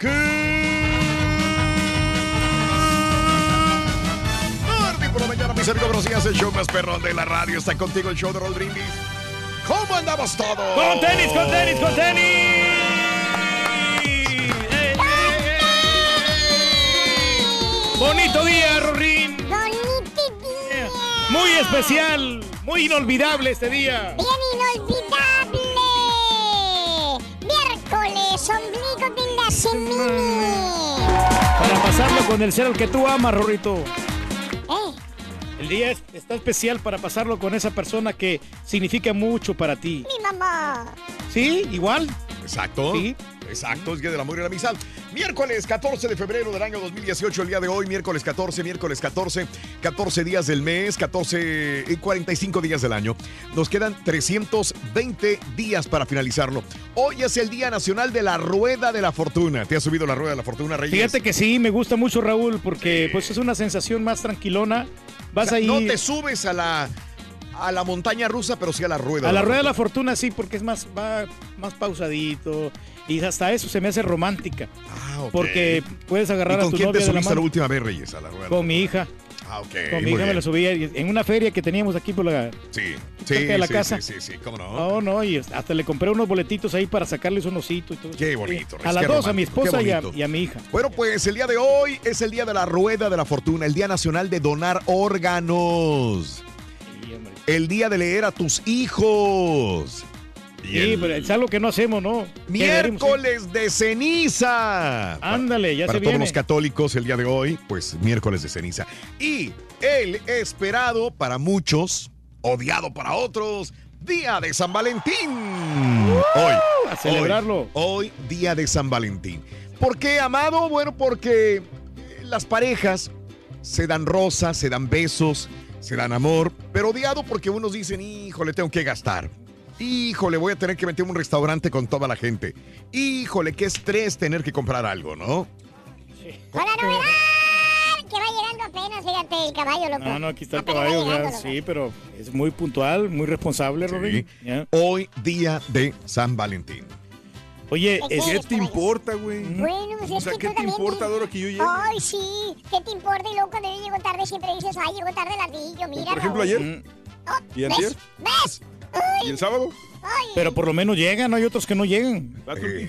Tarde por la mañana, mis amigos, buenos días. El show más perrón de la radio está contigo, el show de Raúl Brindis. ¿Cómo andamos todos? Con tenis, con tenis, con tenis. Bonito día, Rorín. Bonito día. Muy especial, muy inolvidable este día. Bien inolvidable. Miércoles, ombligo de la semana. Para pasarlo con el ser al que tú amas, Rorrito. Eh, El día es- está especial para pasarlo con esa persona que significa mucho para ti. mi mamá. ¿Sí? ¿Igual? Exacto. Sí. Exacto, es Día del Amor y la Amistad. Miércoles 14 de febrero del año 2018, el día de hoy, miércoles 14, miércoles 14, 14 días del mes, 14 y 45 días del año. Nos quedan 320 días para finalizarlo. Hoy es el Día Nacional de la Rueda de la Fortuna. ¿Te has subido la Rueda de la Fortuna, Reyes? Fíjate que sí, me gusta mucho, Raúl, porque pues es una sensación más tranquilona. Vas O sea, ahí No te subes a la, a la montaña rusa, pero sí a la rueda. a la rueda de la fortuna. fortuna sí, porque es más va más pausadito y hasta eso se me hace romántica. Ah, ok. Porque puedes agarrar ¿Y a tu quién te novia de la subiste la última vez, Reyes, a la rueda? Con mi hija. Ah, ok. Con mi hija me la subí en una feria que teníamos aquí por la Sí, sí, de la sí, casa. sí, sí, sí, cómo no. No, no, y hasta le compré unos boletitos ahí para sacarles un osito y todo. Qué bonito, A Reyes, las qué dos, a mi esposa y a, y a mi hija. Bueno, pues el día de hoy es el día de la rueda de la fortuna, el día nacional de donar órganos, el día de leer a tus hijos. Y Sí, el pero es algo que no hacemos, ¿no? Hacer. miércoles de ceniza. Ándale, ya Para se todos viene. los católicos el día de hoy, pues miércoles de ceniza. Y el esperado para muchos, odiado para otros, día de San Valentín. hoy. a celebrarlo. Hoy, hoy, día de San Valentín. ¿Por qué, amado? Bueno, porque eh, las parejas se dan rosas, se dan besos, se dan amor, pero odiado porque unos dicen, híjole, tengo que gastar. Híjole, voy a tener que meterme a un restaurante con toda la gente. Híjole, qué estrés tener que comprar algo, ¿no? Con la novedad que va llegando apenas, fíjate, el caballo, loco. No, no, aquí está el Apenas caballo, llegando, sí, pero es muy puntual, muy responsable, Robin. Sí. Hoy, día de San Valentín. Oye, ¿Qué ¿Qué te importa, güey? Bueno, pues O es sea, que ¿qué tú te también importa, Doro, que yo llegue? Ay, sí. ¿Qué te importa? Y luego cuando yo llego tarde siempre dices, ay, llegó tarde el ardillo, mira. Por ejemplo, Raúl. ayer. Mm, ¿Y? ¿Ves? ¿Ves? ¿Y el sábado? Pero por lo menos llegan, hay otros que no llegan. Eh,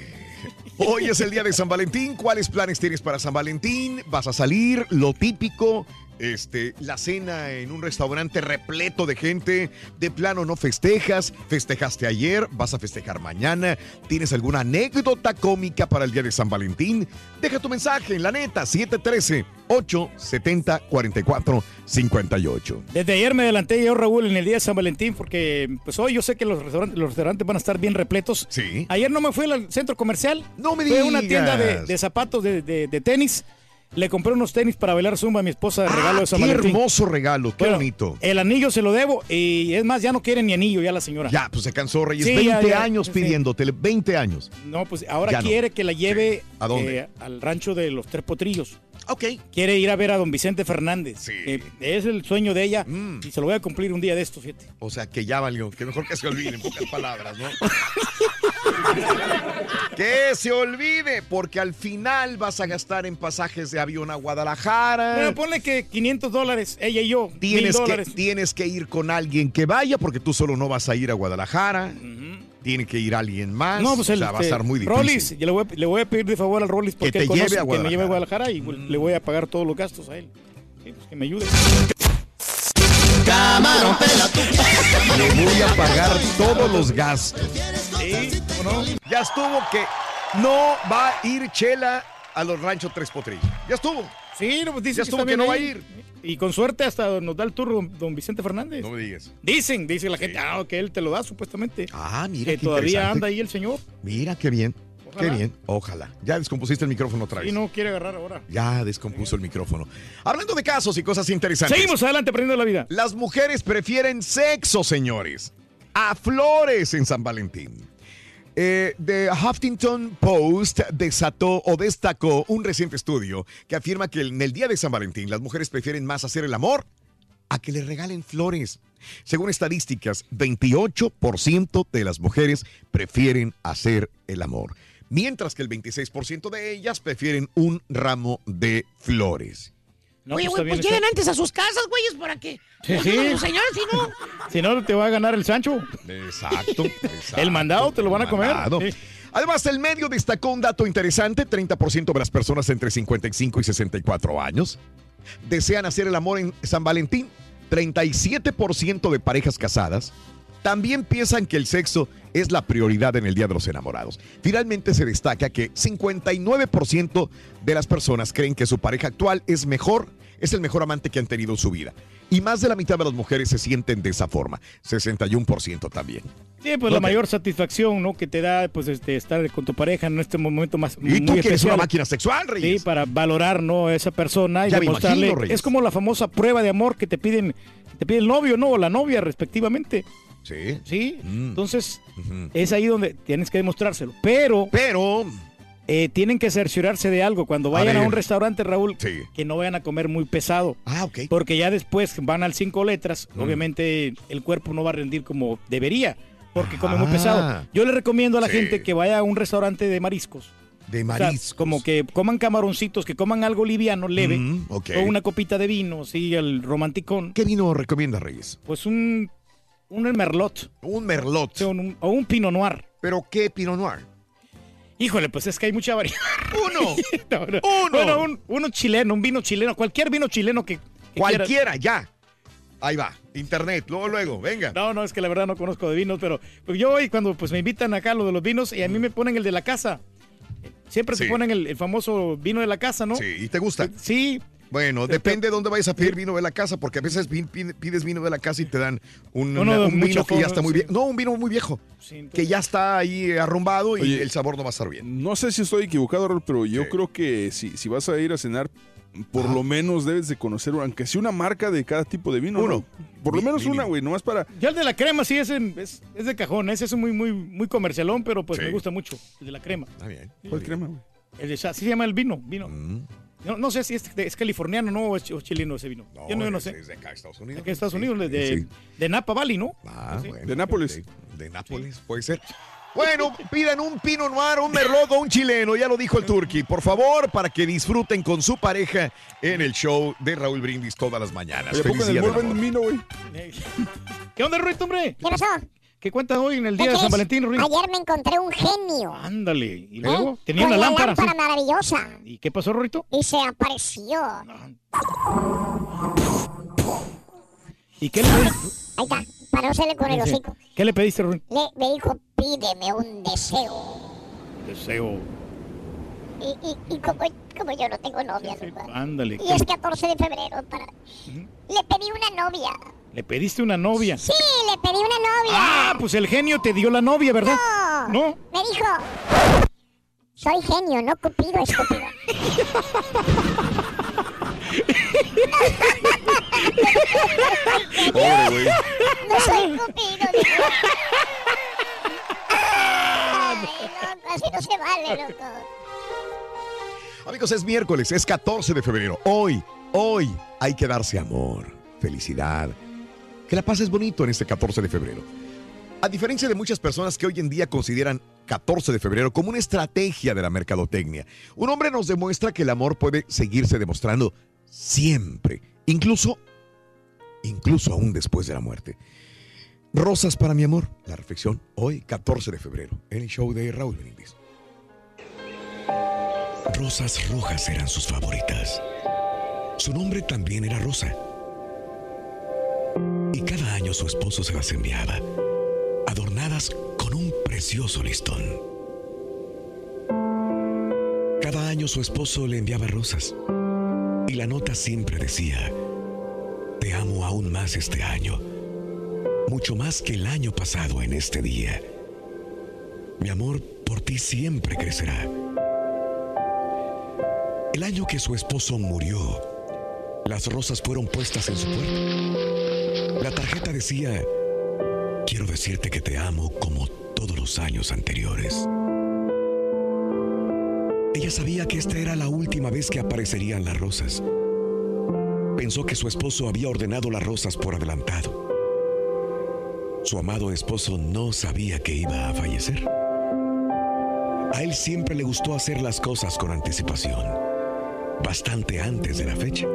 Hoy es el día de San Valentín. ¿Cuáles planes tienes para San Valentín? ¿Vas a salir? Lo típico. Este, la cena en un restaurante repleto de gente. De plano no festejas. Festejaste ayer, vas a festejar mañana. ¿Tienes alguna anécdota cómica para el día de San Valentín? Deja tu mensaje en la neta 713 870 4458. Desde ayer me adelanté yo, Raúl, en el día de San Valentín, porque pues hoy yo sé que los restaurantes, los restaurantes van a estar bien repletos. Sí. Ayer no me fui al centro comercial. No me Fui a una tienda de, digas. de zapatos de, de- de tenis. Le compré unos tenis para bailar zumba a mi esposa de regalo Ah, de San qué Valentín. hermoso regalo, qué Bueno, bonito. El anillo se lo debo y es más, ya no quiere ni anillo ya la señora. Ya, pues se cansó Reyes. Sí, 20 ya, ya, años sí. pidiéndotele, 20 años. No, pues ahora Ya no. quiere que la lleve ¿A dónde? eh, al rancho de los Tres Potrillos. Ok. Quiere ir a ver a don Vicente Fernández. que es el sueño de ella Mm. y se lo voy a cumplir un día de estos, fíjate. O sea, que ya valió. Que mejor que se olvide, en pocas palabras, ¿no? que se olvide, porque al final vas a gastar en pasajes de avión a Guadalajara. Bueno, ponle que 500 dólares, ella y yo. Tienes que, tienes que ir con alguien que vaya, porque tú solo no vas a ir a Guadalajara. Tiene que ir alguien más. No, pues o sea, va a este, estar muy difícil. Rollis, yo le voy, a, le voy a pedir de favor al Rollis porque te él conoce, lleve a que me lleve a Guadalajara. Y le voy a pagar todos los gastos a él. Sí, pues que me ayude. Camarón, pela tu Le voy a pagar todos los gastos. Sí, ¿o no? Ya estuvo que no va a ir Chela a los ranchos Tres Potrillos. Ya estuvo. Sí, no, pues dice Ya que, estuvo que no va a ir. Y con suerte hasta nos da el tour don, Vicente Fernández. No me digas. Dicen, dice la gente, ah, que él te lo da supuestamente. Ah, mira que qué todavía anda ahí el señor. Mira qué bien. Ojalá. Qué bien. Ojalá. Ya descompusiste el micrófono otra vez. Y no quiere agarrar ahora. Ya descompuso el micrófono. Hablando de casos y cosas interesantes. Seguimos adelante aprendiendo la vida. Las mujeres prefieren sexo, señores, a flores en San Valentín. Eh, The Huffington Post desató o destacó un reciente estudio que afirma que en el día de San Valentín las mujeres prefieren más hacer el amor a que le regalen flores. Según estadísticas, 28% de las mujeres prefieren hacer el amor, mientras que el 26% de ellas prefieren un ramo de flores. No, Oye, pues, güey, pues lleguen antes a sus casas, güeyes, para que. Sí, sí. señores, si no. Si no, te va a ganar el Sancho. Exacto. exacto. El mandado te lo van a comer. Sí. Además, el medio destacó un dato interesante: 30% de las personas entre 55 y 64 años desean hacer el amor en San Valentín. 37% de parejas casadas también piensan que el sexo es la prioridad en el Día de los Enamorados. Finalmente se destaca que 59% de las personas creen que su pareja actual es mejor, es el mejor amante que han tenido en su vida. Y más de la mitad de las mujeres se sienten de esa forma, 61% también. Sí, pues la mayor satisfacción, ¿no? Que te da, pues, este, estar con tu pareja en este momento más. Y tú que eres una máquina sexual, Reyes. Sí, para valorar, ¿no? A esa persona y Ya demostrarle. imagino, es como la famosa prueba de amor que te piden, te pide el novio, ¿no? O la novia, respectivamente. Sí. Sí. Mm. Entonces, es ahí donde tienes que demostrárselo. Pero. Pero. eh, tienen que cerciorarse de algo. Cuando vayan a, un restaurante, Raúl, Sí. que no vayan a comer muy pesado. Ah, ok. Porque ya después van al cinco letras, Mm. obviamente el cuerpo no va a rendir como debería, porque come muy Ah. pesado. Yo le recomiendo a la Sí. gente que vaya a un restaurante de mariscos. De O sea, mariscos. como que coman camaroncitos, que coman algo liviano, leve, Mm, o una copita de vino, sí, el romanticón. ¿Qué vino recomienda, Reyes? Pues un, un merlot. Un merlot. Un- o un pinot noir. ¿Pero qué Pinot Noir? Híjole, pues es que hay mucha variedad. Uno. No, no. Uno. Bueno, un, uno chileno, un vino chileno, cualquier vino chileno que, que quieras. Cualquiera, ya. Ahí va. Internet, luego, luego, venga. No, no, es que la verdad no conozco de vinos, pero pues yo voy cuando pues me invitan acá a lo de los vinos y a mí me ponen el de la casa. Siempre Sí. te ponen el, el famoso vino de la casa, ¿no? Sí, ¿y te gusta? Sí. Bueno, depende de dónde vayas a pedir vino de la casa, porque a veces pi- pi- pides vino de la casa y te dan un, vino que ya está muy sí. viejo. No, un vino muy viejo, que ya está ahí arrumbado y Oye, el sabor no va a estar bien. No sé si estoy equivocado, Raúl, pero yo Sí. creo que si, si vas a ir a cenar, por lo menos debes de conocer, aunque sea una marca de cada tipo de vino. Uno. ¿no? Por lo menos una, güey, nomás para... Ya el de la crema sí es, en- es, es de cajón, ese es muy, muy, muy comercialón, pero pues Sí. me gusta mucho, el de la crema. Está bien. ¿Cuál crema, güey? El de, así se llama el vino, vino. Mm. No, no sé si es, es californiano no, o es, o chileno ese vino. yo no, yo no es- sé. Es de acá, Estados Unidos. Estados Unidos, de, de, sí. de Napa Valley, ¿no? Ah, Sí. bueno, De Nápoles. De, de Nápoles, puede ser. Bueno, pidan un Pinot Noir, un Merlot o un chileno, ya lo dijo el Turqui. Por favor, para que disfruten con su pareja en el show de Raúl Brindis todas las mañanas. Oye, ¿a poco Feliz en el del amor. vino? ¿Qué onda, Ruito, hombre? ¿Qué pasó? ¿Qué cuentas hoy en el ¿Qué día de San? Valentín, Ruito? Ayer me encontré un genio. Ándale. ¿Y ¿eh? luego? Tenía Con una la lámpara. lámpara sí. maravillosa. ¿Y qué pasó, Rorito? Y se apareció. ¿Y qué le pediste? Ahí está, parósele con el Sí. hocico. ¿Qué le pediste, Rorito? Le, me dijo, pídeme un deseo. Deseo. Y, y, y como, como yo no tengo novia, ¿verdad? Ándale. Y es 14 de febrero para... Le pedí una novia. ¿Le pediste una novia? Sí, le pedí una novia. Ah, pues el genio te dio la novia, ¿verdad? No. ¿No? Me dijo, soy genio, no cupido, estúpido. Pobre, güey. No soy cupido, dijo. Ay, loco, así no se vale, loco. Amigos, es miércoles, es 14 de febrero. Hoy, hoy hay que darse amor, felicidad. Que la pases bonito en este 14 de febrero. A diferencia de muchas personas que hoy en día consideran 14 de febrero como una estrategia de la mercadotecnia, un hombre nos demuestra que el amor puede seguirse demostrando siempre, incluso, incluso aún después de la muerte. Rosas para mi amor, la reflexión hoy 14 de febrero en el show de Raúl Benítez. Rosas rojas eran sus favoritas. Su nombre también era Rosa. Y cada año su esposo se las enviaba, adornadas con un precioso listón. Cada año su esposo le enviaba rosas. Y la nota siempre decía, te amo aún más este año, mucho más que el año pasado en este día. Mi amor por ti siempre crecerá. El año que su esposo murió, las rosas fueron puestas en su puerta. La tarjeta decía, quiero decirte que te amo como todos los años anteriores. Ella sabía que esta era la última vez que aparecerían las rosas. Pensó que su esposo había ordenado las rosas por adelantado. Su amado esposo no sabía que iba a fallecer. A él siempre le gustó hacer las cosas con anticipación, bastante antes de la fecha.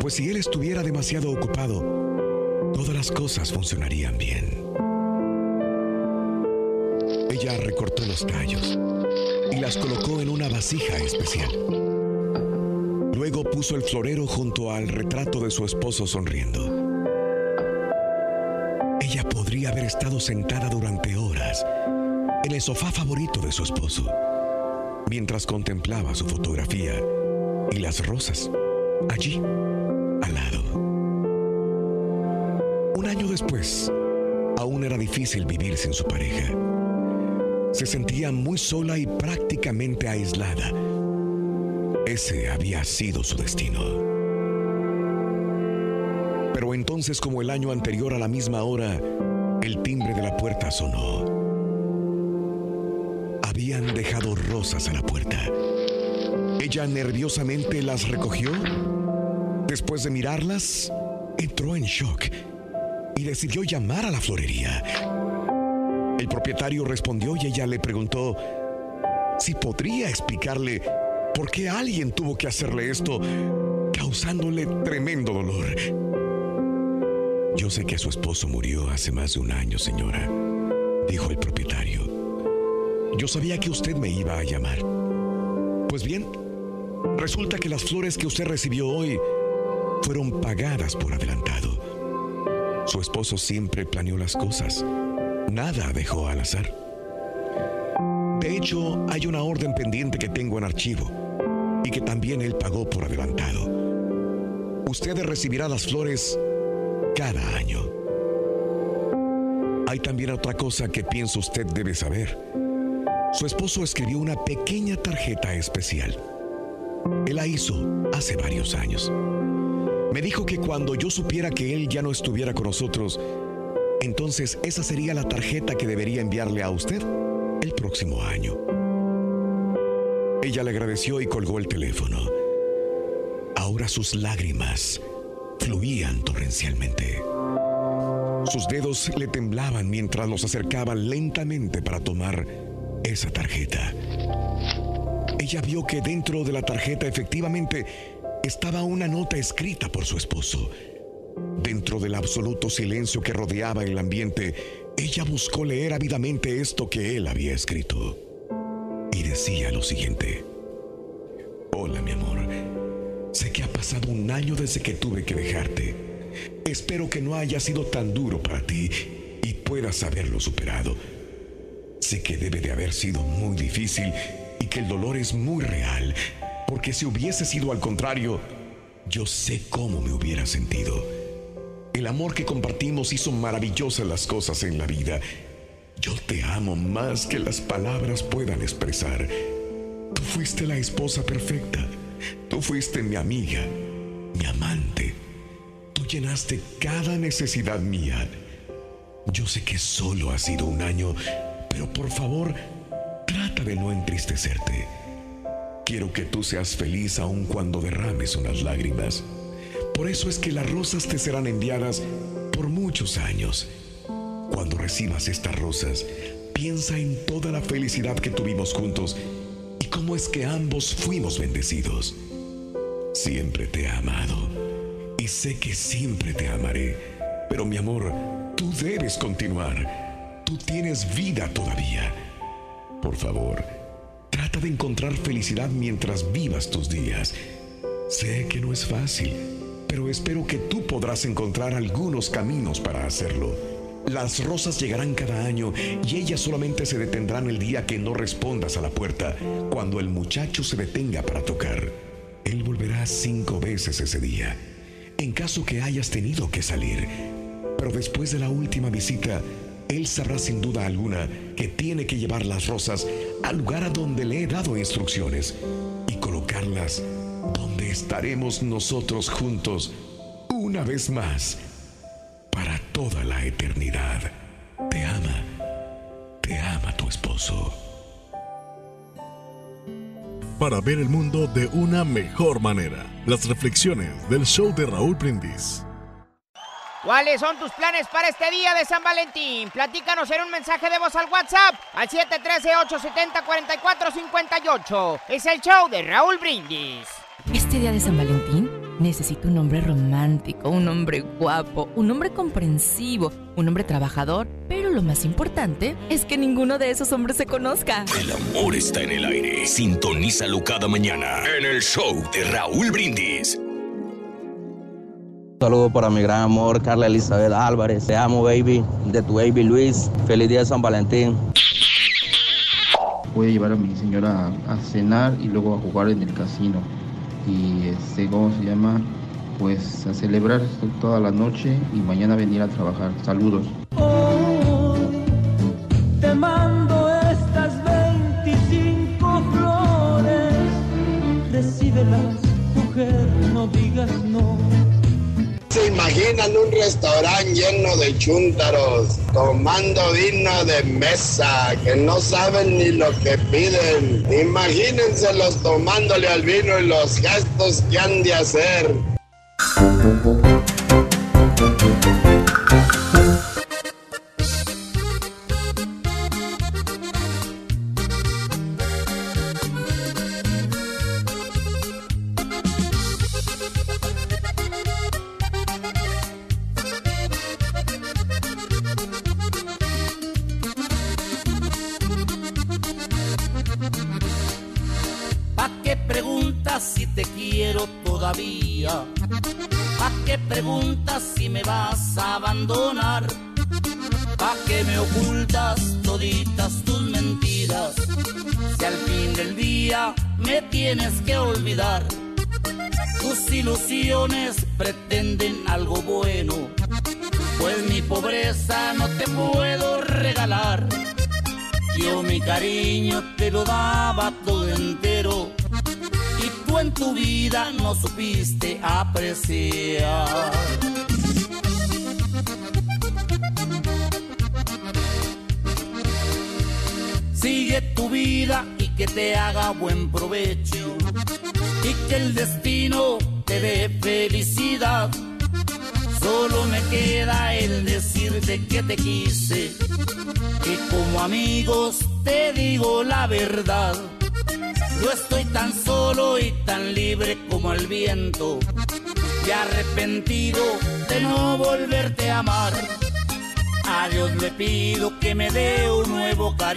Pues si él estuviera demasiado ocupado, todas las cosas funcionarían bien. Ella recortó los tallos y las colocó en una vasija especial. Luego puso el florero junto al retrato de su esposo sonriendo. Ella podría haber estado sentada durante horas en el sofá favorito de su esposo, mientras contemplaba su fotografía y las rosas allí, al lado. Un año después, aún era difícil vivir sin su pareja. Se sentía muy sola y prácticamente aislada. Ese había sido su destino. Pero entonces, como el año anterior a la misma hora, el timbre de la puerta sonó. Habían dejado rosas a la puerta. Ella nerviosamente las recogió. Después de mirarlas, entró en shock y decidió llamar a la florería. El propietario respondió y ella le preguntó si podría explicarle por qué alguien tuvo que hacerle esto, causándole tremendo dolor. Yo sé que su esposo murió hace más de un año, señora, dijo el propietario. Yo sabía que usted me iba a llamar. Pues bien, resulta que las flores que usted recibió hoy fueron pagadas por adelantado. Su esposo siempre planeó las cosas. Nada dejó al azar. De hecho, hay una orden pendiente que tengo en archivo y que también él pagó por adelantado. Usted recibirá las flores cada año. Hay también otra cosa que pienso usted debe saber. Su esposo escribió una pequeña tarjeta especial. Él la hizo hace varios años. Me dijo que cuando yo supiera que él ya no estuviera con nosotros, entonces esa sería la tarjeta que debería enviarle a usted el próximo año. Ella le agradeció y colgó el teléfono. Ahora sus lágrimas fluían torrencialmente. Sus dedos le temblaban mientras los acercaba lentamente para tomar esa tarjeta. Ella vio que dentro de la tarjeta efectivamente estaba una nota escrita por su esposo. Dentro del absoluto silencio que rodeaba el ambiente, ella buscó leer ávidamente esto que él había escrito. Y decía lo siguiente. Hola, mi amor. Sé que ha pasado un año desde que tuve que dejarte. Espero que no haya sido tan duro para ti y puedas haberlo superado. Sé que debe de haber sido muy difícil y que el dolor es muy real, porque si hubiese sido al contrario, yo sé cómo me hubiera sentido. El amor que compartimos hizo maravillosas las cosas en la vida. Yo te amo más que las palabras puedan expresar. Tú fuiste la esposa perfecta. Tú fuiste mi amiga, mi amante. Tú llenaste cada necesidad mía. Yo sé que solo ha sido un año, pero por favor, trata de no entristecerte. Quiero que tú seas feliz aun cuando derrames unas lágrimas. Por eso es que las rosas te serán enviadas por muchos años. Cuando recibas estas rosas, piensa en toda la felicidad que tuvimos juntos y cómo es que ambos fuimos bendecidos. Siempre te he amado y sé que siempre te amaré. Pero mi amor, tú debes continuar. Tú tienes vida todavía. Por favor, trata de encontrar felicidad mientras vivas tus días. Sé que no es fácil, pero espero que tú podrás encontrar algunos caminos para hacerlo. Las rosas llegarán cada año y ellas solamente se detendrán el día que no respondas a la puerta, cuando el muchacho se detenga para tocar. Él volverá cinco veces ese día, en caso que hayas tenido que salir. Pero después de la última visita, él sabrá sin duda alguna que tiene que llevar las rosas al lugar a donde le he dado instrucciones y colocarlas donde estaremos nosotros juntos una vez más para toda la eternidad. Te ama, te ama tu esposo. Para ver el mundo de una mejor manera, las reflexiones del show de Raúl Brindis. ¿Cuáles son tus planes para este día de San Valentín? Platícanos en un mensaje de voz al WhatsApp al 713-870-4458. Es el show de Raúl Brindis. Este día de San Valentín necesito un hombre romántico, un hombre guapo, un hombre comprensivo, un hombre trabajador, pero lo más importante es que ninguno de esos hombres se conozca. El amor está en el aire. Sintonízalo cada mañana en el show de Raúl Brindis. Saludos para mi gran amor, Carla Elizabeth Álvarez. Te amo, baby. De tu baby Luis. Feliz día de San Valentín. Voy a llevar a mi señora a, a cenar y luego a jugar en el casino. Y este, ¿cómo se llama? Pues a celebrar toda la noche y mañana venir a trabajar. Saludos. Te mando estas 25 flores. Recíbelas, mujer, no digas no. ¿Se imaginan un restaurante lleno de chúntaros tomando vino de mesa que no saben ni lo que piden? Imagínenselos tomándole al vino y los gestos que han de hacer.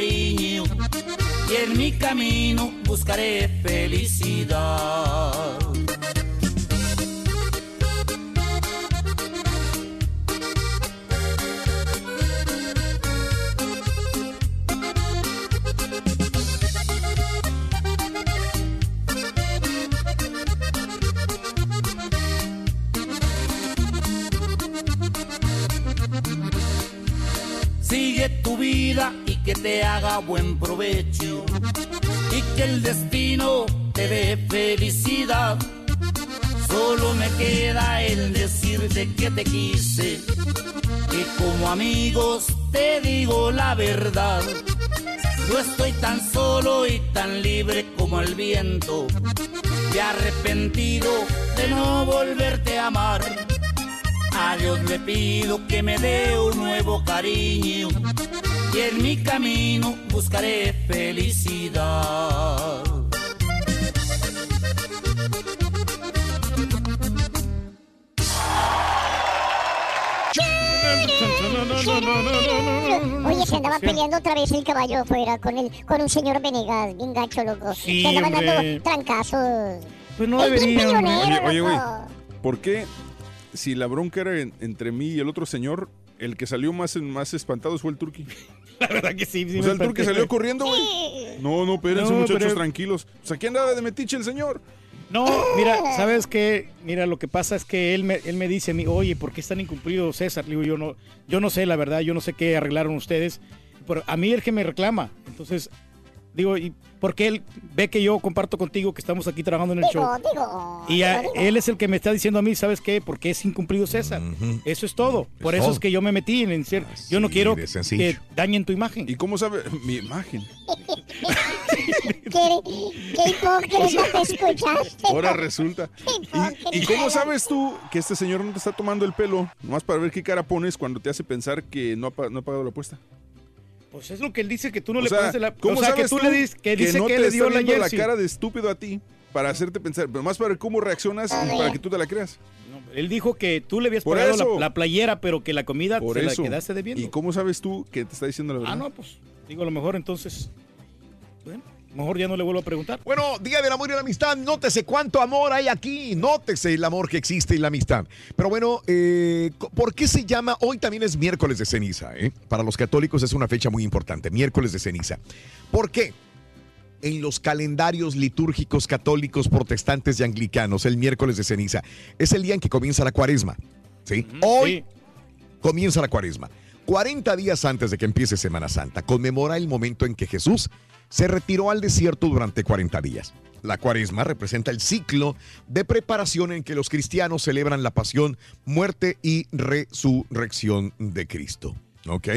Y en mi camino buscaré felicidad. Pido que me dé un nuevo cariño y en mi camino buscaré felicidad. Oye, se andaba peleando otra vez el caballo afuera con el, con un señor Venegas, bien gacho, loco. Sí, se andaban dando trancazos. Pues no Es debería. Oye, oye. ¿por qué si la bronca era en- entre mí y el otro señor, el que salió más, más espantado fue el turqui? La verdad que sí. sí o sea, el turqui espanté, salió corriendo, güey. No, no, espérense, No, muchachos, pero- tranquilos. O sea, aquí andaba de metiche el señor. No, mira, ¿sabes qué? Mira, lo que pasa es que él me, él me dice a mí, oye, ¿por qué están incumplidos, César? Le digo, yo no, yo no sé, la verdad, yo no sé qué arreglaron ustedes. Pero a mí el que me reclama. Entonces, digo, ¿y por qué él ve que yo comparto contigo que estamos aquí trabajando en el Digo, show? digo. Y a- digo, digo. él es el que me está diciendo a mí, ¿sabes qué? Porque es incumplido César. Eso es todo. Por Es eso todo. es que yo me metí en, en ser- Yo no quiero que dañen tu imagen. ¿Y cómo sabe mi imagen? ¿Qué, qué hipócrita te escuchaste. Ahora resulta. ¿Y cómo sabes tú que este señor no te está tomando el pelo? Nomás para ver qué cara pones cuando te hace pensar que no ha, no ha pagado la apuesta. Pues es lo que él dice que tú no O le sea, pagaste la... ¿Cómo o sea, sabes que tú, le dices que, dice no que te él le está dio la viendo la jersey. cara de estúpido a ti para hacerte pensar, pero más para ver cómo reaccionas y para que tú te la creas? Él dijo que tú le habías Por pagado la, la playera, pero que la comida Por se eso. la quedaste debiendo. ¿Y cómo sabes tú que te está diciendo la verdad? Ah, no, pues digo, a lo mejor entonces... Mejor ya no le vuelvo a preguntar. Bueno, Día del Amor y la Amistad, nótese cuánto amor hay aquí, nótese el amor que existe y la amistad. Pero bueno, eh, ¿por qué se llama? Hoy también es miércoles de ceniza, ¿eh? Para los católicos es una fecha muy importante, miércoles de ceniza. ¿Por qué? En los calendarios litúrgicos católicos, protestantes y anglicanos, el miércoles de ceniza es el día en que comienza la cuaresma. ¿sí? Hoy comienza la cuaresma. 40 días antes de que empiece Semana Santa, conmemora el momento en que Jesús se retiró al desierto durante 40 días. La cuaresma representa el ciclo de preparación en que los cristianos celebran la pasión, muerte y resurrección de Cristo. ¿Ok?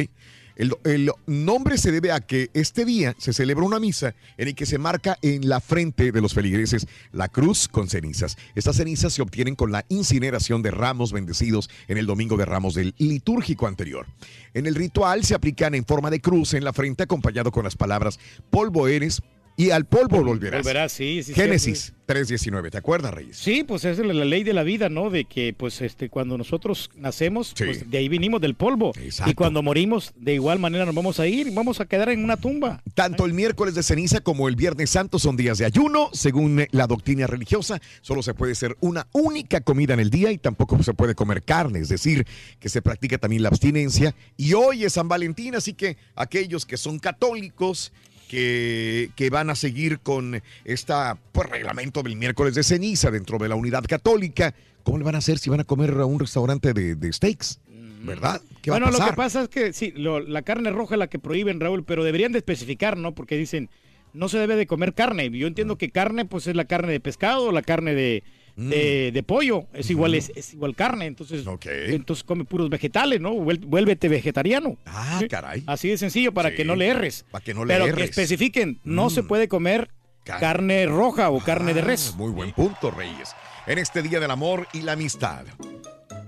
El, nombre se debe a que este día se celebra una misa en el que se marca en la frente de los feligreses la cruz con cenizas. Estas cenizas se obtienen con la incineración de ramos bendecidos en el domingo de ramos del litúrgico anterior. En el ritual se aplican en forma de cruz en la frente acompañado con las palabras polvo eres y al polvo volverás. Volverás, sí, sí. Génesis 3.19, ¿te acuerdas, Reyes? Sí, pues es la, la ley de la vida, ¿no? De que, pues, este, cuando nosotros nacemos, pues de ahí vinimos del polvo. Y cuando morimos, de igual manera nos vamos a ir, vamos a quedar en una tumba. Tanto el miércoles de ceniza como el viernes santo son días de ayuno. Según la doctrina religiosa, solo se puede hacer una única comida en el día y tampoco se puede comer carne, es decir, que se practica también la abstinencia. Y hoy es San Valentín, así que aquellos que son católicos, que, que van a seguir con esta pues, reglamento del miércoles de ceniza dentro de la unidad católica, ¿cómo le van a hacer si van a comer a un restaurante de, de steaks? ¿Verdad? ¿Qué va bueno, a pasar? lo que pasa es que sí, lo- la carne roja es la que prohíben, Raúl, pero deberían de especificar, ¿no? Porque dicen, no se debe de comer carne. Yo entiendo que carne, pues es la carne de pescado, la carne de, Mm. De, de pollo, es igual, es, es igual carne, entonces, entonces come puros vegetales, ¿no? Vuélvete vegetariano. Ah, caray. Así de sencillo, para que no le erres. Para que no le Pero que especifiquen, no Mm. se puede comer carne roja o carne de res. Muy buen punto, Reyes. En este Día del Amor y la Amistad.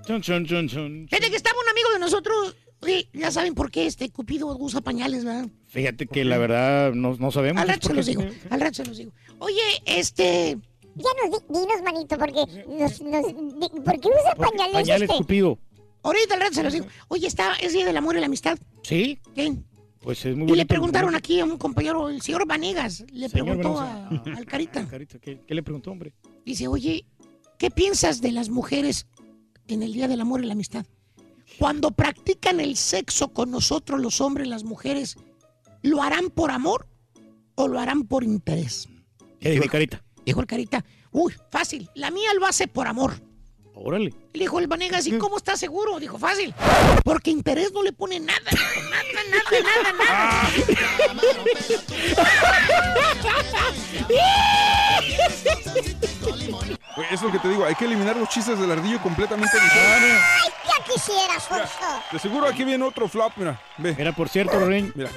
Chun, chun, chun, chun. Fíjate que estaba un amigo de nosotros. Oye, ya saben por qué este Cupido usa pañales, ¿verdad? Fíjate que la verdad no, no sabemos. Al rato se los digo, al rato se los digo. Oye, este... Ya nos di- dinos, manito, porque nos, nos, di- ¿por qué usa pañales, Pañales este? Cupido. Ahorita al rato se los digo. Oye, está, es Día del Amor y la Amistad. ¿Sí? ¿Qué? Pues es muy Y le preguntaron aquí a un compañero, el señor Vanegas, le Señor preguntó a- al Carita. Carita, ¿qué, qué le preguntó, hombre? Dice, oye, ¿qué piensas de las mujeres en el Día del Amor y la Amistad? Cuando practican el sexo con nosotros los hombres, las mujeres, ¿lo harán por amor o lo harán por interés? ¿Qué dijo el Carita? Dijo el Carita, uy, fácil, la mía lo hace por amor. Órale. Le dijo el Vanegas, ¿y cómo estás seguro? Dijo, fácil, porque interés no le pone nada, nada, nada, nada, Güey, es lo que te digo, hay que eliminar los chistes del ardillo completamente. ¡Ay, ya quisieras, Fonso! De seguro aquí viene otro flop, mira. Ve. Mira, por cierto, Ren. Mira.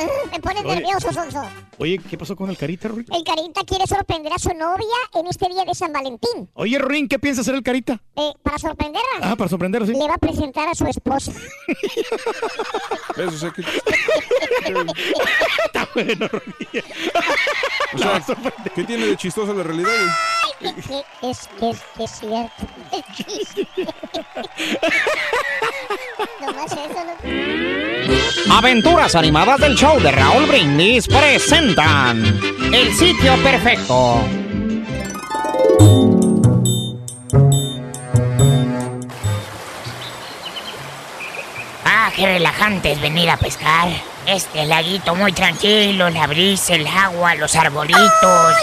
Me pone Oye. nervioso, Sonso. Oye, ¿qué pasó con el Carita, Ruin? El Carita quiere sorprender a su novia en este día de San Valentín. Oye, Ruin, ¿qué piensa hacer el Carita? Eh, para sorprenderla, Ah, para sorprender, sí. le va a presentar a su esposa. ¿Ves? O sea, que, Está bueno, Ruin. o sea, ¿qué tiene de chistoso la realidad, güey? Ay, que- es, que es, que es cierto. Nomás eso, ¿no? Aventuras animadas del show de Raúl Brindis presentan El sitio perfecto. Ah, qué relajante es venir a pescar. Este laguito muy tranquilo, la brisa, el agua, los arbolitos.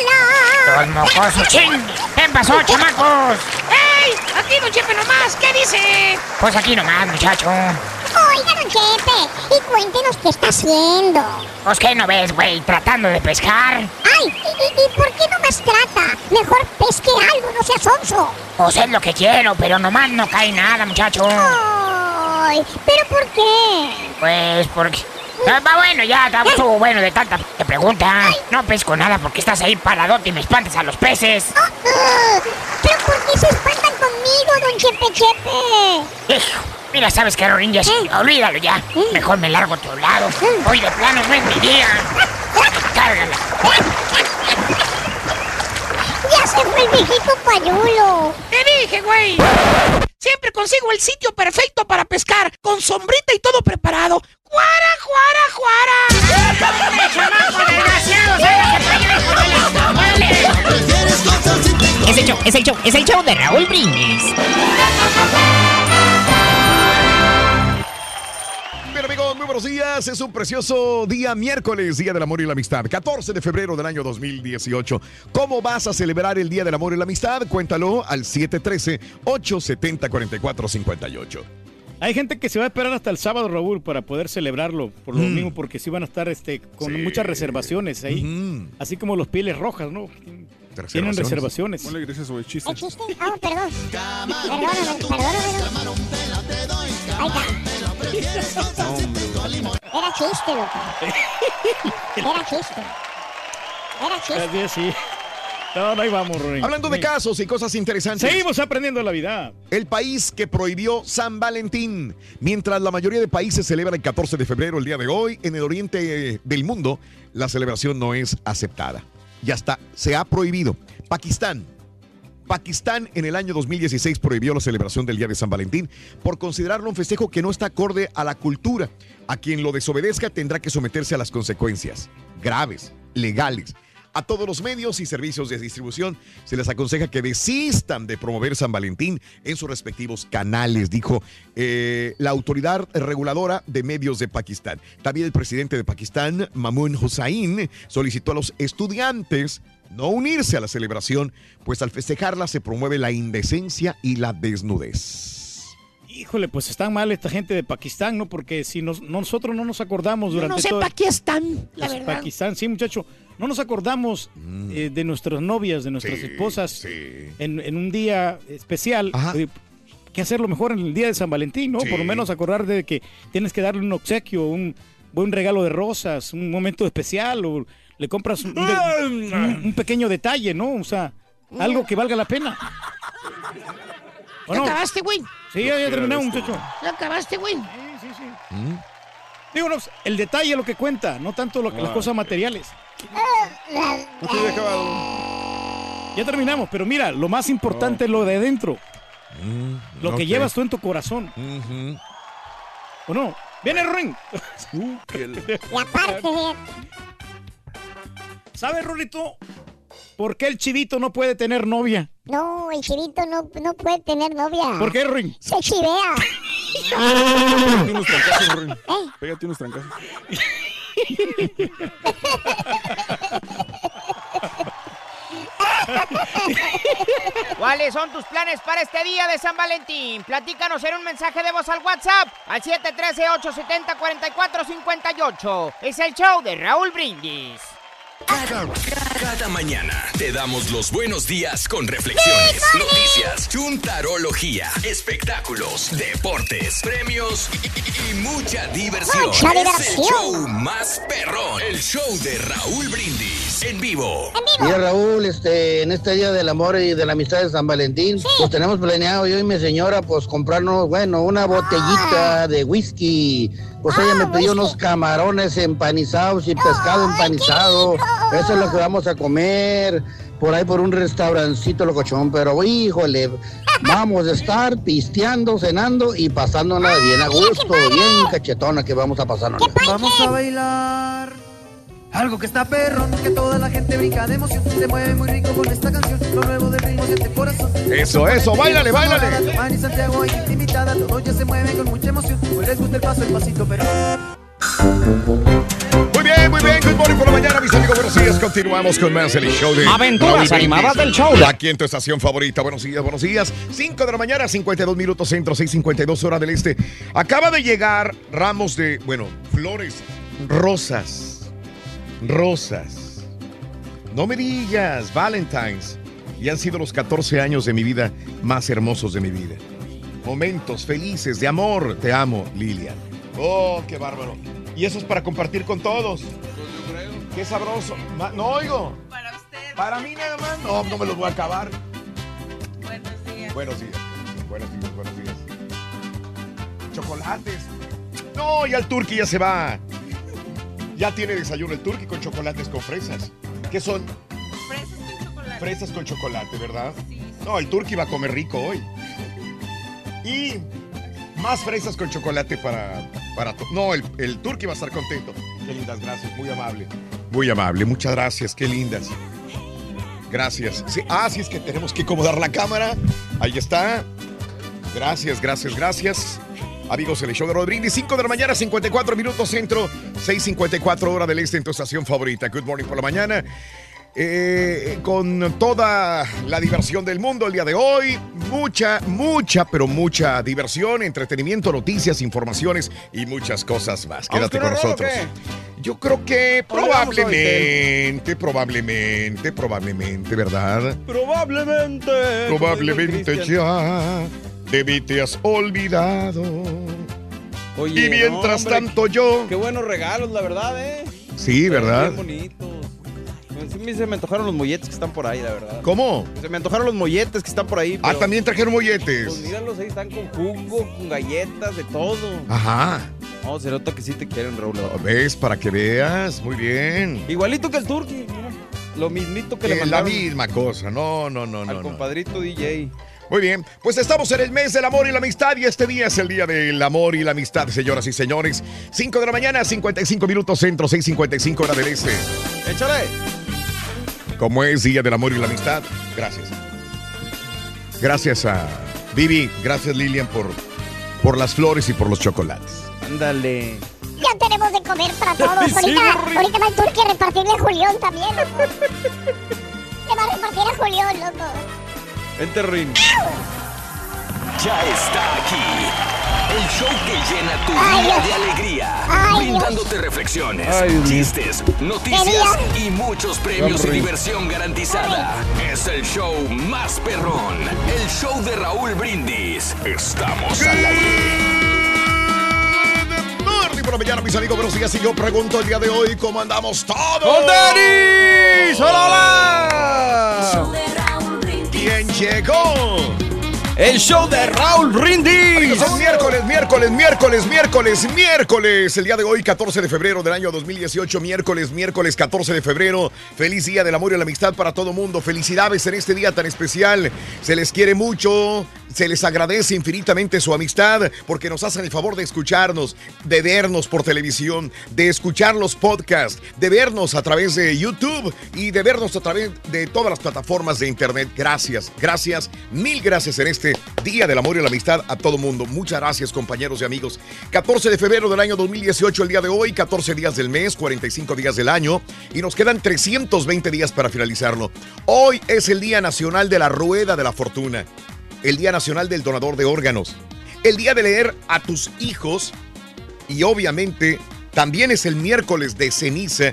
Los mocosos. ¡Chin! ¿Qué pasó, chamacos? ¡Ey! Aquí, don Chepe, nomás. ¿Qué dice? Pues aquí nomás, muchacho. Oiga, don Chepe, y cuéntenos qué está haciendo. Pues qué no ves, güey, tratando de pescar. Ay, ¿y, y- y por qué no más trata? Mejor pesque algo, no sea sonso. Pues es lo que quiero, pero nomás no cae nada, muchacho. Ay, ¿pero por qué? Pues porque... Ah, Va bueno, ya, está estuvo bueno de tanta p- pregunta. No pesco nada porque estás ahí paradote y me espantas a los peces. Ah, ¿Pero por qué se espantan conmigo, don Chepe Chepe? Hijo, Mira, ¿sabes qué, Rorín? Ya sí, olvídalo ya. Mejor me largo a otro lado. Hoy de plano no es mi día. Cárgala. Ya se fue el viejito payulo. Te dije, güey. Siempre consigo el sitio perfecto para pescar, con sombrita y todo preparado. ¡Cuara, cuara, Es el show, es el show, es el show de Raúl Brindis. Bien amigos, muy buenos días. Es un precioso día miércoles, Día del Amor y la Amistad, 14 de febrero del año 2018. ¿Cómo vas a celebrar el Día del Amor y la Amistad? Cuéntalo al 713-870-4458. Hay gente que se va a esperar hasta el sábado, Raúl, para poder celebrarlo. Por lo Mm. mismo, porque sí van a estar este, con Sí. muchas reservaciones ahí. Así como los pieles rojas, ¿no? Tienen reservaciones. Ponle gracias, güey, chiste. ¿Es chiste? Ah, perdón. Perdóname, perdóname. Ahí está. Era chiste, loco. Era chiste. Era chiste. Así es, sí. No, no, ahí vamos, Rorín. Hablando de casos y cosas interesantes. Seguimos aprendiendo la vida. El país que prohibió San Valentín. Mientras la mayoría de países celebran el 14 de febrero, el día de hoy, en el oriente eh, del mundo, la celebración no es aceptada. Ya está, se ha prohibido. Pakistán. Pakistán en el año 2016 prohibió la celebración del Día de San Valentín por considerarlo un festejo que no está acorde a la cultura. A quien lo desobedezca tendrá que someterse a las consecuencias graves, legales. A todos los medios y servicios de distribución se les aconseja que desistan de promover San Valentín en sus respectivos canales, dijo eh, la autoridad reguladora de medios de Pakistán. También el presidente de Pakistán, Mamun Hussain, solicitó a los estudiantes no unirse a la celebración, pues al festejarla se promueve la indecencia y la desnudez. Híjole, pues están mal esta gente de Pakistán, ¿no? Porque si nos- nosotros no nos acordamos Yo durante no sé todo... para qué están, la Pues, verdad. Pakistán, sí, muchacho. No nos acordamos eh, de nuestras novias, de nuestras esposas en, en un día especial. eh, que hacerlo mejor en el día de San Valentín, ¿no? Sí. Por lo menos acordar de que tienes que darle un obsequio, un buen regalo de rosas, un momento especial o le compras un, de- un- un pequeño detalle, ¿no? O sea, algo que valga la pena. ¿O ¿Ya no? acabaste, güey? Sí, ya, ya terminamos, muchacho. ¿Ya acabaste, güey? Sí, sí, sí. Digo, no, el detalle es lo que cuenta, no tanto lo que, las cosas materiales. Ya acabado. Ya terminamos, pero mira, lo más importante es lo de adentro. Lo que llevas tú en tu corazón. ¿O no? Viene el ring. Y aparte, ¿Sabes, Rulito? ¿Por qué el chivito no puede tener novia? no, el chivito no, no puede tener novia. ¿Por qué, Ring? Se chivea. Pégate unos trancazos, Rin. ¿Eh? Pégate unos trancazos. ¿Cuáles son tus planes para este día de San Valentín? Platícanos en un mensaje de voz al WhatsApp al 713-870-4458. Es el show de Raúl Brindis. Cada, cada mañana te damos los buenos días con reflexiones, noticias, chuntarología, espectáculos, deportes, premios y, y- y mucha diversión. Mucha es el diversión. show más perrón, el show de Raúl Brindis en vivo. Mira Raúl, este, en este día del amor y de la amistad de San Valentín, pues tenemos planeado yo y mi señora pues comprarnos, bueno, una botellita de whisky. Pues ella me pidió unos camarones empanizados y pescado empanizado. Eso es lo que vamos a comer por ahí por un restaurancito locochón, pero híjole, vamos a estar pisteando, cenando y pasándonos bien a gusto, bien cachetona que vamos a pasarnos. Vamos a bailar. Algo que está perrón, que toda la gente brinca de emoción. Se mueve muy rico con esta canción. Lo nuevo del ritmo siente el corazón. Eso, eso, báilale, báilale. Manny Santiago y gente invitada, todos ya se mueven con mucha emoción. Hoy les gusta el paso, el pasito, pero. Muy bien, muy bien. Good morning por la mañana, mis amigos. Buenos días. Continuamos con más el show de Aventuras Raúl animadas del show. Aquí en tu estación favorita. Buenos días, buenos días. 5 de la mañana, 52 minutos centro, 6:52 hora del este. Acaba de llegar ramos de, bueno, flores, rosas, rosas. No me digas, Valentine's. Y han sido los 14 años de mi vida más hermosos de mi vida. Momentos felices de amor. Te amo, Lilian. Oh, qué bárbaro. Y eso es para compartir con todos. Qué sabroso. No oigo. Para usted. Para mí nada más. No, no me los voy a acabar. Buenos días. Buenos días. Buenos días, buenos días. Chocolates. No, ya el turqui ya se va. Ya tiene desayuno el turqui con chocolates con fresas. ¿Qué son? Fresas con chocolate. Fresas con chocolate, ¿verdad? No, el turqui va a comer rico hoy. Y más fresas con chocolate para... para no, el, el turqui va a estar contento. Qué lindas, gracias, muy amable. Muy amable, muchas gracias, qué lindas. Gracias. Sí, ah, sí, es que tenemos que acomodar la cámara. Ahí está. Gracias, gracias, gracias. Amigos, el show de Rodríguez, 5 de la mañana, 54 minutos centro, 6.54 hora del este en tu estación favorita. Good morning por la mañana. Eh, con toda la diversión del mundo el día de hoy. Mucha, mucha, pero mucha diversión, entretenimiento, noticias, informaciones y muchas cosas más. ¿Vamos Quédate con nosotros. Yo creo que ¿O le vamos a probablemente, probablemente, probablemente, ¿verdad? Probablemente. Probablemente ya de mí te has olvidado. Oye, y mientras no, hombre, tanto yo. Qué buenos regalos, la verdad, ¿eh? Sí, ¿verdad? Bien bonitos. Sí, se me antojaron los molletes que están por ahí, la verdad. ¿Cómo? Se me antojaron los molletes que están por ahí. Ah, también trajeron molletes. Pues míralos, ahí están con jugo, con galletas, de todo. Ajá. No, se nota que sí te quieren, Raúl. la. ¿Ves? Para que veas. Muy bien. Igualito que el Turqui. mira. Lo mismito que le Eh, la mandaron misma cosa. No, no, no, no. al no. compadrito DJ. Muy bien, pues estamos en el mes del amor y la amistad y este día es el día del amor y la amistad, señoras y señores. 5 de la mañana, 55 minutos centro, 6.55 hora del este. ¡Échale! Como es día del amor y la amistad, gracias. Gracias a Vivi, gracias Lilian por, por las flores y por los chocolates. Ándale. Ya tenemos de comer para todos. Sí, ahorita, ahorita va el turqui a repartirle a Julián también, loco. Le va a repartir a Julián, loco. Vente, Rin. Ya está aquí. El show que llena tu Dios. de alegría. Ay, brindándote reflexiones, Ay, chistes, noticias y muchos premios y diversión garantizada. Es el show más perrón. El show de Raúl Brindis. Estamos al aire. Morning por la mañana, mis amigos, buenos días. Y yo pregunto el día de hoy, ¿cómo andamos todos? ¡Con Denis! ¡Hola, hola! ¿Quién llegó? El show de Raúl Brindis. Es miércoles, miércoles, miércoles, miércoles, miércoles. El día de hoy, 14 de febrero del año 2018, miércoles, miércoles 14 de febrero. Feliz día del amor y la amistad para todo mundo. Felicidades en este día tan especial. Se les quiere mucho. Se les agradece infinitamente su amistad porque nos hacen el favor de escucharnos, de vernos por televisión, de escuchar los podcasts, de vernos a través de YouTube y de vernos a través de todas las plataformas de internet. Gracias, gracias, mil gracias en este Día del Amor y la Amistad a todo mundo. Muchas gracias compañeros y amigos. 14 de febrero del año 2018, el día de hoy, 14 días del mes, 45 días del año y nos quedan 320 días para finalizarlo. Hoy es el Día Nacional de la Rueda de la Fortuna el Día Nacional del Donador de Órganos, el día de leer a tus hijos y obviamente también es el miércoles de ceniza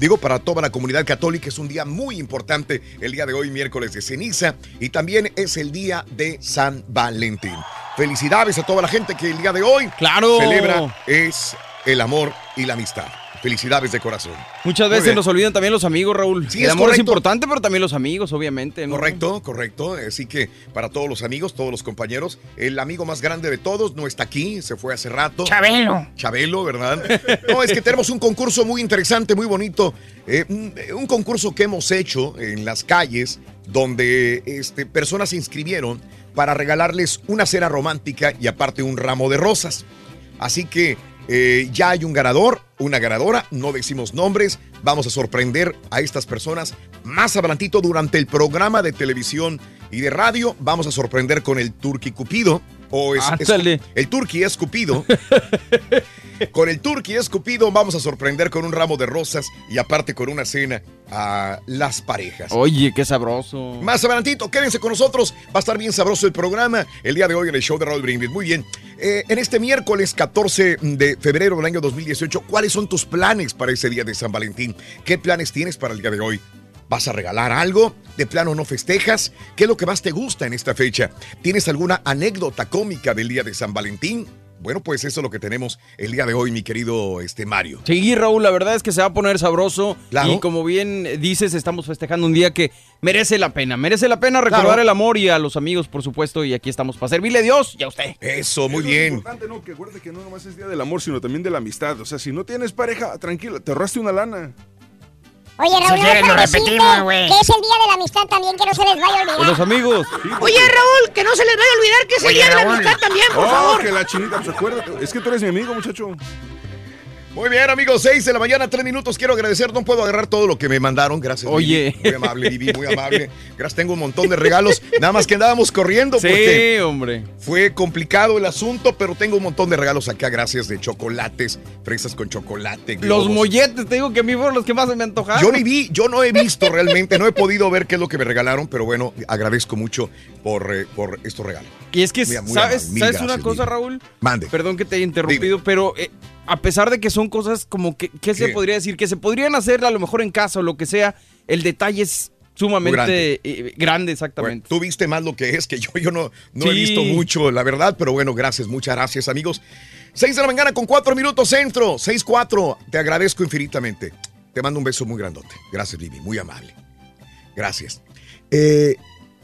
Digo, para toda la comunidad católica es un día muy importante el día de hoy, miércoles de ceniza, y también es el día de San Valentín. Felicidades a toda la gente que el día de hoy Claro. celebra es el amor y la amistad. Felicidades de corazón. Muchas Muy veces bien. nos olvidan también los amigos, Raúl. Sí, el es amor es importante, pero también los amigos, obviamente. ¿no? Correcto, correcto. Así que para todos los amigos, todos los compañeros, el amigo más grande de todos no está aquí, se fue hace rato. Chabelo. Chabelo, ¿verdad? No, es que tenemos un concurso muy interesante, muy bonito. eh, un, un concurso que hemos hecho en las calles donde este, personas se inscribieron para regalarles una cena romántica y aparte un ramo de rosas. Así que eh, ya hay un ganador, una ganadora, no decimos nombres, vamos a sorprender a estas personas más adelantito durante el programa de televisión y de radio, vamos a sorprender con el Turqui Cupido. O es, el Turqui es Cupido. con el Turqui es Cupido vamos a sorprender con un ramo de rosas y aparte con una cena a las parejas. Oye, qué sabroso. Más adelantito, quédense con nosotros. Va a estar bien sabroso el programa el día de hoy en el show de Raúl Brindis. Muy bien. Eh, en este miércoles 14 de febrero del año 2018, ¿cuáles son tus planes para ese día de San Valentín? ¿Qué planes tienes para el día de hoy? ¿Vas a regalar algo? ¿De plano no festejas? ¿Qué es lo que más te gusta en esta fecha? ¿Tienes alguna anécdota cómica del día de San Valentín? Bueno, pues eso es lo que tenemos el día de hoy, mi querido este Mario. Sí, Raúl, la verdad es que se va a poner sabroso. Claro. Y como bien dices, estamos festejando un día que merece la pena. Merece la pena recordar Claro. el amor y a los amigos, por supuesto. Y aquí estamos para servirle a Dios y a usted. Eso, muy Eso bien. Es importante, ¿no? Que acuerde que no nomás es día del amor, sino también de la amistad. O sea, si no tienes pareja, tranquila, te ahorraste una lana. Oye, Raúl, Si quieres, no lo repetimos, güey. Que es el día de la amistad también, que no se les vaya a olvidar. Los amigos. Oye, Raúl, que no se les vaya a olvidar que es el Oye, día de la amistad también, por oh, favor. que la chinita, pues acuérdate. Es que tú eres mi amigo, muchacho. Muy bien, amigos, 6 de la mañana, 3 minutos. Quiero agradecer, no puedo agarrar todo lo que me mandaron. Gracias. Oye. Muy amable, Vivi, muy amable. Gracias, tengo un montón de regalos. Nada más que andábamos corriendo porque Sí, hombre. fue complicado el asunto, pero tengo un montón de regalos acá, gracias de chocolates, fresas con chocolate. Los molletes, te digo que a mí fueron los que más se me antojaron. Yo ni vi, yo no he visto realmente, no he podido ver qué es lo que me regalaron, pero bueno, agradezco mucho por, eh, por estos regalos. Y es que, muy ¿sabes, ¿sabes una cosa. Raúl? Mande. Perdón que te haya interrumpido, pero eh, a pesar de que son cosas como que, ¿qué se podría decir? Que se podrían hacer a lo mejor en casa o lo que sea, el detalle es sumamente grande. eh, grande, Bueno, exactamente. tú viste más lo que es que yo, yo no, no he visto mucho, la verdad, pero bueno, gracias, muchas gracias, amigos. 6 de la mañana con 4 minutos centro, 6-4. Te agradezco infinitamente. Te mando un beso muy grandote. Gracias, Vivi, muy amable. Gracias. Eh,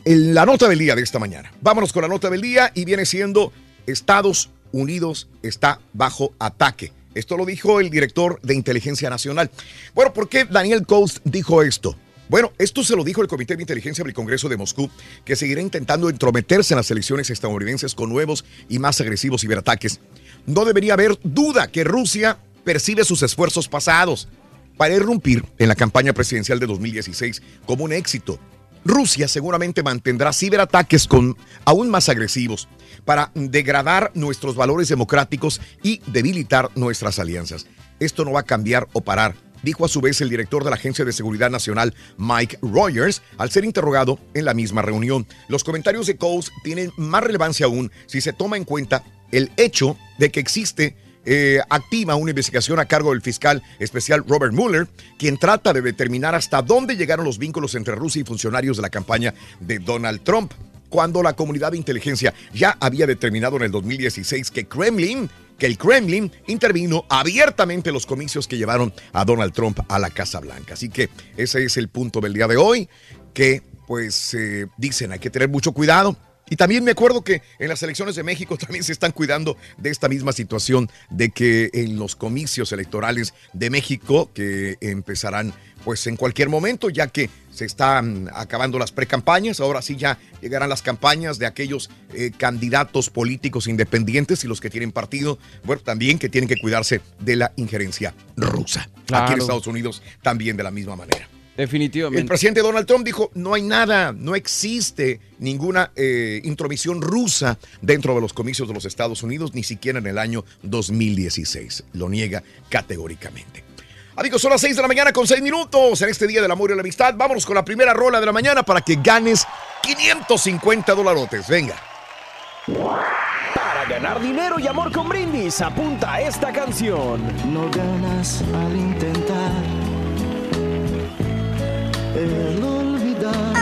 el- la nota del día de esta mañana. Vámonos con la nota del día y viene siendo Estados Unidos está bajo ataque. Esto lo dijo el director de Inteligencia Nacional. Bueno, ¿por qué Daniel Coast dijo esto? Bueno, esto se lo dijo el Comité de Inteligencia del Congreso de Moscú, que seguirá intentando entrometerse en las elecciones estadounidenses con nuevos y más agresivos ciberataques. No debería haber duda que Rusia percibe sus esfuerzos pasados para irrumpir en la campaña presidencial de 2016 como un éxito. Rusia seguramente mantendrá ciberataques con aún más agresivos para degradar nuestros valores democráticos y debilitar nuestras alianzas. Esto no va a cambiar o parar, dijo a su vez el director de la Agencia de Seguridad Nacional, Mike Rogers, al ser interrogado en la misma reunión. Los comentarios de Coase tienen más relevancia aún si se toma en cuenta el hecho de que existe eh, activa una investigación a cargo del fiscal especial Robert Mueller, quien trata de determinar hasta dónde llegaron los vínculos entre Rusia y funcionarios de la campaña de Donald Trump. Cuando la comunidad de inteligencia ya había determinado en el 2016 que Kremlin, que el Kremlin intervino abiertamente en los comicios que llevaron a Donald Trump a la Casa Blanca. Así que ese es el punto del día de hoy, que pues eh, dicen hay que tener mucho cuidado. Y también me acuerdo que en las elecciones de México también se están cuidando de esta misma situación, de que en los comicios electorales de México, que empezarán pues en cualquier momento, ya que se están acabando las precampañas, ahora sí ya llegarán las campañas de aquellos eh, candidatos políticos independientes y los que tienen partido, bueno, también que tienen que cuidarse de la injerencia rusa. Aquí en. Estados Unidos también de la misma manera. Definitivamente. El presidente Donald Trump dijo, no hay nada, no existe ninguna eh, intromisión rusa dentro de los comicios de los Estados Unidos, ni siquiera en el año 2016. Lo niega categóricamente. Amigos, son las 6 de la mañana con 6 minutos en este Día del Amor y la Amistad. Vámonos con la primera rola de la mañana para que ganes 550 dolarotes. Venga. Para ganar dinero y amor con brindis, apunta a esta canción. No ganas al intentar el olvidar.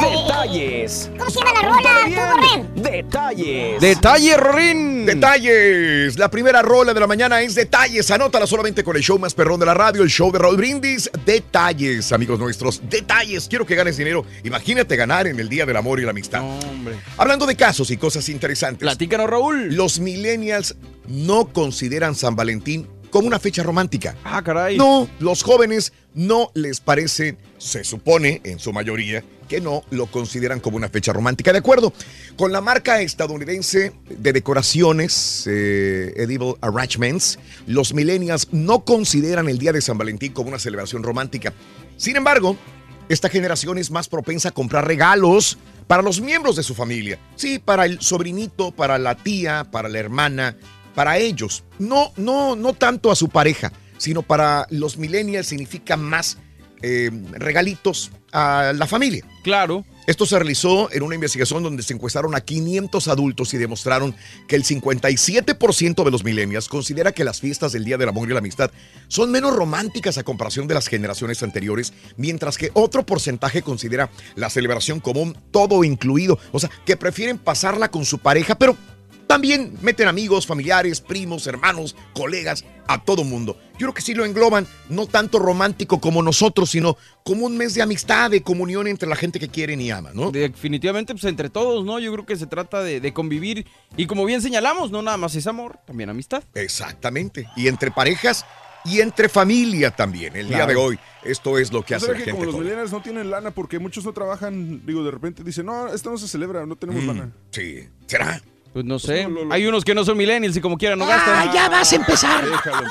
Detalles. ¿Cómo se llama la rola, Borré? Detalles. Detalle, Rorín. Detalles. La primera rola de la mañana es Detalles. Anótala solamente con el show más perrón de la radio, el show de Raúl Brindis. Detalles, amigos nuestros. Detalles. Quiero que ganes dinero. Imagínate ganar en el Día del Amor y la Amistad. hombre. Hablando de casos y cosas interesantes. Platícanos, Raúl. Los millennials no consideran San Valentín como una fecha romántica. Ah, caray. No, los jóvenes no les parece, se supone, en su mayoría, que no lo consideran como una fecha romántica. De acuerdo con la marca estadounidense de decoraciones, eh, Edible Arrangements, los millennials no consideran el Día de San Valentín como una celebración romántica. Sin embargo, esta generación es más propensa a comprar regalos para los miembros de su familia. Sí, para el sobrinito, para la tía, para la hermana, para ellos. No, no, no tanto a su pareja, sino para los millennials significa más eh, regalitos a la familia. Claro. Esto se realizó en una investigación donde se encuestaron a 500 adultos y demostraron que el 57% de los millennials considera que las fiestas del Día del Amor y la Amistad son menos románticas a comparación de las generaciones anteriores, mientras que otro porcentaje considera la celebración como un todo incluido, o sea, que prefieren pasarla con su pareja, pero también meten amigos, familiares, primos, hermanos, colegas, a todo mundo. Yo creo que sí lo engloban, no tanto romántico como nosotros, sino como un mes de amistad, de comunión entre la gente que quieren y aman, ¿no? Definitivamente, pues entre todos, ¿no? Yo creo que se trata de, de convivir y como bien señalamos, no nada más es amor, también amistad. Exactamente. Y entre parejas y entre familia también. El día de hoy, esto es lo que ¿No hace la que gente. como los millennials no tienen lana porque muchos no trabajan, digo, de repente dicen, no, esto no se celebra, no tenemos Mm, lana. Sí, ¿será? Pues no sé. no, lo- lo- Hay unos que no son millennials y como quieran no gastan. Ah, ya vas a empezar. Déjalo.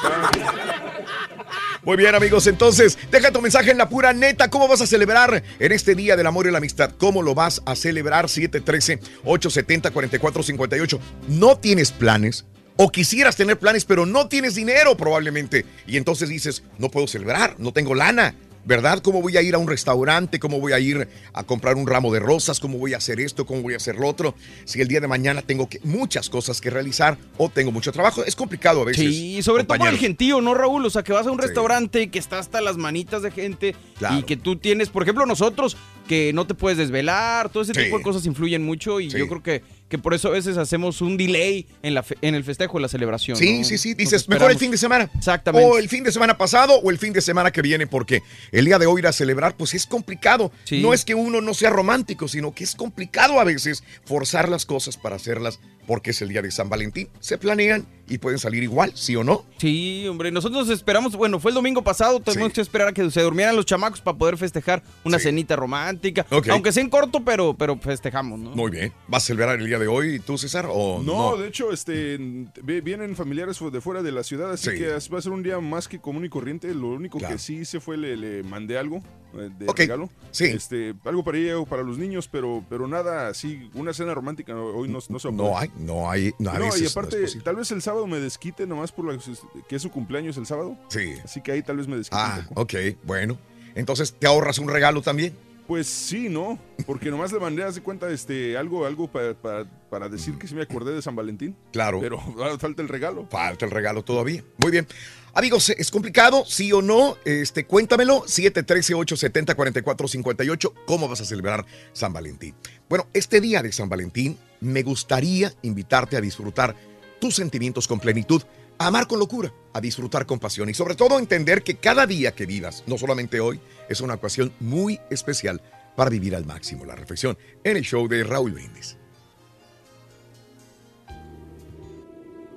Muy bien, amigos. Entonces, deja tu mensaje en la pura neta. ¿Cómo vas a celebrar en este Día del Amor y la Amistad? ¿Cómo lo vas a celebrar? 713-870-4458. ¿No tienes planes? O quisieras tener planes, pero no tienes dinero probablemente. Y entonces dices, no puedo celebrar, no tengo lana. ¿Verdad? ¿Cómo voy a ir a un restaurante? ¿Cómo voy a ir a comprar un ramo de rosas? ¿Cómo voy a hacer esto? ¿Cómo voy a hacer lo otro? Si el día de mañana tengo que, muchas cosas que realizar o tengo mucho trabajo, es complicado a veces. Sí, sobre todo por el gentío, ¿no, Raúl? O sea, que vas a un Sí. restaurante que está hasta las manitas de gente Claro. y que tú tienes, por ejemplo, nosotros, que no te puedes desvelar, todo ese Sí. tipo de cosas influyen mucho y Sí. yo creo que, que por eso a veces hacemos un delay en, la fe- en el festejo, en la celebración. Sí, ¿no? sí, sí. Dices, mejor el fin de semana. Exactamente. O el fin de semana pasado o el fin de semana que viene, porque el día de hoy ir a celebrar, pues es complicado. Sí. No es que uno no sea romántico, sino que es complicado a veces forzar las cosas para hacerlas porque es el día de San Valentín. Se planean y pueden salir igual, ¿sí o no? Sí, hombre, nosotros esperamos, bueno, fue el domingo pasado, tenemos que esperar a que se durmieran los chamacos para poder festejar una cenita romántica, aunque sea en corto, pero, pero festejamos, ¿no? Muy bien. ¿Vas a celebrar el día de hoy tú, César? O No, no? de hecho, este, vi- vienen familiares de fuera de la ciudad, así Sí. que va a ser un día más que común y corriente. Lo único que sí hice fue le, le mandé algo de regalo. sí. Este, algo para ella o para los niños, pero, pero nada así, una cena romántica hoy no, no se No hay, no hay, no, No, veces y aparte, tal vez el sábado me desquite nomás por la, que es su cumpleaños el sábado. Sí. Así que ahí tal vez me desquite Ah, un poco. ok, bueno. Entonces, ¿te ahorras un regalo también? Pues sí, ¿no? Porque nomás le mandé, haz de cuenta, este, algo, algo para, para, para decir que sí me acordé de San Valentín. Claro. Pero falta el regalo. Falta el regalo todavía. Muy bien. Amigos, ¿es complicado? ¿Sí o no? Este, cuéntamelo. 713-870-4458. ¿Cómo vas a celebrar San Valentín? Bueno, este día de San Valentín me gustaría invitarte a disfrutar tus sentimientos con plenitud, a amar con locura, a disfrutar con pasión y sobre todo entender que cada día que vivas, no solamente hoy, es una ocasión muy especial para vivir al máximo la reflexión en el show de Raúl Brindis.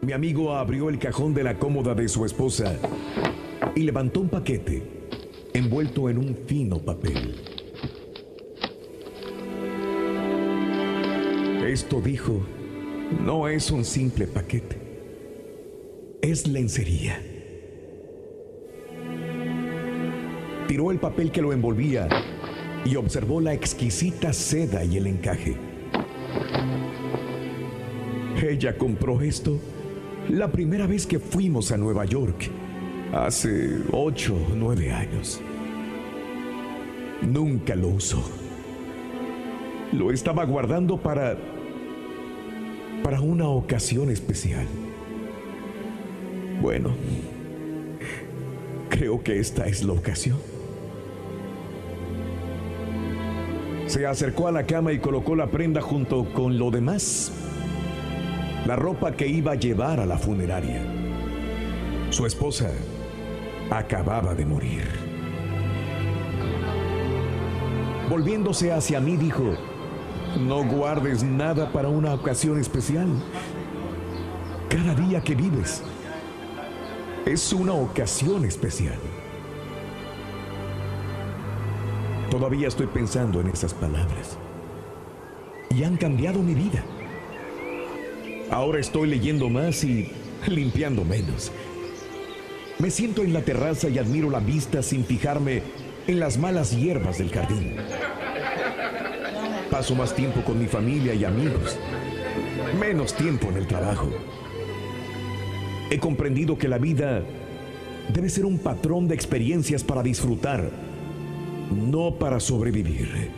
Mi amigo abrió el cajón de la cómoda de su esposa y levantó un paquete envuelto en un fino papel. Esto dijo, no es un simple paquete, es lencería. Tiró el papel que lo envolvía y observó la exquisita seda y el encaje. Ella compró esto la primera vez que fuimos a Nueva York, hace ocho o nueve años. Nunca lo usó. Lo estaba guardando para... para una ocasión especial. Bueno, creo que esta es la ocasión. Se acercó a la cama y colocó la prenda junto con lo demás. La ropa que iba a llevar a la funeraria. Su esposa acababa de morir. Volviéndose hacia mí dijo, no guardes nada para una ocasión especial. Cada día que vives es una ocasión especial. Todavía estoy pensando en esas palabras. Y han cambiado mi vida. Ahora estoy leyendo más y limpiando menos. Me siento en la terraza y admiro la vista sin fijarme en las malas hierbas del jardín. Paso más tiempo con mi familia y amigos, menos tiempo en el trabajo. He comprendido que la vida debe ser un patrón de experiencias para disfrutar, no para sobrevivir.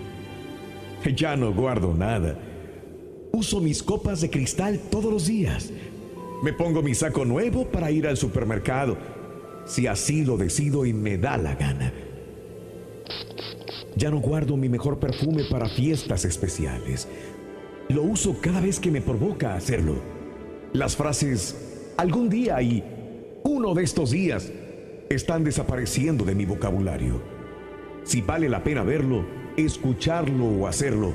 Ya no guardo nada. Uso mis copas de cristal todos los días. Me pongo mi saco nuevo para ir al supermercado, si así lo decido y me da la gana. Ya no guardo mi mejor perfume para fiestas especiales. Lo uso cada vez que me provoca hacerlo. Las frases algún día y uno de estos días están desapareciendo de mi vocabulario. Si vale la pena verlo, escucharlo o hacerlo,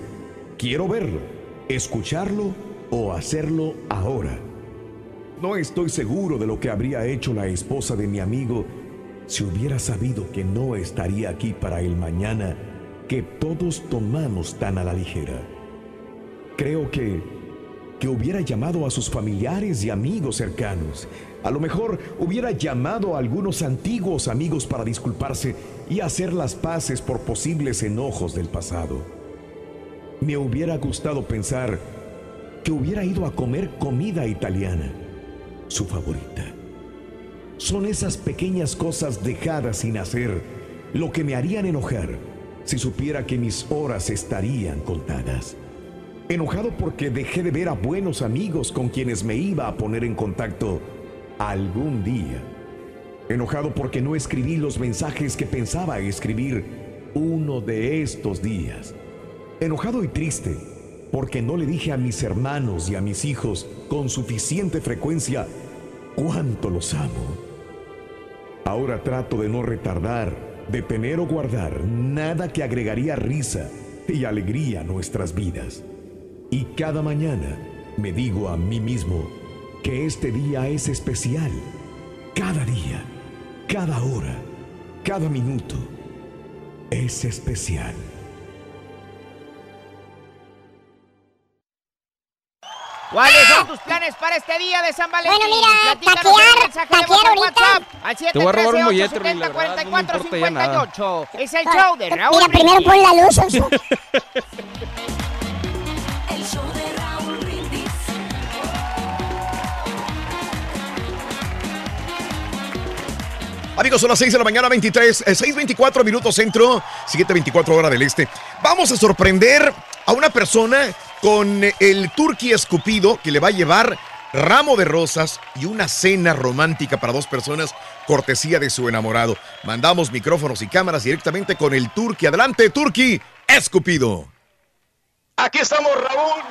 quiero verlo, escucharlo o hacerlo ahora. No estoy seguro de lo que habría hecho la esposa de mi amigo si hubiera sabido que no estaría aquí para el mañana que todos tomamos tan a la ligera. Creo que que hubiera llamado a sus familiares y amigos cercanos. A lo mejor hubiera llamado a algunos antiguos amigos para disculparse y hacer las paces por posibles enojos del pasado. Me hubiera gustado pensar que hubiera ido a comer comida italiana, su favorita. Son esas pequeñas cosas dejadas sin hacer lo que me harían enojar si supiera que mis horas estarían contadas. Enojado porque dejé de ver a buenos amigos con quienes me iba a poner en contacto algún día. Enojado porque no escribí los mensajes que pensaba escribir uno de estos días. Enojado y triste porque no le dije a mis hermanos y a mis hijos con suficiente frecuencia cuánto los amo. Ahora trato de no retardar, detener o guardar nada que agregaría risa y alegría a nuestras vidas. Y cada mañana me digo a mí mismo que este día es especial. Cada día, cada hora, cada minuto es especial. ¿Cuáles son tus planes para este día de San Valentín? Bueno, mira, un taquear, taquear ahorita. WhatsApp al Te voy a robar un mollete, 713 la verdad, no me 870 importa ya nada. 4458. Es el show de Raúl Mira, primero pon la luz. Amigos, son las 6 de la mañana, 23, eh, 6.24 minutos centro, 7.24 hora del este. Vamos a sorprender a una persona con el turqui escupido que le va a llevar ramo de rosas y una cena romántica para dos personas, cortesía de su enamorado. Mandamos micrófonos y cámaras directamente con el turqui. Adelante, turqui escupido. Aquí estamos, Raúl,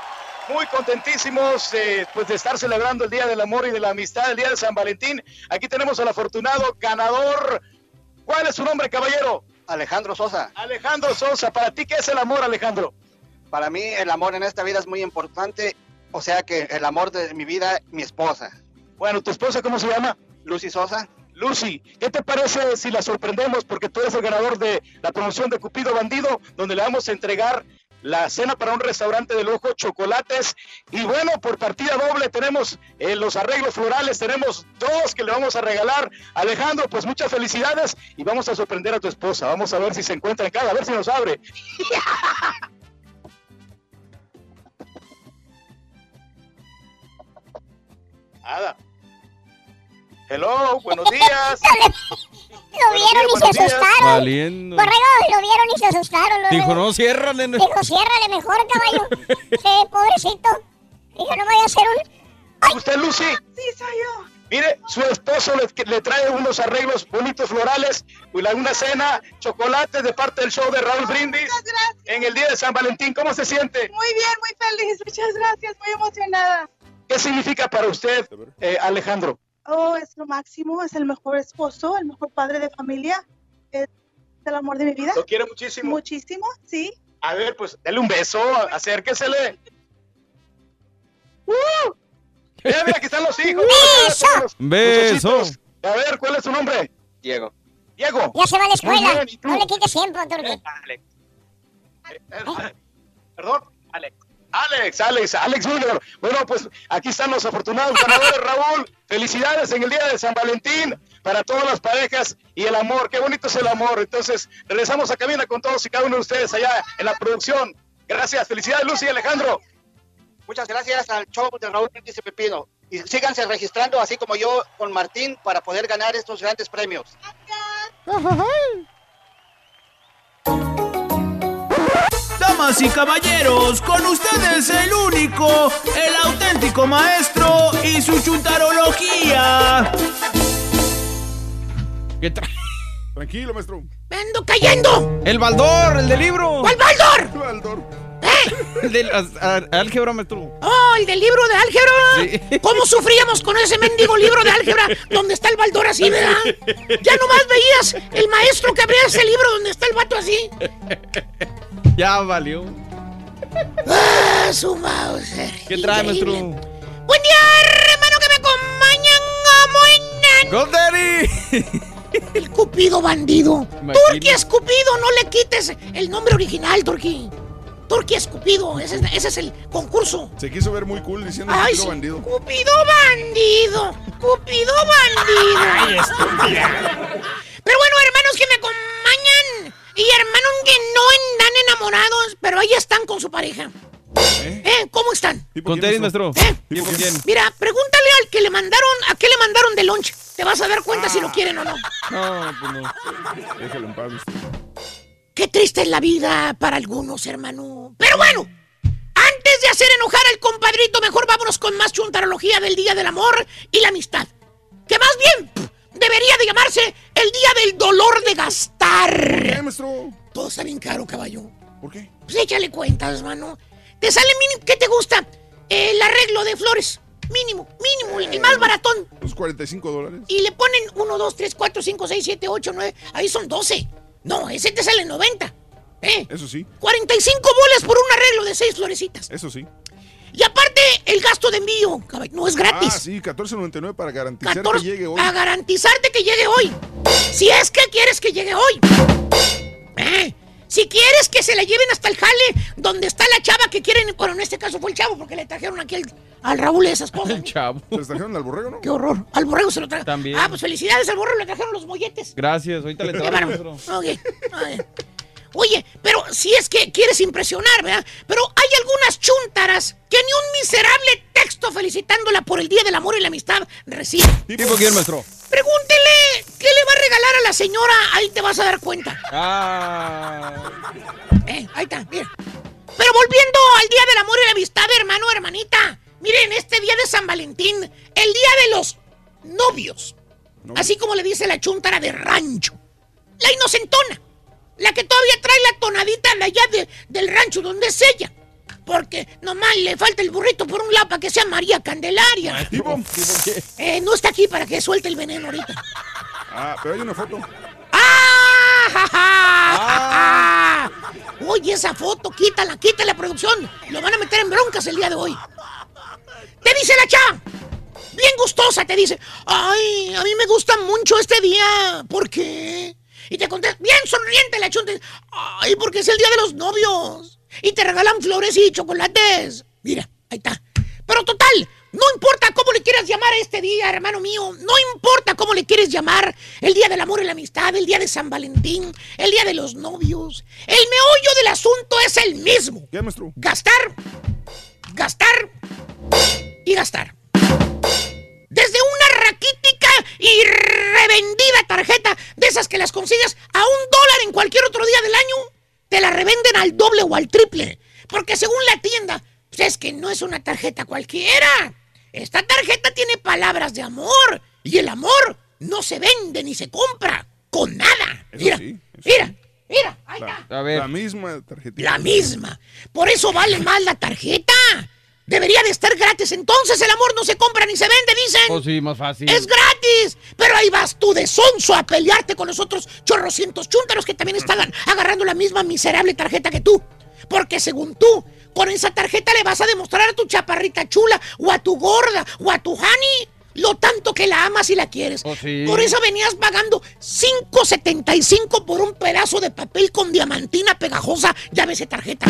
muy contentísimos eh, pues de estar celebrando el Día del Amor y de la Amistad, el Día de San Valentín. Aquí tenemos al afortunado ganador. ¿Cuál es su nombre, caballero? Alejandro Sosa. Alejandro Sosa. ¿Para ti qué es el amor, Alejandro? Para mí el amor en esta vida es muy importante, o sea que el amor de mi vida, mi esposa. Bueno, ¿tu esposa cómo se llama? Lucy Sosa. Lucy, ¿qué te parece si la sorprendemos? Porque tú eres el ganador de la promoción de Cupido Bandido, donde le vamos a entregar la cena para un restaurante de lujo, chocolates. Y bueno, por partida doble tenemos eh, los arreglos florales, tenemos dos que le vamos a regalar. Alejandro, pues muchas felicidades y vamos a sorprender a tu esposa. Vamos a ver si se encuentra en casa, a ver si nos abre. Nada. Hello, buenos días. Lo vieron y se asustaron. Valiendo. Borrego, lo vieron y se asustaron. lo Dijo, no, ciérrale. no. Dijo, ciérrale mejor, caballo. sí, pobrecito. Dijo, no vaya a ser un... ¿Usted, Lucy? Sí, soy yo. Mire, su esposo le, le trae unos arreglos bonitos florales, una una cena, chocolate de parte del show de Raúl Brindis en el día de San Valentín. ¿Cómo se siente? Muy bien, muy feliz. Muchas gracias, muy emocionada. ¿Qué significa para usted, eh, Alejandro? Oh, es lo máximo, es el mejor esposo, el mejor padre de familia, es el amor de mi vida. ¿Lo quiere muchísimo? Muchísimo, sí. A ver, pues, dale un beso, acérquesele. ¡Uh! Mira, mira, aquí están los hijos. ¡Beso! Beso. A ver, ¿cuál es su nombre? Diego. Diego. Ya se va a la escuela. No le quites tiempo, Turki. Alex. Perdón. Alex. Alex, Alex, Alex Junior. Bueno, pues aquí están los afortunados ganadores, Raúl. Felicidades en el día de San Valentín para todas las parejas y el amor. Qué bonito es el amor. Entonces, regresamos a cabina con todos y cada uno de ustedes allá en la producción. Gracias. Felicidades, Lucy y Alejandro. Muchas gracias al show de Raúl y Pepino. Y síganse registrando, así como yo con Martín, para poder ganar estos grandes premios. Damas y caballeros, con ustedes el único, el auténtico maestro y su chuntarología. ¿Qué trae? Tranquilo, maestro. ¡Me ando cayendo! El Baldor, el del libro. ¿Cuál Baldor? Baldor. El del álgebra, maestro. ¡Oh, el del libro de álgebra! Sí. ¿Cómo sufríamos con ese mendigo libro de álgebra donde está el Baldor así, verdad? Ya nomás veías el maestro que abría ese libro donde está el vato así. Ya valió. ¡Ah, su mouse! ¿Qué trae, maestro? Buen día, hermano, que me acompañan. ¡Go Daddy! El Cupido bandido. Turqui Escupido, no le quites el nombre original, Turqui. Turqui Escupido, ese, es- ese es el concurso. Se quiso ver muy cool diciendo Ay, Cupido sí. bandido. Cupido bandido. Cupido bandido. Ay, estúpida. Pero bueno, hermanos que me acompañan y hermanos que no andan enamorados, pero ahí están con su pareja. ¿Eh? ¿Cómo están? Con tenis, maestro. ¿Eh? ¿Y con quién? Mira, pregúntale al que le mandaron, a qué le mandaron de lunch. Te vas a dar cuenta si lo quieren o no. No, pues no. Déjalo en paz. Qué triste es la vida para algunos, hermano. Pero bueno, antes de hacer enojar al compadrito, mejor vámonos con más chuntarología del Día del Amor y la Amistad. Que más bien pff, debería de llamarse el Día del Dolor de Gastar. ¿Por qué, maestro? Todo está bien caro, caballo. ¿Por qué? Pues échale cuentas, mano. Te sale mínimo, ¿qué te gusta? El arreglo de flores. Mínimo, mínimo, el más baratón. Los 45 dólares. Y le ponen 1, 2, 3, 4, 5, 6, 7, 8, 9. Ahí son 12. No, ese te sale 90. ¿Eh? Eso sí, 45 bolas por un arreglo de 6 florecitas. eso sí. El gasto de envío, no es gratis. Ah, sí, 14.99 para garantizar 14 que llegue hoy. A garantizarte que llegue hoy. Si es que quieres que llegue hoy. ¿Eh? Si quieres que se la lleven hasta el jale, donde está la chava que quieren. Bueno, en este caso fue el chavo, porque le trajeron aquí al, al Raúl esas cosas. Chavo. ¿Se les trajeron al borrego, no? Qué horror. Al borrego se lo trajeron. También. Ah, pues felicidades al borrego, le trajeron los molletes. Gracias, ahorita le Qué trabajo, bárbaro. Oye, pero si es que quieres impresionar, ¿verdad? Pero hay algunas chúntaras que ni un miserable texto felicitándola por el Día del Amor y la Amistad recibe. ¿Tipo quién, maestro? Pregúntele qué le va a regalar a la señora, ahí te vas a dar cuenta. Ah. Eh, ahí está, mira. Pero volviendo al Día del Amor y la Amistad, hermano, hermanita. Miren, este día de San Valentín, el día de los novios. Así como le dice la chuntara de rancho. La inocentona. La que todavía trae la tonadita de allá de- del rancho donde es ella. Porque nomás le falta el burrito por un lado para que sea María Candelaria. ¿Tipo? Eh, no está aquí para que suelte el veneno ahorita. Ah, pero hay una foto. ¡Ah! ja, ja, ja, ja! Oye, esa foto, quítala, quítala, producción. Lo van a meter en broncas el día de hoy. Te dice la chava. Bien gustosa, te dice. Ay, a mí me gusta mucho este día. ¿Por qué? Y te contesta, bien sonriente la chunta. Ay, porque es el día de los novios. Y te regalan flores y chocolates. Mira, ahí está. Pero total, no importa cómo le quieras llamar a este día, hermano mío. No importa cómo le quieres llamar. El día del amor y la amistad, el día de San Valentín, el día de los novios. El meollo del asunto es el mismo. ¿Qué, maestro? Gastar, gastar y gastar. Desde una raquítica y revendida tarjeta de esas que las consigues a un dólar en cualquier otro día del año, te la revenden al doble o al triple. Porque según la tienda, pues es que no es una tarjeta cualquiera. esta tarjeta tiene palabras de amor. Y el amor no se vende ni se compra con nada. Eso Mira, sí, mira, mira. La, la misma tarjetita. La misma. Por eso vale más la tarjeta. Debería de estar gratis. Entonces el amor no se compra ni se vende, dicen. Oh, sí, más fácil. Es gratis. Pero ahí vas tú de sonso a pelearte con los otros chorrocientos chúntaros que también están agarrando la misma miserable tarjeta que tú. Porque según tú, con esa tarjeta le vas a demostrar a tu chaparrita chula, o a tu gorda, o a tu honey, lo tanto que la amas y la quieres. Oh, sí. Por eso venías pagando 5.75 por un pedazo de papel con diamantina pegajosa. Esa tarjeta.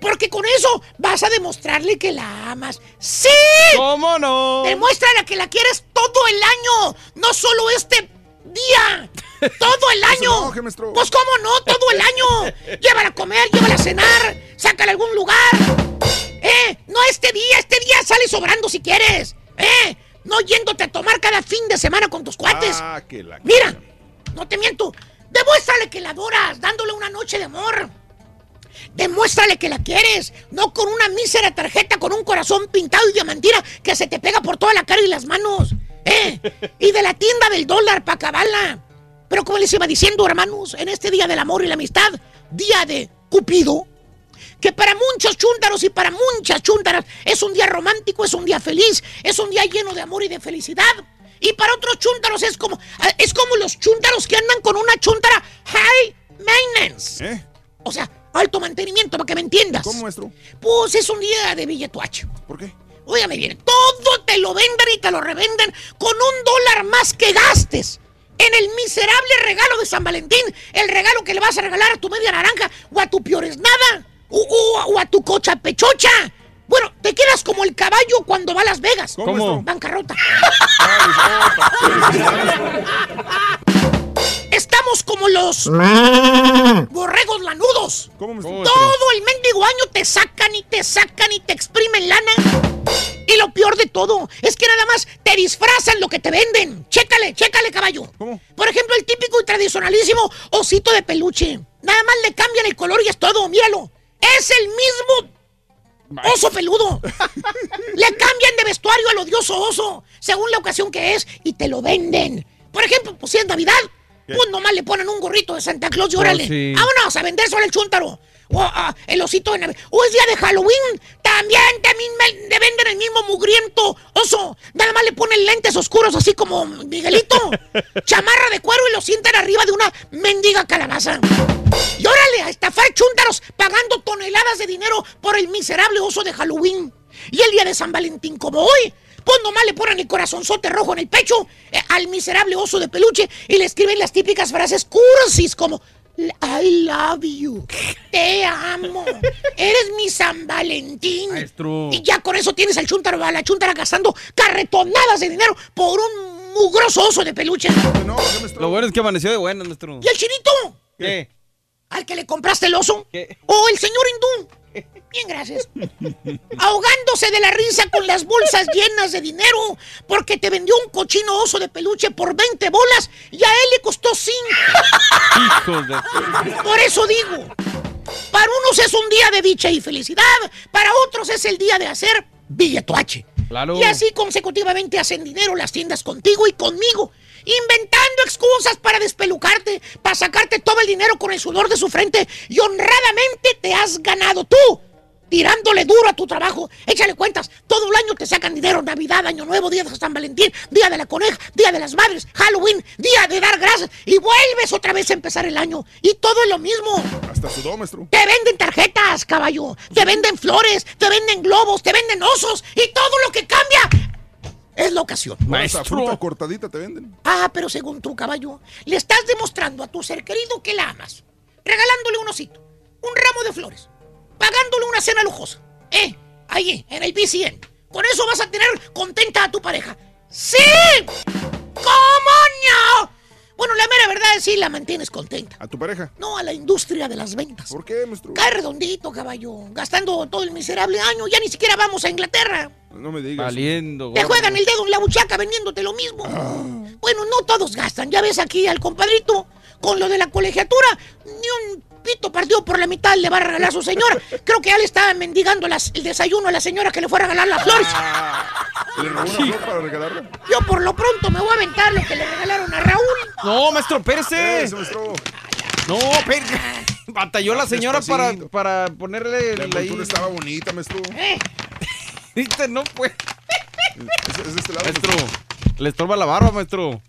Porque con eso vas a demostrarle que la amas. ¡Sí! ¿Cómo no? Demuéstrale que la quieres todo el año, no solo este día. Todo el año. enoje, maestro. Pues cómo no, todo el año. Llévala a comer, llévala a cenar, sácala a algún lugar. Eh, no este día, este día sale sobrando si quieres. Eh, no yéndote a tomar cada fin de semana con tus cuates. Ah, que la... Mira, no te miento. Demuéstrale que la adoras, dándole una noche de amor. Demuéstrale que la quieres, no con una mísera tarjeta con un corazón pintado y diamantina que se te pega por toda la cara y las manos. ¿Eh? Y de la tienda del dólar para acabarla. Pero como les iba diciendo, hermanos, en este día del amor y la amistad, día de Cupido, que para muchos chúntaros y para muchas chúntaras es un día romántico, es un día feliz, es un día lleno de amor y de felicidad. Y para otros chúntaros es como, es como los chúntaros que andan con una chúntara high maintenance. ¿Eh? O sea, alto mantenimiento, para que me entiendas. ¿Cómo, maestro? Pues es un día de billetuache. ¿Por qué? Óigame bien, todo te lo venden y te lo revenden con un dólar más que gastes. En el miserable regalo de San Valentín, el regalo que le vas a regalar a tu media naranja o a tu piores nada, o, o- o a tu cocha pechocha. Bueno, te quedas como el caballo cuando va a Las Vegas. ¿Cómo? ¿Cómo? Bancarrota. Estamos como los borregos lanudos. Todo el mendigo año te sacan y te sacan y te exprimen lana. Y lo peor de todo es que nada más te disfrazan lo que te venden. Chécale, chécale, caballo. Por ejemplo, el típico y tradicionalísimo osito de peluche. Nada más le cambian el color y es todo, míralo. Es el mismo oso peludo. Le cambian de vestuario al odioso oso, según la ocasión que es, y te lo venden. Por ejemplo, pues si es Navidad, pues nomás le ponen un gorrito de Santa Claus y Oh, órale. sí. Vámonos a vender solo el chúntaro. O ah, el osito de Navidad. O es día de Halloween. También, también me, le venden el mismo mugriento oso. Nada más le ponen lentes oscuros así como Miguelito. Chamarra de cuero y lo sientan arriba de una mendiga calabaza. Y órale, a estafar chúntaros pagando toneladas de dinero por el miserable oso de Halloween. Y el día de San Valentín como hoy, pues nomás le ponen el corazonzote rojo en el pecho eh, al miserable oso de peluche y le escriben las típicas frases cursis como I love you, te amo, eres mi San Valentín. Maestro. Y ya con eso tienes al chuntaro, a la chuntara gastando carretonadas de dinero por un mugroso oso de peluche. Lo bueno es que amaneció de buenas, maestro. ¿Y el chinito? ¿Qué? ¿Al que le compraste el oso? ¿O el señor hindú? Bien, gracias. Ahogándose de la risa con las bolsas llenas de dinero porque te vendió un cochino oso de peluche por 20 bolas y a él le costó 5. Hijos de... Por eso digo, para unos es un día de dicha y felicidad, para otros es el día de hacer billetuache. Claro. Y así consecutivamente hacen dinero las tiendas contigo y conmigo, inventando excusas para despelucarte, para sacarte todo el dinero con el sudor de su frente y honradamente te has ganado tú. Tirándole duro a tu trabajo, échale cuentas. Todo el año te sacan dinero: Navidad, Año Nuevo, Día de San Valentín, Día de la Coneja, Día de las Madres, Halloween, Día de dar gracias. Y vuelves otra vez a empezar el año. Y todo es lo mismo. Hasta sudó, maestro. Te venden tarjetas, caballo. Te venden flores, te venden globos, te venden osos. Y todo lo que cambia es la ocasión. Hasta fruta cortadita te venden. Ah, pero según tu caballo, le estás demostrando a tu ser querido que la amas. Regalándole un osito, un ramo de flores, pagándole una cena lujosa. Eh, ahí, en el BCN. Con eso vas a tener contenta a tu pareja. ¡Sí! ¿Cómo no? Bueno, la mera verdad es sí la mantienes contenta. ¿A tu pareja? No a la industria de las ventas. ¿Por qué, maestro? Cae redondito, caballo. Gastando todo el miserable año. Ya ni siquiera vamos a Inglaterra. No me digas. Valiendo, Te juegan el dedo en la buchaca vendiéndote lo mismo. Bueno, no todos gastan. Ya ves aquí al compadrito con lo de la colegiatura. Ni un pito partido por la mitad le va a regalar a su señora. Creo que ya le estaba mendigando las- el desayuno a la señora que le fue a regalar las flores. ¿Le robó una flor para regalarla? Yo por lo pronto me voy a aventar lo que le regalaron a Raúl. No, maestro, espérese. Eso, maestro. No, espérese. Batalló la señora para, para ponerle La el envoltura ahí. estaba bonita, maestro. Viste, no puede. Es, es de este lado. Maestro, le estorba la barba, maestro.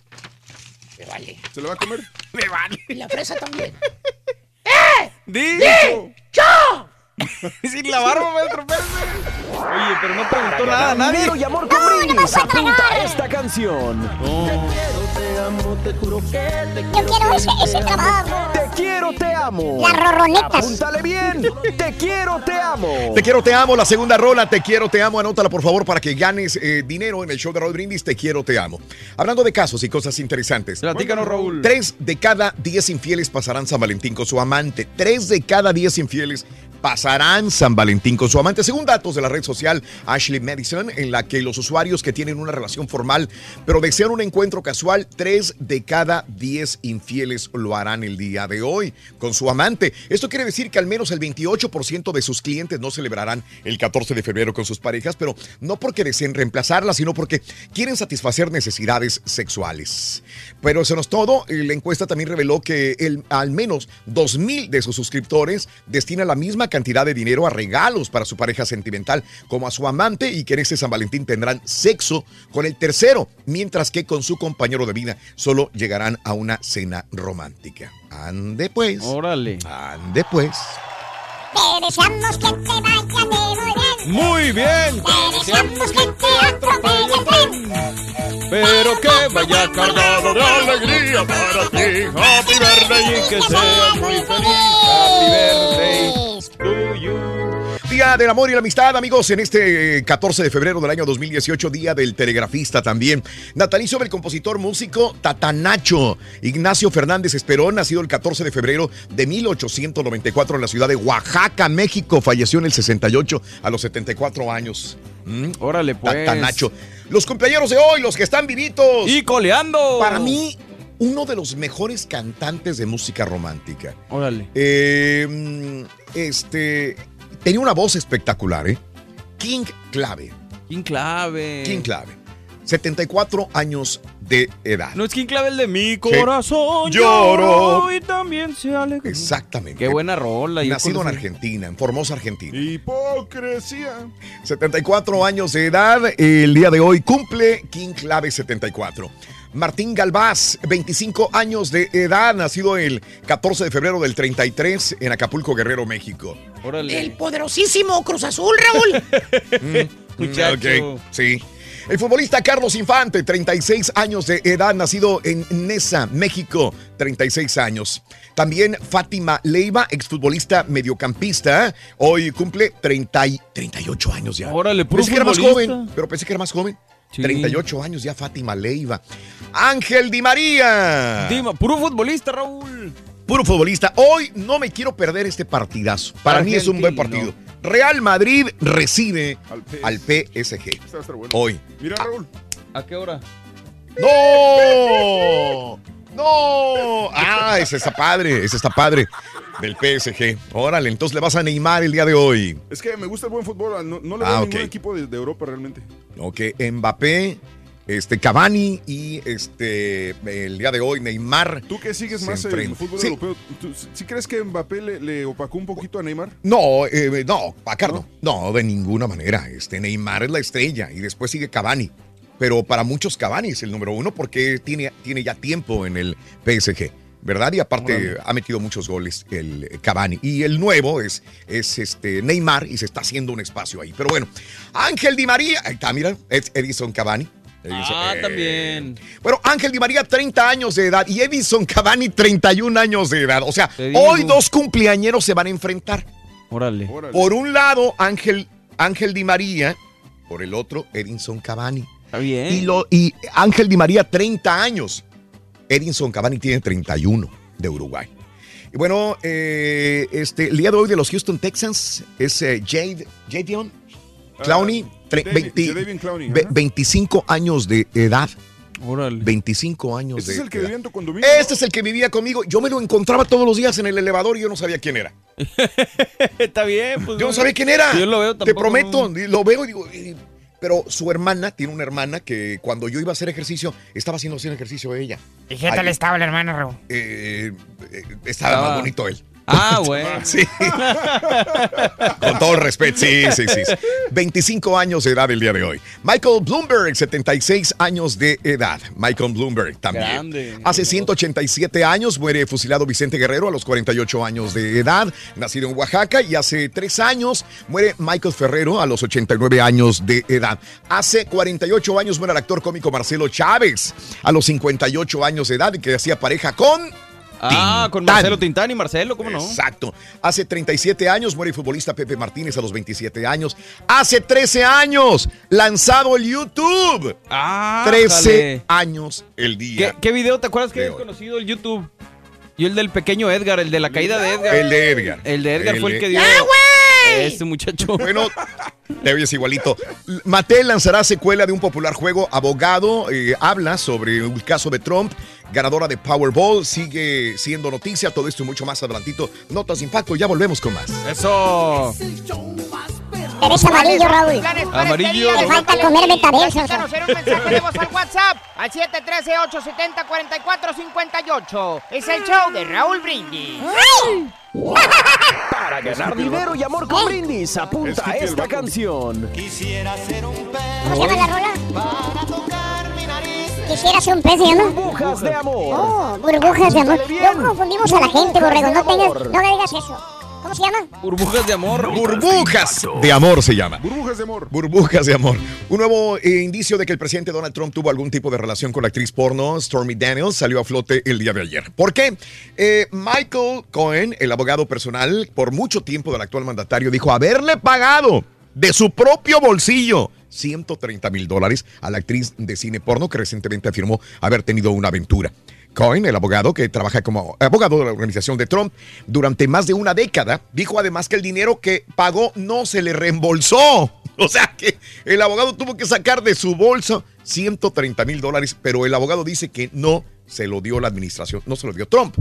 Me vale. ¿Se lo va a comer? Me vale. Y la fresa también. ¡Di! ¡Yo! Sin la barba, maestro, espérese. Oye, pero no preguntó nada a nadie. Dinero y amor con brindis. Apunta esta canción. Yo quiero ese, ese trabajo. Te quiero, te amo. Las rorronetas. Apúntale bien. Te quiero, te amo. Te quiero, te amo. La segunda rola, te quiero, te amo. Anótala, por favor, para que ganes eh, dinero en el show de Raúl Brindis. Te quiero, te amo. Hablando de casos y cosas interesantes. Platícanos, Raúl. Tres de cada diez infieles pasarán San Valentín con su amante. Tres de cada diez infieles pasarán San Valentín con su amante, según datos de la red social Ashley Madison, en la que los usuarios que tienen una relación formal pero desean un encuentro casual, tres de cada diez infieles lo harán el día de hoy con su amante. Esto quiere decir que al menos el 28% de sus clientes no celebrarán el 14 de febrero con sus parejas, pero no porque deseen reemplazarla, sino porque quieren satisfacer necesidades sexuales. Pero eso no es todo. La encuesta también reveló que el, al menos 2.000 de sus suscriptores destinan la misma cantidad de dinero a regalos para su pareja sentimental como a su amante y que en este San Valentín tendrán sexo con el tercero, mientras que con su compañero de vida solo llegarán a una cena romántica. Ande pues. Órale. Ande pues. Te deseamos que te vaya de muy bien. Muy bien. Te deseamos que te atropelle el tren. Pero que vaya cargado de alegría para ti. Happy birthday y que seas muy feliz. Happy birthday you. Día del amor y la amistad, amigos, en este eh, 14 de febrero del año 2018, día del telegrafista también. Natalicio del compositor músico Tatanacho. Ignacio Fernández Esperón, nacido el 14 de febrero de 1894 en la ciudad de Oaxaca, México. Falleció en el 68 a los 74 años. ¿Mm? Órale, pues. Tatanacho. Los cumpleaños de hoy, los que están vivitos. Y coleando. Para mí, uno de los mejores cantantes de música romántica. Órale. Eh, mm, este tenía una voz espectacular, ¿eh? King Clave. King Clave. King Clave. 74 años de edad. No es King Clave el de mi corazón. Lloro. Y también se alegra. Exactamente. Qué buena rola. Nacido en Argentina, en Formosa, Argentina. Hipocresía. 74 años de edad. El día de hoy cumple King Clave 74. Martín Galvás, 25 años de edad, nacido el 14 de febrero del 33 en Acapulco, Guerrero, México. El poderosísimo Cruz Azul, Raúl. Mm, ok, sí. El futbolista Carlos Infante, 36 años de edad, nacido en Nesa, México, 36 años. También Fátima Leiva, exfutbolista mediocampista, hoy cumple 30 y 38 años ya. Órale, puro pensé que era más joven, pero pensé que era más joven. Sí. 38 años ya Fátima Leiva. Ángel Di María. Dima, puro futbolista, Raúl. Puro futbolista. Hoy no me quiero perder este partidazo. Para mí es un buen partido. Real Madrid recibe Al PS. al PSG. Va a estar bueno. Hoy. Mira, Raúl. ¿A qué hora? ¡No! ¡No! Ah, ese está padre, ese está padre. Del PSG. Órale, entonces le vas a Neymar el día de hoy. Es que me gusta el buen fútbol. No, no le Ah, veo a ok. ningún equipo de, de Europa realmente. Ok, Mbappé, este Cavani y este el día de hoy Neymar. Tú que sigues más el enfrentan. fútbol Sí. europeo, ¿tú, ¿sí crees que Mbappé le, le opacó un poquito a Neymar? No, eh, no, Pacardo. No, de ninguna manera. Este Neymar es la estrella y después sigue Cavani. Pero para muchos Cavani es el número uno porque tiene, tiene ya tiempo en el PSG. ¿Verdad? Y aparte ha metido muchos goles el Cavani. Y el nuevo es, es este Neymar y se está haciendo un espacio ahí. Pero bueno, Ángel Di María. Ahí está, mira, es Edison Cavani. Edison- Ah, eh, también. Bueno, Ángel Di María, 30 años de edad. Y Edison Cavani, 31 años de edad. O sea, hoy dos cumpleañeros se van a enfrentar. Órale. Órale. Por un lado, Ángel, Ángel Di María, por el otro, Edinson Cavani. Está bien. Y, lo, y Ángel Di María, 30 años. Edinson Cavani tiene 31 de Uruguay. Y bueno, eh, este, el día de hoy de los Houston Texans es eh, Jade, Jadion Clowney, tre- David- 20 Jadavion Clowney, ve- ajá. 25 años de edad. Órale. 25 años Este de es el que edad. vivía en tu condominio. Este es el que vivía conmigo. Yo me lo encontraba todos los días en el elevador y yo no sabía quién era. Está bien. Pues, Yo no sabía quién era. Yo lo veo Te tampoco, prometo, no. lo veo y digo, Pero su hermana, tiene una hermana que cuando yo iba a hacer ejercicio, estaba haciendo ejercicio ella. ¿Y qué tal estaba el hermano, Raúl? eh, eh, estaba Estaba- más bonito él. Ah, bueno. Sí. Con todo el respeto, sí, sí, sí. 25 años de edad el día de hoy. Michael Bloomberg, 76 años de edad. Michael Bloomberg también. Grande. Hace 187 años muere fusilado Vicente Guerrero a los 48 años de edad, nacido en Oaxaca. Y hace tres años muere Michael Ferrero a los 89 años de edad. Hace 48 años muere el actor cómico Marcelo Chávez a los 58 años de edad y que hacía pareja con... Ah, con. Marcelo Tintán y Marcelo, ¿cómo no? Exacto. Hace 37 años muere el futbolista Pepe Martínez a los 27 años. Hace 13 años lanzado el YouTube. Ah, 13 jale. años el día. ¿Qué, qué video te acuerdas que hoy. conocido el YouTube? Y el del pequeño Edgar, el de la caída de Edgar. El de Edgar. El de Edgar El fue el que dio. ¡Ya, güey! Este muchacho. Bueno, te oyes igualito. Mattel lanzará secuela de un popular juego Abogado. eh, habla sobre el caso de Trump. Ganadora de Powerball. Sigue siendo noticia. Todo esto y mucho más adelantito. Notas de impacto. Ya volvemos con más. Eso. Eres amarillo, Raúl. Amarillo. Te falta comer betabesos. Platícanos en un mensaje de voz al WhatsApp al 713-870-4458. Es el show de Raúl Brindis. Para ganar dinero y amor con brindis, apunta a esta canción. Quisiera ser un pez ¿Cómo se llama la rola? para tocar mi nariz. Quisiera ser un pez, ¿se llama? Burbujas de amor. Oh, burbujas de amor. Luego confundimos a la gente, borrego. No, tengas, no digas eso. ¿Cómo se llama? Burbujas de amor. Burbujas de amor se llama. Burbujas de amor. Burbujas de amor. Un nuevo eh, indicio de que el presidente Donald Trump tuvo algún tipo de relación con la actriz porno Stormy Daniels salió a flote el día de ayer. ¿Por qué? Eh, Michael Cohen, el abogado personal por mucho tiempo del actual mandatario, dijo haberle pagado de su propio bolsillo 130 mil dólares a la actriz de cine porno que recientemente afirmó haber tenido una aventura. Cohen, el abogado que trabaja como abogado de la organización de Trump durante más de una década, dijo además que el dinero que pagó no se le reembolsó. O sea que el abogado tuvo que sacar de su bolsa 130 mil dólares, pero el abogado dice que no se lo dio la administración, no se lo dio Trump.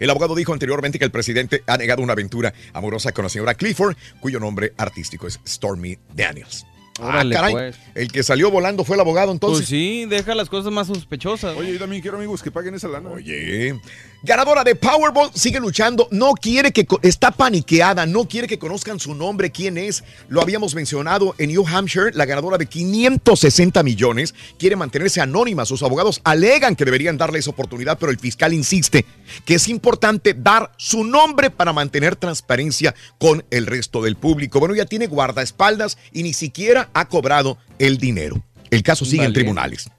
El abogado dijo anteriormente que el presidente ha negado una aventura amorosa con la señora Clifford, cuyo nombre artístico es Stormy Daniels. Órale, ah, caray. pues. El que salió volando fue el abogado entonces. Pues sí, deja las cosas más sospechosas. Oye, yo también quiero amigos que paguen esa lana. Oye. Ganadora de Powerball sigue luchando, no quiere que está paniqueada, no quiere que conozcan su nombre, quién es. Lo habíamos mencionado en New Hampshire, la ganadora de 560 millones quiere mantenerse anónima. Sus abogados alegan que deberían darle esa oportunidad, pero el fiscal insiste que es importante dar su nombre para mantener transparencia con el resto del público. Bueno, ya tiene guardaespaldas y ni siquiera ha cobrado el dinero. El caso sigue en tribunales.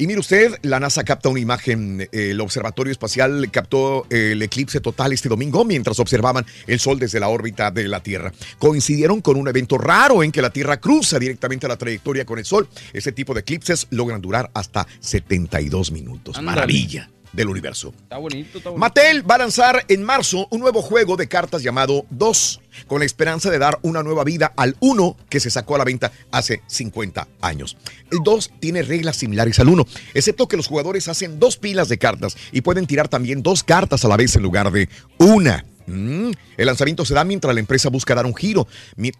Y mire usted, la NASA capta una imagen, eh, el Observatorio Espacial captó eh, el eclipse total este domingo mientras observaban el Sol desde la órbita de la Tierra. Coincidieron con un evento raro en que la Tierra cruza directamente la trayectoria con el Sol. Ese tipo de eclipses logran durar hasta 72 minutos. Maravilla del universo. Está bonito, está bonito. Mattel va a lanzar en marzo un nuevo juego de cartas llamado 2, con la esperanza de dar una nueva vida al 1 que se sacó a la venta hace 50 años. El 2 tiene reglas similares al 1, excepto que los jugadores hacen dos pilas de cartas y pueden tirar también dos cartas a la vez en lugar de una. Mm, El lanzamiento se da mientras la empresa busca dar un giro,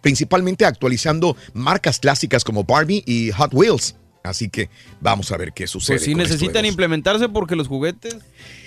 principalmente actualizando marcas clásicas como Barbie y Hot Wheels. Así que vamos a ver qué sucede. Pues sí necesitan implementarse porque los juguetes.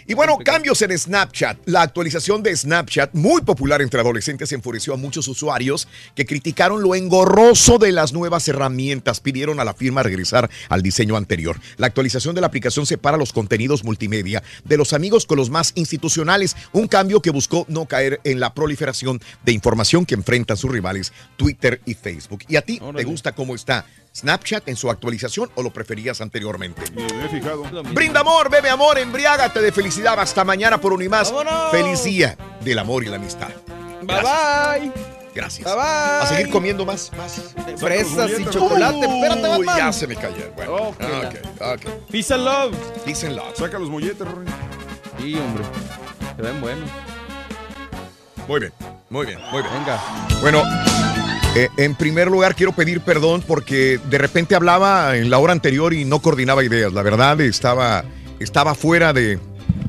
Y bueno, cambios en Snapchat. La actualización de Snapchat, muy popular entre adolescentes, enfureció a muchos usuarios que criticaron lo engorroso de las nuevas herramientas. Pidieron a la firma regresar al diseño anterior. La actualización de la aplicación separa los contenidos multimedia de los amigos con los más institucionales. Un cambio que buscó no caer en la proliferación de información que enfrentan sus rivales Twitter y Facebook. ¿Y a ti te gusta cómo está Snapchat en su actualización o lo preferías anteriormente? Me he fijado. Brinda amor, bebe amor, embriágate de felicidad. Hasta mañana por un y más. ¡Vámonos! Feliz día del amor y la amistad. Bye bye. Gracias. Bye bye. A seguir comiendo más. más. Fresas y chocolate. Espérate, Uy, Batman. ya se me cayeron. Bueno, Ok, ok, ok. Peace and love. Peace and love. Saca los molletes, Rory. Sí, hombre. Se ven buenos. Muy bien, muy bien, muy bien. Venga. Bueno, eh, en primer lugar quiero pedir perdón porque de repente hablaba en la hora anterior y no coordinaba ideas. La verdad estaba, estaba fuera de,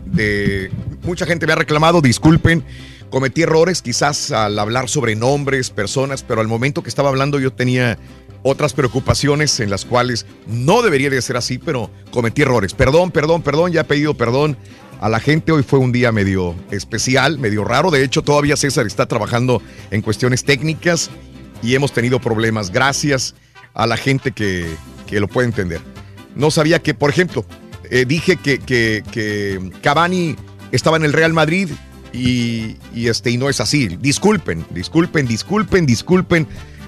de... Mucha gente me ha reclamado, disculpen. Cometí errores quizás al hablar sobre nombres, personas, pero al momento que estaba hablando yo tenía otras preocupaciones en las cuales no debería de ser así, pero cometí errores. Perdón, perdón, perdón, ya he pedido perdón a la gente. Hoy fue un día medio especial, medio raro. De hecho, todavía César está trabajando en cuestiones técnicas y hemos tenido problemas. Gracias a la gente que, que lo puede entender. No sabía que, por ejemplo, eh, dije que, que, que Cavani estaba en el Real Madrid y, y este, y no es así. Disculpen, disculpen, disculpen, disculpen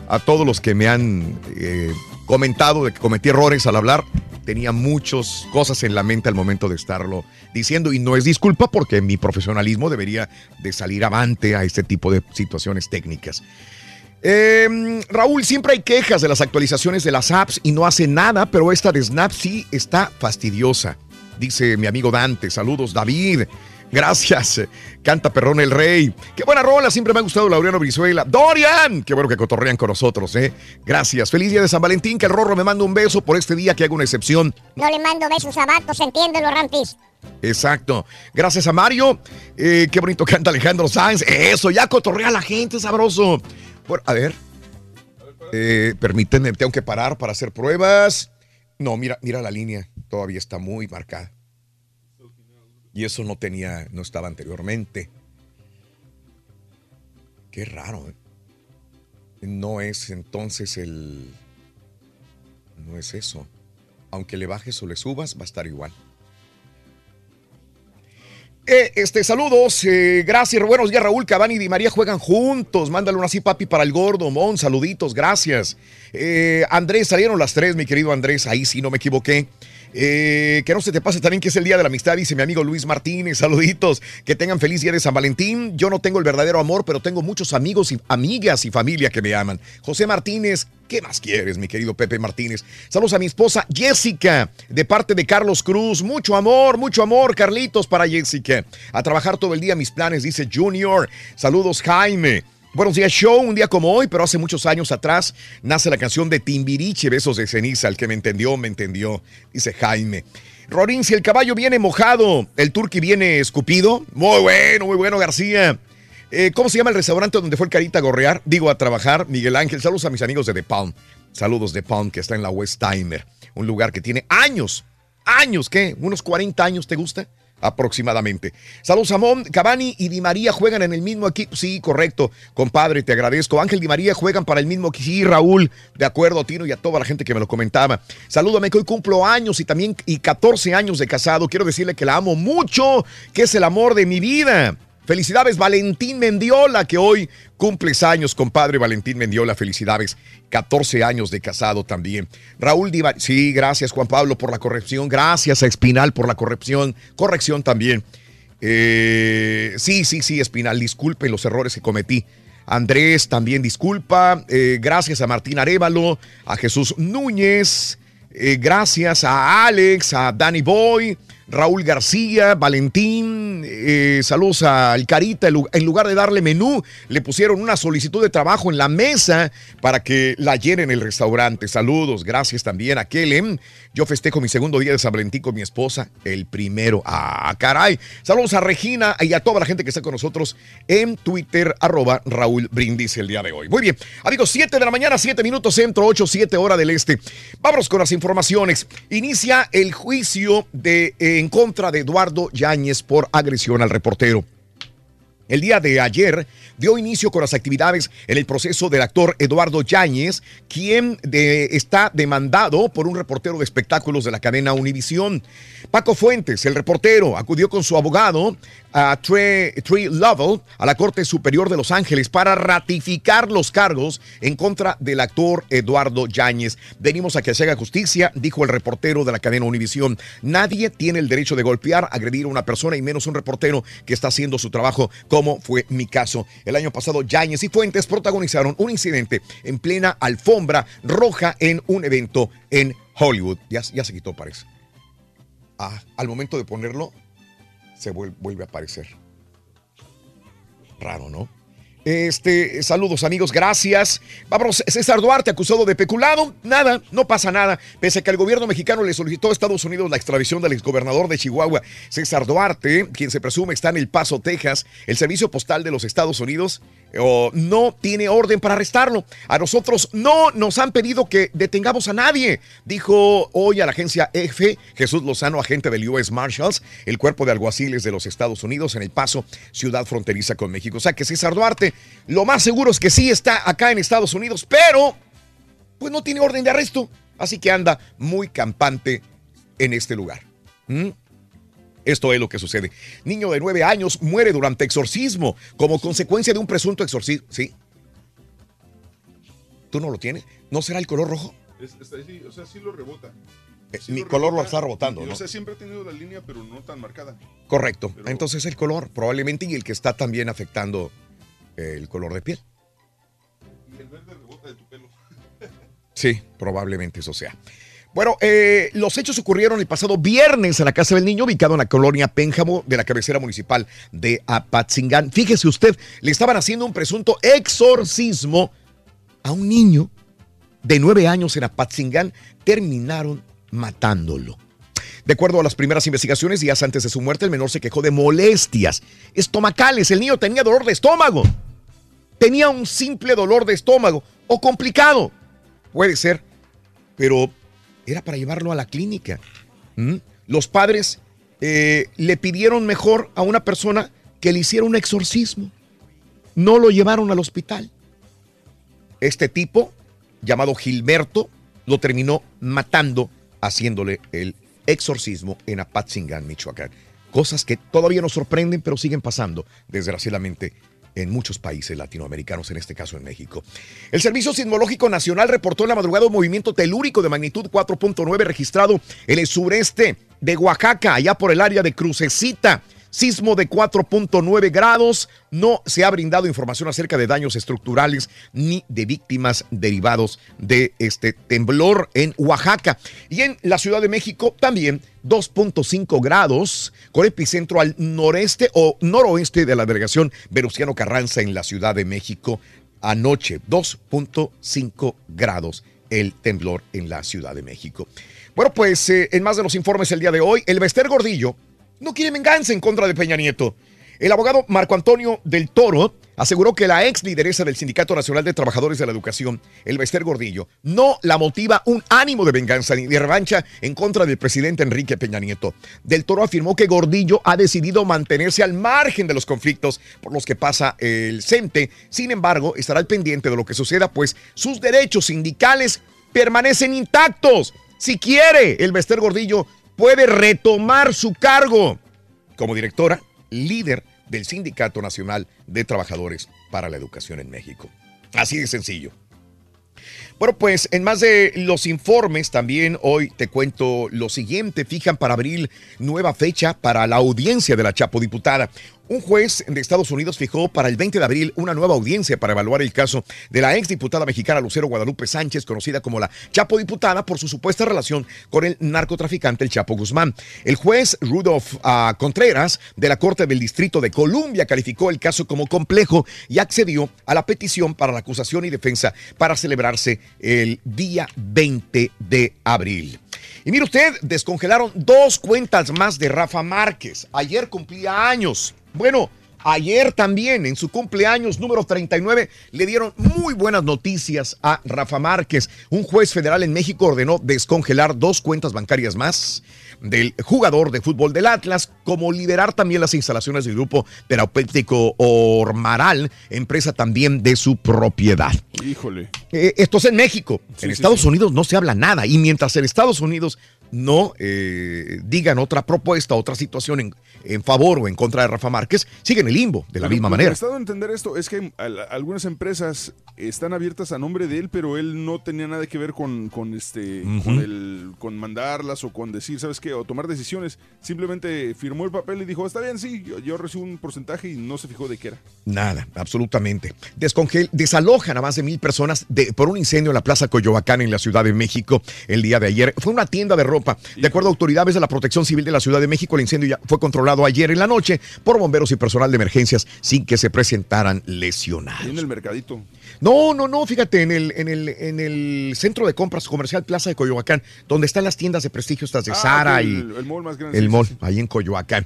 a todos los que me han eh, comentado de que cometí errores al hablar. Tenía muchas cosas en la mente al momento de estarlo diciendo y no es disculpa porque mi profesionalismo debería de salir avante a este tipo de situaciones técnicas. Eh, Raúl, siempre hay quejas de las actualizaciones de las apps y no hace nada, pero esta de Snap sí está fastidiosa. Dice mi amigo Dante. Saludos, David. Gracias. Canta Perrón el Rey. Qué buena rola. Siempre me ha gustado Laureano Brizuela. Dorian. Qué bueno que cotorrean con nosotros, ¿eh? Gracias. Feliz día de San Valentín. Que el Rorro me manda un beso por este día que hago una excepción. No le mando besos a vatos, entiéndelo, Rampis. Exacto. Gracias a Mario. Eh, qué bonito canta Alejandro Sáenz. Eso, ya cotorrea a la gente, sabroso. Bueno, a ver. Eh, permítanme, tengo que parar para hacer pruebas. No, mira, mira la línea. Todavía está muy marcada. Y eso no tenía, no estaba anteriormente. Qué raro. ¿eh? No es entonces el. No es eso. Aunque le bajes o le subas, va a estar igual. Eh, este, saludos, eh, gracias, buenos días Raúl, Cavani y Di María juegan juntos, mándale una así papi para el gordo, Mon, saluditos, gracias. Eh, Andrés, salieron las tres, mi querido Andrés, ahí sí no me equivoqué. Eh, que no se te pase también que es el día de la amistad, dice mi amigo Luis Martínez. Saluditos. Que tengan feliz día de San Valentín. Yo no tengo el verdadero amor, pero tengo muchos amigos y amigas y familia que me aman. José Martínez, ¿qué más quieres, mi querido Pepe Martínez? Saludos a mi esposa Jessica, de parte de Carlos Cruz. Mucho amor, mucho amor, Carlitos, para Jessica. A trabajar todo el día mis planes, dice Junior. Saludos, Jaime. Buenos días, show. Un día como hoy, pero hace muchos años atrás, nace la canción de Timbiriche, Besos de Ceniza. El que me entendió, me entendió, dice Jaime. Rorín, si el caballo viene mojado, el turqui viene escupido. Muy bueno, muy bueno, García. Eh, ¿Cómo se llama el restaurante donde fue el Carita a gorrear? Digo, a trabajar. Miguel Ángel, saludos a mis amigos de The Palm. Saludos de Palm, que está en la West Timer. Un lugar que tiene años, años, ¿qué? ¿Unos 40 años te gusta? Aproximadamente. Saludos, Samón. Cavani y Di María juegan en el mismo equipo. Sí, correcto. Compadre, te agradezco. Ángel Di María juegan para el mismo equipo. Sí, Raúl. De acuerdo, Tino y a toda la gente que me lo comentaba. Salúdame que hoy cumplo años y también y 14 años de casado. Quiero decirle que la amo mucho, que es el amor de mi vida. Felicidades, Valentín Mendiola, que hoy cumples años, compadre Valentín Mendiola. Felicidades. 14 años de casado también. Raúl Diva, sí, gracias Juan Pablo por la corrección. Gracias a Espinal por la corrección. Corrección también. Eh, sí, sí, sí, Espinal, disculpe los errores que cometí. Andrés también disculpa. Eh, gracias a Martín Arevalo, a Jesús Núñez. Eh, gracias a Alex, a Danny Boy, Raúl García, Valentín, eh, saludos al Carita. En lugar de darle menú, le pusieron una solicitud de trabajo en la mesa para que la llenen el restaurante. Saludos, gracias también a Kellen. Yo festejo mi segundo día de San Valentín con mi esposa, el primero. Ah, caray. Saludos a Regina y a toda la gente que está con nosotros en Twitter, arroba Raúl Brindis el día de hoy. Muy bien, amigos, 7 de la mañana, 7 minutos centro, 8, 7 hora del este. Vámonos con las informaciones. Inicia el juicio de, en contra de Eduardo Yáñez por agresión al reportero. El día de ayer dio inicio con las actividades en el proceso del actor Eduardo Yáñez, quien está demandado por un reportero de espectáculos de la cadena Univisión. Paco Fuentes, el reportero, acudió con su abogado a Trey, Lovell a la Corte Superior de Los Ángeles para ratificar los cargos en contra del actor Eduardo Yáñez. Venimos a que se haga justicia, dijo el reportero de la cadena Univisión. Nadie tiene el derecho de golpear, agredir a una persona y menos un reportero que está haciendo su trabajo, como fue mi caso. El año pasado, Yáñez y Fuentes protagonizaron un incidente en plena alfombra roja en un evento en Hollywood. Ya, ya se quitó, parece. Ah, al momento de ponerlo, se vuel- vuelve a aparecer. Raro, ¿no? Este, saludos amigos, gracias. Vámonos, César Duarte, acusado de peculado. Nada, no pasa nada. Pese a que el gobierno mexicano le solicitó a Estados Unidos la extradición del exgobernador de Chihuahua, César Duarte, quien se presume está en El Paso, Texas, el servicio postal de los Estados Unidos o no tiene orden para arrestarlo. A nosotros no nos han pedido que detengamos a nadie, dijo hoy a la agencia EFE Jesús Lozano, agente del US Marshals, el cuerpo de alguaciles de los Estados Unidos en El Paso, ciudad fronteriza con México. O sea que César Duarte, lo más seguro es que sí está acá en Estados Unidos, pero pues no tiene orden de arresto, así que anda muy campante en este lugar. ¿Mm? Esto es lo que sucede. Niño de nueve años muere durante exorcismo como consecuencia de un presunto exorcismo. ¿Sí? ¿Tú no lo tienes? ¿No será el color rojo? Es- ahí, o sea, sí lo rebota. Eh, Sí Mi lo color lo está rebotando, ¿no? O sea, siempre ha tenido la línea, pero no tan marcada. Correcto. Entonces el color, probablemente, y el que está también afectando eh, el color de piel. Y el verde rebota de tu pelo. Sí, probablemente eso sea. Bueno, eh, los hechos ocurrieron el pasado viernes en la Casa del Niño, ubicado en la colonia Pénjamo de la cabecera municipal de Apatzingán. Fíjese usted, le estaban haciendo un presunto exorcismo a un niño de nueve años en Apatzingán. Terminaron matándolo. De acuerdo a las primeras investigaciones, días antes de su muerte, el menor se quejó de molestias estomacales. El niño tenía dolor de estómago. Tenía un simple dolor de estómago o complicado. Puede ser, pero era para llevarlo a la clínica. Los padres eh, le pidieron mejor a una persona que le hiciera un exorcismo. No lo llevaron al hospital. Este tipo, llamado Gilberto, lo terminó matando haciéndole el exorcismo en Apatzingán, Michoacán. Cosas que todavía nos sorprenden, pero siguen pasando, desgraciadamente, en muchos países latinoamericanos, en este caso en México. El Servicio Sismológico Nacional reportó en la madrugada un movimiento telúrico de magnitud 4.9 registrado en el sureste de Oaxaca, allá por el área de Crucecita. Sismo de 4.9 grados. No se ha brindado información acerca de daños estructurales ni de víctimas derivados de este temblor en Oaxaca. Y en la Ciudad de México también 2.5 grados con epicentro al noreste o noroeste de la delegación Venustiano Carranza en la Ciudad de México. Anoche 2.5 grados el temblor en la Ciudad de México. Bueno, pues eh, en más de los informes el día de hoy, el Bester Gordillo no quiere venganza en contra de Peña Nieto. El abogado Marco Antonio del Toro aseguró que la ex lideresa del Sindicato Nacional de Trabajadores de la Educación, el Bester Gordillo, no la motiva un ánimo de venganza ni de revancha en contra del presidente Enrique Peña Nieto. Del Toro afirmó que Gordillo ha decidido mantenerse al margen de los conflictos por los que pasa el CENTE. Sin embargo, estará al pendiente de lo que suceda, pues sus derechos sindicales permanecen intactos. Si quiere, el Bester Gordillo puede retomar su cargo como directora, líder del Sindicato Nacional de Trabajadores para la Educación en México. Así de sencillo. Bueno, pues en más de los informes también hoy te cuento lo siguiente. Fijan para abril nueva fecha para la audiencia de la Chapo diputada. Un juez de Estados Unidos fijó para el 20 de abril una nueva audiencia para evaluar el caso de la exdiputada mexicana Lucero Guadalupe Sánchez, conocida como la Chapo diputada por su supuesta relación con el narcotraficante el Chapo Guzmán. El juez Rudolf ah, Contreras de la Corte del Distrito de Columbia calificó el caso como complejo y accedió a la petición para la acusación y defensa para celebrarse el día 20 de abril. Y mire usted, descongelaron dos cuentas más de Rafa Márquez. Ayer cumplía años. Bueno, ayer también, en su cumpleaños número 39, le dieron muy buenas noticias a Rafa Márquez. Un juez federal en México ordenó descongelar dos cuentas bancarias más del jugador de fútbol del Atlas, como liberar también las instalaciones del grupo terapéutico Ormaral, empresa también de su propiedad. Híjole. Eh, esto es en México. Sí, en sí, Estados sí. Unidos no se habla nada. Y mientras en Estados Unidos no eh, digan otra propuesta, otra situación en, en favor o en contra de Rafa Márquez, siguen el limbo de la Lo- misma lo que manera. he estado a entender esto es que al- algunas empresas están abiertas a nombre de él, pero él no tenía nada que ver con, con este Ujú. con el con mandarlas o con decir, ¿sabes qué? o tomar decisiones. Simplemente firmó el papel y dijo, "Está bien, sí, yo, yo recibo un porcentaje" y no se fijó de qué era. Nada, absolutamente. Descongel, desalojan a más de mil personas de- por un incendio en la Plaza Coyoacán en la Ciudad de México el día de ayer. Fue una tienda de ropa ropa. De acuerdo a autoridades de la Protección Civil de la Ciudad de México, el incendio ya fue controlado ayer en la noche por bomberos y personal de emergencias sin que se presentaran lesionados. Ahí en el mercadito. No, no, no, fíjate, en el, en el, en el centro de compras comercial Plaza de Coyoacán, donde están las tiendas de prestigio, estas de Ah, Sara ok, y el- el mall más grande, el mall, ahí en Coyoacán.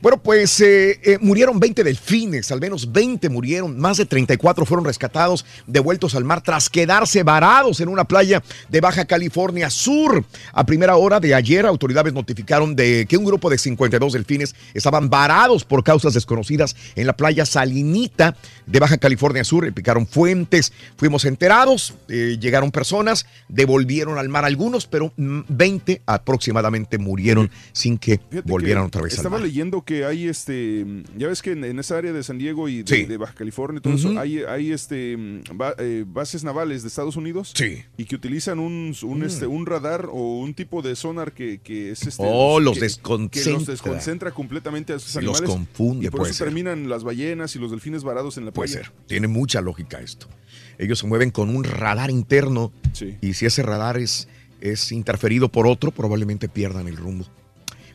Bueno, pues eh, eh, murieron 20 delfines, al menos 20 murieron, más de 34 fueron rescatados, devueltos al mar tras quedarse varados en una playa de Baja California Sur. A primera hora de ayer, autoridades notificaron de que un grupo de 52 delfines estaban varados por causas desconocidas en la playa Salinita de Baja California Sur. Picaron fuentes, fuimos enterados, eh, llegaron personas, devolvieron al mar algunos, pero mm, 20 aproximadamente murieron sin que Fíjate que volvieran otra vez al Estaba mar. leyendo que hay este. Ya ves que en, en esa área de San Diego y de, Sí. de Baja California y todo eso, hay, hay este mm, ba- eh, bases navales de Estados Unidos. Sí. Y que utilizan un, un, Mm. este, un radar o un tipo de sonar que, que es este. Oh, los que- desconcentra. Que los desconcentra completamente a esos Sí, los animales. confunde, Y por puede eso ser. terminan las ballenas y los delfines varados en la Puede playa. ser. Tiene mucha lógica esto. Ellos se mueven con un radar interno Sí. y si ese radar es, es interferido por otro, probablemente pierdan el rumbo.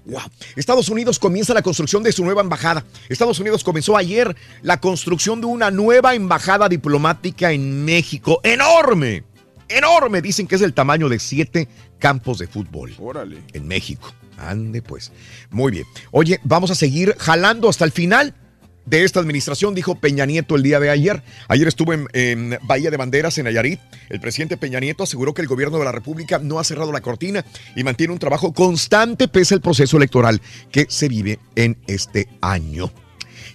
Wow. Estados Unidos comienza la construcción de su nueva embajada. Estados Unidos comenzó ayer la construcción de una nueva embajada diplomática en México. ¡Enorme! ¡Enorme! Dicen que es del tamaño de siete campos de fútbol. Órale. En México. Ande pues. Muy bien. Oye, vamos a seguir jalando hasta el final de esta administración, dijo Peña Nieto el día de ayer. Ayer estuvo en, Bahía de Banderas, en Nayarit. El presidente Peña Nieto aseguró que el gobierno de la República no ha cerrado la cortina y mantiene un trabajo constante pese al proceso electoral que se vive en este año.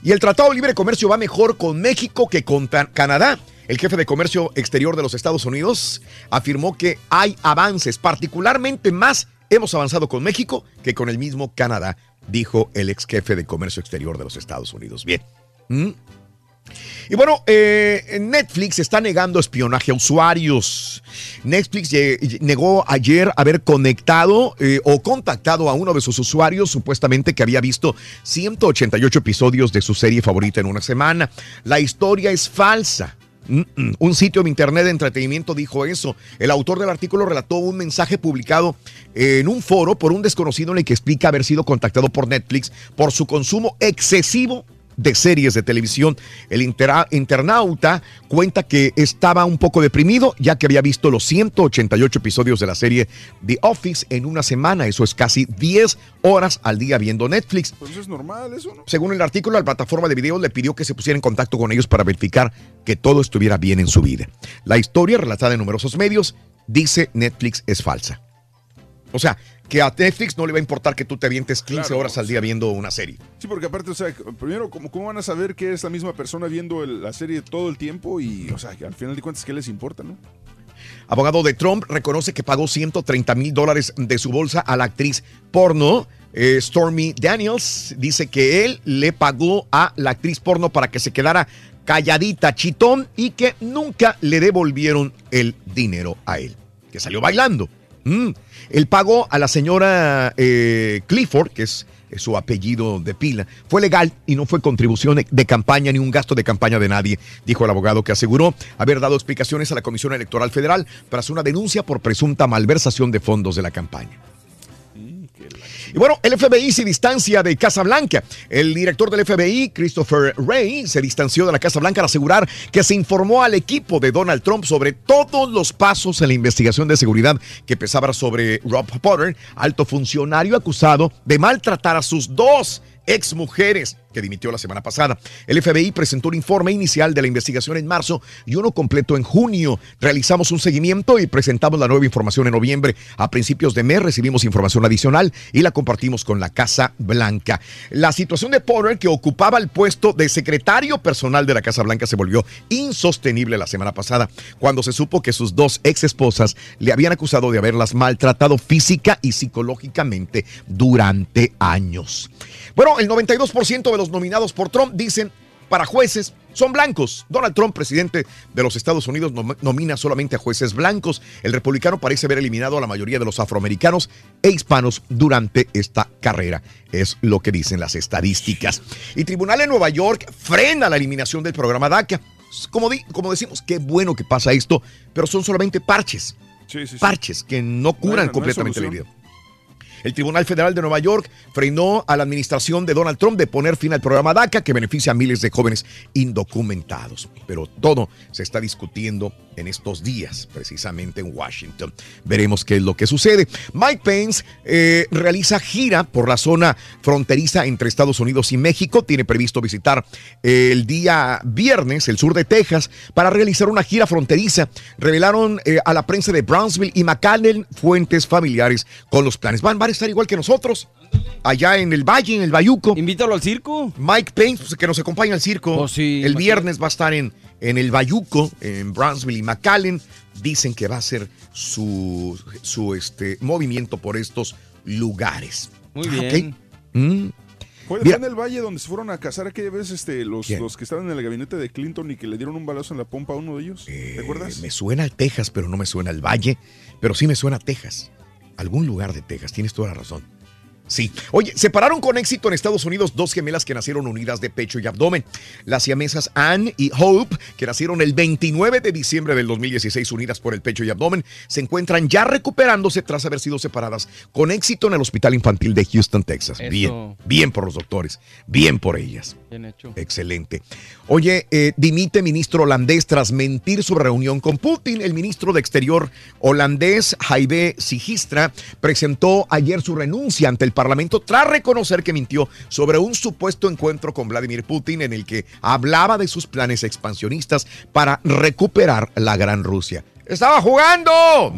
Y el Tratado de Libre Comercio va mejor con México que con Canadá. El jefe de comercio exterior de los Estados Unidos afirmó que hay avances, particularmente más hemos avanzado con México que con el mismo Canadá, dijo el ex jefe de comercio exterior de los Estados Unidos. Bien. ¿Mm? Y bueno, eh, Netflix está negando espionaje a usuarios. Netflix negó ayer haber conectado eh, o contactado a uno de sus usuarios, supuestamente que había visto 188 episodios de su serie favorita en una semana. La historia es falsa. Un sitio de internet de entretenimiento dijo eso. El autor del artículo relató un mensaje publicado en un foro por un desconocido en el que explica haber sido contactado por Netflix por su consumo excesivo de series de televisión. El internauta cuenta que estaba un poco deprimido ya que había visto los 188 episodios de la serie The Office en una semana. Eso es casi 10 horas al día viendo Netflix. Pues eso es normal, eso, ¿no? Según el artículo, la plataforma de videos le pidió que se pusiera en contacto con ellos para verificar que todo estuviera bien en su vida. La historia, relatada en numerosos medios, dice Netflix es falsa. O sea, que a Netflix no le va a importar que tú te avientes 15 Claro, horas al día viendo una serie. Sí, porque aparte, o sea, primero, ¿cómo, cómo van a saber que es la misma persona viendo el- la serie todo el tiempo? Y, o sea, que al final de cuentas, ¿qué les importa, no? Abogado de Trump reconoce que pagó 130 mil dólares de su bolsa a la actriz porno. eh, Stormy Daniels dice que él le pagó a la actriz porno para que se quedara calladita, chitón, y que nunca le devolvieron el dinero a él, que salió bailando. Mm. El pago a la señora eh, Clifford, que es, es su apellido de pila, fue legal y no fue contribución de- de campaña ni un gasto de campaña de nadie, dijo el abogado que aseguró haber dado explicaciones a la Comisión Electoral Federal tras una denuncia por presunta malversación de fondos de la campaña. Y bueno, el FBI se distancia de Casa Blanca. El director del FBI, Christopher Wray, se distanció de la Casa Blanca al asegurar que se informó al equipo de Donald Trump sobre todos los pasos en la investigación de seguridad que pesaba sobre Rob Potter, alto funcionario acusado de maltratar a sus dos ex mujeres dimitió la semana pasada. El FBI presentó un informe inicial de la investigación en marzo y uno completo en junio. Realizamos un seguimiento y presentamos la nueva información en noviembre. A principios de mes recibimos información adicional y la compartimos con la Casa Blanca. La situación de Potter, que ocupaba el puesto de secretario personal de la Casa Blanca, se volvió insostenible la semana pasada, cuando se supo que sus dos ex esposas le habían acusado de haberlas maltratado física y psicológicamente durante años. Bueno, el 92% de los nominados por Trump dicen para jueces son blancos. Donald Trump, presidente de los Estados Unidos, nom- nomina solamente a jueces blancos. El republicano parece haber eliminado a la mayoría de los afroamericanos e hispanos durante esta carrera. Es lo que dicen las estadísticas. Y tribunal en Nueva York frena la eliminación del programa DACA. Como, di- como decimos, qué bueno que pasa esto, pero son solamente parches. Sí, sí, sí. Parches que no curan no completamente la herida. El Tribunal Federal de Nueva York frenó a la administración de Donald Trump de poner fin al programa DACA que beneficia a miles de jóvenes indocumentados. Pero todo se está discutiendo en estos días, precisamente en Washington. Veremos qué es lo que sucede. Mike Pence eh, realiza gira por la zona fronteriza entre Estados Unidos y México. Tiene previsto visitar eh, el día viernes el sur de Texas para realizar una gira fronteriza. Revelaron eh, a la prensa de Brownsville y McAllen fuentes familiares con los planes. Van, van a estar igual que nosotros. Allá en el Valle, en el Bayuco. Invítalo al circo. Mike Pence, pues, que nos acompaña al circo. el viernes va a estar en, en el Bayuco, en Brownsville y McAllen. Dicen que va a ser su, su este, movimiento por estos lugares. Muy Ah, bien. ok. Mm. Fue, Mira. fue en el valle donde se fueron a casar aquella vez este, los, los que estaban en el gabinete de Clinton y que le dieron un balazo en la pompa a uno de ellos. ¿Te acuerdas? Eh, Me suena a Texas, pero no me suena al Valle, pero sí me suena a Texas. Algún lugar de Texas, tienes toda la razón. Sí. Oye, separaron con éxito en Estados Unidos dos gemelas que nacieron unidas de pecho y abdomen. Las siamesas Anne y Hope, que nacieron el 29 de diciembre del 2016 unidas por el pecho y abdomen, se encuentran ya recuperándose tras haber sido separadas con éxito en el Hospital Infantil de Houston, Texas. Eso. Bien, bien por los doctores, bien por ellas. Bien hecho. Excelente. Oye, eh, dimite ministro holandés tras mentir sobre reunión con Putin. El ministro de Exterior holandés, Jaime Sigistra, presentó ayer su renuncia ante el Parlamento tras reconocer que mintió sobre un supuesto encuentro con Vladimir Putin en el que hablaba de sus planes expansionistas para recuperar la Gran Rusia. ¡Estaba jugando!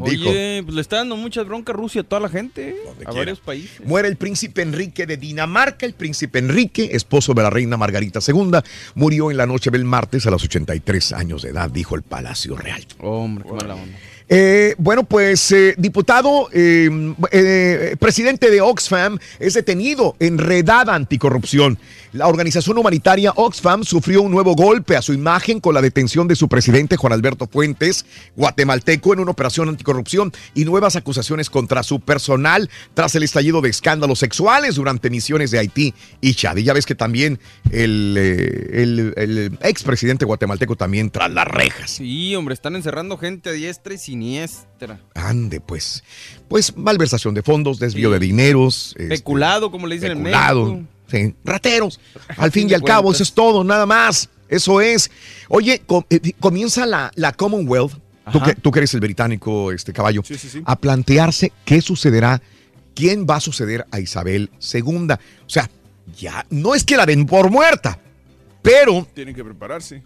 dijo. Oye, pues le está dando mucha bronca a Rusia a toda la gente. A quiera. varios países. Muere el príncipe Enrique de Dinamarca. El príncipe Enrique, esposo de la reina Margarita II, murió en la noche del martes a los 83 años de edad, dijo el Palacio Real. Hombre, qué mala onda. Eh, bueno, pues eh, diputado, eh, eh, presidente de Oxfam es detenido en redada anticorrupción. La organización humanitaria Oxfam sufrió un nuevo golpe a su imagen con la detención de su presidente Juan Alberto Fuentes, guatemalteco, en una operación anticorrupción y nuevas acusaciones contra su personal tras el estallido de escándalos sexuales durante misiones de Haití y Chad. Y ya ves que también el, eh, el, el expresidente guatemalteco también tras las rejas. Sí, hombre, están encerrando gente a diestra y siniestra. Ande, pues. Pues malversación de fondos, desvío de dineros. este, Peculado, como le dicen peculado, en México. sí, rateros. Al fin y al cabo, eso es todo, nada más. Eso es. Oye, eh, comienza la, la Commonwealth, tú que, tú que eres el británico, este caballo, Sí, sí, sí. a plantearse qué sucederá, quién va a suceder a Isabel II. O sea, ya no es que la den por muerta, pero Tienen que prepararse.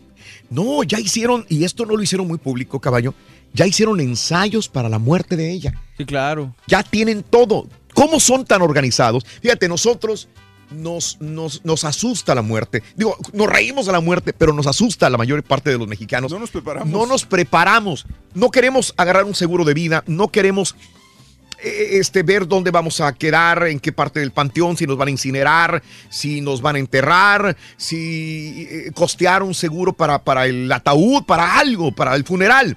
no, ya hicieron, y esto no lo hicieron muy público, caballo, ya hicieron ensayos para la muerte de ella. Sí, claro. Ya tienen todo. ¿Cómo son tan organizados? Fíjate, nosotros nos, nos, nos asusta la muerte. Digo, nos reímos de la muerte, pero nos asusta a la mayor parte de los mexicanos. No nos preparamos. No nos preparamos. No queremos agarrar un seguro de vida. No queremos eh, este, ver dónde vamos a quedar, en qué parte del panteón, si nos van a incinerar, si nos van a enterrar, si eh, costear un seguro para, para el ataúd, para algo, para el funeral.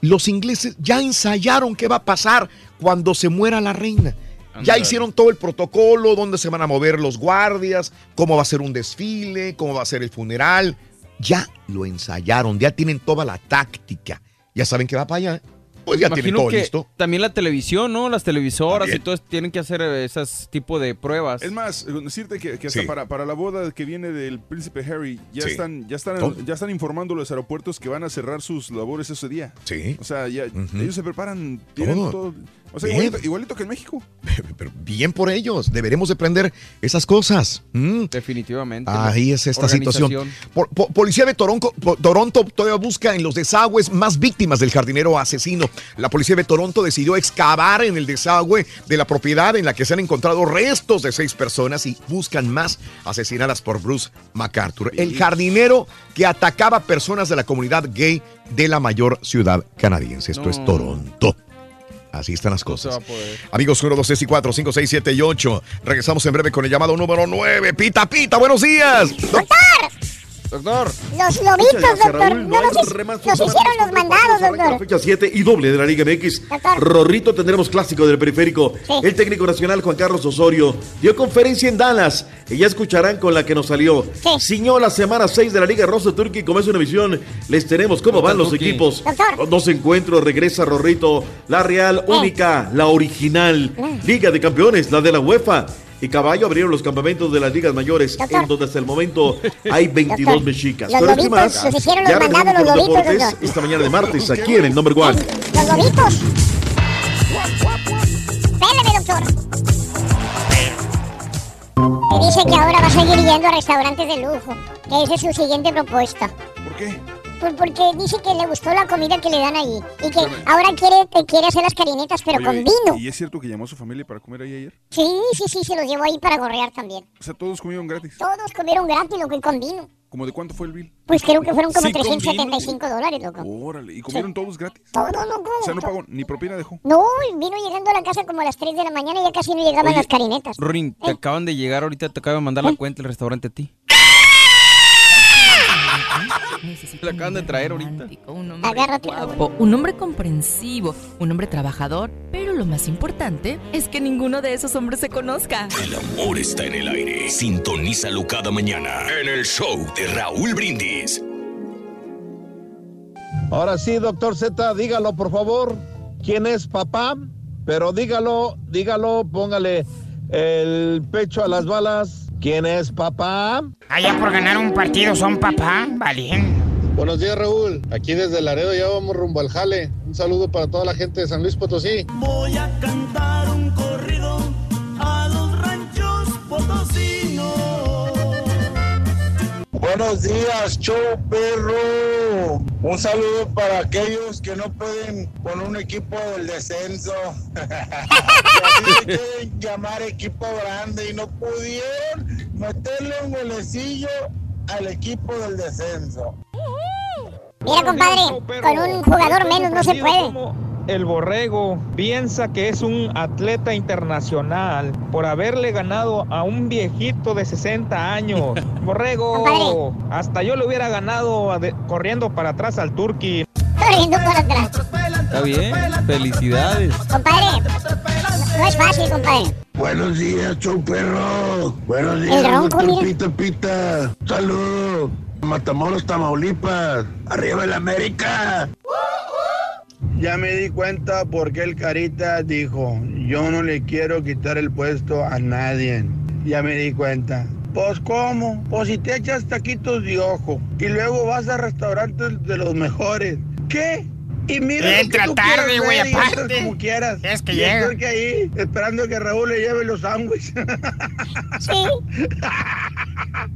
Los ingleses ya ensayaron qué va a pasar cuando se muera la reina. Ya hicieron todo el protocolo, dónde se van a mover los guardias, cómo va a ser un desfile, cómo va a ser el funeral. Ya lo ensayaron, ya tienen toda la táctica. Ya saben que va para allá. Pues ya tienen Imagino todo que listo. también la televisión, ¿no? Las televisoras También. y todo tienen que hacer eh, esas tipo de pruebas. Es más, eh, decirte que, que hasta Sí. para, para la boda que viene del príncipe Harry, ya Sí. están, ya están, Todo. ya están informando los aeropuertos que van a cerrar sus labores ese día. Sí. O sea, ya ellos se preparan, tienen Todo. todo. O sea, Bien. igualito, igualito que en México. Pero bien por ellos, deberemos de aprender esas cosas. Mm. Definitivamente. Ahí es esta situación. Por- policía de Toronto, Toronto todavía busca en los desagües más víctimas del jardinero asesino. La policía de Toronto decidió excavar en el desagüe de la propiedad en la que se han encontrado restos de seis personas y buscan más asesinadas por Bruce MacArthur, el jardinero que atacaba personas de la comunidad gay de la mayor ciudad canadiense. Esto es. Toronto. Así están las cosas. Amigos 1, 2, 3 y 4, 5, 6, 7 y 8. Regresamos en breve con el llamado número 9. Pita, pita, buenos días. Doctor. Los lobitos, gracias, doctor. Raúl. No No nos, hicieron los mandados, la doctor. fecha 7 y doble de la Liga MX. Rorrito tendremos clásico del periférico. El técnico nacional Juan Carlos Osorio dio conferencia en Dallas. Y ya escucharán con la que nos salió. Ciñó la semana 6 de la Liga Rosa Turkey. Como es una visión, les tenemos cómo van los equipos. Doctor. Dos encuentros, regresa Rorrito. La Real única, la original. Liga de Campeones, la de la UEFA. Y Caballo abrieron los campamentos de las ligas mayores, en donde hasta el momento hay 22 Doctor, mexicas. los Pero es que más, los hicieron ya los mandados los lobitos, deportes doctor. esta mañana de martes, aquí en el Number One. Los lobitos. Péleme, doctor. Y dice que ahora va a seguir yendo a restaurantes de lujo. Que esa es su siguiente propuesta. ¿Por qué? Pues porque dice que le gustó la comida que le dan ahí. Y que ahora quiere, te quiere hacer las carinetas, pero Oye, con ¿y- vino. ¿Y es cierto que llamó a su familia para comer ahí ayer? Sí, sí, sí, se los llevó ahí para gorrear también. O sea, todos comieron gratis. Todos comieron gratis, lo que con vino. ¿Cómo de cuánto fue el bill? Pues creo que fueron como Sí, con vino. 375 dólares, loco. Órale, ¿y comieron todos gratis? Todo, loco. O sea, no pagó, ni propina dejó. No, y vino llegando a la casa como a las 3 de la mañana y ya casi no llegaban Oye, las carinetas. Rorin, te acaban de llegar ahorita, te acaban de mandar ¿Eh? la cuenta del restaurante a ti. Le acaban de traer ahorita. Un hombre Agárrate, guapo, un hombre comprensivo, un hombre trabajador, pero lo más importante es que ninguno de esos hombres se conozca. El amor está en el aire. Sintonízalo cada mañana en el show de Raúl Brindis. Ahora sí, doctor Z, dígalo por favor. ¿Quién es papá? Pero dígalo, dígalo, póngale el pecho a las balas. ¿Quién es papá? Allá por ganar un partido son papá, valiente. Buenos días, Raúl. Aquí desde Laredo ya vamos rumbo al jale. Un saludo para toda la gente de San Luis Potosí. Voy a cantar un Buenos días, show perro. Un saludo para aquellos que no pueden con un equipo del descenso. que quieren llamar equipo grande y no pudieron meterle un golecillo al equipo del descenso. Mira, compadre, con un jugador menos no se puede. El borrego piensa que es un atleta internacional por haberle ganado a un viejito de 60 años. Borrego, hasta yo le hubiera ganado de- corriendo para atrás al Turqui. Corriendo para atrás. Está bien, felicidades. Compadre, no es fácil, compadre. Buenos días, show perro. Buenos El días, ronco, doctor mira. Pita Pita. Saludos. Matamoros, Tamaulipas. Arriba el América. Ya me di cuenta por qué el Carita dijo, yo no le quiero quitar el puesto a nadie. Ya me di cuenta. Pues cómo, pues si te echas taquitos de ojo y luego vas a restaurantes de los mejores. ¿Qué? Y mira lo Entra que tú tarde, güey, aparte. como quieras. Es que Y llega. estoy que ahí esperando que Raúl le lleve los sándwiches. Sí.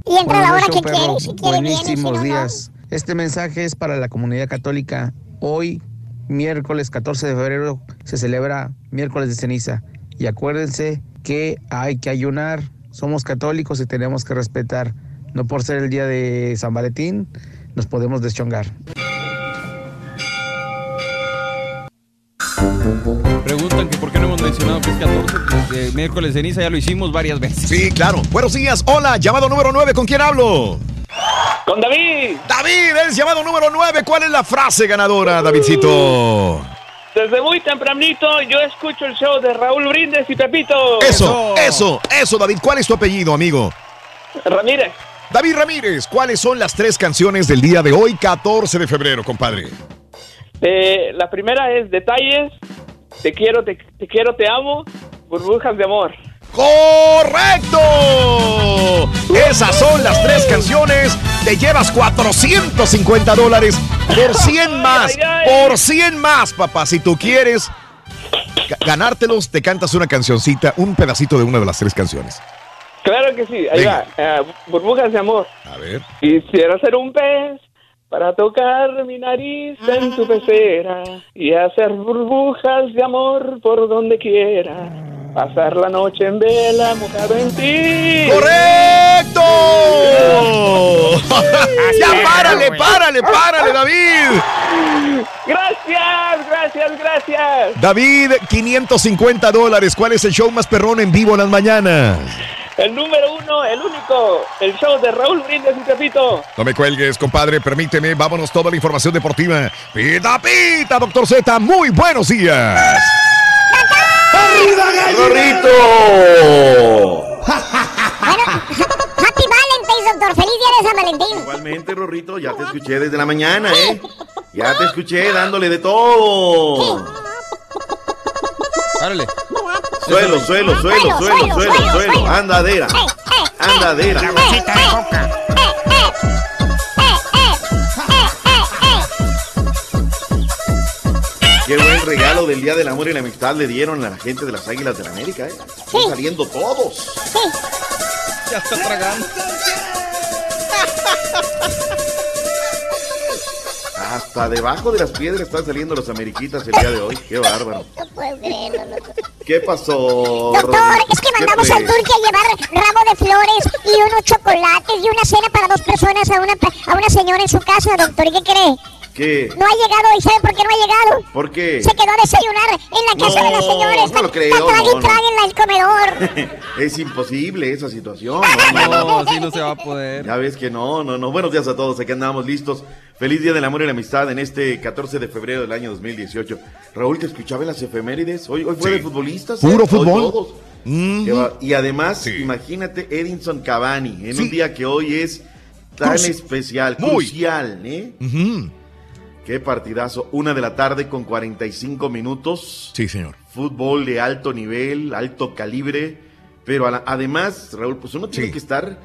Y entra la hora que quiere, y si quiere si Buenísimos no, no. días. Este mensaje es para la comunidad católica. Hoy, miércoles 14 de febrero, se celebra miércoles de ceniza. Y acuérdense que hay que ayunar. Somos católicos y tenemos que respetar. No por ser el día de San Valentín, nos podemos deschongar. Preguntan que por qué no hemos mencionado que es 14, pues, de miércoles de ceniza ya lo hicimos varias veces. Sí, claro. Buenos días. Hola, llamado número 9. ¿Con quién hablo? Con David. David, es llamado número 9. ¿Cuál es la frase ganadora, Davidcito? Desde muy tempranito yo escucho el show de Raúl Brindes y Pepito. Eso, eso, eso, David. ¿Cuál es tu apellido, amigo? Ramírez. David Ramírez, ¿cuáles son las tres canciones del día de hoy, 14 de febrero, compadre? Eh, la primera es Detalles, Te quiero, te, te quiero, te amo, Burbujas de amor. ¡Correcto! Esas son las tres canciones. Te llevas 450 dólares por 100 más. Por 100 más, papá. Si tú quieres ga- ganártelos, te cantas una cancioncita, un pedacito de una de las tres canciones. Claro que sí, ahí Venga. va. eh, burbujas de amor. A ver. Quisiera ser un pez para tocar mi nariz en tu pecera y hacer burbujas de amor por donde quiera. Pasar la noche en vela mojado en ti. ¡Correcto! ¡Ya párale, párale, párale, David! Gracias, gracias, gracias. David, 550 dólares. ¿Cuál es el show más perrón en vivo en las mañanas? El número uno el único, el show de Raúl Brindis y Pepito. No me cuelgues, compadre, permíteme, vámonos toda la información deportiva. Pita, pita, doctor Z, muy buenos días. ¡Arriba, ¡Rorrito! Happy Valentine's, doctor. Feliz día de San Valentín. Igualmente, Rorrito, ya te escuché desde la mañana, ¿eh? Ya te escuché dándole de todo. Párale. Suelo, suelo, suelo, suelo, suelo, suelo. Andadera. Andadera. La bolsita de coca. Qué buen regalo del Día del Amor y la Amistad le dieron a la gente de las Águilas de la América, ¿eh? Están saliendo todos. Ya está tragando. Hasta debajo de las piedras están saliendo los ameriquitas el día de hoy. Qué bárbaro. No puedo creerlo, loco. ¿Qué pasó? Doctor, es que ¿Qué mandamos al turque a llevar ramo de flores y unos chocolates y una cena para dos personas a una, a una señora en su casa, doctor. ¿Y qué cree? ¿Qué? No ha llegado y ¿sabe por qué no ha llegado? ¿Por qué? Se quedó a desayunar en la casa No, de las señoras. no lo creo, La trague no, y no. trague en el comedor. es imposible esa situación. No, así no se va a poder. Ya ves que no, no, no. Buenos días a todos, aquí andamos listos. Feliz Día del Amor y la Amistad en este 14 de febrero del año 2018. Raúl, te escuchaba en las efemérides. Hoy, hoy fue Sí. de futbolistas. Puro ¿eh? Hoy fútbol. todos. Y además, Sí. imagínate Edinson Cavani en Sí. un día que hoy es tan Cruci- especial, Muy. crucial, ¿eh? Ujú. Qué partidazo. Una de la tarde con 45 minutos. Sí, señor. Fútbol de alto nivel, alto calibre. Pero la- además, Raúl, pues uno tiene Sí. que estar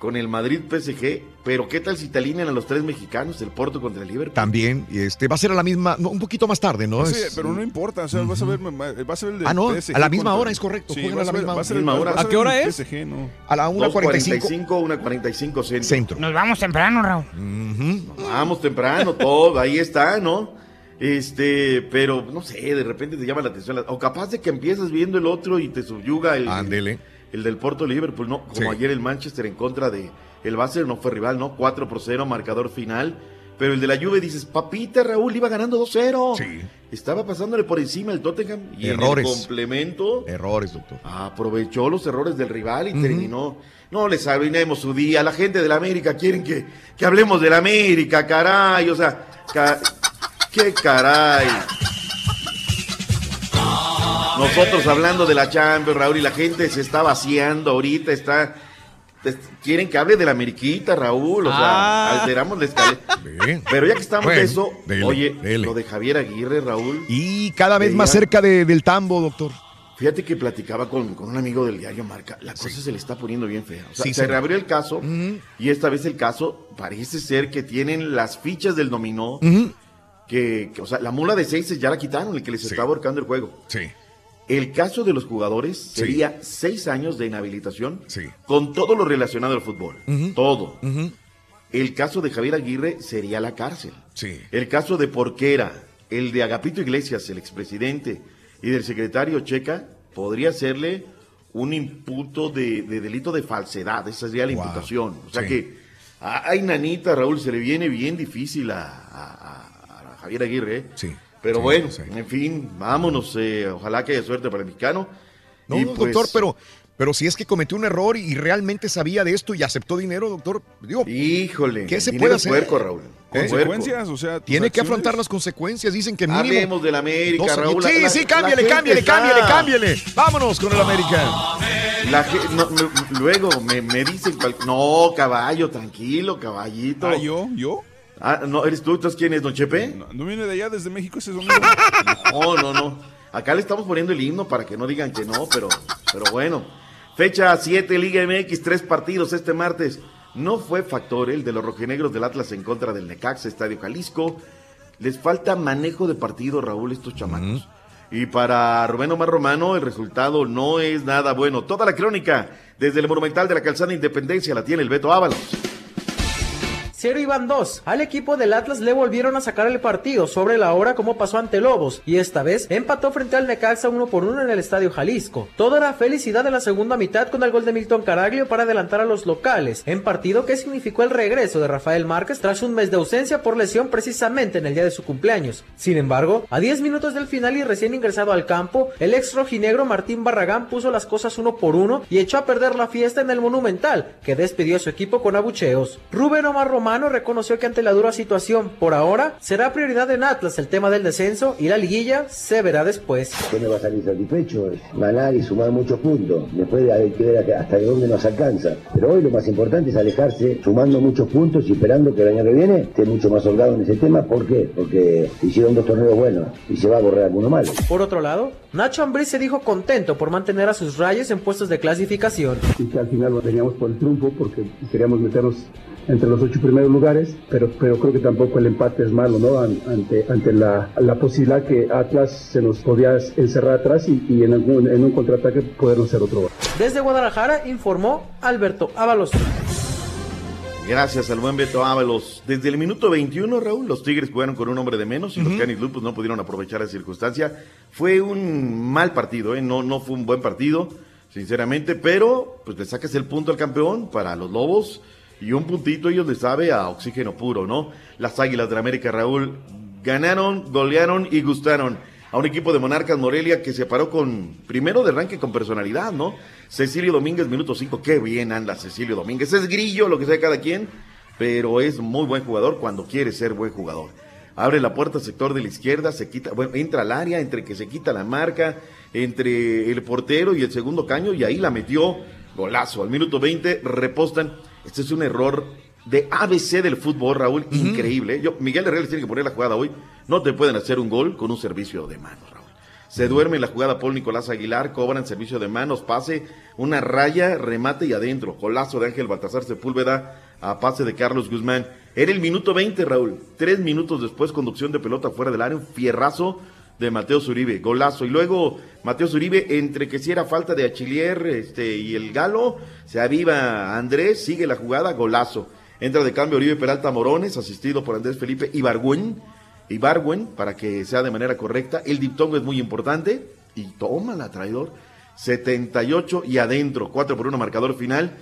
con el Madrid PSG. Pero ¿qué tal si te alinean a los tres mexicanos, el Porto contra el Liverpool? También, y este, va a ser a la misma, no, un poquito más tarde, ¿no? Sí, Es- pero no importa, o sea, vas a ver, vas a ver el de Ah, no, PSG a la misma contra- hora, es correcto, Sí, a la misma hora. ¿A qué hora es? PSG, ¿no? A la 1.45 1.45, 1.45 centro. centro. Nos vamos temprano, Raúl. Ujú. Vamos temprano, todo, ahí está, ¿no? Este, pero no sé, de repente te llama la atención. O capaz de que empiezas viendo el otro y te subyuga el, Ándele. el del Porto Liverpool, ¿no? Como Sí. ayer el Manchester en contra de el Basel, no fue rival, ¿no? 4 por 0, marcador final. Pero el de la Juve dices, papita Raúl iba ganando 2-0. Sí. Estaba pasándole por encima el Tottenham y Errores. en el complemento Errores, doctor. aprovechó los errores del rival y terminó. No les arruinemos su día. La gente de la América quieren que, que hablemos de la América, caray. O sea, ca- qué caray. Nosotros hablando de la Champions, Raúl, y la gente se está vaciando ahorita, está... es- Quieren que hable de la Ameriquita, Raúl, o sea, Ah. alteramos la escalera. Bien. Pero ya que estamos Bueno, de eso, dele, oye, dele. lo de Javier Aguirre, Raúl. Y cada vez más cerca de- del tambo, doctor. Fíjate que platicaba con, con un amigo del diario Marca. La cosa se le está poniendo bien fea. O sea, Sí, se señor. reabrió el caso y esta vez el caso parece ser que tienen las fichas del dominó. Que, o sea, la mula de seis ya la quitaron, el que les Sí. estaba ahorcando el juego. Sí. El caso de los jugadores sería seis años de inhabilitación Sí. con todo lo relacionado al fútbol. Todo. El caso de Javier Aguirre sería la cárcel. Sí. El caso de Porquera, el de Agapito Iglesias, el expresidente, y del secretario Checa, podría serle un imputo de, de delito de falsedad. Esa sería la Wow. imputación. O sea que, ay, nanita, Raúl, se le viene bien difícil a- a Javier Aguirre. ¿eh? Sí. Pero Sí, bueno, sí. en fin, vámonos. eh, ojalá que haya suerte para el mexicano. No, Y pues, doctor, pero, pero si es que cometió un error y realmente sabía de esto y aceptó dinero, doctor, digo, Híjole. ¿Qué se puede hacer? puerco, Raúl. ¿Eh? Consecuencias, o sea, tiene que acciones. afrontar las consecuencias. Dicen que mínimo. Hablemos del América, dos. Raúl. Sí, La- sí, cámbiale, cámbiale, cámbiale, cámbiale. Vámonos con el América. La ge- no, me- luego me, me dicen, cual- no, caballo, tranquilo, caballito. Ah, ¿yo? ¿yo? Ah, no, ¿eres tú? ¿Entonces quién es, don Chepe? No, no viene de allá desde México ese domingo. No, no, no. Acá le estamos poniendo el himno para que no digan que no, pero, pero bueno. Fecha 7, Liga MX, tres partidos este martes. No fue factor el de los rojinegros del Atlas en contra del Necaxa, Estadio Jalisco. Les falta manejo de partido, Raúl, estos chamacos. Y para Rubén Omar Romano, el resultado no es nada bueno. Toda la crónica, desde el Monumental de la Calzada Independencia, la tiene el Beto Ábalos. 0 iban 2. Al equipo del Atlas le volvieron a sacar el partido sobre la hora como pasó ante Lobos y esta vez empató frente al Necaxa 1 por 1 en el Estadio Jalisco. Toda era felicidad en la segunda mitad con el gol de Milton Caraglio para adelantar a los locales, en partido que significó el regreso de Rafael Márquez tras un mes de ausencia por lesión precisamente en el día de su cumpleaños. Sin embargo, a 10 minutos del final y recién ingresado al campo, el ex rojinegro Martín Barragán puso las cosas uno por uno y echó a perder la fiesta en el Monumental, que despidió a su equipo con abucheos. Rubén Omar Romano reconoció que ante la dura situación por ahora será prioridad en Atlas el tema del descenso y la liguilla se verá después. ¿Qué me va a salir satisfecho? Es ganar y sumar muchos puntos. Después hay que ver hasta dónde nos alcanza. Pero hoy lo más importante es alejarse sumando muchos puntos y esperando que el año que viene esté mucho más holgado en ese tema. ¿Por qué? Porque hicieron dos torneos buenos y se va a borrar alguno malo. Por otro lado, Nacho Ambriz se dijo contento por mantener a sus rayos en puestos de clasificación. Y que al final lo teníamos por el triunfo porque queríamos meternos entre los ocho primeros lugares, pero, pero creo que tampoco el empate es malo, ¿no? Ante, ante la, la posibilidad que Atlas se nos podía encerrar atrás y, y en, algún, en un contraataque podernos hacer otro gol. Desde Guadalajara informó Alberto Ábalos. Gracias al buen Beto Ábalos. Desde el minuto 21, Raúl, los Tigres jugaron con un hombre de menos y los Canis Lupus no pudieron aprovechar la circunstancia. Fue un mal partido, ¿eh? no, no fue un buen partido, sinceramente, pero pues le sacas el punto al campeón para los Lobos y un puntito ellos les sabe a oxígeno puro, ¿no? Las Águilas de América, Raúl, ganaron, golearon y gustaron a un equipo de Monarcas Morelia que se paró con, primero de arranque con personalidad, ¿no? Cecilio Domínguez, minuto 5, qué bien anda Cecilio Domínguez, es grillo lo que sea cada quien, pero es muy buen jugador cuando quiere ser buen jugador. Abre la puerta sector de la izquierda, se quita, bueno, entra al área, entre que se quita la marca, entre el portero y el segundo caño, y ahí la metió, golazo. Al minuto 20 repostan. Este es un error de ABC del fútbol, Raúl, increíble. Yo, Miguel Herrera tiene que poner la jugada hoy. No te pueden hacer un gol con un servicio de manos, Raúl. Se duerme en la jugada Paul Nicolás Aguilar, cobran servicio de manos, pase, una raya, remate y adentro. Golazo de Ángel Baltasar Sepúlveda a pase de Carlos Guzmán. Era el minuto 20, Raúl. Tres minutos después, conducción de pelota fuera del área, un fierrazo de Mateo Zuribe, golazo. Y luego Mateo Zuribe, entre que si era falta de Achilier este, y el Galo, se aviva Andrés, sigue la jugada, golazo. Entra de cambio Oribe Peralta Morones, asistido por Andrés Felipe Ibargüen, Ibargüen, para que sea de manera correcta. El diptongo es muy importante. Y toma la traidor. 78 y adentro, 4 por 1 marcador final.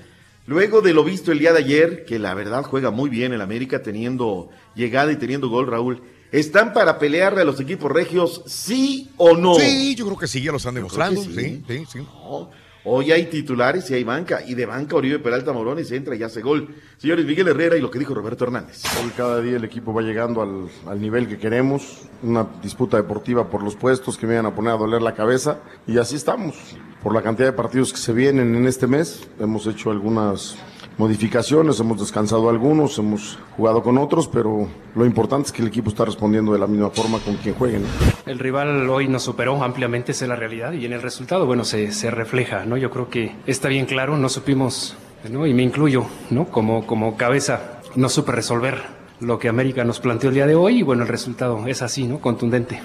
Luego de lo visto el día de ayer, que la verdad juega muy bien el América, teniendo llegada y teniendo gol, Raúl. ¿Están para pelearle a los equipos regios, sí o no? Sí, yo creo que sí, ya lo están demostrando. sí. Sí, sí, sí. No, Hoy hay titulares y hay banca. Y de banca Oribe Peralta Morones entra y hace gol. Señores, Miguel Herrera y lo que dijo Roberto Hernández. Hoy cada día el equipo va llegando al, al nivel que queremos. Una disputa deportiva por los puestos que me iban a poner a doler la cabeza. Y así estamos. Por la cantidad de partidos que se vienen en este mes, hemos hecho algunas modificaciones, hemos descansado algunos, hemos jugado con otros, pero lo importante es que el equipo está respondiendo de la misma forma con quien jueguen. El rival hoy nos superó ampliamente, esa es la realidad, y en el resultado, bueno, se, se refleja, ¿no? Yo creo que está bien claro, no supimos, ¿no? Y me incluyo, ¿no? Como, como cabeza, no supe resolver lo que América nos planteó el día de hoy, y bueno, el resultado es así, ¿no? Contundente.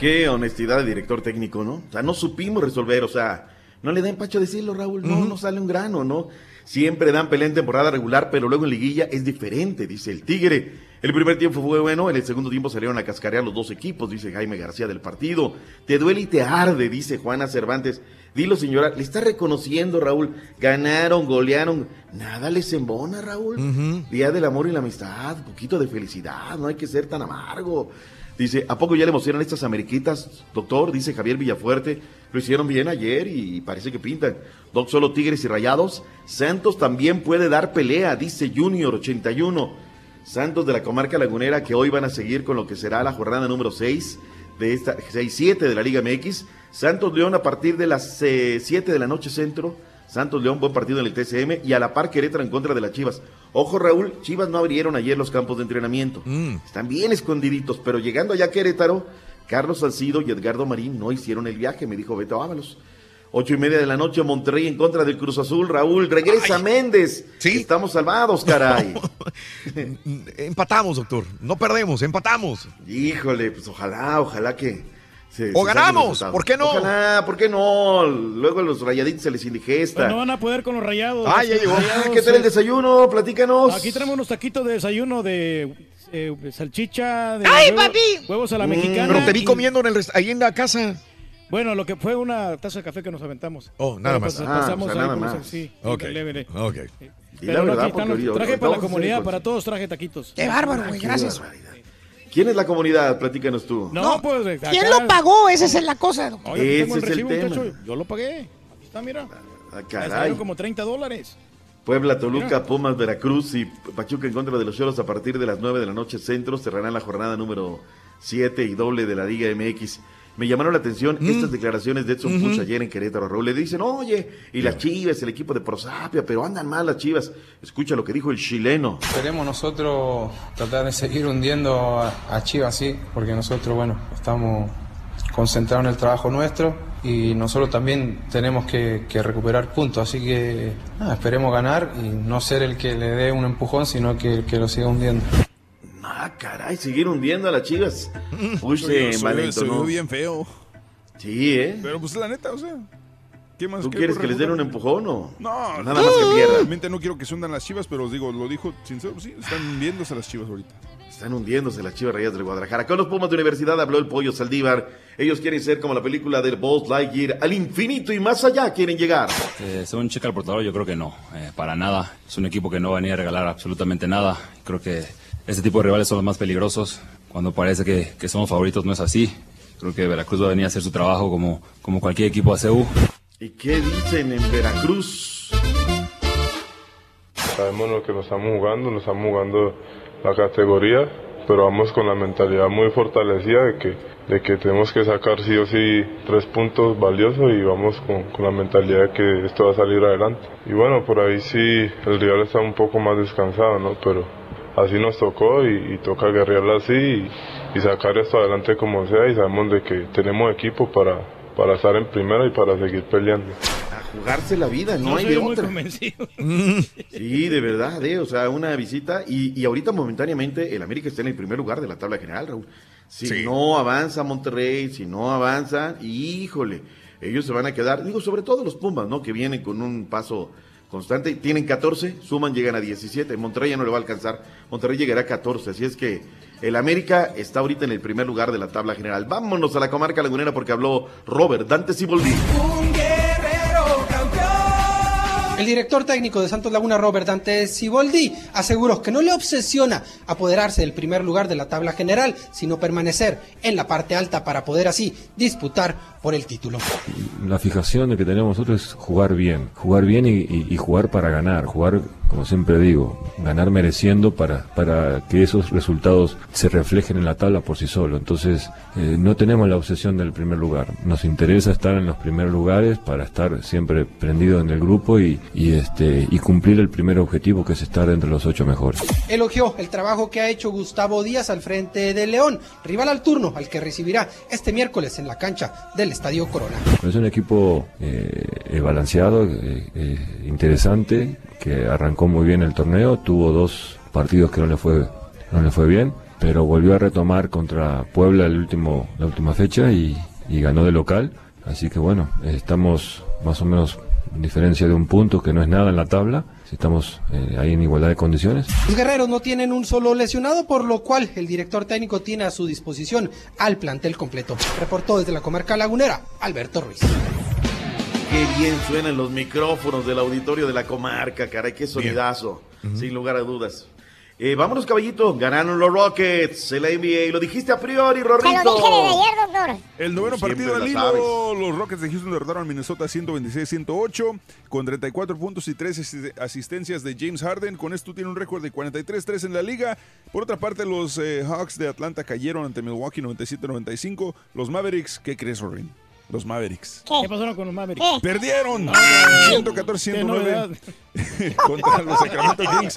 Qué honestidad de director técnico, ¿no? O sea, no supimos resolver, o sea, no le da empacho decirlo, Raúl, no, no sale un grano, ¿no? Siempre dan pelea en temporada regular, pero luego en liguilla es diferente, dice el Tigre. El primer tiempo fue bueno, en el segundo tiempo salieron a cascarear los dos equipos, dice Jaime García del partido. Te duele y te arde, dice Juana Cervantes. Dilo, señora, le está reconociendo, Raúl. Ganaron, golearon. Nada les embona, Raúl. Día del amor y la amistad, poquito de felicidad, no hay que ser tan amargo. Dice, ¿a poco ya le emocionan estas ameriquitas, doctor? Dice Javier Villafuerte. Lo hicieron bien ayer y parece que pintan. Doc, solo Tigres y Rayados. Santos también puede dar pelea, dice Junior 81. Santos de la comarca lagunera que hoy van a seguir con lo que será la jornada número 6 de esta 6-7 de la Liga MX. Santos León a partir de las eh, 7 de la noche centro. Santos León, buen partido en el TCM y a la par Querétaro en contra de las Chivas. Ojo Raúl, Chivas no abrieron ayer los campos de entrenamiento. Están bien escondiditos, pero llegando allá a Querétaro, Carlos Salcido y Edgardo Marín no hicieron el viaje, me dijo Beto Ábalos. Ocho y media de la noche, Monterrey en contra del Cruz Azul. Raúl, regresa Méndez. Sí. Estamos salvados, caray. Empatamos, doctor. No perdemos, empatamos. Híjole, pues ojalá, ojalá que O ganamos. ¿por qué no? Ojalá, ¿por qué no? Luego a los rayaditos se les indigesta. Pues no van a poder con los rayados. Ah, ya llegó. Rayados, ¿Qué tal el eh, desayuno? Platícanos. Aquí tenemos unos taquitos de desayuno de eh, salchicha, de ¡Ay, huevo- papi! huevos a la Mm, mexicana. Pero te vi y- comiendo en el rest- ahí en la casa. Bueno, lo que fue una taza de café que nos aventamos. Oh, nada más. pues, Ah, pasamos o sea, nada más. Sí, Ok, leve, leve. ok. Di Pero la no, verdad, aquí están porque los- ahorita- traje para la comunidad, para todos traje taquitos. Qué bárbaro, güey, Qué gracias. barbaridad. ¿Quién es la comunidad? Platícanos tú. No, pues. de ¿Quién lo pagó? Esa es la cosa. Aquí Ese tengo el es el tema. muchacho. Yo lo pagué. Aquí está, mira. Ah, caray. como 30 dólares. Puebla, Toluca, Pumas, Veracruz y Pachuca en contra de los Cholos a partir de las 9 de la noche centro cerrarán la jornada número 7 y doble de la Liga MX. Me llamaron la atención estas declaraciones de Edson. Puch ayer en Querétaro. Raúl le dicen, oye, y las Chivas, el equipo de Prosapia, pero andan mal las Chivas. Escucha lo que dijo el chileno. Esperemos nosotros tratar de seguir hundiendo a, a Chivas, sí, porque nosotros, bueno, estamos concentrados en el trabajo nuestro y nosotros también tenemos que, que recuperar puntos, así que nada, esperemos ganar y no ser el que le dé un empujón, sino que el que lo siga hundiendo. Ah, caray, seguir hundiendo a las Chivas. Oye, se ¿no? ve bien feo. Sí, ¿eh? Pero pues la neta, o sea. ¿Qué más? ¿Tú qué quieres que les den un empujón o? No, Nada más que pierdan. Realmente no quiero que se hundan las chivas, pero os digo, lo dijo sincero, sí, están viéndose las chivas ahorita. Están hundiéndose las Chivas Rayas del Guadalajara. Con los Pumas de Universidad habló el Pollo Saldívar. Ellos quieren ser como la película del Buzz Lightyear. Al infinito y más allá quieren llegar. Eh, según checa el portador, yo creo que no, eh, para nada. Es un equipo que no va a venir a regalar absolutamente nada. Creo que este tipo de rivales son los más peligrosos. Cuando parece que, que somos favoritos, no es así. Creo que Veracruz va a venir a hacer su trabajo como, como cualquier equipo de CEU. ¿Y qué dicen en Veracruz? Sabemos lo que nos estamos jugando, nos estamos jugando la categoría, pero vamos con la mentalidad muy fortalecida de que, de que tenemos que sacar sí o sí tres puntos valiosos y vamos con, con la mentalidad de que esto va a salir adelante. Y bueno, por ahí sí el rival está un poco más descansado, ¿no? Pero así nos tocó y, y toca guerrearla así y, y sacar esto adelante como sea y sabemos de que tenemos equipo para, para estar en primera y para seguir peleando. A jugarse la vida, no, No hay soy de muy otra. convencido. Sí, de verdad, eh, o sea, una visita y, y ahorita momentáneamente el América está en el primer lugar de la tabla general, Raúl. Si Sí. no avanza Monterrey, si no avanza, híjole, ellos se van a quedar, digo, sobre todo los Pumas, ¿no? Que vienen con un paso constante, tienen 14, suman, llegan a 17, Monterrey ya no le va a alcanzar, Monterrey llegará a 14, así es que el América está ahorita en el primer lugar de la tabla general. Vámonos a la comarca lagunera porque habló Robert Dante Siboldi. El director técnico de Santos Laguna, Robert Dante Siboldi, aseguró que no le obsesiona apoderarse del primer lugar de la tabla general, sino permanecer en la parte alta para poder así disputar por el título. La fijación que tenemos nosotros es jugar bien, jugar bien y, y- y jugar para ganar, jugar, como siempre digo, ganar mereciendo para, para que esos resultados se reflejen en la tabla por sí solo. Entonces, eh, no tenemos la obsesión del primer lugar. Nos interesa estar en los primeros lugares para estar siempre prendido en el grupo y, y, este, y cumplir el primer objetivo que es estar entre los ocho mejores. Elogió el trabajo que ha hecho Gustavo Díaz al frente de León, rival al turno al que recibirá este miércoles en la cancha del Estadio Corona. Es un equipo eh, eh, balanceado, eh, interesante, que arrancó muy bien el torneo, tuvo dos partidos que no le fue, no le fue bien, pero volvió a retomar contra Puebla el último, la última fecha y, y ganó de local. Así que bueno, estamos más o menos en diferencia de un punto, que no es nada en la tabla, estamos eh, ahí en igualdad de condiciones. Los guerreros no tienen un solo lesionado, por lo cual el director técnico tiene a su disposición al plantel completo. Reportó desde la comarca lagunera, Alberto Ruiz. Qué bien suenan los micrófonos del auditorio de la comarca, caray, qué sonidazo, sin lugar a dudas. Eh, vámonos, caballito, ganaron los Rockets, el NBA, lo dijiste a priori, Rorrito. Se lo dije desde ayer, doctor. El noveno Siempre partido al hilo, los Rockets de Houston derrotaron a Minnesota 126-108 con 34 puntos y 3 asi- asistencias de James Harden. Con esto tiene un récord de 43-3 en la liga. Por otra parte, los eh, Hawks de Atlanta cayeron ante Milwaukee 97-95. Los Mavericks, ¿qué crees, Rorin? Los Mavericks. ¿Qué pasaron con los Mavericks? Perdieron Qué 114-109 novedad. contra los Sacramento Kings.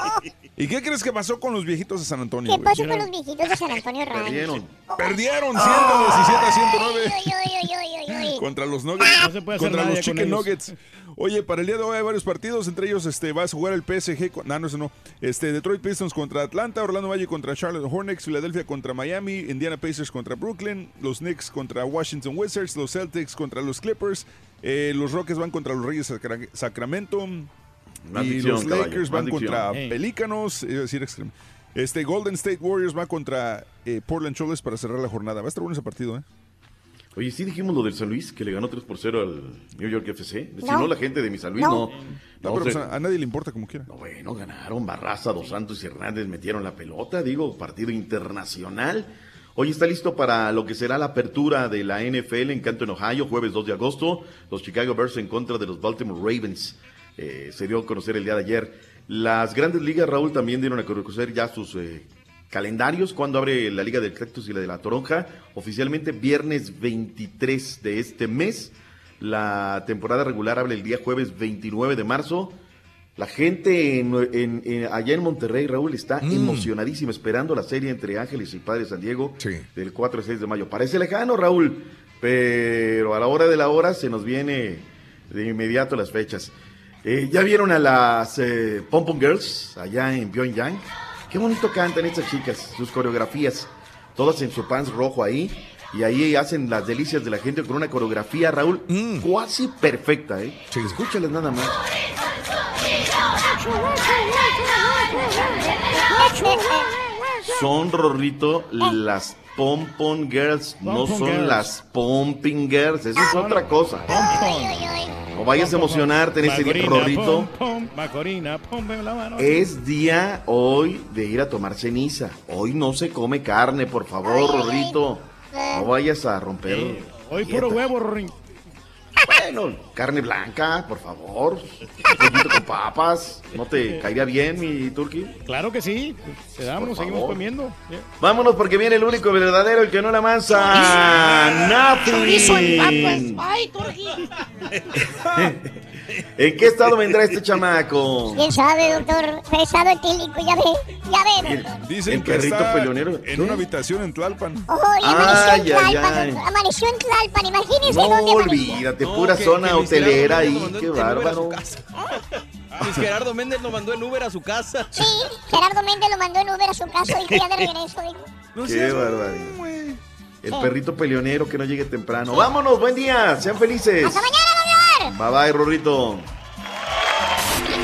¿Y qué crees que pasó con los viejitos de San Antonio? ¿Qué güey? pasó con los viejitos de San Antonio? Perdieron. Perdieron 117 a 109. Uy, uy, uy, uy, uy, uy. Contra los Nuggets. No se puede hacer contra los Chicken ellos. Nuggets. Oye, para el día de hoy hay varios partidos, entre ellos este va a jugar el PSG, con- no, no, eso no. Este Detroit Pistons contra Atlanta, Orlando Valle contra Charlotte Hornets, Filadelfia contra Miami, Indiana Pacers contra Brooklyn, los Knicks contra Washington Wizards, los Celtics contra los Clippers, eh, los Rockets van contra los Reyes Sacra- Sacramento y los caballo, Lakers van contra Ey. Pelícanos, iba a decir. Este Golden State Warriors va contra eh, Portland Trailblazers para cerrar la jornada. Va a estar bueno ese partido, ¿eh? Oye, sí dijimos lo del San Luis, que le ganó 3 por 0 al New York FC. Si No. la gente de mi San Luis no. No, pero a, a nadie le importa como quiera. No, bueno, ganaron Barraza, Dos Santos y Hernández metieron la pelota, digo, partido internacional. Hoy está listo para lo que será la apertura de la NFL en Canton, Ohio, jueves 2 de agosto. Los Chicago Bears en contra de los Baltimore Ravens. Eh, se dio a conocer el día de ayer. Las grandes ligas, Raúl, también dieron a conocer ya sus eh, calendarios. Cuando abre la Liga del Cactus y la de la Toronja. Oficialmente viernes 23 de este mes. La temporada regular abre el día jueves 29 de marzo. La gente en- en- en- allá en Monterrey, Raúl, está Mm. emocionadísima esperando la serie entre Ángeles y Padre San Diego del 4 al 6 de mayo. Parece lejano, Raúl, pero a la hora de la hora se nos viene de inmediato las fechas. Eh, ¿Ya vieron a las eh, Pom Pom Girls allá en Pyongyang? Qué bonito cantan estas chicas, sus coreografías, todas en su pants rojo ahí. Y ahí hacen las delicias de la gente con una coreografía, Raúl, cuasi perfecta, ¿eh? Escúchales nada más. Son, Rorrito, las Pom Pom Girls, no Pom Pom son Girls. las Pumping Girls, eso es otra cosa. No vayas a emocionarte en ese día, Rorrito. Es día hoy de ir a tomar ceniza. Hoy no se come carne, por favor, Rorrito. No vayas a romper. Hoy dieta. puro huevo, Rorín. Bueno, carne blanca, por favor. Un poquito con papas. ¿No te caería bien, mi turqui? Claro que sí. Te damos, seguimos favor. comiendo. Vámonos porque viene el único verdadero, el que no la mansa. Chorizo en Nothing. papas. Ay, Corgi. ¿En qué estado vendrá este chamaco? ¿Quién sabe, doctor? Estado etílico, ya ve, ya ve, doctor. Dicen El que perrito está peleonero. en una habitación en Tlalpan. Oh, y amaneció Ay, en Tlalpan, ay. Amaneció en Tlalpan, imagínese No, dónde amaneció. olvídate, No, pura que- zona que hotelera ahí, qué bárbaro. casa. Luis Gerardo Méndez lo mandó en Uber a su casa. Sí, Gerardo Méndez lo mandó en Uber a su casa, dijo ya de regreso, dijo. Qué barbaridad. El perrito peleonero que no llegue temprano. Vámonos, buen día, sean felices. ¡Hasta mañana! Bye bye, Rorrito.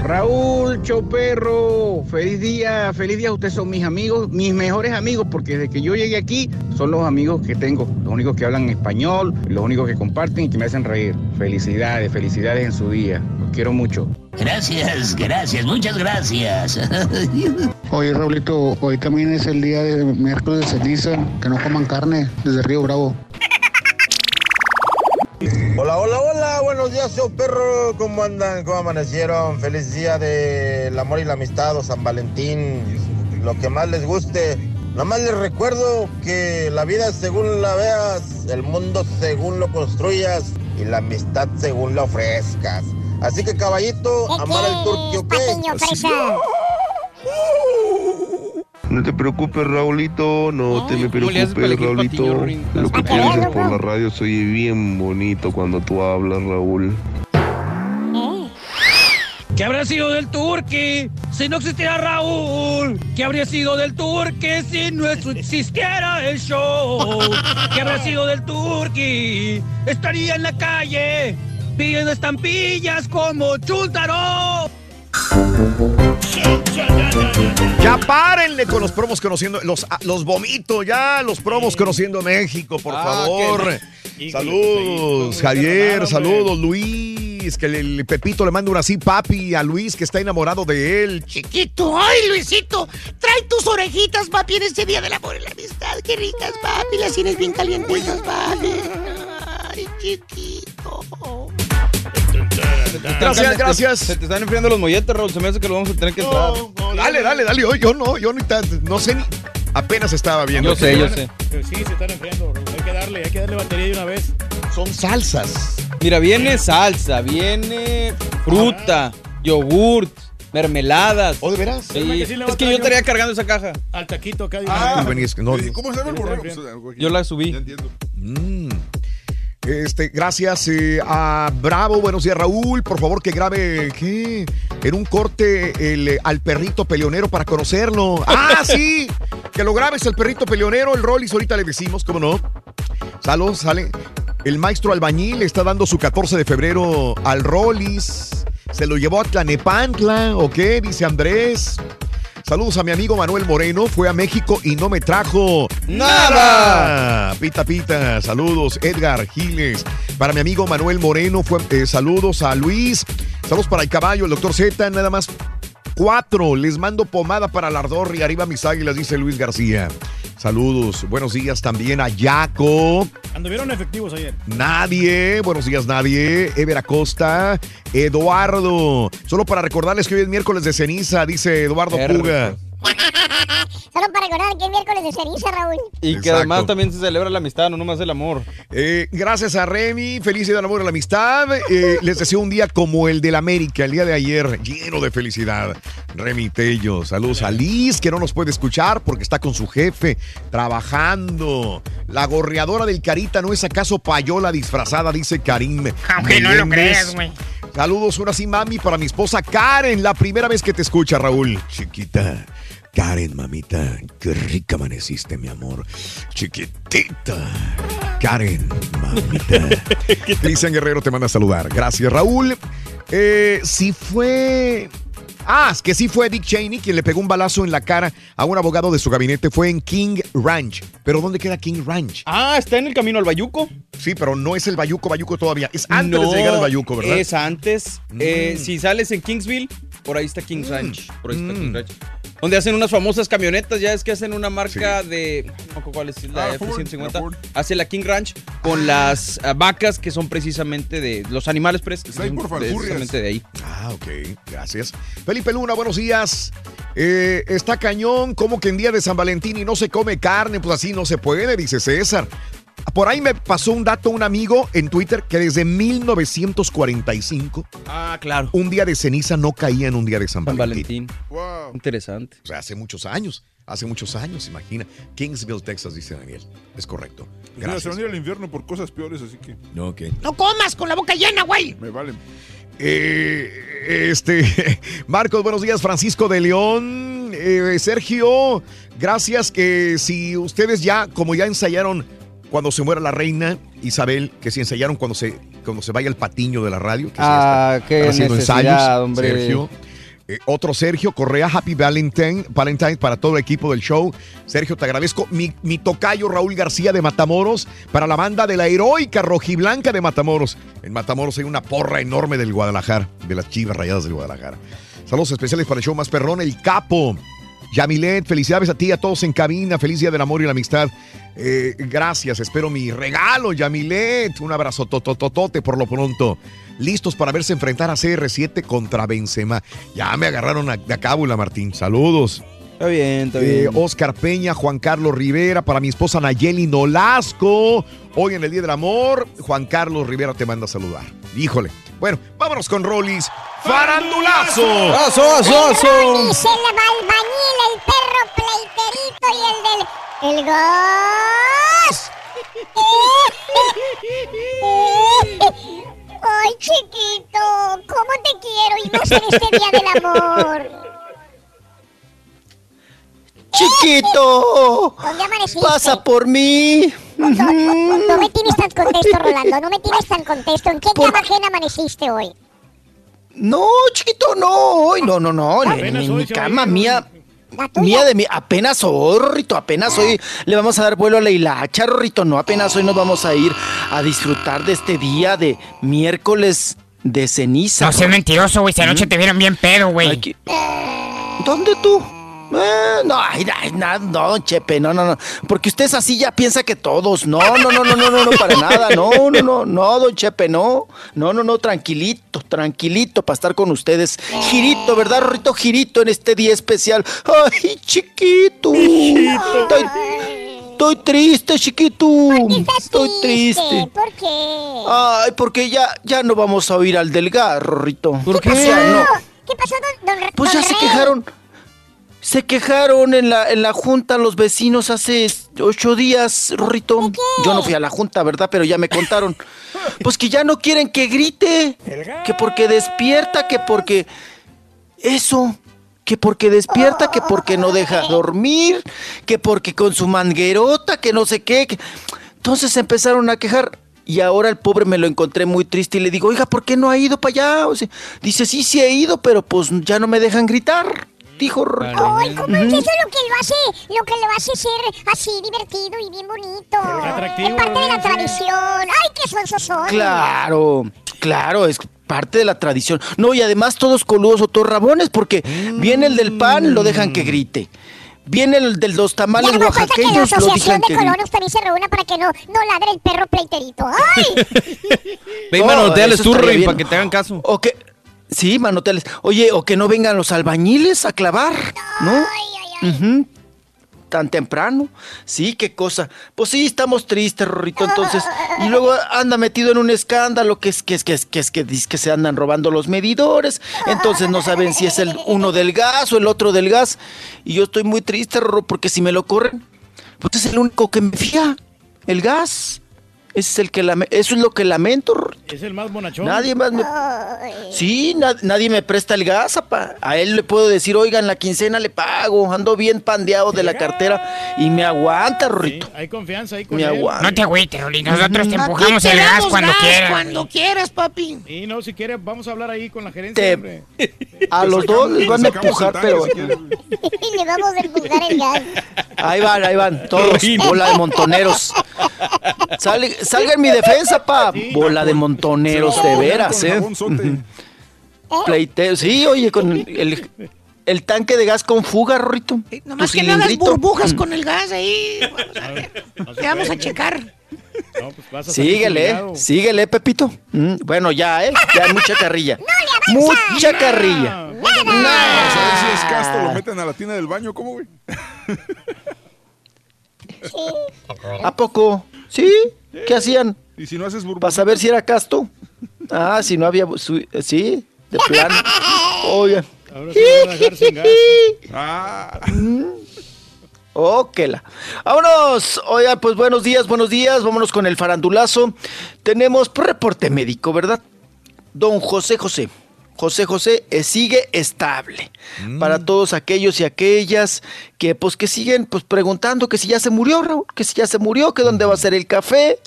Raúl Choperro, feliz día, feliz día. Ustedes son mis amigos, mis mejores amigos, porque desde que yo llegué aquí son los amigos que tengo, los únicos que hablan español, los únicos que comparten y que me hacen reír. Felicidades, felicidades en su día. Los quiero mucho. Gracias, gracias, muchas gracias. Oye, Raulito, hoy también es el día de miércoles de ceniza, que no coman carne desde Río Bravo. Show perro, ¿cómo andan? ¿Cómo amanecieron? Feliz día del amor y la amistad o San Valentín, lo que más les guste. Nada más les recuerdo que la vida según la veas, el mundo según lo construyas y la amistad según la ofrezcas. Así que caballito, amar al turquio, ¿qué? No te preocupes, Raulito, no te me ¿cómo le haces para preocupes, Raulito. Lo que ¿Estás piensas por la radio se oye bien bonito cuando tú hablas, Raúl. ¿Qué habría sido del Turqui si no existiera Raúl? ¿Qué habría sido del Turqui si no existiera el show? ¿Qué habría sido del Turqui? Estaría en la calle pidiendo estampillas como Chuntaro. Ya párenle con los promos conociendo, los, ah, los vomito ya, los promos conociendo México, por Ah, favor. qué- Saludos, Javier, saludos, Luis, que el, Pepito le manda una así, papi, a Luis que está enamorado de él. Chiquito, ay Luisito, trae tus orejitas, papi, en este día del amor y la amistad. Qué ricas, papi, las tienes bien calientitas, papi. Ay, chiquito. Gracias, gracias. Se te están enfriando los molletes, Raúl. Se me hace que lo vamos a tener que entrar. No, dale, dale, dale, yo, yo no, yo ni tan- no sé ni, Apenas estaba viendo. Yo sé, yo sé. Pero sí, se están enfriando. Raúl. Hay que darle, hay que darle batería de una vez. Son salsas. Mira, viene salsa, viene fruta, yogurt, mermeladas. ¿O de veras? Sí. sí Es que yo estaría cargando esa caja. Al taquito acá. Ah, no, ¿Cómo se llama el borrego? Yo la subí. Ya entiendo. Mm. Este, gracias eh, a Bravo, buenos días Raúl, por favor que grabe en un corte eh, al perrito peleonero para conocerlo. Ah, sí, que lo grabes el perrito peleonero, el Rollis, ahorita le decimos, ¿cómo no? Saludos, sale. El maestro albañil está dando su 14 de febrero al Rollis. Se lo llevó a Tlanepantla, ¿o qué? Dice Andrés. Saludos a mi amigo Manuel Moreno. Fue a México y no me trajo ¡Nada! Pita Pita, saludos. Edgar Giles. Para mi amigo Manuel Moreno, fue, eh, saludos a Luis. Saludos para el caballo, el doctor Z. Nada más cuatro. Les mando pomada para el ardor y arriba mis águilas, dice Luis García. Saludos. Buenos días también a Yaco. Anduvieron efectivos ayer. Nadie, buenos días nadie, Ever Acosta, Eduardo. Solo para recordarles que hoy es miércoles de ceniza, dice Eduardo. Puga. Solo para recordar que es miércoles de ceniza, Raúl. Y que además también se celebra la amistad, no nomás el amor. Eh, gracias a Remy, feliz día del amor y la amistad. Eh, les deseo un día como el del América, el día de ayer, lleno de felicidad. Remy Tello, saludos a Liz, que no nos puede escuchar porque está con su jefe trabajando. La gorreadora del Carita no es acaso payola disfrazada, dice Karim. Aunque no lo creas, güey. Saludos, una sí, mami, para mi esposa Karen, la primera vez que te escucha, Raúl. Chiquita. Karen, mamita, qué rica amaneciste, mi amor. Chiquitita. Karen, mamita. Cristian Guerrero te manda a saludar. Gracias, Raúl. Eh, si fue. Ah, es que sí fue Dick Cheney quien le pegó un balazo en la cara a un abogado de su gabinete. Fue en King Ranch. ¿Pero dónde queda King Ranch? Ah, está en el camino al Bayuco. Sí, pero no es el Bayuco, Bayuco todavía. Es antes de llegar al Bayuco, ¿verdad? Es antes. Eh, Mm. si sales en Kingsville, por ahí está Kings Ranch. Por ahí está Kings Ranch. Donde hacen unas famosas camionetas, ya es que hacen una marca de. No me acuerdo cuál es la Ah, Ford, F-150. la Ford. Hace la King Ranch con las ah, vacas que son precisamente de. Los animales pres- Está ahí por precisamente de ahí. Ah, ok, gracias. Felipe Luna, buenos días. Eh, está cañón, como que en día de San Valentín y no se come carne, pues así no se puede, dice César. Por ahí me pasó un dato un amigo en Twitter que desde 1945 Ah, claro. un día de ceniza no caía en un día de San San Valentín. Valentín. Wow. Interesante. O sea, hace muchos años, hace muchos años, imagina. Kingsville, Texas, dice Daniel. Es correcto. Mira, se Gracias. van a ir al infierno por cosas peores, así que Ok. No comas con la boca llena, güey. me valen. Eh, este, Marcos, buenos días, Francisco de León, Eh, Sergio, gracias que si ustedes ya, como ya ensayaron cuando se muera la reina Isabel, que si ensayaron cuando se, cuando se vaya el patiño de la radio, que Ah, está- qué están haciendo ensayos, hombre. Sergio. Eh, otro Sergio Correa, Happy Valentine, Valentine para todo el equipo del show. Sergio, te agradezco. Mi, mi tocayo Raúl García de Matamoros, para la banda de la heroica rojiblanca de Matamoros. En Matamoros hay una porra enorme del Guadalajara, de las chivas rayadas del Guadalajara. Saludos especiales para el show más perrón, el capo. Yamilet, felicidades a ti, a todos en cabina. Feliz día del amor y la amistad. Eh, gracias, espero mi regalo, Yamilet. Un abrazo totototote por lo pronto. Listos para verse enfrentar a CR7 contra Benzema. Ya me agarraron a- a cábula, Martín. Saludos. Está bien, está Eh, bien. Oscar Peña, Juan Carlos Rivera, para mi esposa Nayeli Nolasco. Hoy en el Día del Amor, Juan Carlos Rivera te manda a saludar. Híjole. Bueno, vámonos con Rollis. ¡Farandulazo! ¡Aso, aso, aso! Dice el albañil, el perro pleiterito y el del... ¡El gas! ¡Ay, chiquito! ¿Cómo te quiero y más en este día del amor? Chiquito, ¿Dónde amaneciste? pasa por mí. No, no, no, no me tienes tan contesto, Rolando. No me tienes tan contesto. ¿En qué cama ajena amaneciste hoy? No, chiquito, no, hoy no, no, no, en, mi cama mía, mía de mí, apenas hoy, Rorrito, apenas hoy le vamos a dar vuelo a la hilacha, Rorrito, no, apenas hoy nos vamos a ir a disfrutar de este día de miércoles de ceniza. No seas mentiroso, güey. Si anoche te vieron bien pedo, güey. ¿Dónde tú? Eh, no, ay, ay, no, don Chepe, no, no, no. Porque usted es así ya piensa que todos. No, no, no, no, no, no, no, para nada. No, no, no, no, don Chepe, no. No, no, no, tranquilito, tranquilito para estar con ustedes. Girito, ¿verdad, Rorrito? Girito en este día especial. Ay, chiquito. Estoy, estoy triste, chiquito. Estoy triste. ¿Por qué? Ay, porque ya, ya no vamos a oír al delgado, Rorrito. ¿Por ¿Qué pasó? no. ¿Qué pasó, don, don Pues ya don se Rey? quejaron. Se quejaron en la, en la junta los vecinos hace ocho días, Rorrito. Yo no fui a la junta, ¿verdad? Pero ya me contaron. Pues que ya no quieren que grite. Que porque despierta, que porque... Eso. Que porque despierta, que porque no deja dormir, que porque con su manguerota, que no sé qué. que- Entonces empezaron a quejar. Y ahora el pobre me lo encontré muy triste y le digo, oiga, ¿por qué no ha ido para allá? O sea, dice, sí, sí he ido, pero pues ya no me dejan gritar. Dijo Rorrito. Ay, ¿cómo es Ujú. eso lo que lo hace, lo que lo hace ser así divertido y bien bonito? atractivo, Es parte de la tradición. Ay, qué sonsos son. Claro, claro, es parte de la tradición. No, y además todos coludos o todos rabones, porque viene el del pan, lo dejan que grite. Viene el de los tamales Ya me falta que la oaxaqueños, lo asociación de colonos también se reúna para que no, no ladre el perro pleiterito. ¡Ay! Ve y No, manoteales tú, para que te hagan caso. O que, sí, manoteles. Oye, o que no vengan los albañiles a clavar, ¿no? Tan temprano. Sí, qué cosa. Pues sí, estamos tristes, Rorrito, entonces. Y luego anda metido en un escándalo que es que es que es que es que dice que se andan robando los medidores. Entonces no saben si es el uno del gas o el otro del gas. Y yo estoy muy triste, Rorro, porque si me lo corren, pues es el único que me fía. El gas. Ese es el que lame- eso es lo que lamento. Es el más bonachón. Nadie más me... Sí, na- nadie me presta el gas, apa. A él le puedo decir, oiga, en la quincena le pago, ando bien pandeado de la cartera y me aguanta, Rorrito. Hay confianza ahí con Me él. aguanta. No te agüites, Rolín. Nosotros te empujamos el gas cuando gas quieras. cuando quieras, papi. Y no, si quiere, vamos a hablar ahí con la gerencia. Te- hombre. A los dos les van a empujar, pero... y le vamos a empujar el gas. Ahí van, ahí van, todos, bola de montoneros. Sale- salga en mi defensa, pa. Bola de montoneros, de veras, ¿eh? Pleiteo, sí, oye, con el, el tanque de gas con fuga, Rorrito. Nomás Tu que no hagas burbujas con el gas ahí. Vamos a ver. Te vamos a checar. No, pues vas a salir Síguele, fumigado. síguele, Pepito. Mm, bueno, ya, ¿eh? Ya hay mucha carrilla. Mucha carrilla. Vamos a ver si es casto, lo meten a la tina del baño, ¿cómo, güey? ¿A poco? ¿Sí? ¿Qué hacían? Y si no haces burbujas. ¿Para saber si era casto? Ah, si no había... su- Sí, de plano. Oigan. Ahora sí van a dejar sin gas. Ah. La. Vámonos. Oiga, pues buenos días, buenos días. Vámonos con el farandulazo. Tenemos reporte médico, ¿verdad? Don José José. José José eh, sigue estable. Para todos aquellos y aquellas que pues que siguen pues preguntando que si ya se murió, Raúl, que si ya se murió, que dónde va a ser el café,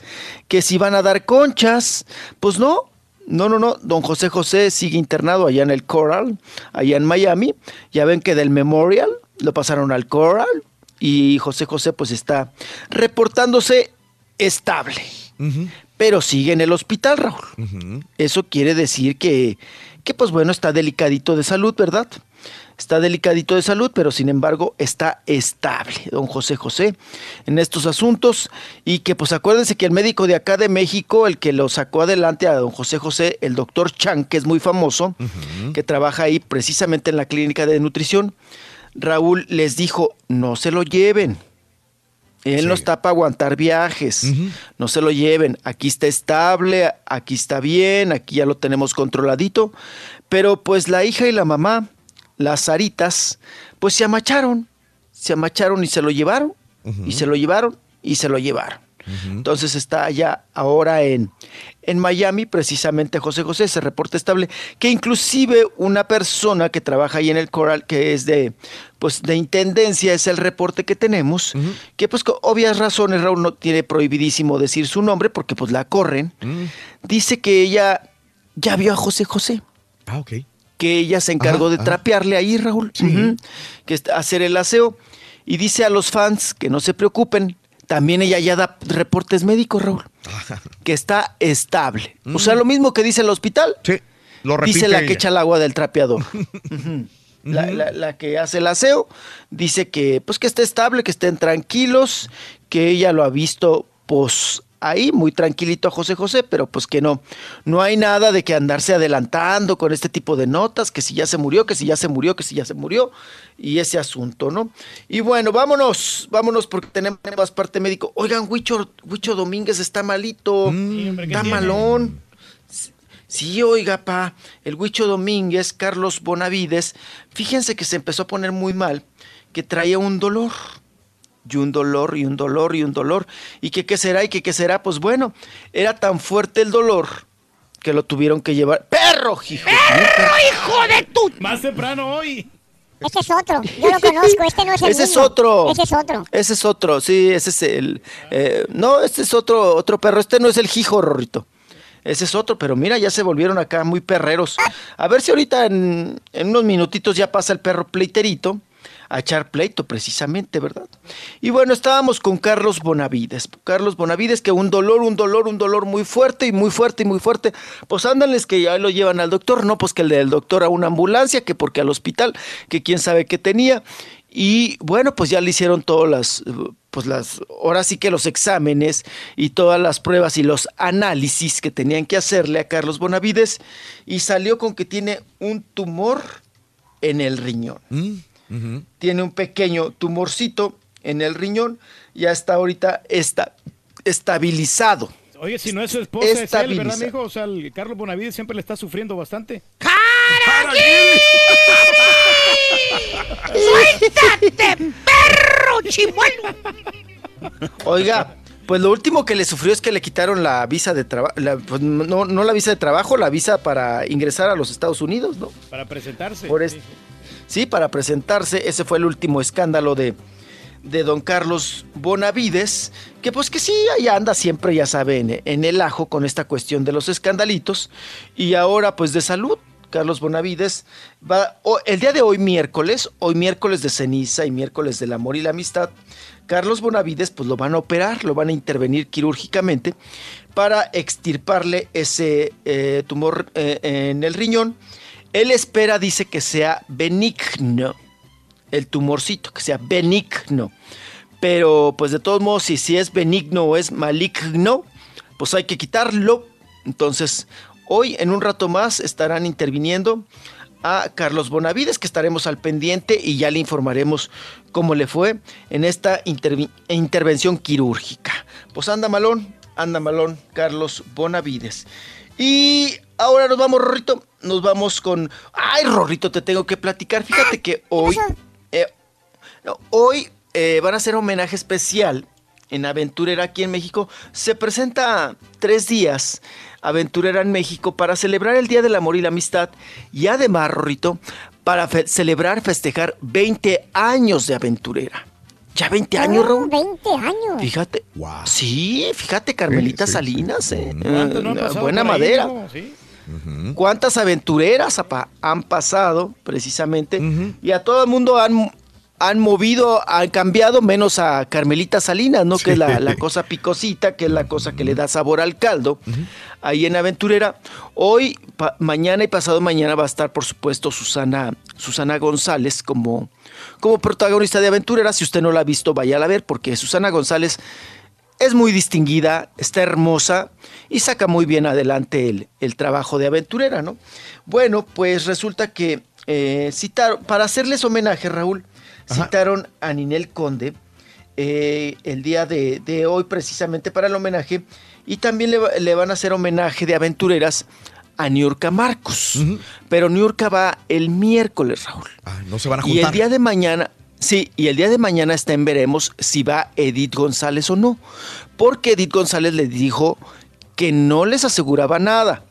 que si van a dar conchas. Pues no, no, no, no. Don José José sigue internado allá en el Coral, allá en Miami. Ya ven que del Memorial lo pasaron al Coral y José José pues está reportándose estable. Pero sigue en el hospital, Raúl. Eso quiere decir que, que, pues bueno, está delicadito de salud, ¿verdad? Está delicadito de salud, pero sin embargo está estable, don José José, en estos asuntos. Y que pues acuérdense que el médico de acá de México, el que lo sacó adelante a don José José, el doctor Chan, que es muy famoso, que trabaja ahí precisamente en la clínica de nutrición, Raúl les dijo, no se lo lleven. Él no está para aguantar viajes. No se lo lleven. Aquí está estable, aquí está bien, aquí ya lo tenemos controladito. Pero pues la hija y la mamá, las Saritas, pues se amacharon. Se amacharon y se lo llevaron. Y se lo llevaron y se lo llevaron. Entonces está allá ahora en, en Miami, precisamente José José, se reporta estable, que inclusive una persona que trabaja ahí en el Coral, que es de, pues de intendencia, es el reporte que tenemos, que pues con obvias razones Raúl no tiene prohibidísimo decir su nombre porque pues la corren, dice que ella ya vio a José José Ah, ok. que ella se encargó Ajá, de ajá. trapearle ahí, Raúl, Ujú. que es hacer el aseo. Y dice a los fans que no se preocupen, también ella ya da reportes médicos, Raúl, que está estable. O sea, lo mismo que dice el hospital, lo dice repite la que echa el agua del trapeador. La, la- la que hace el aseo, dice que pues que esté estable, que estén tranquilos, que ella lo ha visto pues ahí muy tranquilito a José José, pero pues que no, no hay nada de que andarse adelantando con este tipo de notas, que si ya se murió, que si ya se murió, que si ya se murió, y ese asunto, ¿no? Y bueno, vámonos, vámonos porque tenemos más parte médico. Oigan, Huicho, Huicho Domínguez está malito, hombre, ¿qué está tiene? malón. Sí, oiga, pa, el Huicho Domínguez, Carlos Bonavides, fíjense que se empezó a poner muy mal, que traía un dolor, y un dolor, y un dolor, y un dolor, y que qué será, y que qué será, pues bueno, era tan fuerte el dolor que lo tuvieron que llevar. ¡Perro, hijo! ¡Perro, hijo de tu! Más temprano hoy. Ese es otro. Yo lo conozco. Este no es el Ese es otro. Ese es otro. Ese es otro, sí, ese es el... eh, no, este es otro, otro perro, este no es el hijo, Rorrito. Ese es otro, pero mira, ya se volvieron acá muy perreros. A ver si ahorita en, en unos minutitos ya pasa el perro pleiterito a echar pleito precisamente, ¿verdad? Y bueno, estábamos con Carlos Bonavides. Carlos Bonavides, que un dolor, un dolor, un dolor muy fuerte y muy fuerte y muy fuerte. Pues ándales que ya lo llevan al doctor, no, pues que el del doctor a una ambulancia, que porque al hospital, que quién sabe qué tenía. Y bueno, pues ya le hicieron todas las, pues las, ahora sí que los exámenes y todas las pruebas y los análisis que tenían que hacerle a Carlos Bonavides y salió con que tiene un tumor en el riñón. Tiene un pequeño tumorcito en el riñón y hasta ahorita está estabilizado. Oye, si no es su esposa, es él, ¿verdad, mijo? O sea, el Carlos Bonavides siempre le está sufriendo bastante. ¡Suéltate, perro chimuelo! Oiga, pues lo último que le sufrió es que le quitaron la visa de trabajo, pues no, no la visa de trabajo, la visa para ingresar a los Estados Unidos, ¿no? Para presentarse. Por es- Sí, para presentarse, ese fue el último escándalo de, de don Carlos Bonavides, que pues que sí, ahí anda siempre, ya sabe, en, el ajo con esta cuestión de los escandalitos, y ahora pues de salud. Carlos Bonavides va el día de hoy miércoles, hoy miércoles de ceniza y miércoles del amor y la amistad, Carlos Bonavides pues lo van a operar, lo van a intervenir quirúrgicamente para extirparle ese eh, tumor eh, en el riñón. Él espera, dice que sea benigno, el tumorcito, que sea benigno. Pero pues de todos modos, si, si es benigno o es maligno, pues hay que quitarlo. Entonces, hoy en un rato más estarán interviniendo a Carlos Bonavides, que estaremos al pendiente y ya le informaremos cómo le fue en esta intervención quirúrgica. Pues anda malón, anda malón, Carlos Bonavides. Y ahora nos vamos, Rorrito, nos vamos con... Ay, Rorrito, te tengo que platicar. Fíjate que hoy... eh, hoy eh, van a hacer homenaje especial en Aventurera aquí en México. Se presenta tres días Aventurera en México para celebrar el Día del Amor y la Amistad y además, Rorrito, para fe- celebrar, festejar 20 años de Aventurera. Ya 20 años, Raúl. 20 años. Fíjate. Sí, fíjate, Carmelita Salinas. eh, ¿Cuántos no han eh, buena ahí, ¿Cuántas aventureras apa, han pasado precisamente? Y a todo el mundo han, han movido, han cambiado, menos a Carmelita Salinas, ¿no? Que es la, la cosa picosita, que es la cosa que le da sabor al caldo. Ahí en Aventurera. Hoy, mañana y pasado mañana va a estar, por supuesto, Susana, Susana González como, como protagonista de Aventurera. Si usted no la ha visto, vaya a ver, porque Susana González es muy distinguida, está hermosa y saca muy bien adelante el, el trabajo de aventurera, ¿no? Bueno, pues resulta que eh, citaron, para hacerles homenaje, Raúl, citaron a Ninel Conde eh, el día de, de hoy precisamente para el homenaje y también le, le van a hacer homenaje de aventureras a Niurka Marcos. Pero Niurka va el miércoles, Raúl. No se van a Y el juntar. día de mañana, sí, y el día de mañana está en veremos si va Edith González o no. Porque Edith González le dijo que no les aseguraba nada,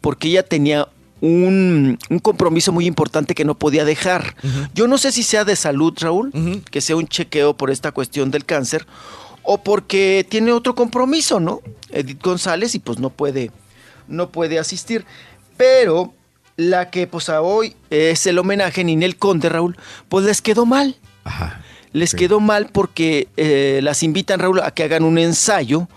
porque ella tenía un, un compromiso muy importante que no podía dejar. Yo no sé si sea de salud, Raúl, que sea un chequeo por esta cuestión del cáncer, o porque tiene otro compromiso, ¿no? Edith González y pues no puede, no puede asistir. Pero la que pues a hoy es el homenaje a Ninel Conde, Raúl, pues les quedó mal. Les quedó mal porque eh, las invitan, Raúl, a que hagan un ensayo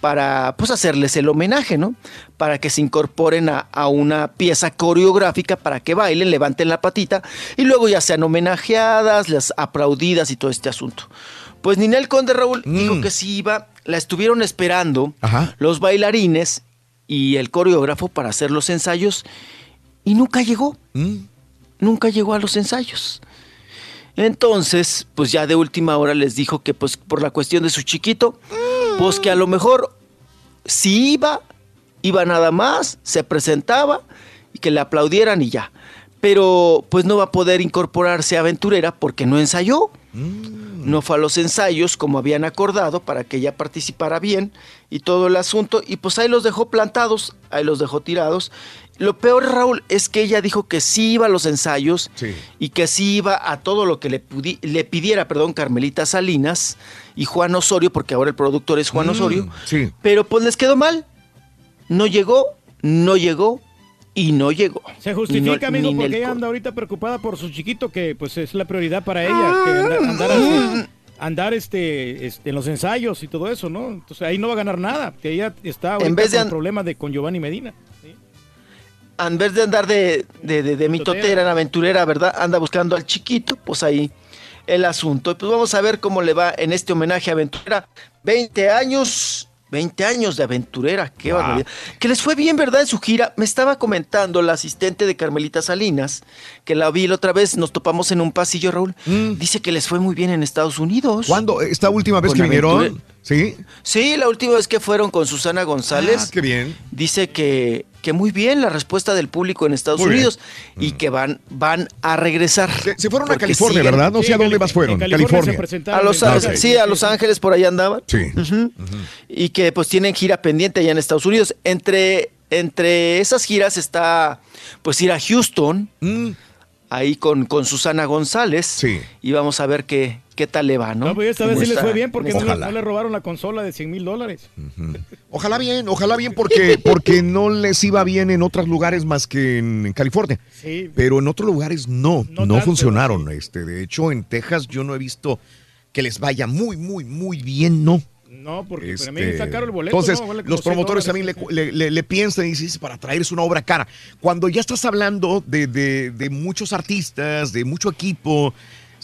para pues hacerles el homenaje, ¿no? Para que se incorporen a, a una pieza coreográfica para que bailen, levanten la patita y luego ya sean homenajeadas, las aplaudidas y todo este asunto. Pues Ninel Conde Raúl dijo que sí iba, la estuvieron esperando los bailarines y el coreógrafo para hacer los ensayos y nunca llegó. Nunca llegó a los ensayos. Entonces, pues ya de última hora les dijo que pues por la cuestión de su chiquito, pues que a lo mejor si iba, iba nada más, se presentaba y que le aplaudieran y ya. Pero pues no va a poder incorporarse a aventurera porque no ensayó. No fue a los ensayos como habían acordado para que ella participara bien y todo el asunto. Y pues ahí los dejó plantados, ahí los dejó tirados. Lo peor, Raúl, es que ella dijo que sí iba a los ensayos y que sí iba a todo lo que le, pudi- le pidiera, perdón, Carmelita Salinas y Juan Osorio, porque ahora el productor es Juan Mm, Osorio. Sí. Pero pues les quedó mal. No llegó, no llegó y no llegó. Se justifica, No- amigo, porque ella anda ahorita preocupada por su chiquito, que pues es la prioridad para ella, que andar, andar, este, andar, este, este, en los ensayos y todo eso, ¿no? Entonces ahí no va a ganar nada, que ella está ahorita vez de con an- el problema de con Giovanni Medina. En vez de andar de, de, de, de mitotera en aventurera, ¿verdad? Anda buscando al chiquito, pues ahí el asunto. Y pues vamos a ver cómo le va en este homenaje a aventurera. 20 años, 20 años de aventurera, qué Wow. barbaridad. Que les fue bien, ¿verdad? En su gira. Me estaba comentando la asistente de Carmelita Salinas, que la vi la otra vez, nos topamos en un pasillo, Raúl. Dice que les fue muy bien en Estados Unidos. ¿Cuándo? ¿Esta última vez que vinieron? Sí. Sí, la última vez que fueron con Susana González. Ah, qué bien. Dice que, que muy bien la respuesta del público en Estados Muy bien. Unidos y que van, van a regresar. Se, fueron a California, siguen- ¿verdad? No sé a dónde más fueron. California. A Los ok. sí, a Los Ángeles por ahí andaban. Sí. Y que pues tienen gira pendiente allá en Estados Unidos. Entre, entre esas giras está pues ir a Houston, Mm. ahí con, con Susana González. Y vamos a ver qué, qué tal le va, ¿no? No, pues esta vez sí les fue bien porque no, le- no le robaron la consola de 100 mil dólares. Ojalá bien, ojalá bien, porque, porque no les iba bien en otros lugares más que en, en California. Sí. Pero en otros lugares no, no, tanto, funcionaron. Este, de hecho, en Texas yo no he visto que les vaya muy, muy, muy bien, no. No, porque Este, también está caro el boleto. Entonces, ¿no? Vale los 100 promotores dólares. también le, le- le- le piensan y dicen, "Es para traer es una obra cara. Cuando ya estás hablando de, de- de muchos artistas, de mucho equipo,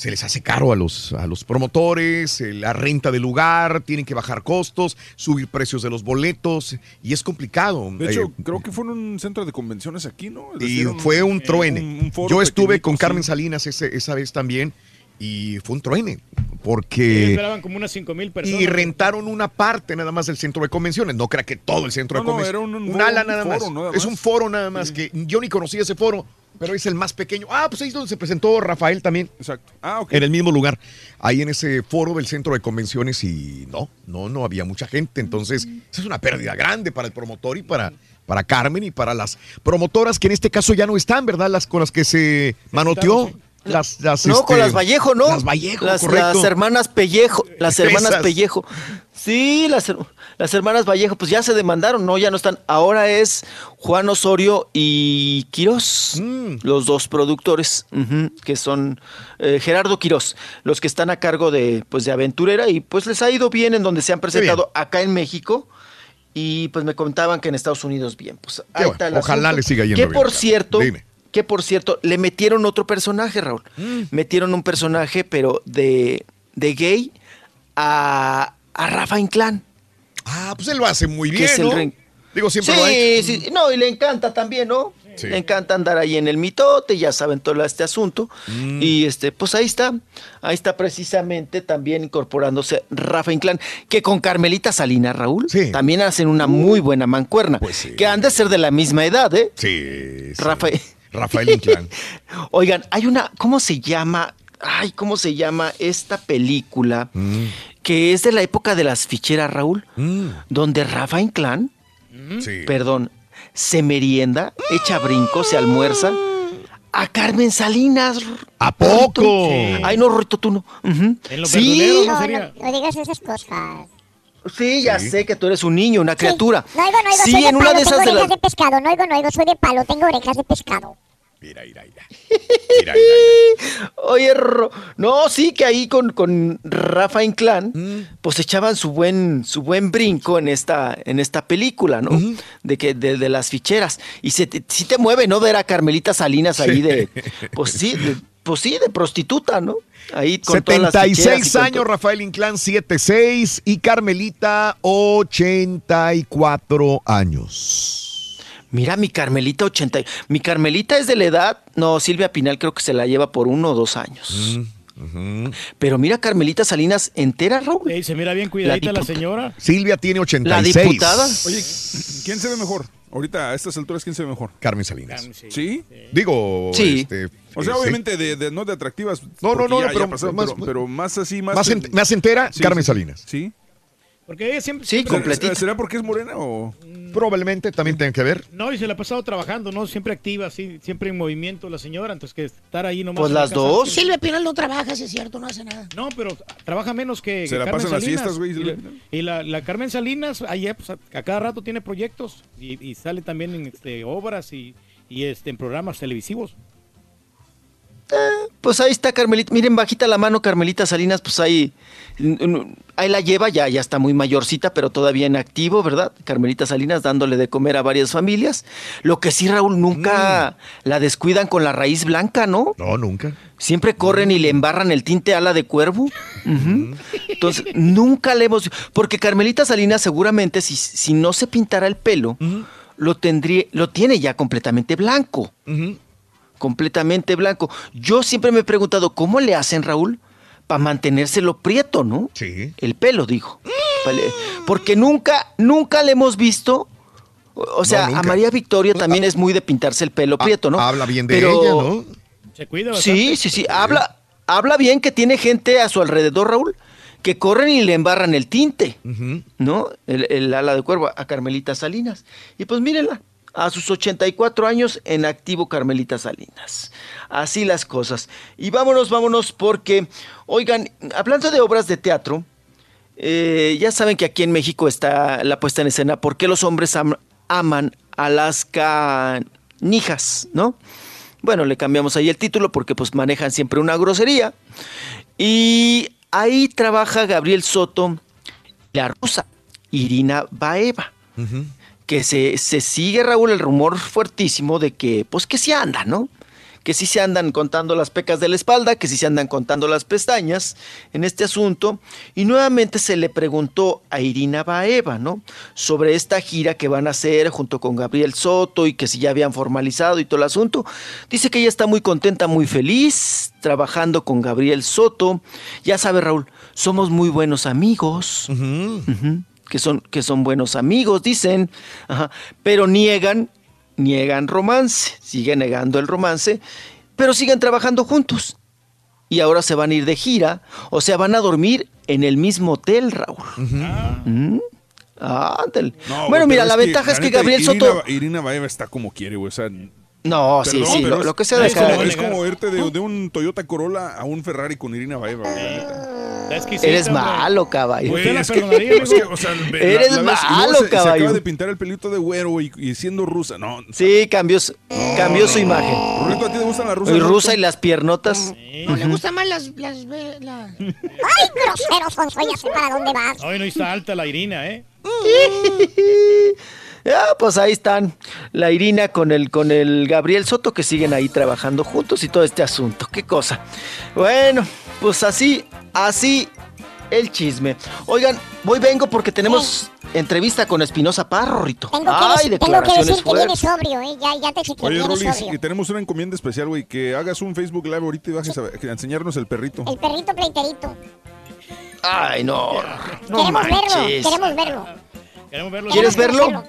se les hace caro a los, a los promotores, eh, la renta del lugar, tienen que bajar costos, subir precios de los boletos y es complicado. De hecho, Eh, creo que fue en un centro de convenciones aquí, ¿no? Es y decir, fue un truene. un- un foro Yo estuve con sí. Carmen Salinas ese- esa vez también y fue un truene. Porque... esperaban como unas 5 mil personas. Y rentaron una parte nada más del centro de convenciones. No crea que todo el centro No, de no, convenciones. era un- un un foro, ala un nada más. foro nada Es más. un foro nada más que yo ni conocía ese foro, pero es el más pequeño. Ah, pues ahí es donde se presentó Rafael también. Exacto. Ah, ok. En el mismo lugar. Ahí en ese foro del centro de convenciones y no, no, no había mucha gente. Entonces, esa es una pérdida grande para el promotor y para, para Carmen y para las promotoras que en este caso ya no están, ¿verdad? Las con las que se manoteó. Las, las, No, este, con las Vallejo, ¿no? Las Vallejo, las, correcto. las hermanas Pellejo, las hermanas Esas. Pellejo. Sí, las, her- las hermanas Vallejo, pues ya se demandaron, ¿no? Ya no están. Ahora es Juan Osorio y Quirós, Mm. los dos productores, que son eh, Gerardo Quirós, los que están a cargo de, pues, de Aventurera y pues les ha ido bien en donde se han presentado acá en México. Y pues me contaban que en Estados Unidos bien. Pues ahí bueno, está el ojalá le siga yendo Que bien, por cierto, Dime. que por cierto, le metieron otro personaje, Raúl. Mm. Metieron un personaje, pero de, de gay a, a Rafa Inclán. Ah, pues él lo hace muy bien, ¿no? ren- Digo, siempre sí, lo ha hecho. sí, no, y le encanta también, ¿no? Sí. Le encanta andar ahí en el mitote, ya saben todo este asunto. Mm. Y este, pues ahí está, ahí está precisamente también incorporándose Rafa Inclán, que con Carmelita Salinas, Raúl, también hacen una muy buena mancuerna, que han de ser de la misma edad, ¿eh? Sí, sí. Rafael. Rafael Inclán. Oigan, hay una, ¿cómo se llama? Ay, ¿cómo se llama esta película? Mm. Que es de la época de las ficheras, Raúl, donde Rafa Inclán, Sí. perdón, se merienda, echa brinco, se almuerza. A Carmen Salinas. ¿A poco? Ay, no, Rito, tú no. Ujú. En los Sí, no No, no, digas esas cosas. sí, ya sé que tú eres un niño, una criatura. No oigo, no oigo, sí, soy de en una palo, de tengo esas de orejas las... de pescado. No oigo, no oigo, soy de palo, tengo orejas de pescado. Mira, mira, mira. Oye, Ro- no, sí que ahí con, con Rafa Inclán, Mm. pues echaban su buen, su buen brinco en esta, en esta película, ¿no? De que, de, de las ficheras. Y se te, sí te mueve, ¿no? Ver a Carmelita Salinas ahí de, pues sí, de, pues sí, de prostituta, ¿no? Ahí con todas las 76 ficheras y con años, Rafael Inclán 76 y Carmelita 84 años. Mira, mi Carmelita 80. Mi Carmelita es de la edad. No, Silvia Pinal creo que se la lleva por uno o dos años. Pero mira, Carmelita Salinas entera, Raúl. Ey, se mira bien cuidadita la, diputa- señora. Silvia tiene 86. La diputada. Oye, ¿quién se ve mejor? Ahorita, a estas alturas, ¿quién se ve mejor? Carmen Salinas. ¿Sí? Digo, Sí. este, O sea, eh, sí. obviamente, de, de- no de atractivas. No, no, no, ya- pero ya pasaron, más- pero, pero más así, más. Más, ent- más entera, Sí, Carmen sí. Salinas. ¿Sí? Porque ella siempre. Sí, siempre- completita. ¿Será porque es morena o...? Probablemente también tenga que ver. No, y se la ha pasado trabajando, ¿no? Siempre activa, sí, siempre en movimiento la señora, entonces que estar ahí nomás. Pues las casa- dos. Silvia Pinal no trabaja, si es cierto, no hace nada. No, pero trabaja menos que, Se que la Carmen pasa en las Salinas. fiestas, güey, Y, Silvia la, y la- la Carmen Salinas, ahí pues, a, a cada rato tiene proyectos y, y sale también en este, obras y, y este, en programas televisivos. Pues ahí está Carmelita. Miren, bajita la mano, Carmelita Salinas, pues ahí, mm, ahí la lleva, ya, ya está muy mayorcita, pero todavía en activo, ¿verdad? Carmelita Salinas dándole de comer a varias familias. Lo que sí, Raúl, nunca la descuidan con la raíz blanca, ¿no? No, nunca. Siempre corren y le embarran el tinte ala de cuervo. Entonces, nunca le hemos... Porque Carmelita Salinas seguramente, si, si no se pintara el pelo, lo, tendría, lo tiene ya completamente blanco. Completamente blanco. Yo siempre me he preguntado, ¿cómo le hacen, Raúl, para mantenérselo prieto, no? Sí. El pelo, digo. Vale, Porque nunca, nunca le hemos visto... O sea, a María Victoria también es muy de pintarse el pelo prieto, ¿no? Habla bien de Pero- ella, ¿no? Se cuida bastante. Sí, sí, sí. Habla, habla bien que tiene gente a su alrededor, Raúl, que corren y le embarran el tinte, ¿no? El, el ala de cuervo a Carmelita Salinas. Y pues mírenla, a sus 84 años en activo Carmelita Salinas. Así las cosas. Y vámonos, vámonos, porque, oigan, hablando de obras de teatro, eh, ya saben que aquí en México está la puesta en escena ¿Por qué los hombres am- aman a las canijas? ¿No? Bueno, le cambiamos ahí el título porque pues manejan siempre una grosería. Y ahí trabaja Gabriel Soto, la rusa, Irina Baeva. Que se, se sigue, Raúl, el rumor fuertísimo de que, pues que sí andan, ¿no? Que sí se andan contando las pecas de la espalda, que sí se andan contando las pestañas en este asunto. Y nuevamente se le preguntó a Irina Baeva, ¿no? Sobre esta gira que van a hacer junto con Gabriel Soto y que si ya habían formalizado y todo el asunto. Dice que ella está muy contenta, muy feliz, trabajando con Gabriel Soto. Ya sabe, Raúl, somos muy buenos amigos. Ujú, que son, que son buenos amigos, dicen, Ajá, pero niegan, niegan romance, siguen negando el romance, pero siguen trabajando juntos. Y ahora se van a ir de gira, o sea, van a dormir en el mismo hotel, Raúl. Mm. No, bueno, mira, la ventaja es que Gabriel Irina, Soto... Irina Baeva está como quiere, güey. O sea, No, sí, perdón, sí, lo, es- lo que sea de es, cada- como, es como irte de, de un Toyota Corolla a un Ferrari con Irina Baeva. Eres malo, caballo. Güey, es que- es que, o sea, ve- Eres la- la malo, se, se acaba caballo. de pintar el pelito de güero y, y siendo rusa. No, Sí, cambió, su- cambió su imagen. Rorrito, ¿a ti te gustan las rusas? Y rusa y las piernotas. No, le gustan más las... las, la- ¡Ay, grosero, Sonso! Ya sé para dónde vas. Hoy no está alta la Irina, ¿eh? Ah, pues ahí están la Irina con el, con el Gabriel Soto que siguen ahí trabajando juntos y todo este asunto. Qué cosa. Bueno, pues así, así el chisme. Oigan, voy vengo porque tenemos entrevista con Espinosa Parro, Rito. Tengo que, Ay, dec- tengo que decir que sobrio, ¿eh? Ya, ya te chequeé, Oye, Rolis, sobrio. y tenemos una encomienda especial, güey, que hagas un Facebook Live ahorita y bajes a, a enseñarnos el perrito. El perrito pleiterito. Ay, no. No queremos verlo, manches. queremos verlo. Queremos verlo. ¿Quieres verlo?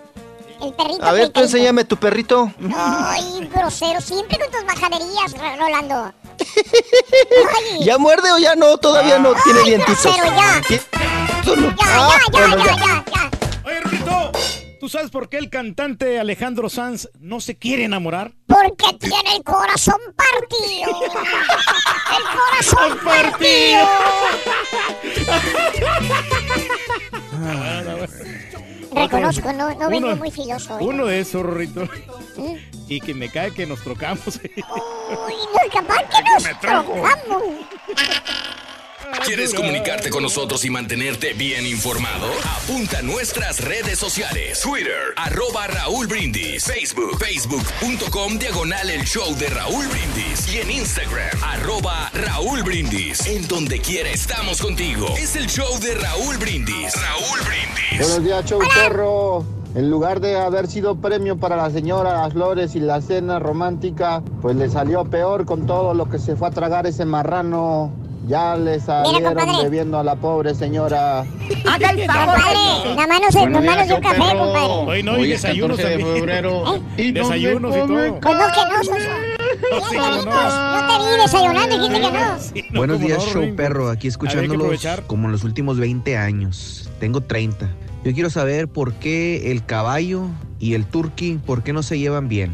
El perrito A ver, tú enséñame tu perrito. Ay, grosero, siempre con tus majaderías, Ro- Rolando. Ay, ¿Ya muerde o ya no? Todavía no tiene dientitos. grosero, ya. No- ya, Ah, ya, ya, bueno, ya, ya. ya, ya. Oye, Rito, ¿tú sabes por qué el cantante Alejandro Sanz no se quiere enamorar? Porque tiene el corazón partido. El corazón partido. Reconozco, no, no vengo Uno- muy filoso. ¿eh? Uno de esos, Rorrito. ¿Mm? y que me cae que nos trocamos. Uy, no, capaz que nos trocamos. ¿Quieres comunicarte con nosotros y mantenerte bien informado? Apunta a nuestras redes sociales. Twitter, arroba Raúl Brindis. Facebook, facebook.com, diagonal el show de Raúl Brindis. Y en Instagram, arroba Raúl Brindis. En donde quiera estamos contigo. Es el show de Raúl Brindis. Raúl Brindis. Buenos días, show perro. En lugar de haber sido premio para la señora las flores y la cena romántica, pues le salió peor con todo lo que se fue a tragar ese marrano. Ya le salieron compadre. bebiendo a la pobre señora. Haga el favor. Compadre, nada más no días, un café, perro. compadre. Hoy no, Hoy y es desayunos 14 de febrero. ¿Eh? Desayunos y todo. Pues no, que no, sí, no. Yo te vi desayunando y dijiste que no. Buenos cómo días, no, show Ringo. perro. Aquí escuchándolos como en los últimos 20 años. Tengo 30. Yo quiero saber por qué el caballo y el turqui, ¿por qué no se llevan bien?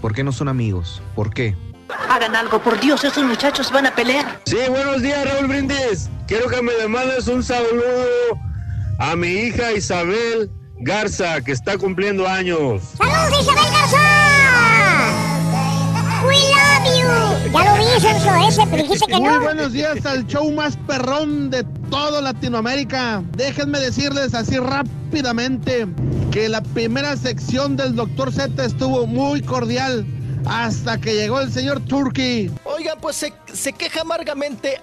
¿Por qué no son amigos? ¿Por qué? Hagan algo, por Dios, esos muchachos van a pelear. Sí, buenos días, Raúl Brindis. Quiero que me mandes un saludo a mi hija Isabel Garza, que está cumpliendo años. ¡Saludos, Isabel Garza! We love you. Ya lo vi, Sonso, ese, pero dijiste que Muy no. buenos días al show más perrón de todo Latinoamérica. Déjenme decirles así rápidamente que la primera sección del Dr. Z estuvo muy cordial hasta que llegó el señor Turkey. Oiga, pues se, se queja amargamente.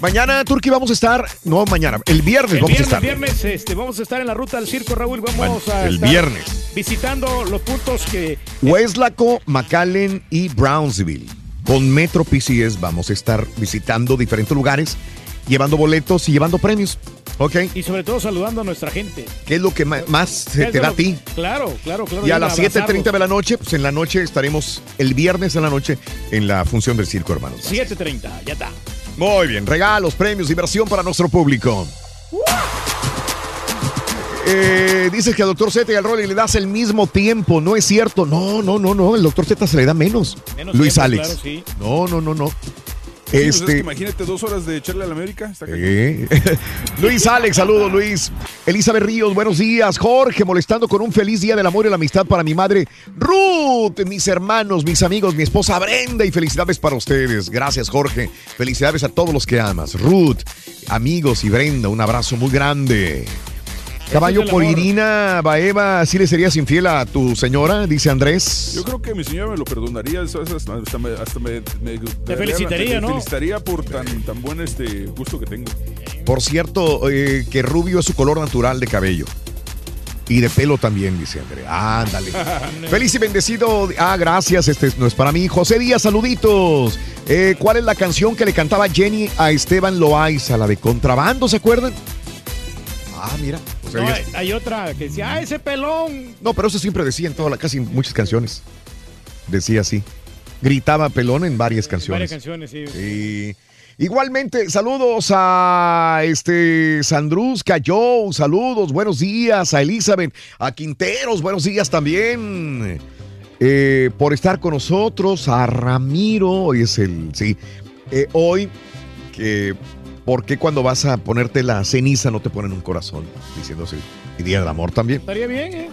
Mañana, Turki, vamos a estar. No, mañana. El viernes El vamos viernes, a estar. viernes este, vamos a estar en la ruta del circo, Raúl. Vamos Bueno, a el estar viernes. visitando los puntos que Westlaco, McAllen y Brownsville. Con Metro PCS vamos a estar visitando diferentes lugares, llevando boletos y llevando premios. ¿Ok? y sobre todo saludando a nuestra gente. ¿Qué es lo que más se te da a ti? Claro, claro, claro. Y a las abrazarlos. 7.30 de la noche, pues en la noche estaremos el viernes en la noche en la función del circo, hermanos. 7.30, ya está. Muy bien, regalos, premios, diversión para nuestro público. Eh, dices que al doctor Z y al Rolly le das el mismo tiempo, no es cierto. No, no, no, no, el doctor Z se le da menos. Menos Luis tiempo, Alex. claro, sí. No, no, no, no. Sí, pues es este. que imagínate dos horas de echarle a la América. Está. Eh. Luis Alex, saludos Luis. Elizabeth Ríos, buenos días. Jorge, molestando con un feliz día del amor y la amistad para mi madre Ruth, mis hermanos, mis amigos, mi esposa Brenda y felicidades para ustedes. Gracias Jorge. Felicidades a todos los que amas. Ruth, amigos y Brenda, un abrazo muy grande. Caballo por. Irina Baeva, ¿sí le serías infiel a tu señora? Dice Andrés. Yo creo que mi señora me lo perdonaría, hasta, hasta me, hasta me- me- me- felicitaría, me ¿no? felicitaría por tan, tan buen este gusto que tengo. Por cierto, eh, que rubio es su color natural de cabello. Y de pelo también, dice Andrea. Ándale. Feliz y bendecido. Ah, gracias. Este no es para mí. José Díaz, saluditos. Eh, ¿Cuál es la canción que le cantaba Jenny a Esteban Loaiza? La de Contrabando, ¿se acuerdan? Ah, mira. No, hay, hay otra que decía, ¡ah, ese pelón! No, pero eso siempre decía en toda la, casi muchas canciones. Decía así. Gritaba pelón en varias canciones. Varias canciones, sí. Sí. Igualmente, saludos a este Sandrusca Joe, saludos, buenos días a Elizabeth, a Quinteros, buenos días también. Eh, por estar con nosotros, a Ramiro, hoy es el, sí, eh, hoy, que, ¿por qué cuando vas a ponerte la ceniza no te ponen un corazón? Diciéndose, y Día del Amor también. Estaría bien, ¿eh?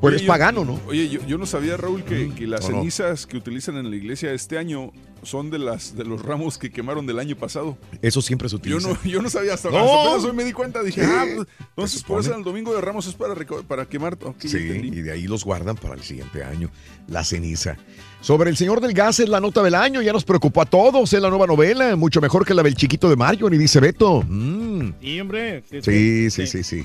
Pues Oye, es yo- pagano, ¿no? Oye, yo, yo no sabía, Raúl, que, que las no, no. cenizas que utilizan en la iglesia este año son de las de los ramos que quemaron del año pasado. Eso siempre se Yo utiliza. no, yo no sabía hasta, No. hasta hoy me di cuenta. Dije, ah, pues, entonces Se por eso el domingo de Ramos es para, para quemar. Ok, ya Sí, y de ahí los guardan para el siguiente año, la ceniza. Sobre el señor del gas es la nota del año, ya nos preocupó a todos, es la nueva novela, mucho mejor que la del chiquito de Mario, ni dice Beto. Mm. Sí, hombre. Sí, sí, sí, sí.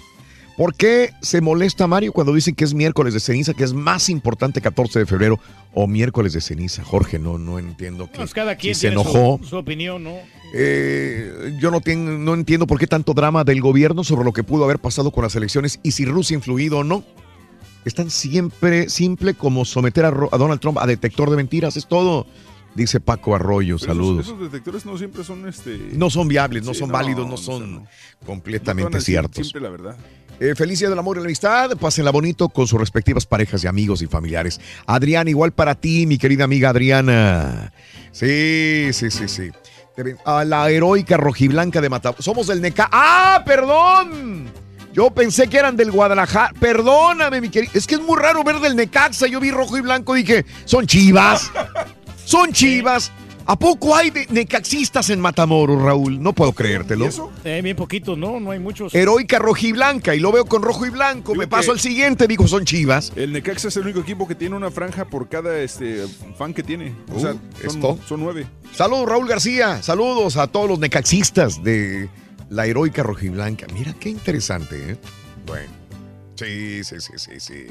¿Por qué se molesta Mario cuando dicen que es miércoles de ceniza, que es más importante 14 de febrero o miércoles de ceniza? Jorge, no, no entiendo que Pues cada quien si se enojó. Su, su opinión, ¿no? Eh, yo no, no entiendo por qué tanto drama del gobierno sobre lo que pudo haber pasado con las elecciones y si Rusia ha influido o no. Es tan siempre, simple como someter a, Donald Trump a detector de mentiras, es todo. Dice Paco Arroyo, Pero saludos. Esos, esos detectores no siempre son este. No son viables, no Sí, son no, válidos, no son no. completamente ciertos. Siempre la verdad. Eh, feliz día del amor y la amistad. Pásenla bonito con sus respectivas parejas y amigos y familiares. Adrián, igual para ti, mi querida amiga Adriana. Sí, sí, sí, sí. A la heroica rojiblanca de Matamoros. Somos del Neca. ¡Ah, perdón! Yo pensé que eran del Guadalajara. Perdóname, mi querido. Es que es muy raro ver del Necaxa. Yo vi rojo y blanco y dije, son chivas. Son chivas. ¿A poco hay de necaxistas en Matamoros, Raúl? No puedo creértelo. Eh, bien poquitos, ¿no? No hay muchos. Heroica rojiblanca y lo veo con rojo y blanco. Me paso al siguiente, digo, son chivas. El Necaxa es el único equipo que tiene una franja por cada este, fan que tiene. O sea, Uh, son, ¿esto? son nueve. Saludos, Raúl García. Saludos a todos los necaxistas de la heroica rojiblanca. Mira qué interesante, ¿eh? Bueno. Sí, sí, sí, sí, sí.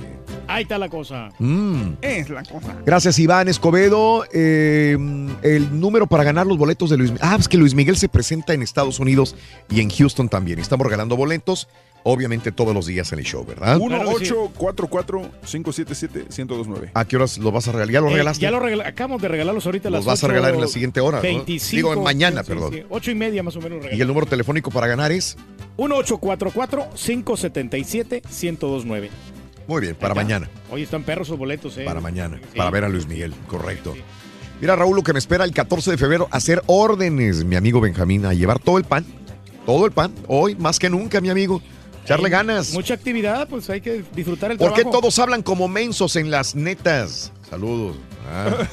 Ahí está la cosa. Mm. Es la cosa. Gracias, Iván Escobedo. Eh, el número para ganar los boletos de Luis Miguel. Ah, es que Luis Miguel se presenta en Estados Unidos y en Houston también. Estamos regalando boletos, obviamente todos los días en el show, ¿verdad? 1-844-577-1029. ¿A qué horas lo vas a regalar? ¿Ya lo Eh, regalaste? ya lo regala- acabamos de regalarlos ahorita a Los las vas a 8, regalar en la siguiente hora, ¿no? 25, Digo, mañana, sí, perdón. sí, Ocho y media más o menos. Y el número telefónico para ganar es. 1-844-577-1029. Muy bien, para mañana. Oye, están perros esos boletos, ¿eh? Para mañana, Sí. para ver a Luis Miguel, correcto. Mira, Raúl, lo que me espera el 14 de febrero, hacer órdenes, mi amigo Benjamín, a llevar todo el pan. Todo el pan. Hoy, más que nunca, mi amigo. Echarle Hay ganas. Mucha actividad, pues hay que disfrutar el ¿Por qué trabajo. todos hablan como mensos en las netas? Saludos. Ah.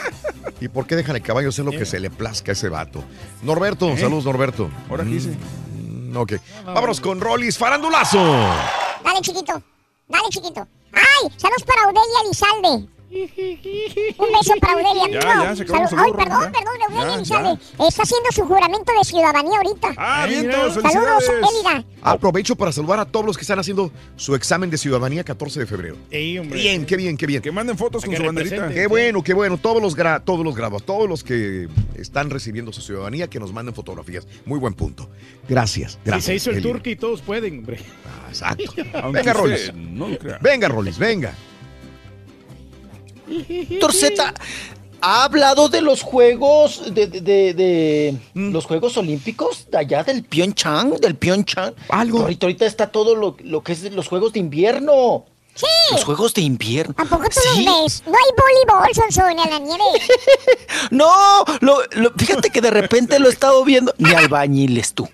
¿Y por qué dejan el caballo hacer lo que se le plazca a ese vato? Norberto, ¿Eh? saludos, Norberto. Ahora Mm, quise. mm, ok. Vámonos con Rollis Farandulazo. Dale, chiquito. Dale, chiquito. ¡Ay! Saludos para Audelia Elizalde. Un beso para Audelia. Ya, No, ya, se acabó el salud- Ay, saludo, perdón, perdón, Elizalde. Está haciendo su juramento de ciudadanía ahorita. Ah, Eh, bien, todos, Saludos. Elida. Aprovecho para saludar a todos los que están haciendo su examen de ciudadanía 14 de febrero. Ey, hombre. Bien, qué bien, qué bien. Que manden fotos con su banderita. representen. Qué bueno, qué bueno. Todos los, gra- todos los grabos, todos los que están recibiendo su ciudadanía, que nos manden fotografías. Muy buen punto. Gracias, gracias. se hizo el Eli. turqui, todos pueden, hombre. Ah, Exacto. Venga, Rolis. No. Venga, Rolis, venga. Torceta ha hablado de los juegos de, de- de- de los Juegos Olímpicos de allá del Pyeongchang, del Pyeongchang. Algo. Ahorita, ahorita está todo lo, lo que es de los Juegos de Invierno. Sí. Los Juegos de Invierno. ¿A poco tú Sí. los ves? No hay voleibol, Sonson, en la nieve. No, lo- lo- fíjate que de repente lo he estado viendo. Ni albañiles tú.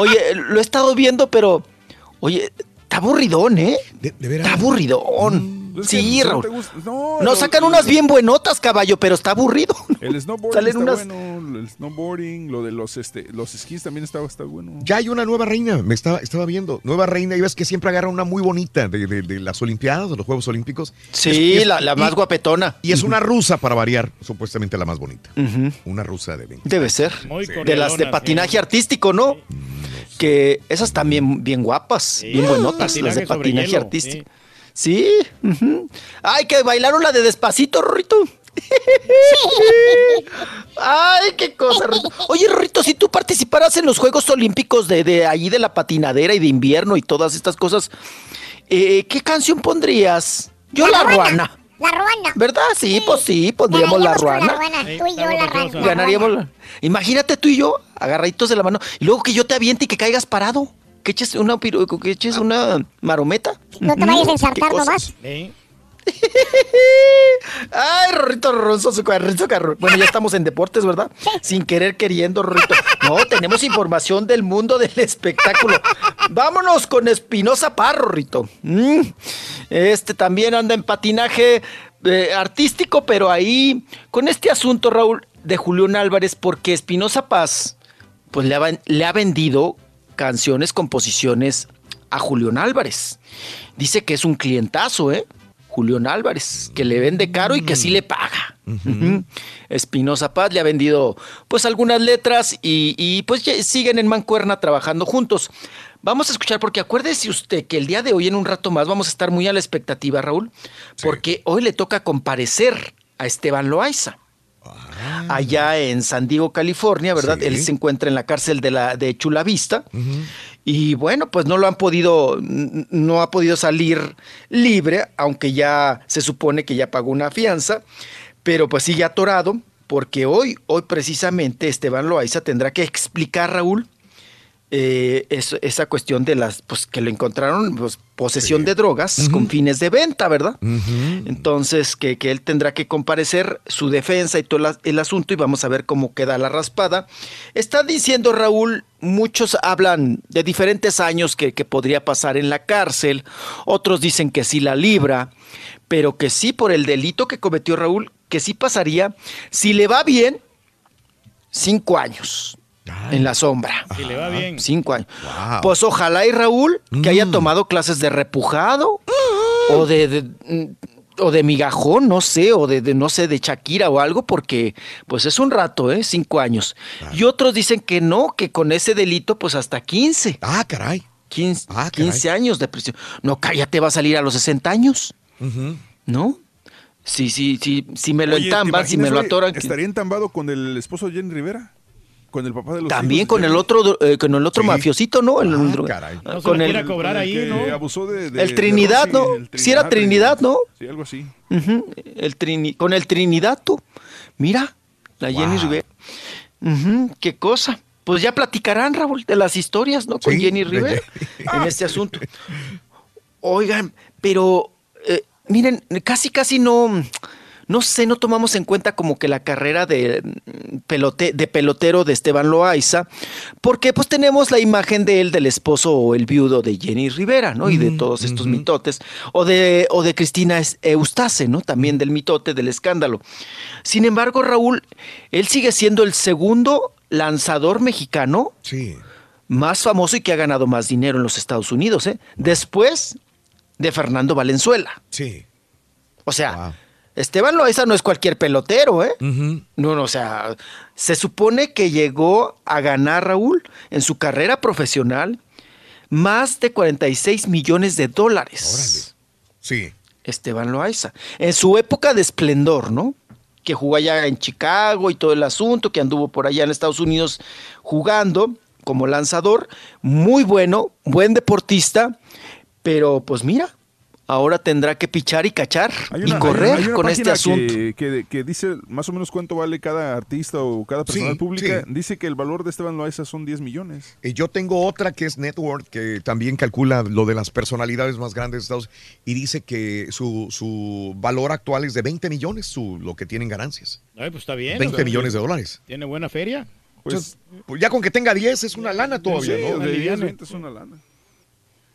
Oye, lo he estado viendo, pero. Oye, está aburridón, ¿eh? De, de veras. Está aburridón. Es Sí, no te Raúl. gusta- No, No, lo- sacan unas bien buenotas, caballo, pero está aburrido. El snowboarding Salen está unas- bueno, el snowboarding, lo de los este, los esquís también está, está bueno. Ya hay una nueva reina, me estaba, estaba viendo. Nueva reina, y ves que siempre agarra una muy bonita de, de- de las Olimpiadas, de los Juegos Olímpicos. Sí, Es- es- la, la más y- guapetona. Y es una rusa para variar, supuestamente la más bonita. Una rusa de 20. Debe ser. Muy De las de patinaje sí. artístico, ¿no? Que esas también bien guapas, Sí. bien buenotas, las de Patinaje sobre patinaje hielo, artístico. Sí. Ay, que bailaron la de despacito, Rorrito. Ay, qué cosa, Rorrito. Oye, Rorrito, si tú participaras en los Juegos Olímpicos de, de allí de la patinadera y de invierno y todas estas cosas, eh, ¿qué canción pondrías? Yo la, ruana. La ruana. ¿Verdad? Sí, pues sí, pondríamos la ruana. La ruana. Sí, Tú y yo la ruana. Ganaríamos. la- Imagínate tú y yo, agarraditos de la mano, y luego que yo te aviente y que caigas parado. Que eches una, que eches una marometa. No te vayas a Qué ensartar nomás. ¿Eh? Ay, Rorrito Ronzo, su carrito, carro. Bueno, ya estamos en deportes, ¿verdad? Sin querer queriendo, Rorrito. No, tenemos información del mundo del espectáculo. Vámonos con Espinosa Parro, Rorrito. Mm. Este también anda en patinaje eh, artístico, pero ahí, con este asunto, Raúl, de Julián Álvarez, porque Espinosa Paz, pues le ha, le ha vendido canciones, composiciones a Julián Álvarez. Dice que es un clientazo, ¿eh? Julián Álvarez, que le vende caro y que sí le paga. Espinosa Paz le ha vendido pues algunas letras y, y, pues siguen en Mancuerna trabajando juntos. Vamos a escuchar porque acuérdese usted que el día de hoy en un rato más vamos a estar muy a la expectativa, Raúl, porque hoy le toca comparecer a Esteban Loaiza. Allá en San Diego, California, ¿verdad? Sí. Él se encuentra en la cárcel de la de Chula Vista. Y bueno, pues no lo han podido, no ha podido salir libre, aunque ya se supone que ya pagó una fianza, pero pues sigue atorado, porque hoy, hoy precisamente Esteban Loaiza tendrá que explicar, Raúl, eh, es- esa cuestión de las, pues que lo encontraron, pues, posesión de drogas con fines de venta, ¿verdad? Entonces, que, que él tendrá que comparecer su defensa y todo la- el asunto y vamos a ver cómo queda la raspada. Está diciendo Raúl, muchos hablan de diferentes años que, que podría pasar en la cárcel, otros dicen que sí la libra, pero que sí por el delito que cometió Raúl, que sí pasaría, si le va bien, cinco años en la sombra. Si le va bien. Cinco años. Pues ojalá y Raúl que haya tomado clases de repujado o de, de- mm, o de migajón, no sé, o de, de, no sé, de Shakira o algo, porque pues es un rato, ¿eh? Cinco años. Y otros dicen que no, que con ese delito pues hasta 15. Ah, caray. 15, 15 años de prisión. No, cállate, va a salir a los 60 años, ¿no? Sí, sí, sí, si me lo Oye, ¿te entamban, si me lo atoran. ¿Estaría entambado con el esposo de Jenny Rivera? ¿Con el papá de los También hijos de con el Jenny? otro, eh, con el otro Sí. mafiosito, ¿no? El, No se con lo el, quiera cobrar ahí, ¿no? Abusó de, de- el de Trinidad, Rosy, ¿no? el Si era Trinidad, ¿no? Sí, algo así. Ujú, el Trini- con el Trinidad, tú. Mira, la Jenny Wow. Rivera. Ujú, qué cosa. Pues ya platicarán, Raúl, de las historias, ¿no? Con Sí, Jenny de Rivera en este asunto. Oigan, pero eh, miren, casi, casi no, no sé, no tomamos en cuenta como que la carrera de, mm, pelote, de pelotero de Esteban Loaiza, porque pues tenemos la imagen de él, del esposo o el viudo de Jenny Rivera, ¿no? Y de todos estos mitotes, o de, o de Cristina Eustace, ¿no? También del mitote, del escándalo. Sin embargo, Raúl, él sigue siendo el segundo lanzador mexicano más famoso y que ha ganado más dinero en los Estados Unidos, ¿eh? Después de Fernando Valenzuela. Sí. O sea, Esteban Loaiza no es cualquier pelotero, ¿eh? No, no, o sea, se supone que llegó a ganar, Raúl, en su carrera profesional, más de 46 millones de dólares. Sí. Esteban Loaiza. En su época de esplendor, ¿no? Que jugó allá en Chicago y todo el asunto, que anduvo por allá en Estados Unidos jugando como lanzador. Muy bueno, buen deportista, pero pues mira, ahora tendrá que pichar y cachar y hay correr una- hay una con este asunto. Que, que- que dice más o menos cuánto vale cada artista o cada persona Sí, pública. sí. Dice que el valor de Esteban Loaiza son 10 millones. Y yo tengo otra que es Network, que también calcula lo de las personalidades más grandes de Estados Unidos y dice que su, su valor actual es de 20 millones, su, lo que tienen ganancias. Ay, pues está bien. 20 o sea, millones de dólares. Tiene buena feria. Pues, pues ya con que tenga 10 es una lana todavía, Sí, ¿no? de 10, 20 es una lana.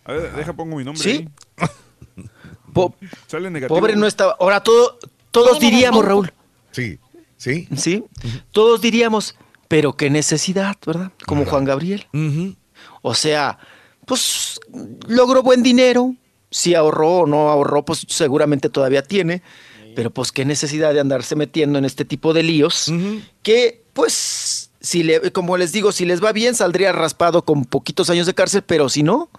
A ver, deja pongo mi nombre Sí. ahí. Po- Sale negativo. Pobre no estaba. Ahora todo, todos diríamos, Raúl. Sí, sí. Sí, todos diríamos, pero qué necesidad, ¿verdad? Como Juan Gabriel. O sea, pues logró buen dinero. Si ahorró o no ahorró, pues seguramente todavía tiene. Pero pues qué necesidad de andarse metiendo en este tipo de líos. Que pues, si le, como les digo, si les va bien, saldría raspado con poquitos años de cárcel, pero si no,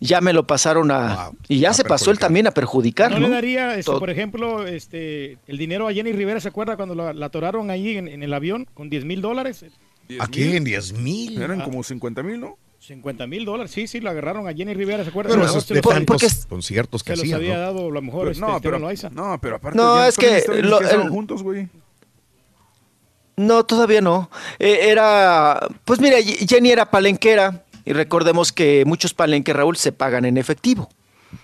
ya me lo pasaron a... y ya se pasó él también a perjudicar. ¿No, ¿no? le daría, este, por ejemplo, este, el dinero a Jenny Rivera? ¿Se acuerda cuando la, la atoraron ahí en, en el avión con 10 mil dólares? ¿A quién? ¿10 mil? Eran como 50 mil, ¿no? 50 mil dólares, sí, sí, lo agarraron a Jenny Rivera, ¿se acuerda? Pero A esos de los- tantos conciertos que se los hacían, había ¿no? dado a lo mejor Pero- este, no, pero- Loaiza. no, pero aparte No, es que lo- el- juntos, güey. No, todavía no. Eh, era, pues mira, Jenny era palenquera y recordemos que muchos palenques, Raúl, se pagan en efectivo.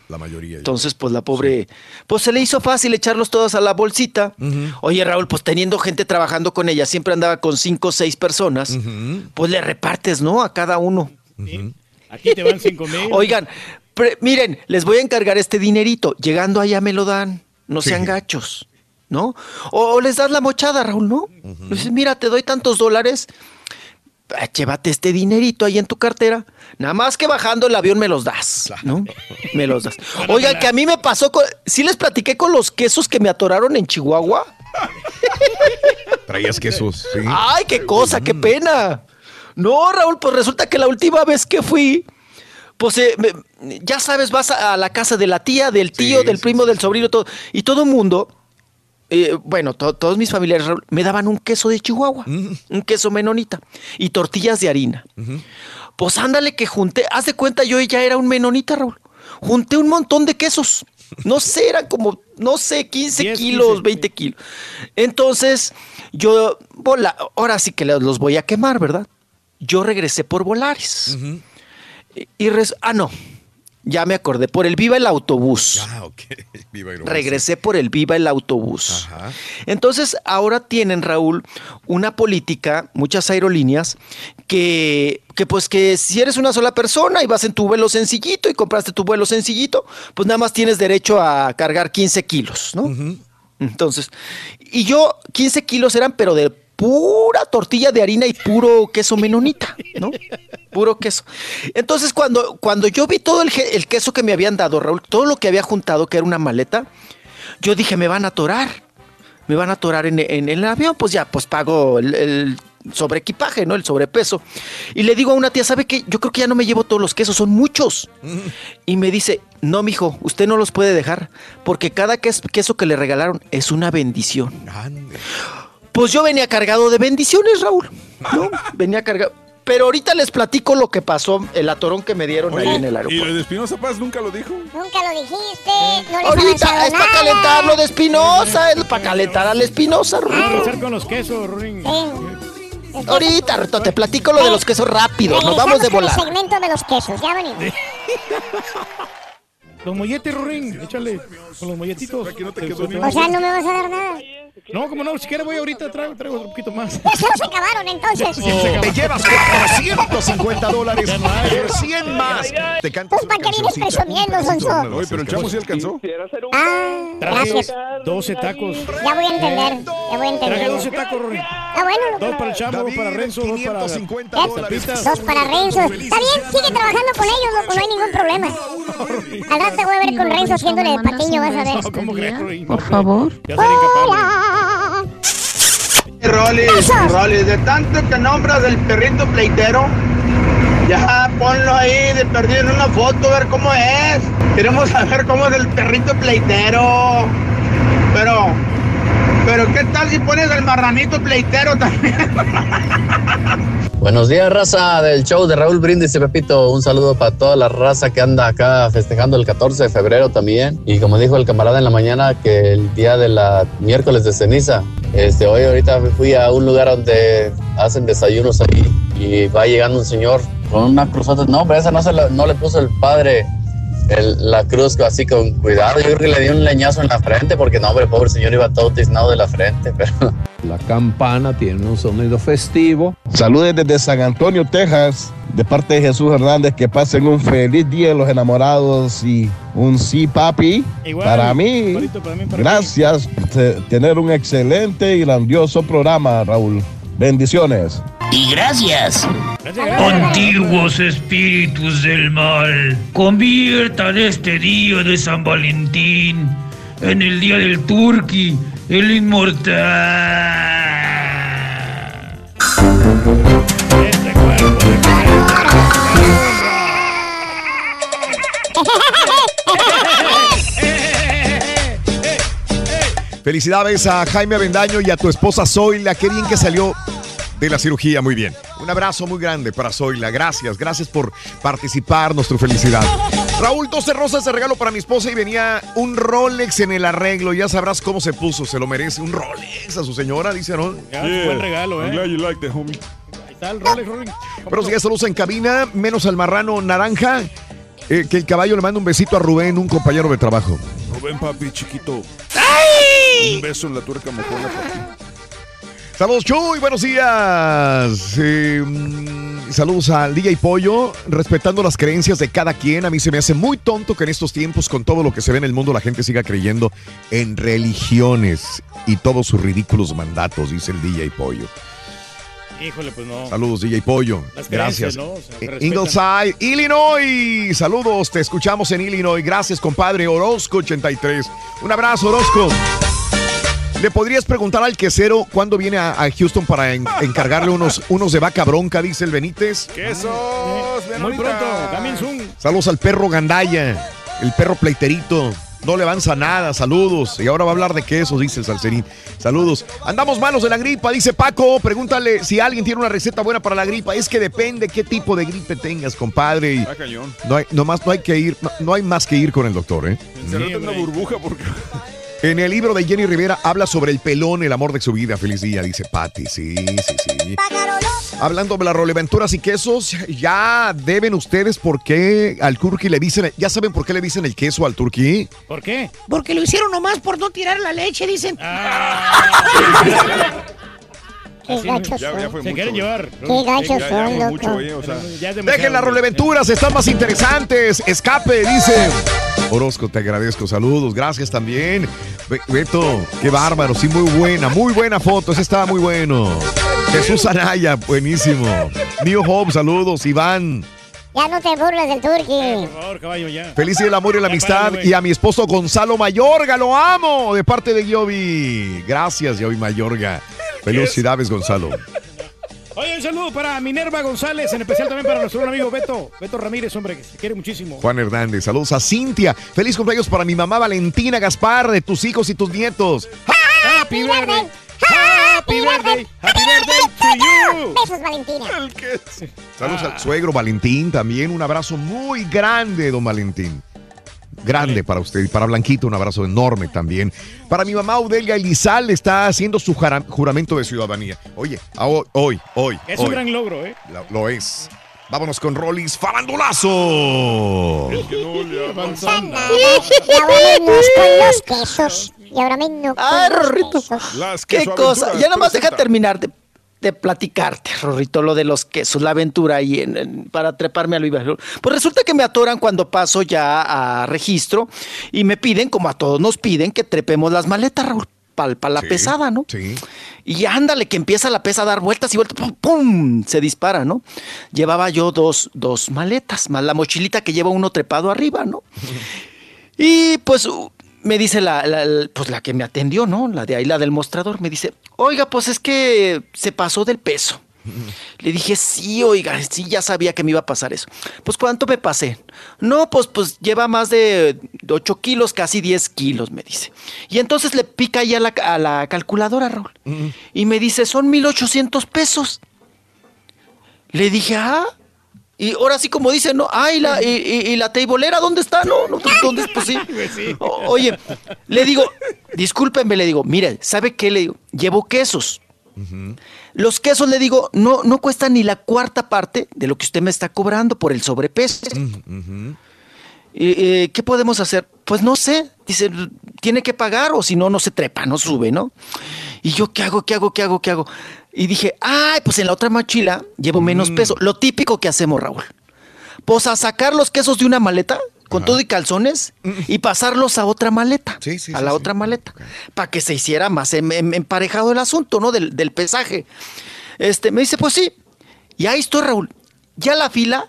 La mayoría. Entonces, pues la pobre, pues se le hizo fácil echarlos todos a la bolsita. Oye, Raúl, pues teniendo gente trabajando con ella, siempre andaba con cinco o seis personas, pues le repartes, ¿no? A cada uno. Aquí te van 5 mil. Oigan, pre- miren, les voy a encargar este dinerito. Llegando allá me lo dan. No Sí. sean gachos, ¿no? O, o les das la mochada, Raúl, ¿no? Dices, mira, te doy tantos dólares. Ah, Llévate este dinerito ahí en tu cartera. Nada más que bajando el avión me los das, ¿no? Me los das. Oigan, que a mí me pasó con. Sí les platiqué con los quesos que me atoraron en Chihuahua. Traías quesos, sí. ¡Ay, qué cosa, qué pena! No, Raúl, pues resulta que la última vez que fui, pues eh, me- ya sabes, vas a, a la casa de la tía, del tío, del primo, del sobrino, todo, y todo el mundo, eh, bueno, to- todos mis familiares me daban un queso de Chihuahua, un queso menonita, y tortillas de harina. Pues ándale que junté, haz de cuenta, yo ya era un menonita, Raúl. Junté un montón de quesos. No sé, eran como, no sé, 15 10, kilos, 15, 20 kilos. Entonces, yo, bola, ahora sí que los voy a quemar, ¿verdad? yo regresé por Volares. Y, y ah, no, ya me acordé, por el Viva el Autobús. Ah, ok. Viva Aerobús. Regresé por el Viva el Autobús. Entonces, ahora tienen, Raúl, una política, muchas aerolíneas, que, que pues que si eres una sola persona y vas en tu vuelo sencillito y compraste tu vuelo sencillito, pues nada más tienes derecho a cargar 15 kilos, ¿no? Entonces, y yo, 15 kilos eran, pero de pura tortilla de harina y puro queso menonita, ¿no? Puro queso. Entonces, cuando, cuando yo vi todo el, queso que me habían dado, Raúl, todo lo que había juntado, que era una maleta, yo dije, me van a atorar. Me van a atorar en, en el avión, pues ya, pues pago el, el sobreequipaje, ¿no? El sobrepeso. Y le digo a una tía, ¿sabe qué? Yo creo que ya no me llevo todos los quesos, son muchos. Y me dice, no, mijo, usted no los puede dejar, porque cada ques- queso que le regalaron es una bendición. Pues yo venía cargado de bendiciones, Raúl. ¿no? Venía cargado. Pero ahorita les platico lo que pasó, el atorón que me dieron ahí en el Y aeropuerto. lo de Espinosa Paz nunca lo dijo. Nunca lo dijiste, no les Ahorita es para calentar lo de Espinosa, es para calentar a la Espinosa, regresar con los quesos, Ruin. Ahorita, Reto, te platico lo de los quesos rápido. Nos vamos de volar. el segmento de los quesos, ya venimos. Los molletes, Ruin, échale. Con los molletitos. O sea, no me vas a dar nada. No, como no, si quieres voy ahorita, traigo, traigo otro poquito más. Ya se los acabaron entonces. Te llevas 450 dólares por 100 más. Te cantas Pues, ¿para qué vienes presumiendo, Sonso? Oye, pero el chamo sí alcanzó. Ah, gracias. 12 tacos. Ya voy a entender, ya voy a entender. Traje 12 tacos, Ruin. Ah, bueno. Dos para el chamo, dos para Renzo, dos para ¿Eh? Tapitas. Dos para Renzo. Está bien, sigue trabajando con ellos, loco, no hay ningún problema. Al rato voy a ver con Renzo haciéndole de patiño, vas a ver. ¿Cómo crees? Por favor. Hola. Rolis, Rolis, de tanto que nombras del perrito pleitero, ya ponlo ahí de perdido en una foto, a ver cómo es. Queremos saber cómo es el perrito pleitero. Pero, pero ¿qué tal si pones el marranito pleitero también? Buenos días, raza del show de Raúl Brindis y Pepito. Un saludo para toda la raza que anda acá festejando el 14 de febrero también. Y como dijo el camarada en la mañana, que el día de la miércoles de ceniza. Este, hoy ahorita fui a un lugar donde hacen desayunos ahí y va llegando un señor con una cruzota. No, pero esa no, se no le puso el padre el- la cruz así con cuidado. Yo creo que le dio un leñazo en la frente porque no, hombre, pobre señor iba todo tiznado de la frente. Pero La campana tiene un sonido festivo. Saludos desde San Antonio, Texas, de parte de Jesús Hernández. Que pasen un feliz día de los enamorados y un sí, papi. Igual, para mí, igualito para mí, para gracias por te- tener un excelente y grandioso programa, Raúl. Bendiciones. Y gracias. Antiguos espíritus del mal, conviertan este día de San Valentín en el día del Turqui, el inmortal. Felicidades a Jaime Avendaño y a tu esposa Zoila. Qué bien que salió de la cirugía, muy bien. Un abrazo muy grande para Zoila. Gracias, gracias por participar, nuestra felicidad. Raúl, 12 rosas de regalo para mi esposa y venía un Rolex en el arreglo. Ya sabrás cómo se puso, se lo merece. Un Rolex a su señora, dice ¿no? Ya, buen regalo, I'm ¿eh? glad you liked it, homie. Ahí está el Rolex, Ruin. Pero si ya saludos en cabina, menos al marrano naranja. eh, que el caballo le manda un besito a Rubén, un compañero de trabajo. Rubén, papi, chiquito. Un beso en la tuerca mojona. Saludos, Chuy, buenos días. Mm, saludos al DJ Pollo, respetando las creencias de cada quien. A mí se me hace muy tonto que en estos tiempos, con todo lo que se ve en el mundo, la gente siga creyendo en religiones y todos sus ridículos mandatos, dice el DJ Pollo. Híjole, pues no. Saludos, DJ Pollo. Las Gracias. ¿no? O sea, Eh. Ingleside, Illinois. Saludos, te escuchamos en Illinois. Gracias, compadre. Orozco 83. Un abrazo, Orozco. ¿Le podrías preguntar al quesero cuándo viene a, a Houston para en- encargarle unos, unos de vaca bronca, dice el Benítez? ¡Quesos! Muy pronto, soon. Saludos al perro Gandaya, el perro pleiterito. No le avanza nada, saludos. Y ahora va a hablar de quesos, dice el salserín. Saludos. Andamos malos de la gripa, dice Paco. Pregúntale si alguien tiene una receta buena para la gripa. Es que depende qué tipo de gripe tengas, compadre. Y Ah, cañón. no hay, nomás no hay que ir, no, no hay más que ir con el doctor, ¿eh? En una burbuja porque. En el libro de Jenny Rivera habla sobre el pelón, el amor de su vida. Feliz día, dice Patty. Sí, sí, sí. Hablando de las roleventuras y quesos, ya deben ustedes por qué al turqui le dicen, ya saben por qué le dicen el queso al turqui. ¿Por qué? Porque lo hicieron nomás por no tirar la leche, dicen. Qué gachos Ya- ya son. fue Se mucho, quieren llevar. Qué gachos Ya- son, loco. mucho, eh, o sea. Dejen las roleventuras, están más interesantes. Escape, dice. Orozco, te agradezco. Saludos, gracias también. Be- Beto, qué bárbaro. Sí, muy buena, muy buena foto. Ese estaba muy bueno. Jesús Araya, buenísimo. New Hope, saludos. Iván, Ya no te burles del turqui. Por favor, caballo, ya. feliz día del amor y la amistad. Y a mi esposo Gonzalo Mayorga, lo amo, de parte de Giovi. Gracias, Giovi Mayorga. Felicidades, Gonzalo. Oye, un saludo para Minerva González, en especial también para nuestro buen amigo Beto. Beto Ramírez, hombre, que se quiere muchísimo. Juan Hernández, saludos a Cintia. Feliz cumpleaños para mi mamá Valentina Gaspar, de tus hijos y tus nietos. Happy birthday. Happy birthday. Happy birthday to you. Besos, Valentina. Saludos Ah. al suegro Valentín también. Un abrazo muy grande, don Valentín. Grande para usted y para Blanquito, un abrazo enorme también. Para mi mamá Audelia Elizal está haciendo su juramento de ciudadanía. Oye, a hoy, hoy, hoy. Es un gran logro, ¿eh? Lo, lo es. Vámonos con Rollis Farandulazo. Y ahora menos con los quesos. Y ahora con Ah, los Rorrito. quesos. Las ¿Qué cosa? Ya nomás deja presenta. Platicarte, Rorrito, lo de los quesos, la aventura ahí en, en- para treparme al Viva. Pues resulta que me atoran cuando paso ya a registro y me piden, como a todos nos piden, que trepemos las maletas, Raúl, para la Sí, pesada, ¿no? Sí. Y ándale, que empieza la pesa a dar vueltas y vueltas, ¡pum! pum, Se dispara, ¿no? Llevaba yo dos, dos maletas, más la mochilita que lleva uno trepado arriba, ¿no? Y pues me dice la, la- la- pues la que me atendió, ¿no? La de ahí, la del mostrador, me dice, oiga, pues es que se pasó del peso. Le dije, sí, oiga, sí, ya sabía que me iba a pasar eso. Pues, ¿cuánto me pasé? No, pues, pues lleva más de 8 kilos, casi 10 kilos, me dice. Y entonces le pica ahí a la, a la calculadora, Raúl. Y me dice, son 1,800 pesos. Le dije, ah. Y ahora sí, como dice, no, ay, la, y, y- y la teibolera, ¿dónde está? No, no, ¿dónde? Pues sí. O- oye, le digo, discúlpenme, le digo, mire, ¿sabe qué? Le digo, llevo quesos. Los quesos, le digo, no, no cuestan ni la cuarta parte de lo que usted me está cobrando por el sobrepeso. Eh, eh, ¿Qué podemos hacer? Pues no sé. Dice, tiene que pagar o si no, no se trepa, no sube, ¿no? Y yo, ¿qué hago? ¿Qué hago? ¿Qué hago? ¿Qué hago? Y dije, ay, pues en la otra mochila llevo menos peso. Lo típico que hacemos, Raúl. Pues a sacar los quesos de una maleta con todo y calzones y pasarlos a otra maleta. a la otra maleta. Para que se hiciera más em- em- emparejado el asunto, ¿no? Del, del pesaje. Este, me dice, pues sí. Y ahí estoy, Raúl. Ya la fila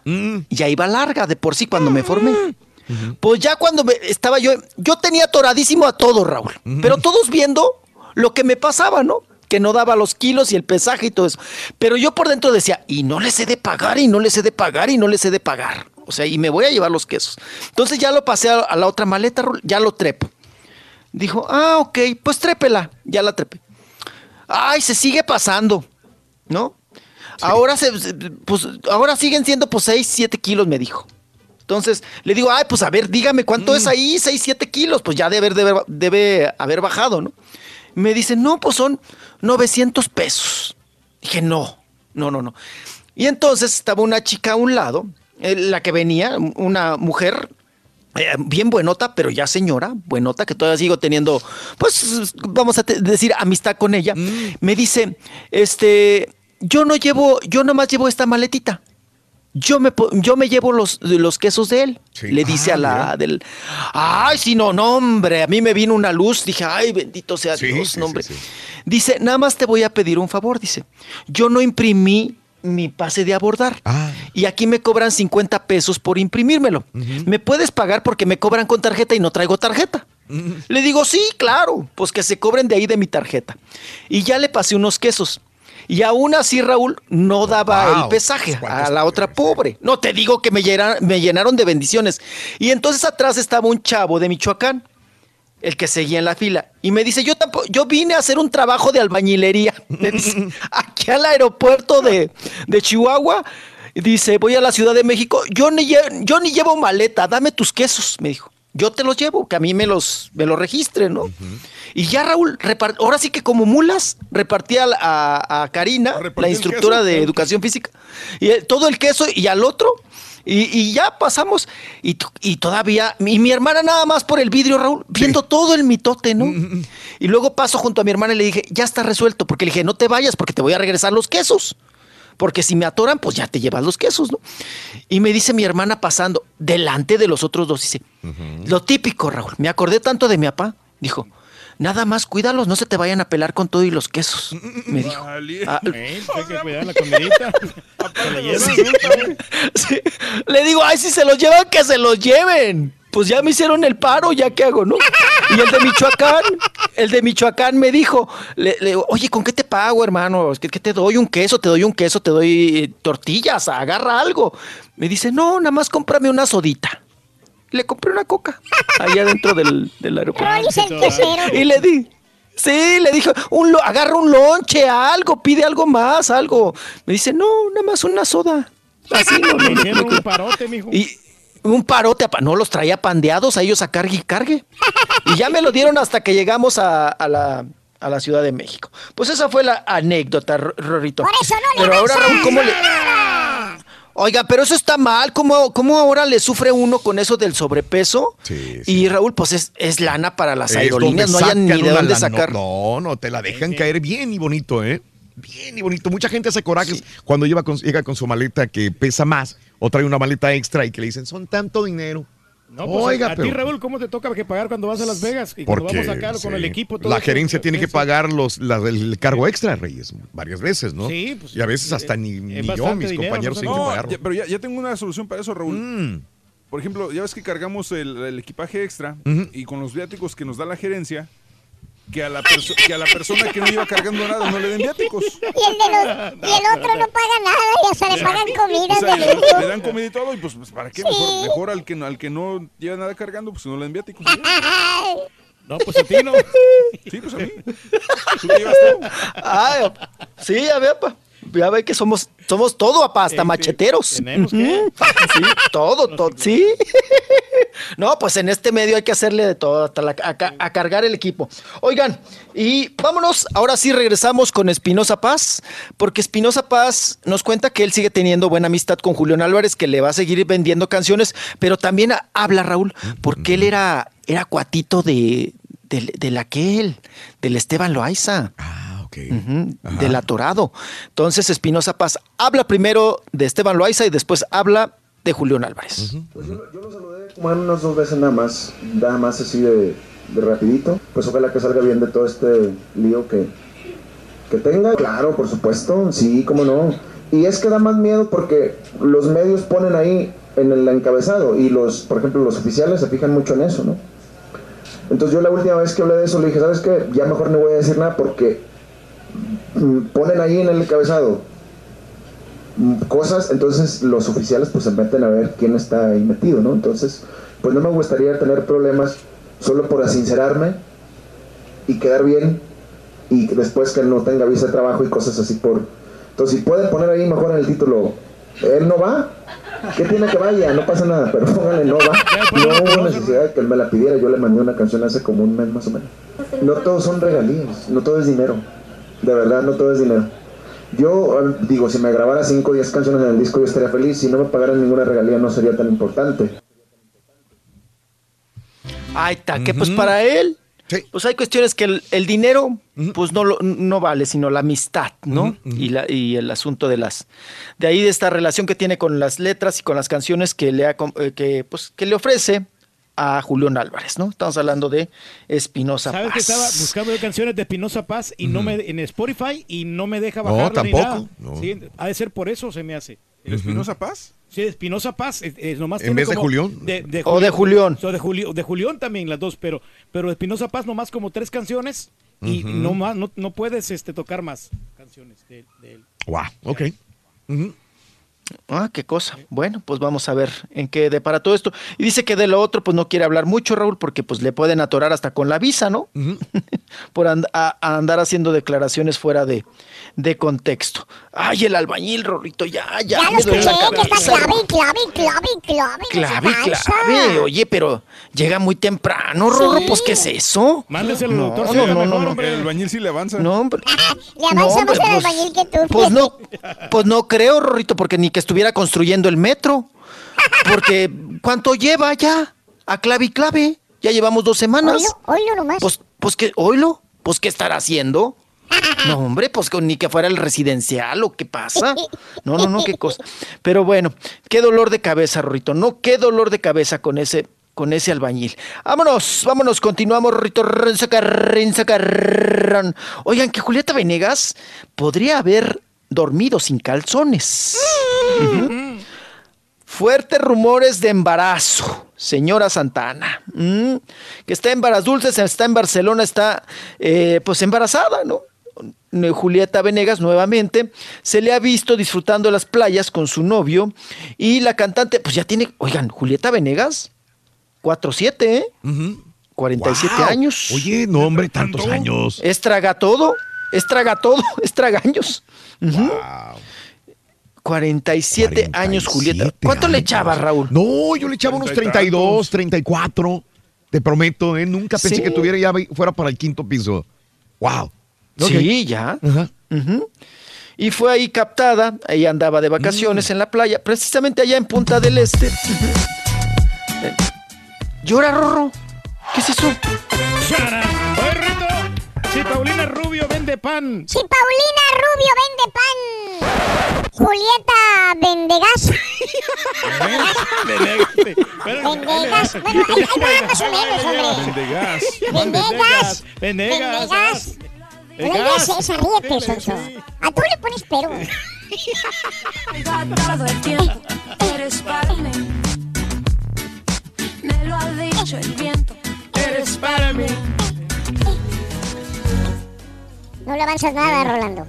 ya iba larga de por sí cuando me formé. Pues ya cuando me- estaba yo, yo tenía atoradísimo a todos, Raúl. Pero todos viendo lo que me pasaba, ¿no? Que no daba los kilos y el pesaje y todo eso. Pero yo por dentro decía, y no les he de pagar, y no les he de pagar, y no les he de pagar. O sea, y me voy a llevar los quesos. Entonces ya lo pasé a, la otra maleta, ya lo trepo. Dijo, ah, ok, pues trépela. Ya la trepé. Ay, se sigue pasando, ¿no? Ahora se, pues, ahora siguen siendo pues 6, 7 kilos, me dijo. Entonces le digo, ay, pues a ver, dígame cuánto es ahí, 6, 7 kilos, pues ya debe, debe, debe haber bajado, ¿no? Me dice, no, pues son 900 pesos. Dije, no, no, no, no. Y entonces estaba una chica a un lado, eh, la que venía, una mujer eh, bien buenota, pero ya señora, buenota, que todavía sigo teniendo, pues vamos a decir, amistad con ella. Me dice, este, yo no llevo, yo nomás llevo esta maletita. Yo me, yo me llevo los, los quesos de él. Le dice a la del. Ay, sí, no, no, hombre. A mí me vino una luz. Dije, ay, bendito sea Dios, no, hombre. Dice, nada más te voy a pedir un favor. Dice, yo no imprimí mi pase de abordar. Y aquí me cobran 50 pesos por imprimírmelo. ¿Me puedes pagar porque me cobran con tarjeta y no traigo tarjeta? Le digo, sí, claro, pues que se cobren de ahí de mi tarjeta. Y ya le pasé unos quesos. Y aún así, Raúl, no daba Wow. el pesaje a la otra pobre. No te digo que me llenaron, me llenaron de bendiciones. Y entonces atrás estaba un chavo de Michoacán, el que seguía en la fila. Y me dice, yo tampoco, yo vine a hacer un trabajo de albañilería. Me dice, aquí al aeropuerto de, de Chihuahua. Dice, voy a la Ciudad de México. Yo ni, yo ni llevo maleta, dame tus quesos, me dijo. Yo te los llevo, que a mí me los, me los registre, ¿no? Y ya Raúl, repart- ahora sí que como mulas, repartía a, a- a Karina, la instructora queso. de educación física, y eh, todo el queso y al otro. Y, y ya pasamos, y, y todavía, y mi hermana nada más por el vidrio, Raúl, viendo todo el mitote, ¿no? Y luego paso junto a mi hermana y le dije, ya está resuelto, porque le dije, no te vayas porque te voy a regresar los quesos. Porque si me atoran, pues ya te llevas los quesos, ¿no? Y me dice mi hermana pasando, delante de los otros dos, dice, lo típico, Raúl, me acordé tanto de mi papá, dijo, nada más cuídalos, no se te vayan a pelar con todo y los quesos, me dijo. Ah, Eh, pues hay que cuidar la comidita. Sí. Le digo, ay, si se los llevan, que se los lleven. Pues ya me hicieron el paro, ya qué hago, ¿no? Y el de Michoacán, el de Michoacán me dijo, le, le digo, oye, ¿con qué te pago, hermano? ¿Qué, qué te doy? ¿Un queso? ¿Te doy un queso? ¿Te doy eh, tortillas? Agarra algo. Me dice, no, nada más cómprame una sodita. Le compré una coca allá dentro del, del aeropuerto. Y le di. Sí, le un lo- agarra un lonche, algo, pide algo más, algo. Me dice, no, nada más una soda. Así, no, no, un parote, mijo. y un parote, no los traía pandeados a ellos a cargue y cargue. Y ya me lo dieron hasta que llegamos a, a la, a la Ciudad de México. Pues esa fue la anécdota, Ro- Rorrito. Por eso no le Pero ahora. Raúl, ¿cómo le...? Oiga, pero eso está mal. ¿Cómo, cómo ahora le sufre uno con eso del sobrepeso? Y Raúl, pues es, es lana para las aerolíneas. No hayan ni de dónde lana. sacar. No, no, te la dejan caer bien y bonito, ¿eh? Bien y bonito. Mucha gente hace corajes cuando lleva con- llega con su maleta que pesa más o trae una maleta extra y que le dicen, son tanto dinero. No, pues, Oiga, a, a pero... ti, Raúl, ¿cómo te toca que pagar cuando vas a Las Vegas? Y cuando Porque vamos acá con el sí, equipo. todo la eso, gerencia tiene que pagar los, la- el cargo extra, Reyes, varias veces, ¿no? Sí, pues, y a veces hasta ni, ni yo, mis dinero, compañeros ¿no? No, pagarlo. ya- pero ya, ya tengo una solución para eso, Raúl. Mm. Por ejemplo, ya ves que cargamos el, el equipaje extra y con los viáticos que nos da la gerencia, que a la, que a la persona que no iba cargando nada no le den viáticos. Y el, de los, y el otro no paga nada y hasta le pagan O sea, de le, dan comida y todo, y pues, pues, ¿para qué? Mejor, mejor al, que, no- al que no lleva nada cargando, pues no le den viáticos. No, pues a ti no. Sí, pues a mí. ¿Tú te llevas todo? Ay, sí, ya ve, pa. Ya ve que somos, somos todo, apa, hasta macheteros. ¿Tenemos que? Ujú. Sí, todo, todo, sí. No, pues en este medio hay que hacerle de todo, hasta la- a, ca- a cargar el equipo. Oigan, y vámonos, ahora sí regresamos con Espinosa Paz, porque Espinosa Paz nos cuenta que él sigue teniendo buena amistad con Julián Álvarez, que le va a seguir vendiendo canciones, pero también a- habla Raúl, porque él era, era cuatito de, del del aquel, del Esteban Loaiza. Ujú, del atorado. Entonces Espinosa Paz habla primero de Esteban Loaiza y después habla de Julián Álvarez. Como en unas dos veces nada más, nada más así de, de rapidito. Pues ojalá que salga bien de todo este lío que, que tenga. Claro, por supuesto, sí, cómo no. Y es que da más miedo porque los medios ponen ahí en el encabezado y los, por ejemplo, los oficiales se fijan mucho en eso, ¿no? Entonces yo la última vez que hablé de eso le dije, ¿sabes qué? Ya mejor no voy a decir nada porque ponen ahí en el encabezado mm, cosas, entonces los oficiales pues se meten a ver quién está ahí metido, ¿no? Entonces, pues no me gustaría tener problemas solo por sincerarme y quedar bien y después que no tenga visa de trabajo y cosas así por... Entonces, si pueden poner ahí mejor en el título, él no va, ¿qué tiene que vaya? No pasa nada, pero pónganle no va. No hubo necesidad de que él me la pidiera, yo le mandé una canción hace como un mes más o menos. No todos son regalías, no todo es dinero, de verdad no todo es dinero. Yo digo, si me grabara 5 o 10 canciones en el disco yo estaría feliz, si no me pagaran ninguna regalía no sería tan importante. Ahí está, que pues para él, pues hay cuestiones que el, el dinero, pues no, lo- no vale, sino la amistad, ¿no? y, la, y el asunto de las, de ahí de esta relación que tiene con las letras y con las canciones que le, ha eh, que, pues, que le ofrece a Julián Álvarez, ¿no? Estamos hablando de Espinosa ¿Sabes que Paz. estaba buscando yo canciones de Espinosa Paz y no me en Spotify y no me deja No, bajarlo ni tampoco, nada? no. Sí, ha de ser por eso se me hace. ¿El Espinosa Paz? Sí, Espinosa Paz, es, es nomás ¿En tiene vez de? De, O de Julián. So, de, Julio- de Julián también las dos, pero pero Espinosa Paz nomás como tres canciones y no más no, no puedes este tocar más canciones de, de él. Wow, ok. Ujú. Ah, qué cosa. Bueno, pues vamos a ver en qué depara todo esto. Y dice que de lo otro, pues no quiere hablar mucho, Raúl, porque pues le pueden atorar hasta con la visa, ¿no? Por and- a- a andar haciendo declaraciones fuera de, de contexto. Ay, el albañil, Rorrito, ya, ya. Ya lo escuché, la que está clave, clave, clave, clave. ¿qué Clave, clave. Oye, pero llega muy temprano, Rorro, Sí. pues ¿qué es eso? Mándeselo, no, doctor, No, no, no, mejor, no, hombre. El albañil sí le avanza. No, hombre. Le avanza hombre, más el pues- albañil que tú. Pues no, pues no creo, Rorrito, porque ni que estuviera construyendo el metro. Porque, ¿cuánto lleva ya? A clave y clave. Ya llevamos dos semanas. Oilo, oilo nomás. Pues, pues que, oilo, pues ¿qué estará haciendo? No, hombre, pues que ni que fuera el residencial o qué pasa. No, no, no, qué cosa. Pero bueno, qué dolor de cabeza, Rorrito. No, qué dolor de cabeza con ese, con ese albañil. Vámonos, vámonos, continuamos, Rorrito. Oigan, que Julieta Venegas podría haber dormido sin calzones. Fuertes rumores de embarazo, señora Santana. Mm, que está en Varas Dulces, está en Barcelona, está eh, pues embarazada, ¿no? Eh, Julieta Venegas nuevamente se le ha visto disfrutando las playas con su novio y la cantante, pues ya tiene, oigan, Julieta Venegas, 4-7, ¿eh? 47 Wow. años. Oye, no, hombre, tantos años. Es traga todo, es traga todo, es tragaños. Ujú. 47, años, Julieta. ¿Cuánto le echaba, Raúl? No, yo le echaba unos 32, 34. Te prometo, ¿eh? Nunca pensé Sí. que tuviera ya fuera para el quinto piso. Wow. Sí, ya. Ujú. Y fue ahí captada, ahí andaba de vacaciones en la playa, precisamente allá en Punta del Este. Eh, Llora, Rorro. ¿Qué es eso? Si Paulina Rubio vende pan. Si Paulina Rubio vende pan. Julieta vende gas. Vende gas. Bueno, ahí va más o menos, hombre. Vende gas. Vende gas. Vende Vende gas. gas. El No le gas. digas esa. A tú le pones pero. Todo el tiempo eres para mí. Me lo ha dicho el viento. Eres para mí. No le avanzas nada, Rolando.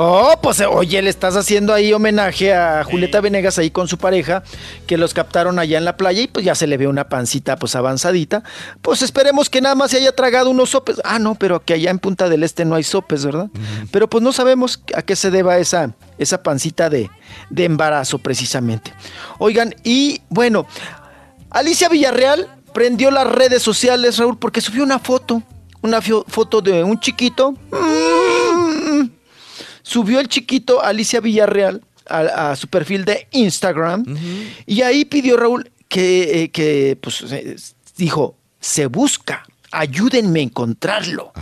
Oh, pues oye, le estás haciendo ahí homenaje a Julieta Venegas ahí con su pareja, que los captaron allá en la playa y pues ya se le ve una pancita pues avanzadita. Pues esperemos que nada más se haya tragado unos sopes. Ah, no, pero que allá en Punta del Este no hay sopes, ¿verdad? Pero pues no sabemos a qué se deba esa, esa pancita de, de embarazo precisamente. Oigan, y bueno, Alicia Villarreal prendió las redes sociales, Raúl, porque subió una foto, una foto de un chiquito. Mm. Subió el chiquito Alicia Villarreal a, a su perfil de Instagram y ahí pidió Raúl que, eh, que pues, eh, dijo, se busca. Ayúdenme a encontrarlo.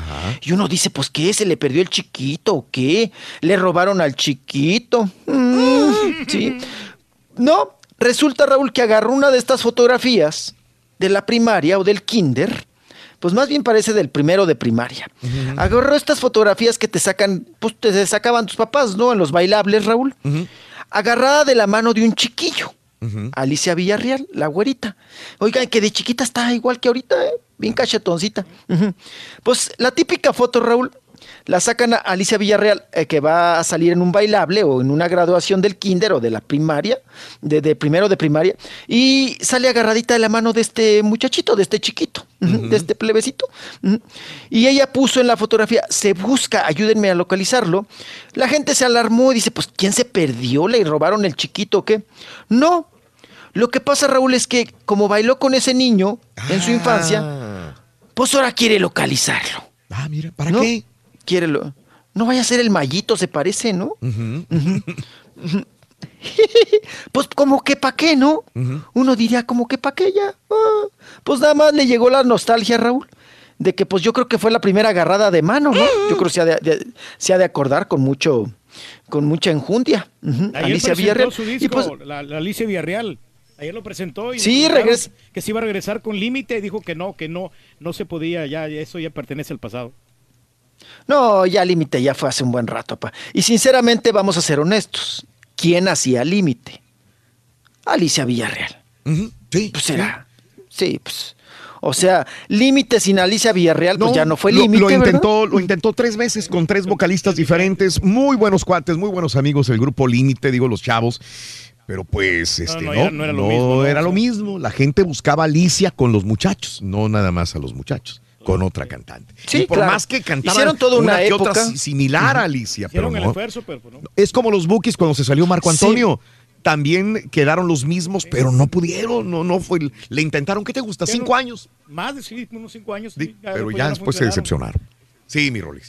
Y uno dice, pues, ¿qué? ¿Se le perdió el chiquito o qué? ¿Le robaron al chiquito? Mm, sí. No, resulta, Raúl, que agarró una de estas fotografías de la primaria o del kinder, pues más bien parece del primero de primaria. Agarró estas fotografías que te sacan, pues te sacaban tus papás, ¿no? En los bailables, Raúl. Agarrada de la mano de un chiquillo. Alicia Villarreal, la güerita. Oigan, que de chiquita está igual que ahorita, ¿eh? Bien cachetoncita. Pues la típica foto, Raúl, la sacan a Alicia Villarreal, eh, que va a salir en un bailable o en una graduación del kinder o de la primaria, de, de primero de primaria, y sale agarradita de la mano de este muchachito, de este chiquito, de este plebecito. Y ella puso en la fotografía, se busca, ayúdenme a localizarlo. La gente se alarmó y dice, pues, ¿quién se perdió? ¿Le robaron el chiquito o qué? No. Lo que pasa, Raúl, es que como bailó con ese niño en su infancia, pues ahora quiere localizarlo. Ah, mira, ¿para ¿No? qué? Quiere lo- No vaya a ser el mallito, se parece, ¿no? pues como que pa' qué, ¿no? Uno diría como que pa' qué ya. Ah, pues nada más le llegó la nostalgia, Raúl, de que pues yo creo que fue la primera agarrada de mano, ¿no? Yo creo que se ha de, de- se ha de acordar con mucho, con mucha enjundia. Ujú, Ayer Alicia Villarreal. su Y disco, pues, la, la Alicia Villarreal. Ayer lo presentó y Sí, regresa. que se iba a regresar con límite, dijo que no, que no, no se podía, ya eso ya pertenece al pasado. No, ya límite ya fue hace un buen rato, papá. Y sinceramente vamos a ser honestos. ¿Quién hacía límite? Alicia Villarreal. Sí. Pues era. Sí, pues. O sea, límite sin Alicia Villarreal, pues ya no fue límite. Lo, intentó, lo intentó tres veces con tres vocalistas diferentes, muy buenos cuates, muy buenos amigos, el grupo Límite, digo los chavos. Pero pues, este, no, no, era lo mismo, ¿no? era O lo sea. mismo. La gente buscaba a Alicia con los muchachos, no nada más a los muchachos, con otra cantante. Sí, y por claro. más que cantaban Hicieron toda una que otra época. si- similar a Alicia, pero Hicieron el no. esfuerzo, pero pues, no. Es como los Bookies cuando se salió Marco Sí. Antonio. También quedaron los mismos, pero no pudieron, no, no fue. Le intentaron, ¿qué te gusta? Pero- Cinco años. Más de sí, unos cinco años. Sí, pero ya no después se decepcionaron. Sí, mi Rolis.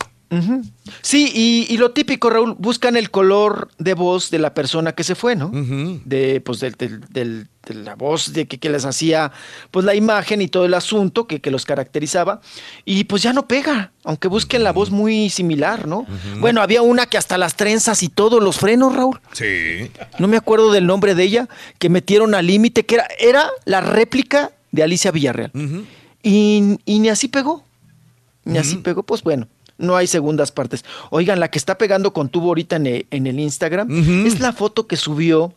Sí, y, y lo típico, Raúl, buscan el color de voz de la persona que se fue, ¿no? De, pues, del, del- del- de la voz de que, que les hacía, pues, la imagen y todo el asunto que, que los caracterizaba. Y pues ya no pega, aunque busquen la voz muy similar, ¿no? Bueno, había una que hasta las trenzas y todos los frenos, Raúl. Sí. No me acuerdo del nombre de ella, que metieron al límite, que era, era la réplica de Alicia Villarreal. y, y ni así pegó. Ni así pegó, pues bueno. No hay segundas partes. Oigan, la que está pegando con tubo ahorita en el, en el Instagram es la foto que subió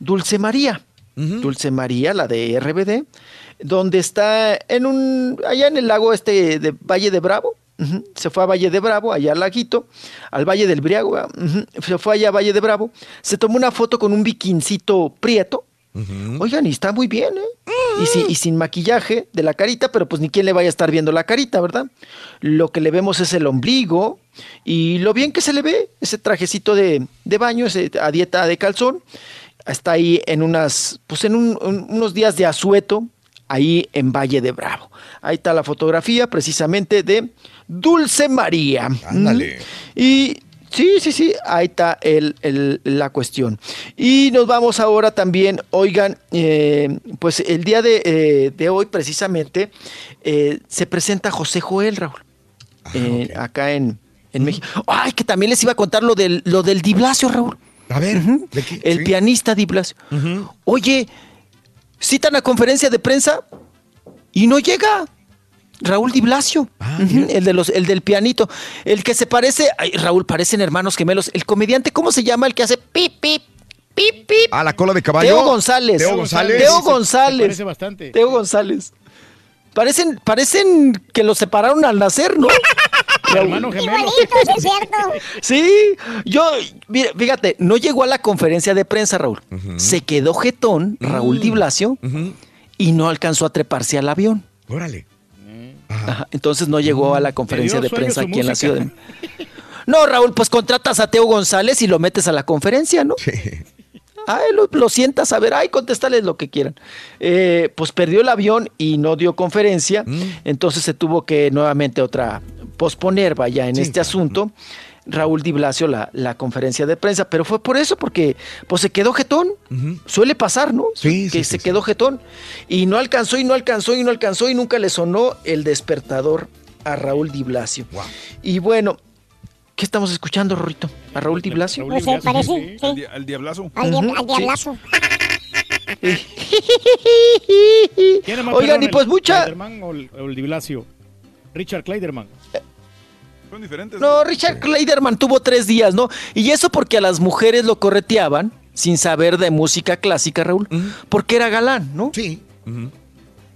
Dulce María. Dulce María, la de RBD, donde está en un, allá en el lago este de Valle de Bravo. Se fue a Valle de Bravo, allá al laguito, al Valle del Briagua. Se fue allá a Valle de Bravo. Se tomó una foto con un biquincito prieto. Oigan, y está muy bien, ¿eh? Y, si- y sin maquillaje de la carita, pero pues ni quién le vaya a estar viendo la carita, ¿verdad? Lo que le vemos es el ombligo y lo bien que se le ve, ese trajecito de, de baño, ese, a dieta de calzón. Está ahí en unas, pues en un- un- unos días de asueto, ahí en Valle de Bravo. Ahí está la fotografía precisamente de Dulce María. Ándale. Y sí, sí, sí, ahí está el- el- la cuestión. Y nos vamos ahora también, oigan, eh, pues el día de, eh, de hoy precisamente eh, se presenta José Joel, Raúl, eh, acá en, en México. Ay, que también les iba a contar lo del, lo del Di Blasio, Raúl. A ver, el pianista Di Blasio. Oye, citan a conferencia de prensa y no llega. Raúl Di Blasio, Ujú, el, de los, el del pianito, el que se parece, ay, Raúl, parecen hermanos gemelos, el comediante, ¿cómo se llama? El que hace pip, pip, pip, pip. A la cola de caballo. Teo González. Teo González. Teo González. parece bastante. Teo González. Parecen, parecen que los separaron al nacer, ¿no? Hermano gemelo. Igualitos, es cierto. Sí, yo, mire, fíjate, no llegó a la conferencia de prensa, Raúl. Se quedó jetón, Raúl Di Blasio, y no alcanzó a treparse al avión. Órale. Ajá, entonces no llegó a la conferencia de prensa aquí en la ciudad. de- No, Raúl, pues contratas a Teo González y lo metes a la conferencia, ¿no? Ay, lo, lo sientas a ver, ay, contéstales lo que quieran. Eh, pues perdió el avión y no dio conferencia, entonces se tuvo que nuevamente otra posponer, vaya, en este asunto. Raúl Di Blasio la, la conferencia de prensa, pero fue por eso, porque pues se quedó jetón. Suele pasar, ¿no? que se quedó jetón. Y no alcanzó y no alcanzó y no alcanzó y nunca le sonó el despertador a Raúl Di Blasio. Y bueno, ¿qué estamos escuchando, Rorrito? ¿A Raúl Di Blasio? Pues parece, Al, sí. di- al diablazo. Al, dia- Ujú, al diablazo. ¿Quién es más Oigan, y pues mucha... Kleiderman o el, o el Di Blasio? Richard Kleiderman. Son diferentes. No, Richard Kleiderman tuvo tres días, ¿no? Y eso porque a las mujeres lo correteaban sin saber de música clásica, Raúl, porque era galán, ¿no? Sí.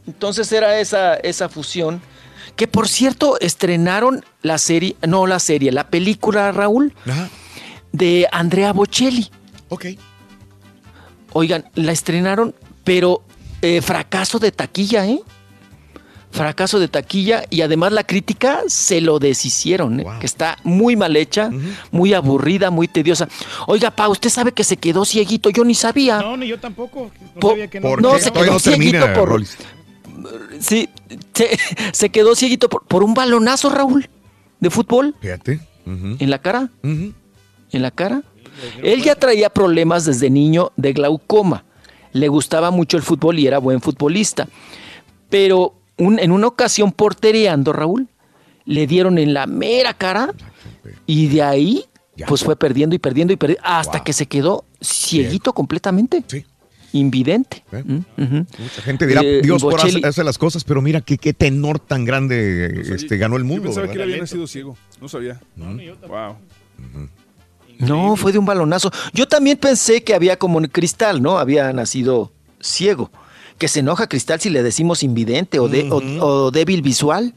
Entonces era esa, esa fusión. Que por cierto, estrenaron la serie, no la serie, la película, Raúl, de Andrea Bocelli. Ok. Oigan, la estrenaron, pero eh, fracaso de taquilla, ¿eh? Fracaso de taquilla y además la crítica se lo deshicieron, ¿eh? que está muy mal hecha, muy aburrida, muy tediosa. Oiga, Pa, usted sabe que se quedó cieguito, yo ni sabía. No, ni yo tampoco. No Po- sabía que no. ¿Por No, se quedó no termina, cieguito por- Rolis. Sí, se, se quedó cieguito por, por un balonazo, Raúl, de fútbol Fíjate. En la cara. En la cara. Él ya traía problemas desde niño de glaucoma. Le gustaba mucho el fútbol y era buen futbolista. Pero un- en una ocasión portereando, Raúl, le dieron en la mera cara y de ahí pues fue perdiendo y perdiendo y perdiendo hasta que se quedó cieguito completamente. Invidente. Mm, ujú. Mucha gente dirá, Eh, Dios por Bocelli- hace, las cosas, pero mira qué, qué tenor tan grande este, ganó el Yo mundo. pensaba que él había nacido ciego. No sabía. Wow. No, fue de un balonazo. Yo también pensé que había como un cristal, ¿no? Había nacido ciego. Que se enoja cristal si le decimos invidente o, de- o- o débil visual.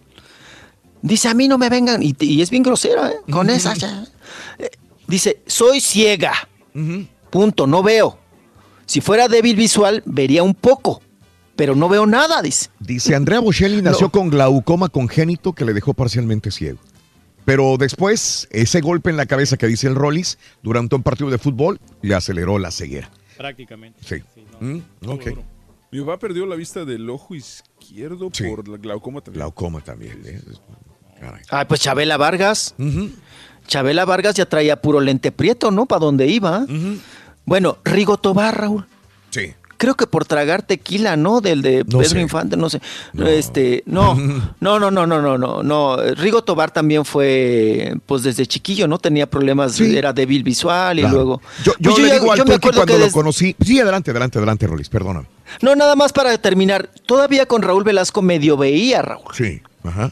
Dice, a mí no me vengan. Y, y es bien grosera, ¿eh? Con esa. ya. Eh, Dice, soy ciega. Punto, no veo. Si fuera débil visual, vería un poco, pero no veo nada, dice. Dice, Andrea Bocelli nació con glaucoma congénito que le dejó parcialmente ciego. Pero después, ese golpe en la cabeza que dice el Rollis durante un partido de fútbol le aceleró la ceguera. Prácticamente. Sí. Mm, ok. Mi papá perdió la vista del ojo izquierdo Sí. por la glaucoma también. Glaucoma también. ¿eh? Caray. Ah, pues Chabela Vargas. Chabela Vargas ya traía puro lente prieto, ¿no? Para dónde iba. Bueno, Rigo Tobar, Raúl. Sí. Creo que por tragar tequila, ¿no? Del de No Pedro sé. Infante, no sé. Este, no, no, no, no, no, no, no, no. Rigo Tobar también fue, pues desde chiquillo, ¿no? Tenía problemas, era débil visual y Claro. luego. Yo, yo Pues le ya- digo al yo me acuerdo cuando que lo conocí. Sí, adelante, adelante, adelante, Rollis, perdóname. No, nada más para terminar. Todavía con Raúl Velasco medio veía, Raúl. Sí, ajá.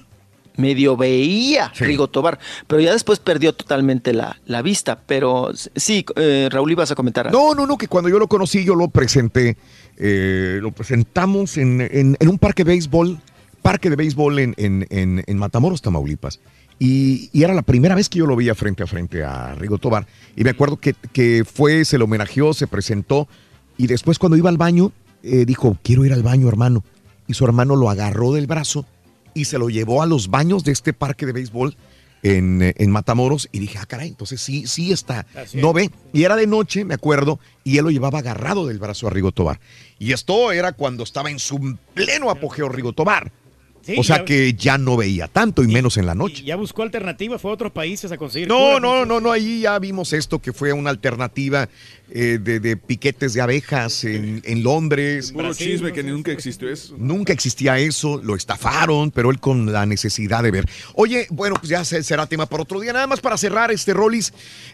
Medio veía Rigo Tobar, pero ya después perdió totalmente la, la vista. Pero sí, eh, Raúl, ibas a comentar. algo. No, no, no, que cuando yo lo conocí, yo lo presenté, eh, lo presentamos en, en- en un parque de béisbol, parque de béisbol en, en- Matamoros, Tamaulipas. Y, y era la primera vez que yo lo veía frente a frente a Rigo Tobar. Y me acuerdo que, que fue, se lo homenajeó, se presentó. Y después cuando iba al baño, eh, dijo, quiero ir al baño, hermano. Y su hermano lo agarró del brazo y se lo llevó a los baños de este parque de béisbol en, eh, en Matamoros. Y dije, ah, caray, entonces sí, sí está. No ve. Y era de noche, me acuerdo, y él lo llevaba agarrado del brazo a Rigo Tobar. Y esto era cuando estaba en su pleno apogeo Rigo Tobar. Sí, o sea ya- que ya no veía tanto y menos en la noche. Y ya buscó alternativas, fue a otros países a conseguir. No, no, no, no, ahí ya vimos esto que fue una alternativa eh, de, de piquetes de abejas en, en Londres. Puro chisme que nunca existió eso. Nunca existía eso, lo estafaron, pero él con la necesidad de ver. Oye, bueno, pues ya se- será tema para otro día. Nada más para cerrar este Rollis.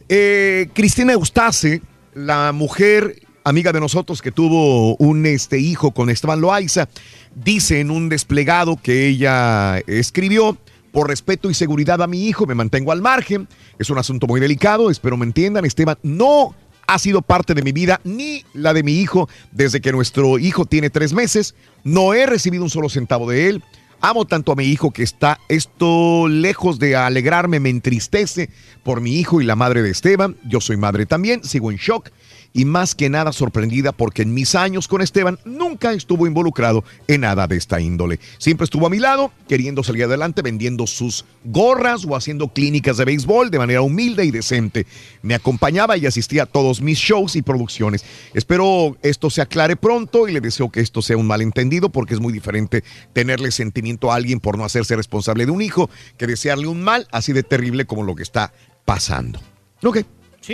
eh, Cristina Eustace, la mujer amiga de nosotros que tuvo un este, hijo con Esteban Loaiza, dice en un desplegado que ella escribió. Por respeto y seguridad a mi hijo, me mantengo al margen. Es un asunto muy delicado, espero me entiendan. Esteban no ha sido parte de mi vida ni la de mi hijo desde que nuestro hijo tiene tres meses. No he recibido un solo centavo de él. Amo tanto a mi hijo que está esto lejos de alegrarme, me entristece por mi hijo y la madre de Esteban. Yo soy madre también, sigo en shock y más que nada sorprendida porque en mis años con Esteban nunca estuvo involucrado en nada de esta índole. Siempre estuvo a mi lado, queriendo salir adelante, vendiendo sus gorras o haciendo clínicas de béisbol de manera humilde y decente. Me acompañaba y asistía a todos mis shows y producciones. Espero esto se aclare pronto y le deseo que esto sea un malentendido porque es muy diferente tenerle sentimiento a alguien por no hacerse responsable de un hijo que desearle un mal así de terrible como lo que está pasando. Ok.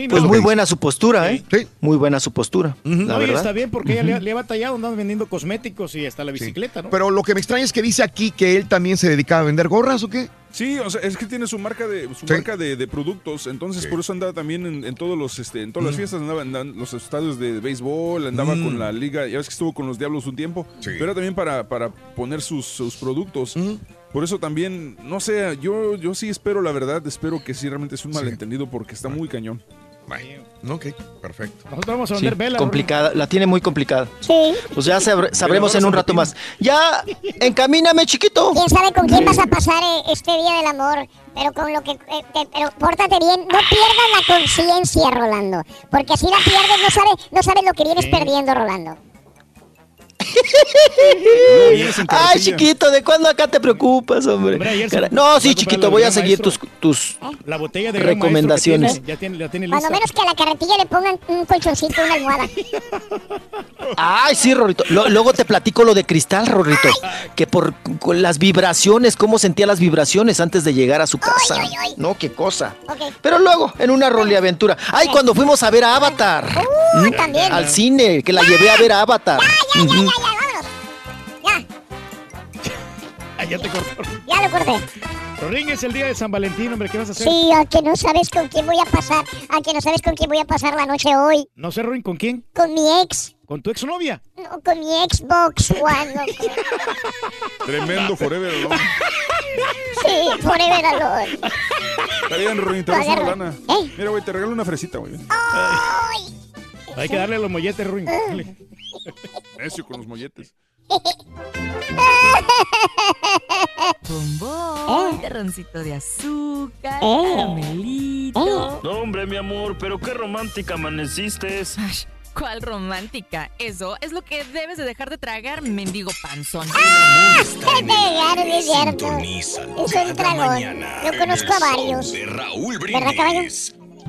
Pues muy buena su postura, ¿eh? Muy buena su postura, la No, y verdad. está bien porque ella le, ha- le ha batallado, andan vendiendo cosméticos y hasta la bicicleta, ¿no? Pero lo que me extraña es que dice aquí que él también se dedicaba a vender gorras o qué. Sí, o sea, es que tiene su marca de su Sí. marca de, de productos, entonces por eso andaba también en, en todos los este, en todas las Mm. fiestas andaba en los estadios de béisbol, andaba Mm. con la liga, ya ves que estuvo con los Diablos un tiempo, pero era también para, para poner sus, sus productos. Por eso también, no sé, yo, yo sí espero la verdad, espero que sí realmente es un malentendido porque está muy cañón. Ok, perfecto. Nosotros vamos a Sí, vender velas. complicada, la tiene muy complicada. Sí. Pues ya sabre- sabremos en un rato más. Ya, encamíname, chiquito. ¿Quién sabe con quién vas a pasar eh, este día del amor? Pero con lo que... eh, te- pero pórtate bien. No pierdas la conciencia, Rolando. Porque si la pierdes, no sabes, no sabes lo que vienes perdiendo, Rolando. Ay, chiquito, ¿de cuándo acá te preocupas, hombre? Se- No, sí, chiquito, voy a seguir tus, maestro. tus La botella de gran maestro que recomendaciones. tiene, ya tiene, la tiene Cuando lista. menos que a la carretilla le pongan un colchoncito, una almohada. Ay, sí, Rorrito. Lo- luego te platico lo de cristal, Rorrito. Que por con las vibraciones, cómo sentía las vibraciones antes de llegar a su casa. No, qué cosa. Pero luego, en una roleaventura. Ay, cuando fuimos a ver a Avatar. Uh, ¿Mm? también. Al cine, que la llevé a ver a Avatar. Ujú. Ah, ya te cortó. Ya lo corté. Ring es el día de San Valentín, hombre, ¿qué vas a hacer? Sí, a que no sabes con quién voy a pasar. A que no sabes con quién voy a pasar la noche hoy. No sé, Ring, ¿con quién? Con mi ex. ¿Con tu exnovia? No, con mi Xbox One. Tremendo forever, ¿no? Sí, forever alone. Está bien, Ruin, te das una lana. ¿Eh? Mira, güey, te regalo una fresita, güey. Hay que darle a los molletes. Dale. Necio con los molletes. Bombón, terroncito de azúcar, Eh. caramelito. No, hombre, mi amor, pero qué romántica amaneciste. ¿Cuál romántica? Eso es lo que debes de dejar de tragar, mendigo panzón. ¡Ah! Claro, es cierto. Es un dragón. Yo conozco a varios. ¿Verdad, caballo?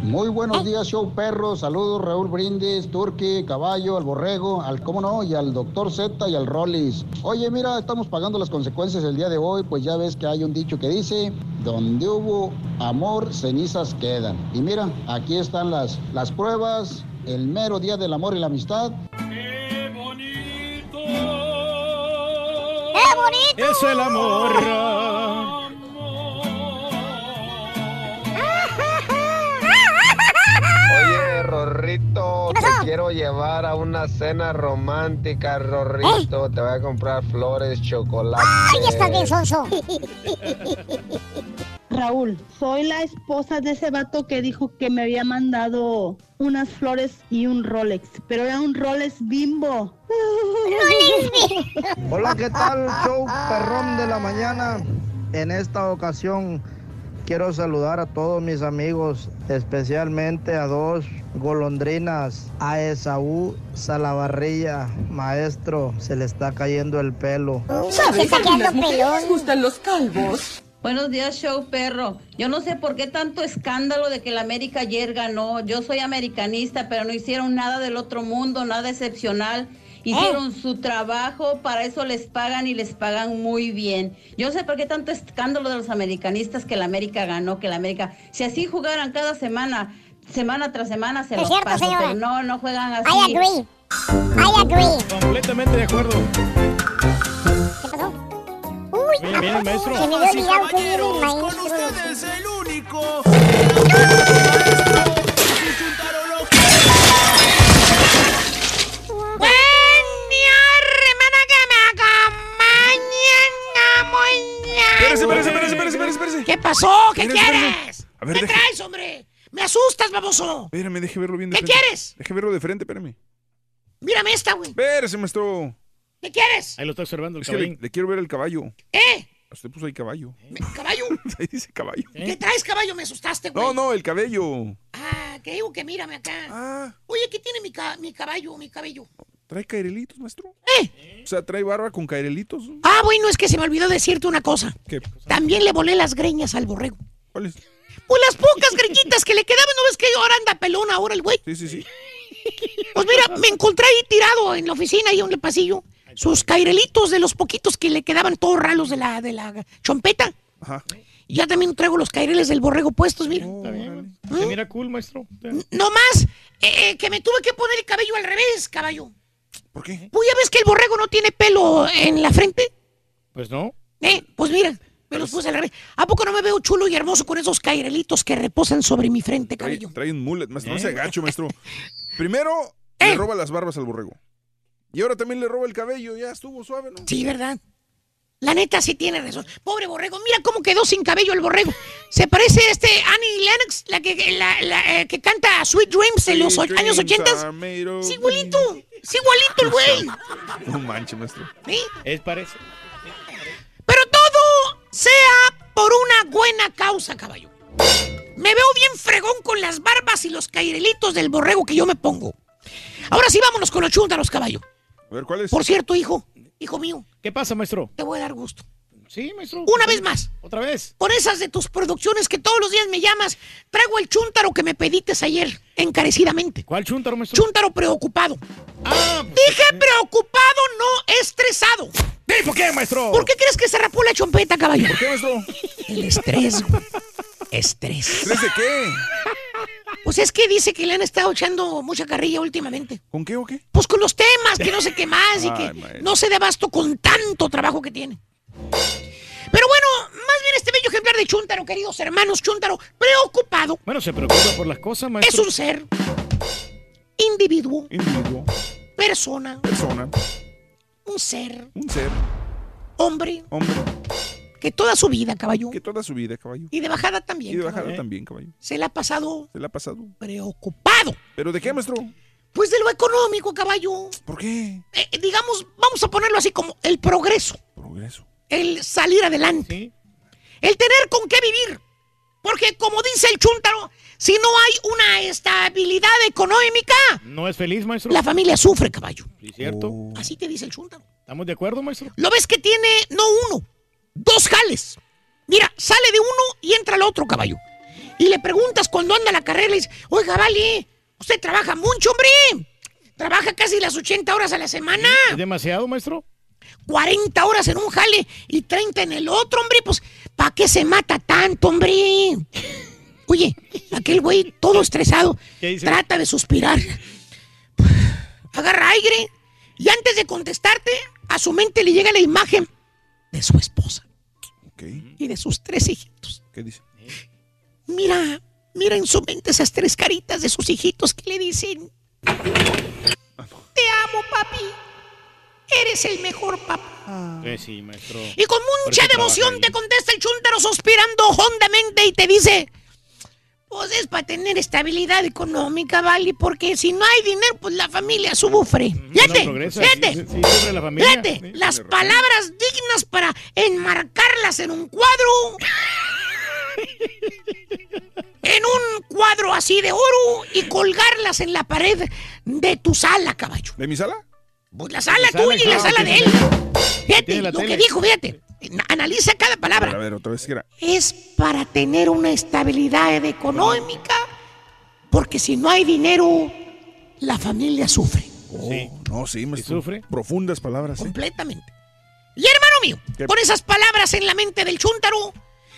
Muy buenos días, show perro. Saludos, Raúl Brindis, Turqui, Caballo, al Borrego, al cómo no, y al Doctor Z y al Rollis. Oye, mira, estamos pagando las consecuencias el día de hoy, pues ya ves que hay un dicho que dice, donde hubo amor, cenizas quedan. Y mira, aquí están las, las pruebas, el mero día del amor y la amistad. ¡Qué bonito! Es el amor. Rorrito, te quiero llevar a una cena romántica, Rorrito. Te voy a comprar flores, chocolate. ¡Ay, estás bien, sonso! Raúl, soy la esposa de ese vato que dijo que me había mandado unas flores y un Rolex, pero era un Rolex bimbo. Hola, ¿qué tal? Show perrón de la mañana. En esta ocasión quiero saludar a todos mis amigos, especialmente a dos golondrinas, a Esaú Salavarrilla. Maestro, se le está cayendo el pelo. ¿Sabes? A las mujeres gustan los calvos. Buenos días, show perro. Yo no sé por qué tanto escándalo de que la América ayer ganó. Yo soy americanista, pero no hicieron nada del otro mundo, nada excepcional. Hicieron su trabajo, para eso les pagan y les pagan muy bien. Yo no sé por qué tanto escándalo de los americanistas que la América ganó, que la América... Si así jugaran cada semana, semana tras semana, se Es los cierto, paso, señora. pero no, no juegan así. I agree. I agree. Completamente de acuerdo. Uy, Bien, bien, maestro. se me había olvidado que el Con maestro. ustedes el único. hermana Espérese, espérese, espérese, espérese, espérese, espérese. ¿Qué pasó? ¿Qué Espérese, espérese. quieres? A ver, ¿Qué deje- traes, hombre? Me asustas, baboso. Espérame, deje verlo bien de ¿Qué frente. quieres? Deje verlo de frente, espérame. Mírame esta, güey. Espérese, maestro. ¿Qué quieres? Ahí lo está observando el Es le, quiero ver el caballo. ¿Eh? Usted puso ahí caballo. ¿Caballo? Ahí dice caballo. ¿Qué traes, caballo? Me asustaste, güey. No, no, el cabello. Ah, que digo que mírame acá. Ah. Oye, ¿qué tiene mi, ca- mi caballo, mi cabello? ¿Trae cairelitos, maestro? ¿Eh? O sea, ¿trae barba con cairelitos? Ah, bueno, es que se me olvidó decirte una cosa. ¿Qué? También le volé las greñas al borrego. ¿Cuáles? Pues las pocas greñitas que le quedaban, ¿no ves que ahora anda pelón ahora el güey? Sí, sí, sí. Pues mira, me encontré ahí tirado en la oficina, ahí en el pasillo, sus cairelitos de los poquitos que le quedaban todos ralos de la, de la chompeta. Ajá. Y ya también traigo los caireles del borrego puestos, mira. Está bien. Se mira cool, maestro. No más eh, eh, que me tuve que poner el cabello al revés, caballo. ¿Por qué? Pues ya ves que el borrego no tiene pelo en la frente. Pues no. Eh, pues mira, me los puse al revés. ¿A poco no me veo chulo y hermoso con esos cairelitos que reposan sobre mi frente, cabello? trae un mullet, maestro. No ¿Eh? se agacho, maestro. Primero, le roba las barbas al borrego. Y ahora también le roba el cabello. Ya estuvo suave, ¿no? Sí, ¿verdad? La neta sí tiene razón. Pobre borrego, mira cómo quedó sin cabello el borrego. Se parece a este Annie Lennox, la que, la, la, eh, que canta Sweet Dreams en los años dreams 80. are made of- Sí, igualito. Sí, igualito el güey. No manches, maestro. ¿Sí? Es parece. Pero todo sea por una buena causa, caballo. Me veo bien fregón con las barbas y los cairelitos del borrego que yo me pongo. Ahora sí, vámonos con los chúntaros, caballo. A ver, ¿cuál es? Por cierto, hijo, hijo mío, ¿Qué pasa, maestro? te voy a dar gusto. Sí, maestro. Una vez más. Otra vez. Con esas de tus producciones que todos los días me llamas, traigo el chúntaro que me pedites ayer, encarecidamente. ¿Cuál chúntaro, maestro? Chúntaro preocupado. Ah, Dije preocupado, no estresado. ¿y por qué, maestro? ¿Por qué crees que se rapó la chompeta, caballo? ¿Por qué, maestro? El estrés, güey. Estrés. ¿Estrés de qué? Pues es que dice que le han estado echando mucha carrilla últimamente. ¿Con qué o qué? Pues con los temas, que no sé qué más y Ay, que maestro. no se dé abasto con tanto trabajo que tiene. Pero bueno, más bien este bello ejemplar de Chuntaro, queridos hermanos Chuntaro, preocupado, Bueno, se preocupa por las cosas, es maestro. un ser, individuo, Individuo, persona, persona, un ser, un ser, hombre, hombre, que toda su vida, caballo, que toda su vida, caballo. y de bajada Y también, de bajada caballo, también, caballo. se le ha pasado Se le ha pasado. preocupado. ¿Pero de qué, maestro? Pues de lo económico, caballo. ¿Por qué? Eh, digamos, vamos a ponerlo así como el progreso. Progreso. el salir adelante, el tener con qué vivir. Porque como dice el chúntaro, si no hay una estabilidad económica, No es feliz, maestro. la familia sufre, caballo. Sí, cierto. Así te dice el chúntaro. ¿Estamos de acuerdo, maestro? Lo ves que tiene no uno, dos jales. Mira, sale de uno y entra al otro, caballo. Y le preguntas cuando anda la carrera, le dices, oiga, vale, usted trabaja mucho, hombre. Trabaja casi las 80 horas a la semana. ¿Es demasiado, maestro? 40 horas en un jale y 30 en el otro, hombre. Pues, ¿para qué se mata tanto, hombre? Oye, aquel güey todo estresado trata de suspirar. Agarra aire y antes de contestarte, a su mente le llega la imagen de su esposa y de sus tres hijitos. ¿Qué dice? Mira, mira en su mente esas tres caritas de sus hijitos que le dicen: Te amo, papi. Eres el mejor papá. Eh, sí, maestro. Y con mucha devoción te contesta el chúntaro suspirando hondamente y te dice, pues es para tener estabilidad económica, ¿vale? Porque si no hay dinero, pues la familia sufre. Fíjate, No progresa, fíjate, sí, sí, sí, sufre la familia. fíjate, Sí, las palabras dignas para enmarcarlas en un cuadro. en un cuadro así de oro y colgarlas en la pared de tu sala, caballo. ¿De mi sala? Pues la sala tuya y la sala de él. Fíjate, lo que tele. dijo, fíjate. Analiza cada A ver, a palabra. ver, otra vez que era. Es para tener una estabilidad económica, porque si no hay dinero, la familia sufre. Sí. No, sí, maestro. sufre? Profundas palabras. ¿eh? Completamente. Y hermano mío, ¿Qué? con esas palabras en la mente del chúntaro,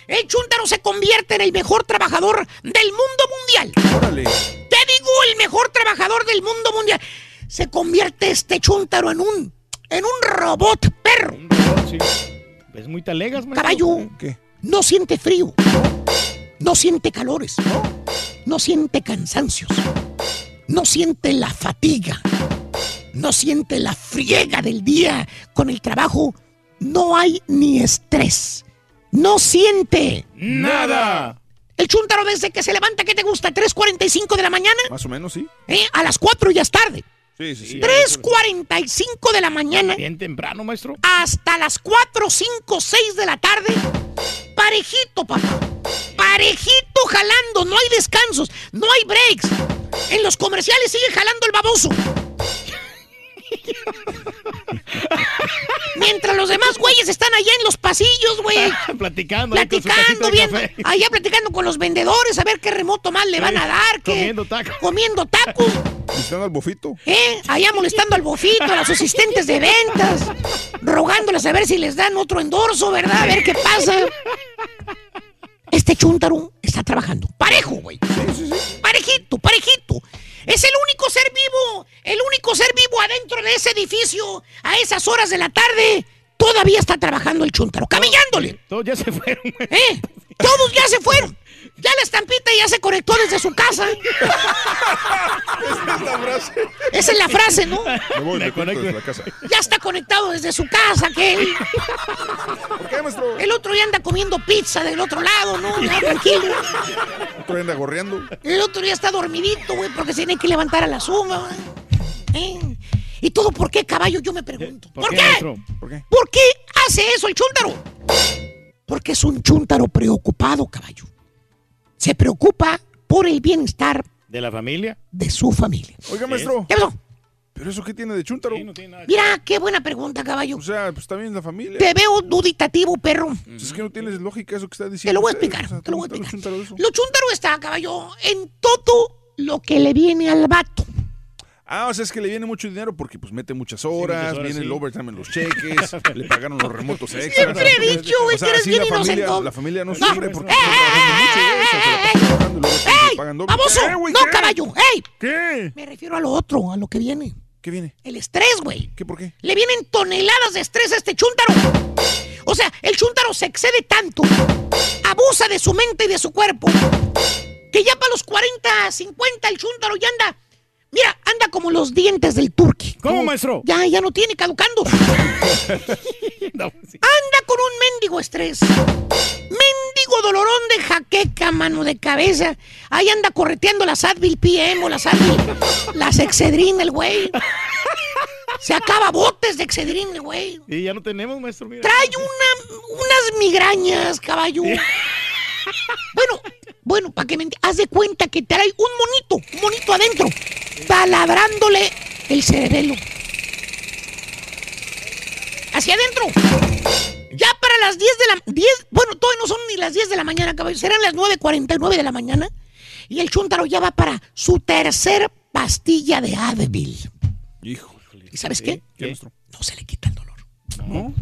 el chúntaro se convierte en el mejor trabajador del mundo mundial. Órale. Te digo, el mejor trabajador del mundo mundial. Se convierte este chúntaro en un, en un robot perro. Sí. Es muy talegas, maestro. Caballo. ¿Qué? No siente frío. No siente calores. No siente cansancios. No siente la fatiga. No siente la friega del día con el trabajo. No hay ni estrés. No siente Nada. El chúntaro desde que se levanta, ¿qué te gusta? ¿3.45 de la mañana? Más o menos, sí. ¿Eh? A las 4 ya es tarde. Sí, sí, sí. 3.45 de la mañana Bien temprano, maestro. hasta las 4, 5, 6 de la tarde. Parejito, papá. Parejito jalando. No hay descansos. No hay breaks. En los comerciales sigue jalando el baboso. Mientras los demás güeyes están allá en los pasillos, güey. Platicando. Platicando café. allá platicando con los vendedores a ver qué remoto más le van a dar, qué- Comiendo tacos. comiendo tacos, Están al bofito. ¿eh? Allá molestando al bofito, a los asistentes de ventas, rogándoles a ver si les dan otro endorso, ¿verdad? A ver qué pasa. Este chúntaro está trabajando. Parejo, güey. Parejito, parejito. Es el único ser vivo, el único ser vivo adentro de ese edificio a esas horas de la tarde. Todavía está trabajando el chúntaro, camellándole. Todos ya se fueron. ¿Eh? Todos ya se fueron. Ya la estampita ya se conectó desde su casa. Esa es la frase. Esa es la frase, ¿no? Me voy, me conecto desde la casa. Ya está conectado desde su casa, aquel. ¿Por qué, maestro? El otro ya anda comiendo pizza del otro lado, ¿no? Ya, tranquilo. Otro anda gorreando. El otro ya está dormidito, güey, porque se tiene que levantar a la suma. ¿eh? ¿Y todo por qué, caballo? Yo me pregunto. ¿Por, qué? ¿Por qué? ¿Por qué hace eso el chúntaro? Porque es un chúntaro preocupado, caballo. Se preocupa por el bienestar ¿De la familia? de su familia. Oiga, maestro. ¿Qué pasó? ¿Pero eso qué tiene de chúntaro? Mira, qué buena pregunta, caballo. O sea, pues también la familia. Te veo duditativo, perro. Pues Es que no tienes lógica eso que está diciendo. Te lo voy a explicar, O sea, te lo voy a ¿cómo está explicar. Lo chúntaro está, caballo, en todo lo que le viene al vato. Ah, o sea, es que le viene mucho dinero porque pues mete muchas horas, muchas horas, viene el overtime en los cheques, le pagaron los remotos extras. Siempre he dicho, güey, O sea, que eres bien la familia, inocentón. la familia no, sufre porque está trabajando mucho. O sea, se la pasa trabajando y luego siempre le pagan doble. ¡Baboso! ¿Qué, güey, ¡No, caballo! ¡Ey! ¿Qué? Me refiero a lo otro, a lo que viene. ¿Qué viene? El estrés, güey. ¿Qué por qué? Le vienen toneladas de estrés a este chúntaro. O sea, el chúntaro se excede tanto, abusa de su mente y de su cuerpo, que ya para los 40, 50 el chúntaro ya anda. Mira, anda como los dientes del turqui. ¿Cómo, Como- maestro? Ya, ya no tiene caducando. No, sí. Anda con un mendigo estrés. Mendigo dolorón de jaqueca, mano de cabeza. Ahí anda correteando las Advil PM o las Advil. Las Excedrin, el güey. Se acaba botes de Excedrin, el güey. Y ya no tenemos, maestro. Mira. Trae una, unas migrañas, caballo. Bueno, bueno, para que me haz de cuenta que trae un monito, un monito adentro, taladrándole el cerebelo. Hacia adentro. Ya para las 10 de la 10, bueno, todavía no son ni las 10 de la mañana, caballo, serán las 9:49 de la mañana y el chuntaro ya va para su tercer pastilla de Advil. Hijo. ¿Y sabes qué? ¿Qué? No se le quita No.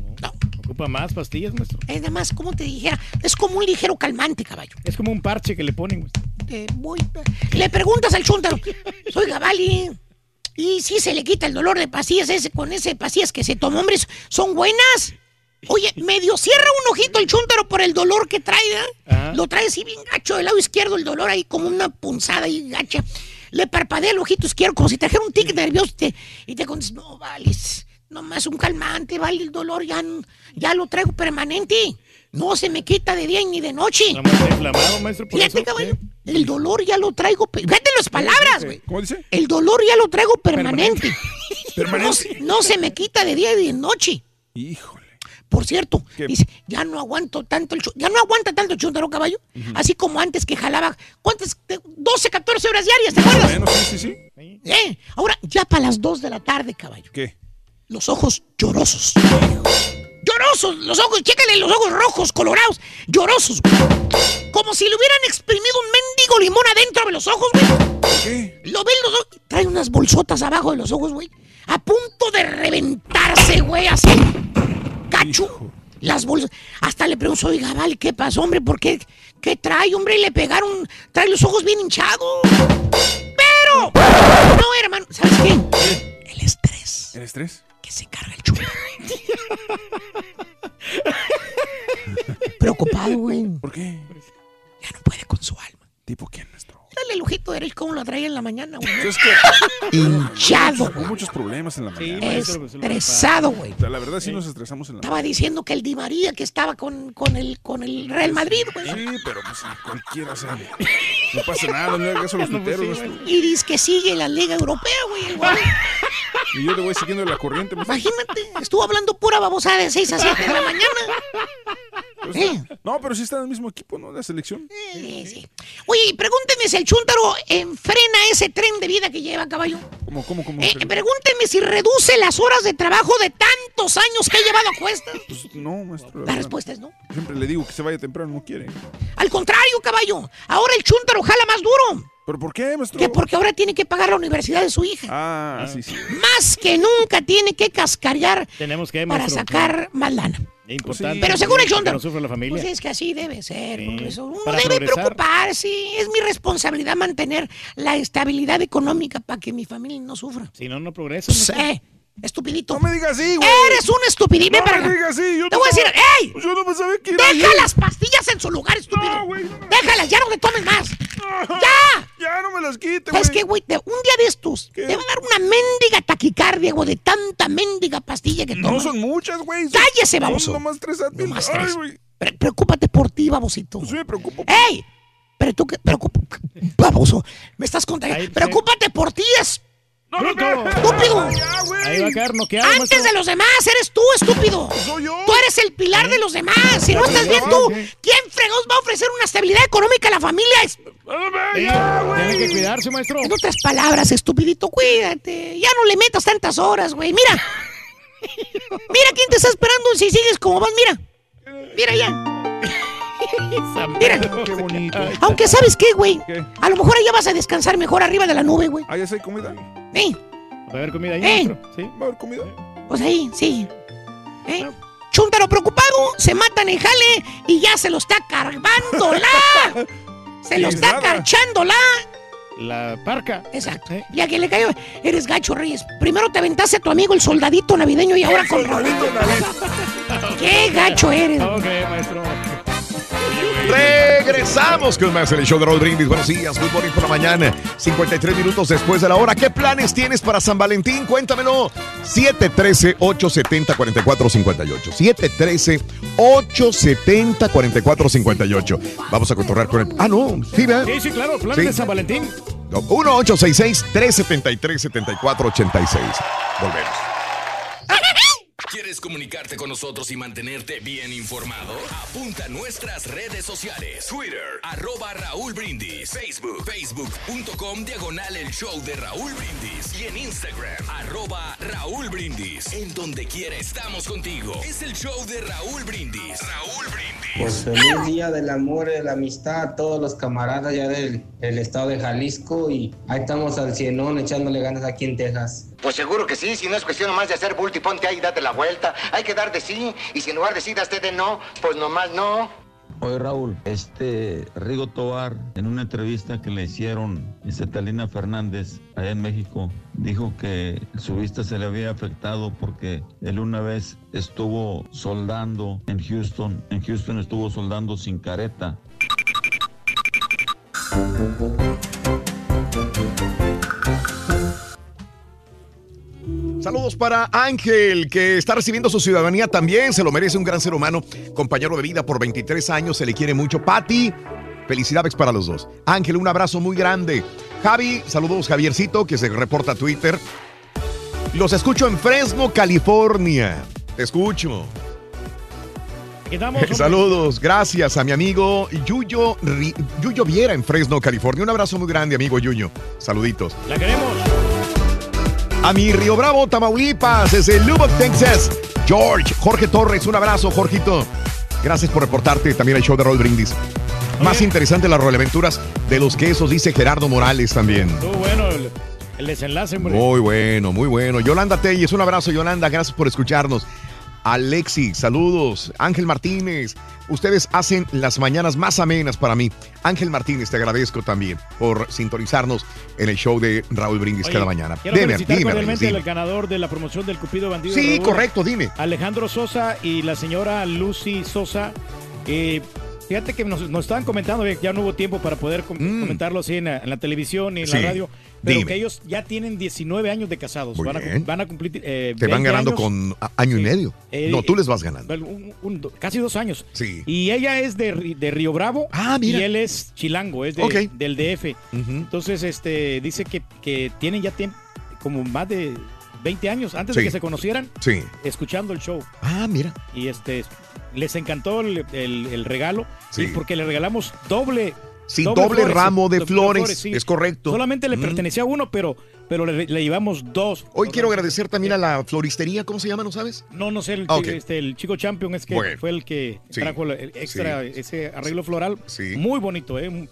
Ocupa más pastillas, maestro. Es nada más, como te dijera, es como un ligero calmante, caballo. Es como un parche que le ponen, maestro. Le preguntas al chuntaro, soy Gabali. Y si se le quita el dolor de pastillas ese con ese pastillas que se tomó, hombres, son buenas. Oye, medio cierra un ojito el chúntaro por el dolor que trae, ¿eh? Lo trae así bien gacho del lado izquierdo, el dolor ahí como una punzada ahí gacha. Le parpadea el ojito izquierdo como si trajera un tic nervioso y te, y te contestas, no, vale, es nomás un calmante, vale, el dolor ya, ya lo traigo permanente. No se me quita de día ni de noche. Inflamado, maestro, por Fíjate, eso. caballo, el dolor ya lo traigo. Fíjate las palabras, güey. ¿Cómo dice? El dolor ya lo traigo permanente. Permanente. No, se- no se me quita de día y de noche. Híjole. Por cierto, dice, ya no aguanto tanto el ya no aguanta tanto el chuntaro caballo, así como antes que jalaba, ¿cuántas? Te- 12, 14 horas diarias, ¿te acuerdas? Bueno, sí, sí, sí. Eh, ahora, ya para las 2 de la tarde, caballo. ¿Qué? Los ojos llorosos. Llorosos, los ojos, chécale los ojos rojos, colorados, llorosos. güey. Como si le hubieran exprimido un mendigo limón adentro de los ojos, güey. ¿Qué? Lo ven los ojos. Trae unas bolsotas abajo de los ojos, güey. A punto de reventarse, güey, así. Cacho. Las bolsas. Hasta le pregunto, oiga, vale, ¿qué pasó, hombre? ¿Por qué? ¿Qué trae, hombre? Le pegaron. Trae los ojos bien hinchados. Pero. No, hermano. ¿Sabes qué? El estrés. ¿El estrés? Que se carga el chulo. Preocupado, güey. ¿Por qué? Ya no puede con su alma. ¿Tipo quién? Dale el ojito derecho cómo lo traía en la mañana, güey. Es que Hinchado, Hubo muchos problemas en la mañana. Estresado, güey. O sea, la verdad sí nos estresamos en la Estaba diciendo que el Di María que estaba con, con, el, con el Real Madrid, güey. Sí, pero pues cualquiera sabe. No pasa nada, no le hagas a los tuiteros. Y dice que sigue la Liga Europea, güey. el güey. Y yo le voy siguiendo la corriente. maestro. Imagínate, estuvo hablando pura babosada de 6 a 7 de la mañana. Pues, Eh. No, pero sí está en el mismo equipo, ¿no? La selección. Sí, sí. Oye, y pregúnteme si el Chúntaro enfrena ese tren de vida que lleva, caballo. ¿Cómo, cómo, cómo? Eh, pregúnteme si reduce las horas de trabajo de tantos años que ha llevado a cuestas. Pues no, maestro. La verdad. respuesta es no. Siempre le digo que se vaya temprano, no quiere. Al contrario, caballo. Ahora el Chúntaro jala más duro. ¿Pero por qué, maestro? Que porque ahora tiene que pagar la universidad de su hija. Ah, sí, sí. Más que nunca tiene que cascarear Tenemos que, para maestro, sacar más lana. Importante. Pero según el no sufra la familia. Pues es que así debe ser. eso Uno para debe progresar. preocuparse. Es mi responsabilidad mantener la estabilidad económica para que mi familia no sufra. Si no, no progresa. Eh, estupidito. No me digas así, güey. Eres un estupidito. No para me acá. digas así. Yo Te no voy a decir, ¡ey! Yo no me sabía que era Deja las pastillas en su lugar, estúpido. Déjalas, ya no le tomes más. ¡Ya! Ya no me las quite, ¿Sabes güey. qué, güey? Te- Un día de estos te va a dar una mendiga taquicardia, güey, de tanta mendiga pastilla que No tomas. son muchas, güey. Son- ¡Cállese, son baboso! nomás tres Advil. Nomás Ay, tres. güey. Pre- preocúpate por ti, babosito. Pues sí me preocupo. ¡Ey! Pero tú que... Preocupa... Baboso, me estás contagiando. Preocúpate por ti, es... ¡Estúpido! Ahí va a quedar noqueado, Antes maestro. de los demás, eres tú, estúpido. Tú eres el pilar de los demás. Si no estás bien tú, ¿quién fregos va a ofrecer una estabilidad económica a la familia? Es- Tiene que cuidarse, maestro. En otras palabras, estupidito, cuídate. Ya no le metas tantas horas, güey. Mira. Mira quién te está esperando si sigues como vas. Mira. Mira ya. Mira. Qué bonito. Aunque sabes qué, güey. A lo mejor allá vas a descansar mejor arriba de la nube, güey. Ya sé, comida. ¿Eh? Va a haber comida ahí, ¿Eh? Sí. ¿Va a haber comida? Pues ahí, sí. ¿Eh? Chúntaro preocupado, se matan en jale y ya se lo está cargando la. Se lo está carchando la. La parca. Exacto. Y a quien le cayó, eres gacho, Reyes. Primero te aventaste a tu amigo el soldadito navideño y ahora con Raúl. ¡Qué gacho eres! Ok, maestro. Regresamos con más en el show de Raúl Brindis. Buenos días, good morning por la mañana. 53 minutos después de la hora. ¿Qué planes tienes para San Valentín? Cuéntamelo. 713-870-4458. 713-870-4458. Vamos a cotorrear con el. Ah, no, sí, ¿verdad? Sí, sí, claro. Planes Sí. de San Valentín. 1-866-373-7486. Volvemos. ¿Quieres comunicarte con nosotros y mantenerte bien informado? Apunta a nuestras redes sociales. Twitter, arroba Raúl Brindis. Facebook, facebook.com, diagonal el show de Raúl Brindis. Y en Instagram, arroba Raúl Brindis. En donde quiera estamos contigo. Es el show de Raúl Brindis. Raúl Brindis. Pues feliz día del amor y la amistad a todos los camaradas ya del, del estado de Jalisco y ahí estamos al cienón echándole ganas aquí en Texas. Pues seguro que sí, si no es cuestión nomás de hacer bulto ponte ahí y date la vuelta. Hay que dar de sí, y si en lugar de sí daste de no, pues nomás no. Oye Raúl, este Rigo Tobar en una entrevista que le hicieron a Talina Fernández allá en México dijo que su vista se le había afectado porque él una vez estuvo soldando en Houston, en Houston estuvo soldando sin careta. Saludos para Ángel, que está recibiendo su ciudadanía también. Se lo merece un gran ser humano, compañero de vida por 23 años. Se le quiere mucho. Patti, felicidades para los dos. Ángel, un abrazo muy grande. Javi, saludos Javiercito, que se reporta a Twitter. Los escucho en Fresno, California. Te escucho. Saludos, gracias a mi amigo Yuyo, Yuyo Viera en Fresno, California. Un abrazo muy grande, amigo Yuyo. Saluditos. La queremos. A mi Río Bravo, Tamaulipas, desde Lubbock, Texas. George, Jorge Torres, un abrazo, Jorgito. Gracias por reportarte también al show de Roll Brindis. Más interesante las roleventuras de los quesos, dice Gerardo Morales también. Estuvo bueno el, el desenlace, hombre. Muy bueno, muy bueno. Yolanda Telles, un abrazo, Yolanda. Gracias por escucharnos. Alexi, saludos. Ángel Martínez, ustedes hacen las mañanas más amenas para mí. Ángel Martínez, te agradezco también por sintonizarnos en el show de Raúl Brindis Oye, cada mañana. Quiero Dime, dime, al ganador de la promoción del Cupido Bandido. Sí, Raúl, correcto, dime. Alejandro Sosa y la señora Lucy Sosa. Eh, fíjate que nos, nos estaban comentando, eh, ya no hubo tiempo para poder com- comentarlo así en la, en la televisión y en Mm. Sí, la radio, pero dime. que ellos ya tienen 19 años de casados. Van a, van a cumplir. eh, Te van 20 ganando años. con año y medio. Eh, no, tú les vas ganando. Un- un- do- casi dos años. Sí. Y ella es de, de Río Bravo. Ah, mira. Y él es chilango, es de- del DF. Entonces, este, dice que, que tienen ya tiempo, como más de 20 años antes de que se conocieran, Sí. escuchando el show. Ah, mira. Y este, les encantó el, el- el regalo. Sí. y porque le regalamos doble. Sí, doble ramo de flores, sí. es correcto. Solamente le Mm. pertenecía a uno, pero, pero le, le llevamos dos. Hoy quiero agradecer también a la floristería, ¿cómo se llama? ¿No sabes? No, no sé, el, Ah, este, el chico champion es que Bueno. fue el que Sí. trajo el extra, ese arreglo floral. Muy bonito, ¿eh?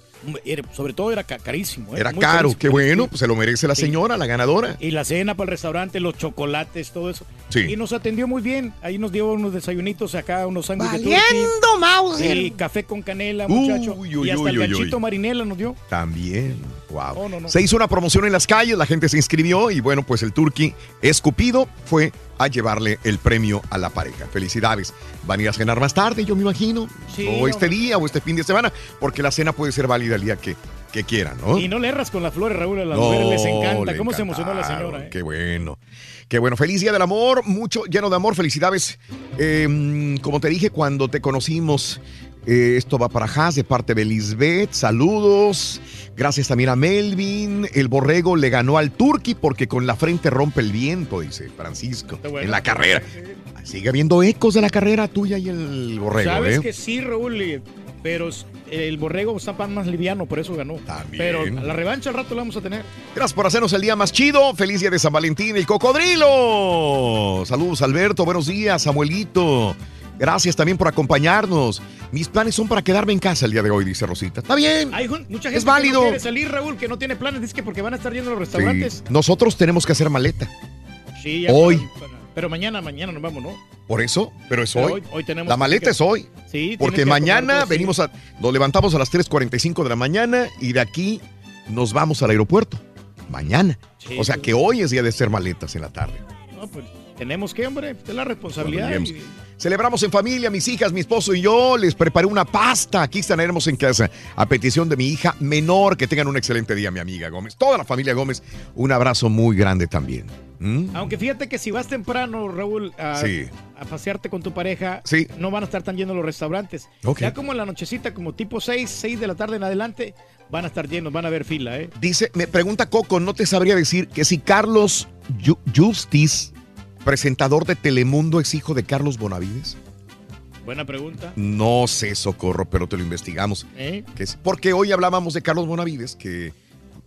Era- sobre todo era ca- carísimo. ¿eh? Era Muy caro, carísimo. qué bueno, pues se lo merece la Sí. señora, la ganadora. Y la cena para el restaurante, los chocolates, todo eso. Sí. Y nos atendió muy bien. Ahí nos dio unos desayunitos acá, unos sándwiches de Valiendo. Mauser. Sí, café con canela, muchacho. uy, y hasta uy, el uy, ganchito uy. marinela nos dio. También, wow. No, no, no. Se hizo una promoción en las calles, la gente se inscribió y bueno, pues el Turqui escupido fue a llevarle el premio a la pareja. Felicidades. Van a ir a cenar más tarde, yo me imagino. Sí, o este día o este fin de semana, porque la cena puede ser válida el día que, que quieran, ¿no? Y no le erras con las flores, Raúl. A las No, mujeres les encanta. ¿Cómo se emocionó la señora? eh? Qué bueno. Qué bueno. Feliz día del amor, mucho lleno de amor. Felicidades. Eh, como te dije cuando te conocimos, eh, esto va para Haas de parte de Lisbeth. Saludos. Gracias también a Melvin. El borrego le ganó al Turqui porque con la frente rompe el viento, dice Francisco, bueno. en la carrera. Sigue habiendo ecos de la carrera tuya y el borrego, Sabes ¿eh? que sí, Raúl, pero el borrego está más liviano, por eso ganó. Pero a la revancha al rato la vamos a tener. Gracias por hacernos el día más chido. Feliz día de San Valentín, el cocodrilo. Saludos, Alberto. Buenos días, Samuelito. Gracias también por acompañarnos. Mis planes son para quedarme en casa el día de hoy, dice Rosita. Está bien. Hay mucha gente Es válido. que no quiere salir, Raúl, que no tiene planes. Dice que porque van a estar yendo a los Sí. restaurantes. Nosotros tenemos que hacer maleta. Sí, ya Hoy. para- para- pero mañana, mañana nos vamos, ¿no? Por eso, pero es Pero hoy. hoy- hoy tenemos La que- maleta es hoy. Sí, Porque mañana sí. venimos a. Nos levantamos a las 3:45 de la mañana y de aquí nos vamos al aeropuerto. Mañana. Sí, o sea pues. que hoy es día de hacer maletas en la tarde. No, pues tenemos que, hombre, es la responsabilidad. Bueno, Celebramos en familia, mis hijas, mi esposo y yo. Les preparé una pasta. Aquí estaremos en casa. A petición de mi hija menor. Que tengan un excelente día, mi amiga Gómez. Toda la familia Gómez. Un abrazo muy grande también. ¿Mm? Aunque fíjate que si vas temprano, Raúl, a, Sí. a pasearte con tu pareja, Sí. no van a estar tan llenos los restaurantes. Ya como en la nochecita, como tipo 6, 6 de la tarde en adelante, van a estar llenos, van a haber fila, ¿eh? Dice, me pregunta Coco, no te sabría decir que si Carlos Ju- Justice presentador de Telemundo es hijo de Carlos Bonavides? Buena pregunta. No sé, Socorro, pero te lo investigamos. ¿Eh? Que es- porque hoy hablábamos de Carlos Bonavides, que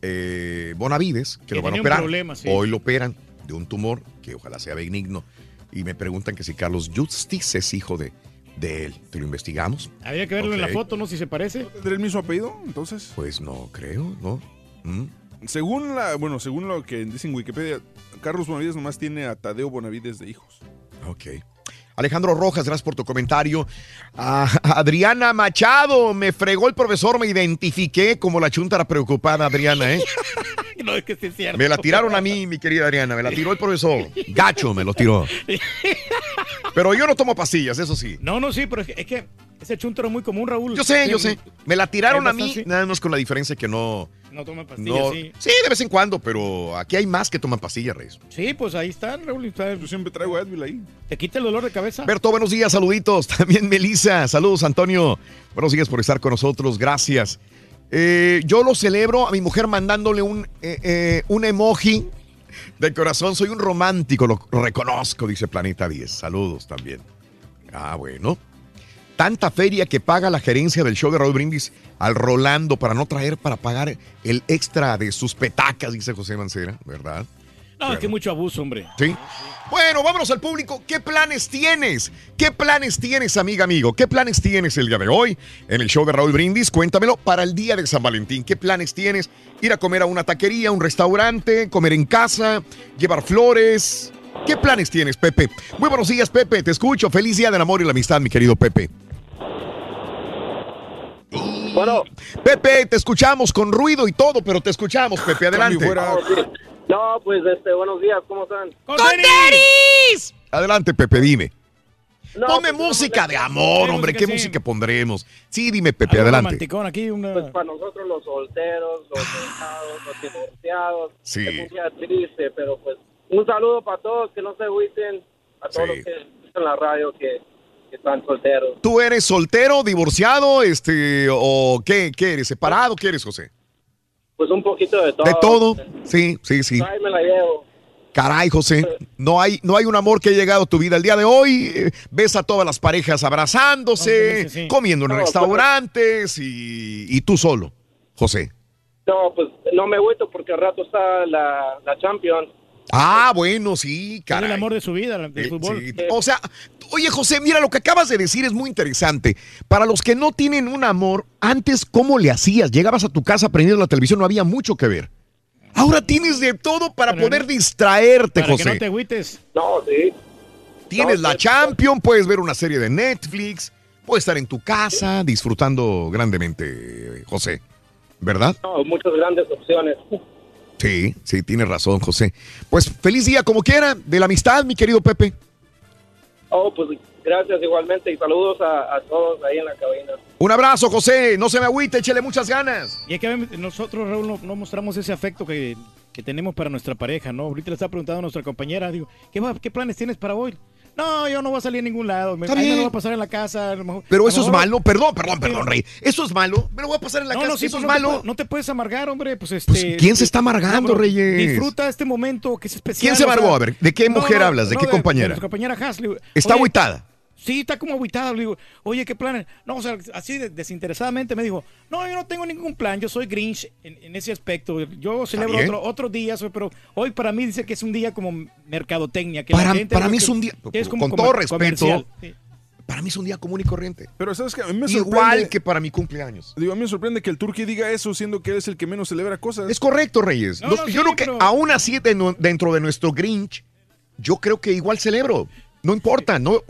eh, Bonavides, que, Que lo van a operar. problema, sí. Hoy lo operan de un tumor, que ojalá sea benigno. Y me preguntan que si Carlos Justice es hijo de, de él. ¿Te lo investigamos? Habría que verlo en la foto, ¿no? Si se parece. ¿Tendrá el mismo apellido, entonces? Pues no creo, ¿no? ¿Mm? Según la, bueno, según lo que dice en Wikipedia, Carlos Bonavides nomás tiene a Tadeo Bonavides de hijos. Ok. Alejandro Rojas, gracias por tu comentario. Ah, Adriana Machado, me fregó el profesor, me identifiqué como la chuntara preocupada, Adriana, ¿eh? no, es que sí es cierto. Me la tiraron a mí, mi querida Adriana, me la tiró el profesor. Gacho me lo tiró. Pero yo no tomo pastillas, eso sí. No, no, sí, pero es que, es que ese chuntaro es muy común, Raúl. Yo sé, yo sé. Me la tiraron Hay a mí, bastante- nada más con la diferencia que no... No toma pastillas, no sí. sí, de vez en cuando, pero aquí hay más que toman pastillas, Reyes. Sí, pues ahí está, Raúl. está- Yo siempre traigo Advil ahí. Te quita el dolor de cabeza. Berto, buenos días, saluditos. También Melissa, saludos, Antonio. Buenos días por estar con nosotros, gracias. Eh, yo lo celebro a mi mujer mandándole un, eh, eh, un emoji de corazón. Soy un romántico, lo reconozco, dice Planeta 10. Saludos también. Ah, bueno. Tanta feria que paga la gerencia del show de Raúl Brindis al Rolando para no traer para pagar el extra de sus petacas, dice José Mancera, ¿verdad? No, es que mucho abuso, hombre. Sí. Bueno, vámonos al público. ¿Qué planes tienes? ¿Qué planes tienes, amiga, amigo? ¿Qué planes tienes el día de hoy en el show de Raúl Brindis? Cuéntamelo para el día de San Valentín. ¿Qué planes tienes? Ir a comer a una taquería, un restaurante, comer en casa, llevar flores. ¿Qué planes tienes, Pepe? Muy buenos días, Pepe. Te escucho. Feliz día del amor y la amistad, mi querido Pepe. Bueno. Pepe, te escuchamos con ruido y todo, pero te escuchamos, Pepe. Adelante. Sí. No, pues este, buenos días, ¿cómo están? ¡Con tenis! Adelante, Pepe, dime. No, Ponme pues, música de amor, hombre. ¿Qué música pondremos? Sí, dime, Pepe, adelante. aquí, una... Pues para nosotros los solteros, los dejados, los divorciados, Sí. es un día triste, pero pues un saludo para todos, que no se agüiten, a todos Sí. los que escuchan la radio que, que están solteros. ¿Tú eres soltero, divorciado, este, o qué, qué eres? ¿Separado? ¿Qué eres, José? Pues un poquito de todo. De todo. Sí, sí, sí. Ahí me la llevo. Caray, José, no hay, no hay un amor que haya llegado a tu vida el día de hoy. Eh, Ves a todas las parejas abrazándose, Sí, sí. comiendo en No, restaurantes y, y tú solo, José. No, pues no me agüito porque al rato está la, la Champions. Ah, bueno, sí, Es caray. el amor de su vida, del Eh, fútbol. sí. O sea, oye José, mira lo que acabas de decir es muy interesante. Para los que no tienen un amor, antes ¿cómo le hacías? Llegabas a tu casa prendiendo la televisión, no había mucho que ver. Ahora tienes de todo para poder distraerte, Para que José. no te agüites. No, sí. Tienes la Champions, puedes ver una serie de Netflix, puedes estar en tu casa disfrutando grandemente, José. ¿Verdad? No, muchas grandes opciones. Sí, sí, tienes razón, José. Pues feliz día como quiera, de la amistad, mi querido Pepe. Oh, pues gracias igualmente y saludos a, a todos ahí en la cabina. Un abrazo, José. No se me agüite, échele muchas ganas. Y es que nosotros, Raúl, no, no mostramos ese afecto que, que tenemos para nuestra pareja, ¿no? Ahorita le está preguntando a nuestra compañera, digo, ¿qué, qué planes tienes para hoy? No, yo no voy a salir a ningún lado, me, ahí me lo voy a pasar en la casa. a lo mejor- Pero eso es malo. Perdón, perdón, perdón, Rey. Eso es malo. Me lo voy a pasar en la No, casa. no, sí, eso pues es no te malo. puedes- no te puedes amargar, hombre, pues este... Pues, ¿quién se está amargando, bro, Reyes? Disfruta este momento que es especial. ¿Quién se o sea, amargó? A ver, ¿de qué no, mujer no, hablas? ¿De no, qué compañera? nuestra compañera Hasley. Está Oye, agüitada. Sí, está como aguitada. Le digo, oye, ¿qué planes? No, o sea, así de- desinteresadamente me dijo, no, yo no tengo ningún plan, yo soy Grinch en, en ese aspecto. Yo celebro otro, días, pero hoy para mí dice que es un día como mercadotecnia. Que la Para, gente para ve mí que- es un día, que es como con todo respeto. Sí. para mí es un día común y corriente. Pero sabes que a mí me Igual sorprende. que para mi cumpleaños. Digo, a mí me sorprende que el Turqui diga eso, siendo que él es el que menos celebra cosas. Es correcto, Reyes. No, no, yo sí, creo que pero- aún así dentro de nuestro Grinch, yo creo que igual celebro. No importa, no.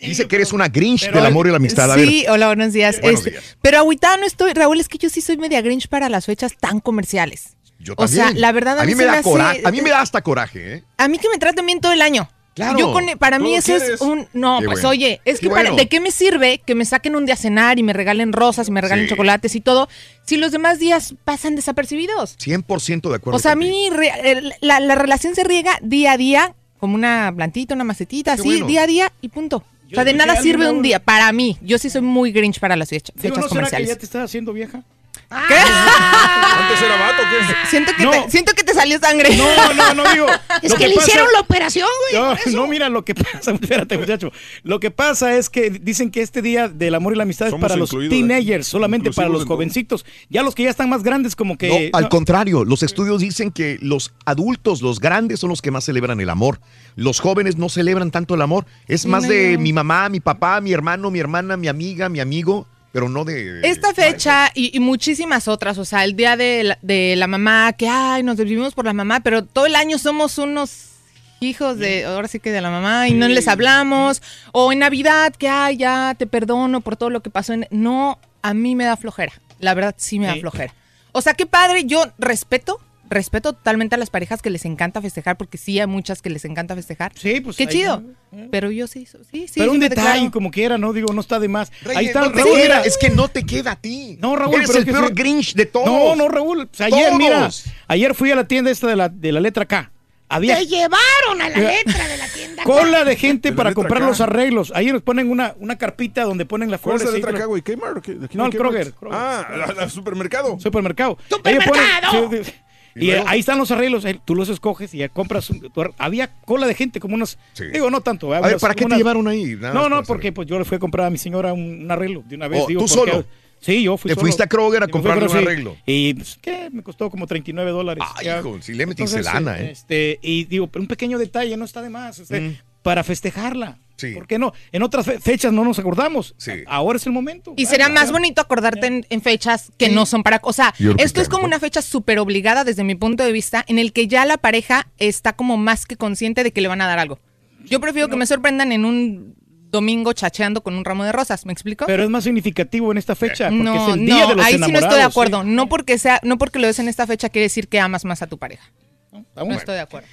Dice que eres una Grinch del amor y la amistad. A ver, Sí, hola, buenos días. Buenos Este, días. Pero agüitada no estoy, Raúl, es que yo sí soy media Grinch para las fechas tan comerciales. yo o sea, también. la verdad, a mí me da coraje. A mí me da hasta coraje, ¿eh? A mí que me traten bien todo el año. Claro. Yo con, para mí eso es un... No, Qué pues bueno. oye, es Qué que para- bueno. ¿de qué me sirve que me saquen un día a cenar y me regalen rosas y me regalen Sí. chocolates y todo si los demás días pasan desapercibidos? 100% de acuerdo. O sea, a mí re- la, la relación se riega día a día, como una plantita, una macetita, Qué así, bueno. día a día y punto. O sea, de nada sirve un día. Para mí, yo sí soy muy Grinch para las fecha- Digo, fechas ¿no será que comerciales. ya te estás haciendo vieja? ¿Antes era vato o qué? Siento que, te, siento que te salió sangre. No, no, no digo. Es que, le pasa- hicieron la operación, güey. No, no, mira, lo que pasa, espérate, muchacho. Lo que pasa es que dicen que este día del amor y la amistad Somos es para los ¿eh? teenagers, solamente para los todo. jovencitos. Ya los que ya están más grandes, como que. No, al no. contrario, los estudios dicen que los adultos, los grandes, son los que más celebran el amor. Los jóvenes no celebran tanto el amor. Es Sí, más no, de mi mamá, mi papá, mi hermano, mi hermana, mi amiga, mi amigo, pero no de... Esta fecha y, y muchísimas otras, o sea, el día de la, de la mamá, que ay, nos desvivimos por la mamá, pero todo el año somos unos hijos de, ahora sí que de la mamá, y no les hablamos, o en Navidad, que ay, ya te perdono por todo lo que pasó. En... No, a mí me da flojera, la verdad sí me da flojera. O sea, qué padre, yo respeto. Respeto totalmente a las parejas que les encanta festejar, porque sí hay muchas que les encanta festejar. Sí, pues. Qué ahí chido. está. Pero yo sí, sí, sí. Pero un detalle, declaro. como quiera, ¿no? Digo, no está de más. Reyes, Ahí está, no Raúl, queda, es que no te queda a ti. No, Raúl, Eres pero el es que peor. Grinch de todos. No, no, Raúl. Pues ayer, Todos. mira, ayer fui a la tienda esta de la, de la letra K. Había Te llevaron a la Mira. letra de la tienda. cola de gente De para comprar K. los arreglos. Ahí nos ponen una, una carpita donde ponen las ¿Cuál flores. es la letra acá, güey? ¿Kmart No, el? Kroger, Kroger. Ah, la supermercado. Supermercado. ¡Supermercado! Ahí ponen-. ¿Y Y, eh, ahí están los arreglos, ahí tú los escoges y ya compras. un- había cola de gente, como unas. Sí. Digo, no tanto. A ver, ¿para qué te llevaron ahí? Nada No, no, porque pues yo le fui a comprar a mi señora un, un arreglo de una vez. Oh, digo, ¿tú porque- solo? Sí, yo fui ¿Te solo. fuiste a Kroger a comprarle un sí. arreglo? Y, pues, ¿qué? Me costó como 39 dólares. Ay, hijo, sí le metiste Entonces, lana, ¿eh? Este, y digo, pero un pequeño detalle no está de más. Mm. Para festejarla. Sí. ¿Por qué no? En otras fe- fechas no nos acordamos. Sí. Ahora es el momento. Y será Ay, más bonito acordarte en, en fechas que no son para... O sea, esto es como una fecha súper obligada desde mi punto de vista, en el que ya la pareja está como más que consciente de que le van a dar algo. Yo prefiero que me sorprendan en un domingo chacheando con un ramo de rosas, ¿me explico? Pero es más significativo en esta fecha. Porque no, es el día no, de los ahí sí no estoy de acuerdo. ¿sí? No porque sea, no porque lo des en esta fecha quiere decir que amas más a tu pareja. No bueno. estoy de acuerdo.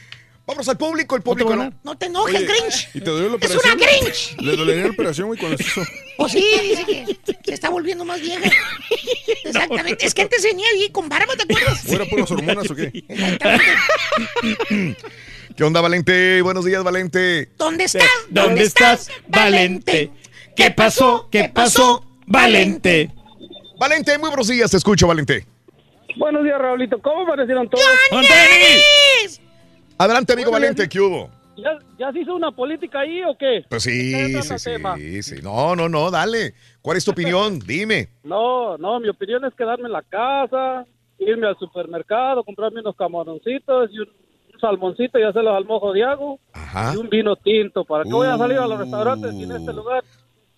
Vamos al público, el público no. No te enojes, Oye, Grinch. ¿Y te dolió la ¡Es operación? una Grinch! Le dolería la operación, güey, cuando se hizo. O sí, dice que se está volviendo más vieja. Exactamente. Es que antes venía ahí con barba, ¿te acuerdas? ¿O era puras hormonas o qué? ¿Qué onda, Valente? Buenos días, Valente. ¿Dónde estás? ¿Dónde estás, Valente? ¿Qué pasó? ¿Qué pasó, Valente? Valente, muy buenos días, te escucho, Valente. Buenos días, Raulito. ¿Cómo aparecieron todos? ¡Yes! Adelante, amigo Valente, ¿qué hubo? ¿Ya, ¿Ya se hizo una política ahí o qué? Pues sí, sí, sí, sí. No, no, no, dale. ¿Cuál es tu opinión? Dime. No, no, mi opinión es quedarme en la casa, irme al supermercado, comprarme unos camaroncitos y un, salmoncito y hacerlos al mojo de agua Ajá. y un vino tinto. ¿Para qué voy a salir a los restaurantes en este lugar?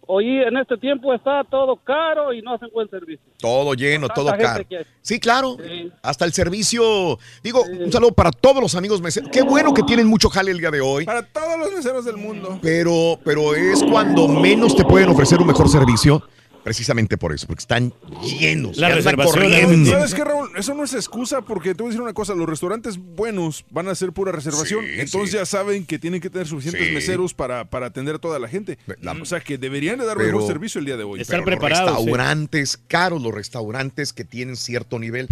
Hoy en este tiempo está todo caro y no hacen buen servicio. Todo lleno, todo caro. Sí, claro. Sí. Hasta el servicio. Digo, un saludo para todos los amigos meseros. Qué bueno que tienen mucho jale el día de hoy. Para todos los meseros del mundo. Pero, pero es cuando menos te pueden ofrecer un mejor servicio. Precisamente por eso, porque están llenos. La reservación, corriendo. ¿Sabes qué, Raúl? Eso no es excusa porque te voy a decir una cosa, los restaurantes buenos van a ser pura reservación, Sí, entonces sí. ya saben que tienen que tener suficientes Sí. meseros para, para atender a toda la gente. La- o sea que deberían de dar Pero- mejor servicio el día de hoy. Estar Pero los preparados, sí. restaurantes, caros los restaurantes que tienen cierto nivel,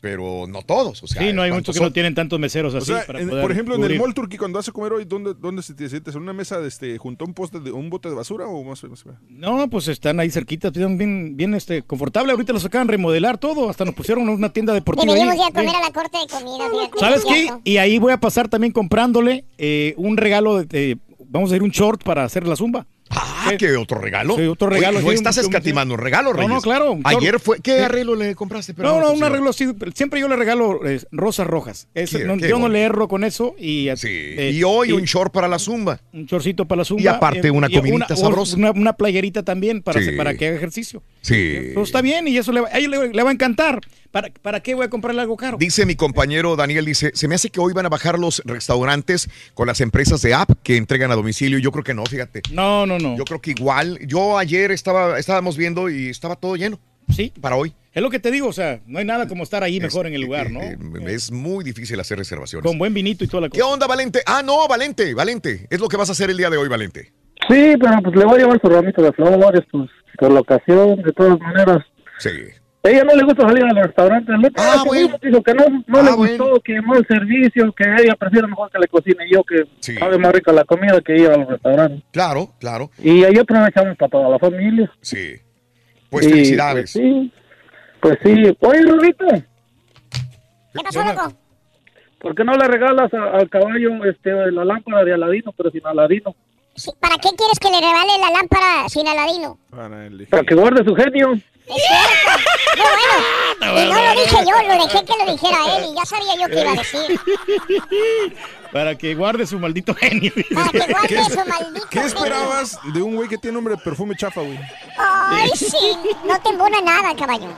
pero no todos. O sea, Sí, no hay ¿cuántos muchos que son? no tienen tantos meseros O así. sea, para en- poder por ejemplo, en el. Mall Turkey, cuando vas a comer hoy, ¿dónde, dónde se te sientes? ¿En una mesa de este, junto a un poste de un bote de basura o más? más- No, pues están ahí cerquitas, están bien, bien este, confortable. Ahorita los acaban de remodelar todo, hasta nos pusieron una tienda deportiva ahí. Ir a comer Sí. a la corte de comida. fíjate. ¿Sabes qué? Y ahí voy a pasar también comprándole eh, un regalo de, de- vamos a ir un short para hacer la zumba. Ah. ¿qué otro regalo? Sí, otro regalo, Oye, no sí, estás un- escatimando un regalo, No, Reyes. no, claro, un Ayer fue. ¿Qué Sí. arreglo le compraste? Pero No, no, un arreglo. Siempre yo le regalo eh, rosas rojas. Qué- no- qué yo no le erro con eso. Y, Sí. eh, y hoy y- un short para la zumba. un chorcito para la zumba. Y aparte una comidita sabrosa. Una, una playerita también para, para que haga ejercicio. Sí. Eso está bien y eso le va, a ella le, le va a encantar. ¿Para, ¿Para qué voy a comprarle algo caro? Dice mi compañero Daniel, dice, se me hace que hoy van a bajar los restaurantes con las empresas de app que entregan a domicilio. Yo creo que no, fíjate. No, no, no. Yo creo que igual. Yo ayer estaba, estábamos viendo y estaba todo lleno Sí. para hoy. Es lo que te digo, o sea, no hay nada como estar ahí mejor en el lugar, ¿no? Eh, Es muy difícil hacer reservaciones. Con buen vinito y toda la ¿Qué cosa. onda, Valente? Ah, no, Valente, Valente. Es lo que vas a hacer el día de hoy, Valente. Sí, pero pues le voy a llevar su ramito de flores, pues, por la ocasión, de todas maneras. Sí. A ella no le gusta salir al restaurante. El otro Ah, que bueno. dijo que no, no Ah, le bueno. gustó, que mal servicio, que ella prefiere mejor que le cocine yo, que Sí. sabe más rica la comida que ir al restaurante. Claro, claro. Y ahí aprovechamos para toda la familia. Sí. Pues Y, felicidades. pues, sí. Pues sí. Oye, Rudito, ¿Qué pasó, loco? ¿por qué no le regalas a- al caballo este, la lámpara de Aladino, pero sin Aladino? Sí, ¿Para qué quieres que le regale la lámpara sin Aladino? Para que guarde su genio. Es cierto. No, bueno. Y no lo dije yo, lo dejé que lo dijera él y ya sabía yo qué iba a decir. Para que guarde su maldito genio. Para que guarde ¿Qué, su maldito ¿Qué esperabas de un güey que tiene nombre de perfume chafa, güey? Ay, sí. No te embona nada, caballo.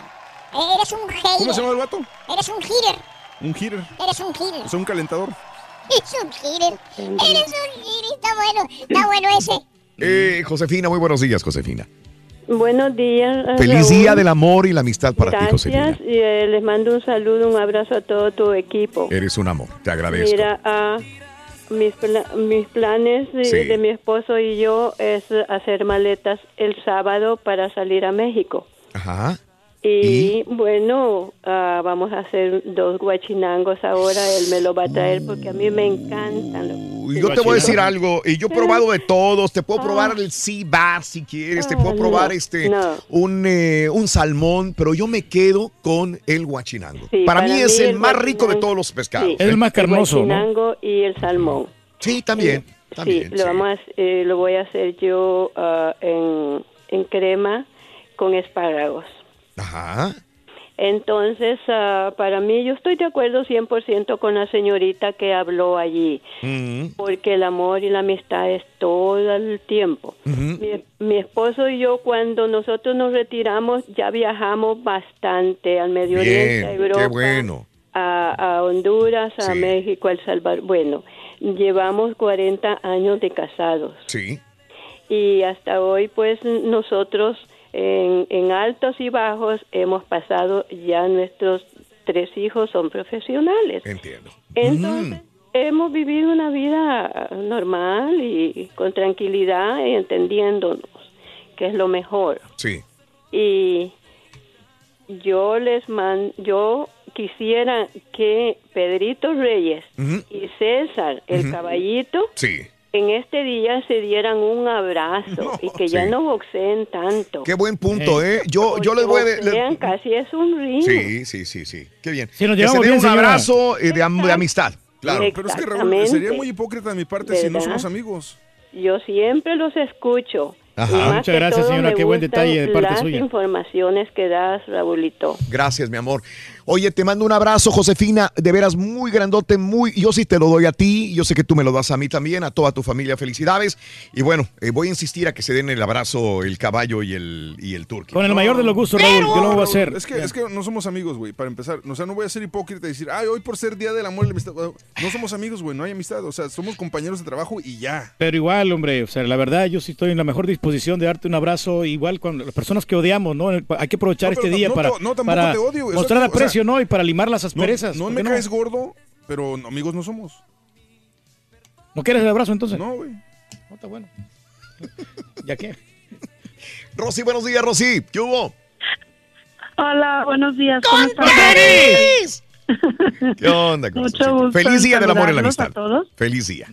Eres un hater. ¿Cómo se llama el vato? Eres un hitter. Un hitter. Eres un hitter. Es un calentador. Eres un hitter. Eres un hitter. Está bueno. Está bueno ese. Eh, Josefina, muy buenos días, Josefina. Buenos días. eh, Feliz Raúl. día del amor y la amistad para ti, Josefina. Gracias y eh, les mando un saludo, un abrazo a todo tu equipo. Eres un amor, te agradezco. Mira, ah, mis, pla- mis planes de, Sí. de mi esposo y yo es hacer maletas el sábado para salir a México. Ajá. Y, bueno, ah, vamos a hacer dos guachinangos ahora. Él me lo va a traer porque a mí me encantan. los- Y yo te voy a decir algo, y yo he probado de todos, te puedo probar el sea bass si quieres, te puedo Ah, probar no, este no. un, eh, un salmón, pero yo me quedo con el guachinango. Sí, para, mí es el, más rico de todos los pescados. sí, ¿eh? guachinango y el salmón. Sí, también. Sí, también, lo, vamos a, eh, lo voy a hacer yo ah, en, en crema con espárragos. Ajá. Entonces, ah, para mí, yo estoy de acuerdo 100% con la señorita que habló allí, Mm. porque el amor y la amistad es todo el tiempo. mi, mi esposo y yo, cuando nosotros nos retiramos, ya viajamos bastante al Medio Oriente, a Europa, qué bueno. a, a Honduras, a Sí. México, a El Salvador. Bueno, llevamos 40 años de casados Sí. y hasta hoy pues nosotros en, en altos y bajos hemos pasado ya nuestros tres hijos son profesionales. Entiendo. Entonces hemos vivido una vida normal y con tranquilidad y entendiéndonos, que es lo mejor. Sí. Y yo les man, yo quisiera que Pedrito Reyes y César, el caballito, Sí. En este día se dieran un abrazo y que ya sí. no boxeen tanto. Qué buen punto, ¿eh? Yo, yo les voy a... le- casi es un ring. Sí, sí, sí, sí. Qué bien. Sí, nos Que se den bien, un señora. abrazo eh, de, am- de amistad. Claro. Pero es que Raúl, sería muy hipócrita de mi parte si no ¿Verdad? somos amigos. Yo siempre los escucho. Ajá. Muchas gracias, señora, qué buen detalle de parte las suya. informaciones que das, Raulito. Gracias, mi amor. Oye, te mando un abrazo, Josefina, de veras muy grandote, muy, yo sí te lo doy a ti, yo sé que tú me lo das a mí también, a toda tu familia, felicidades. Y bueno, eh, voy a insistir a que se den el abrazo el caballo y el, y el turqui. Con el mayor de los gustos, Raúl, yo lo voy a hacer. Es que, es que no somos amigos, güey, para empezar. O sea, no voy a ser hipócrita y decir, ay, hoy por ser Día del Amor y la Amistad. No somos amigos, güey, no hay amistad. O sea, somos compañeros de trabajo y ya. Pero igual, hombre, o sea, la verdad, yo sí estoy en la mejor disposición de darte un abrazo, igual con las personas que odiamos, ¿no? Hay que aprovechar No, este día no, para, no, tampoco para te odio, eso mostrar aprecio, ¿no? Y para limar las No, asperezas. no ¿por me caes gordo, pero no, amigos no somos. ¿No quieres el abrazo entonces? No, güey. No, está bueno. ¿Ya qué? Rosy, buenos días, Rosy. ¿Qué hubo? Hola, buenos días. ¿Cómo están? ¿Qué onda? Mucho corazoncito? gusto Feliz día del amor y la amistad. a todos. Feliz día.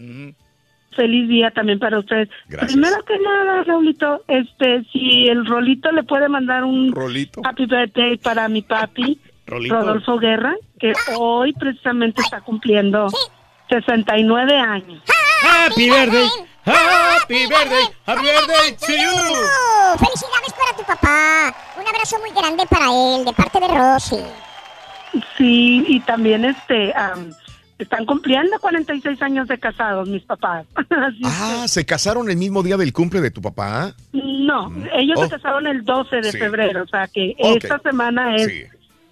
Feliz día también para ustedes. Gracias. Primero que nada, Raulito, este, si el Rolito le puede mandar un Rolito. happy birthday para mi papi, Rolito. Rodolfo Guerra, que hoy precisamente está cumpliendo 69 años. Happy birthday, happy birthday, happy birthday to you. Oh, felicidades para tu papá. Un abrazo muy grande para él, de parte de Rosy. Sí, y también este am, están cumpliendo 46 años de casados mis papás. Así Ah, ¿se casaron el mismo día del cumple de tu papá? No, ellos Oh. se casaron el 12 de Sí. febrero, o sea que esta semana es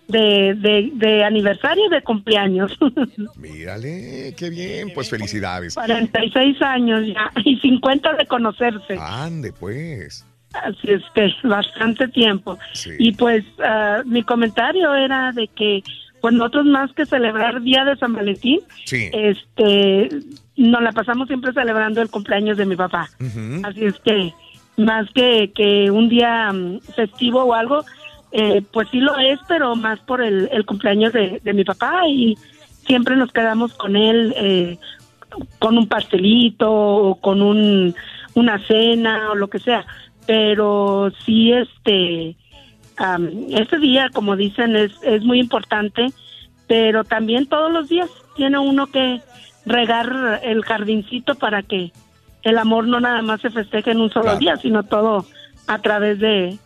de, de, de aniversario y de cumpleaños. Mírale, qué bien, pues felicidades. 46 años ya y 50 de conocerse. Ande, pues. Así es que bastante tiempo. Y pues ah, mi comentario era de que pues nosotros más que celebrar Día de San Valentín, Sí. este nos la pasamos siempre celebrando el cumpleaños de mi papá. Así es que más que, que un día mm, festivo o algo, eh, pues sí lo es, pero más por el, el cumpleaños de, de mi papá y siempre nos quedamos con él eh, con un pastelito o con un, una cena o lo que sea. Pero sí, este, ese día, como dicen, es, es muy importante, pero también todos los días tiene uno que regar el jardincito para que el amor no nada más se festeje en un solo Claro. día, sino todo a través de,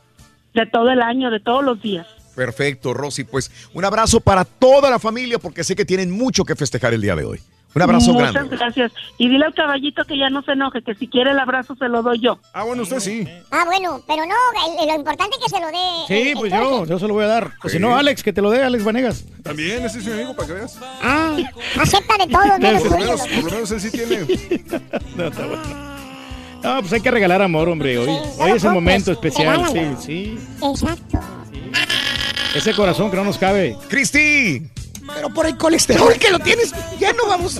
de todo el año, de todos los días. Perfecto, Rosy. Pues un abrazo para toda la familia porque sé que tienen mucho que festejar el día de hoy. Un abrazo Muchas grande. gracias. Y dile al caballito que ya no se enoje, que si quiere el abrazo se lo doy yo. Ah, bueno, usted sí. Ah, bueno, pero no, el- lo importante es que se lo dé. Sí, el- pues yo, yo se lo voy a dar. O si no, Alex, que te lo dé, Alex Vanegas. También, ese es mi amigo, para que veas. Ah, acepta de todo, menos Por lo menos, por lo menos él sí tiene. No, está bueno. No, pues hay que regalar amor, hombre. Hoy, hoy es el momento especial. Sí, regálalo. sí. Exacto. Ese corazón que no nos cabe. Cristi. Pero por el colesterol que lo tienes, ya no vamos.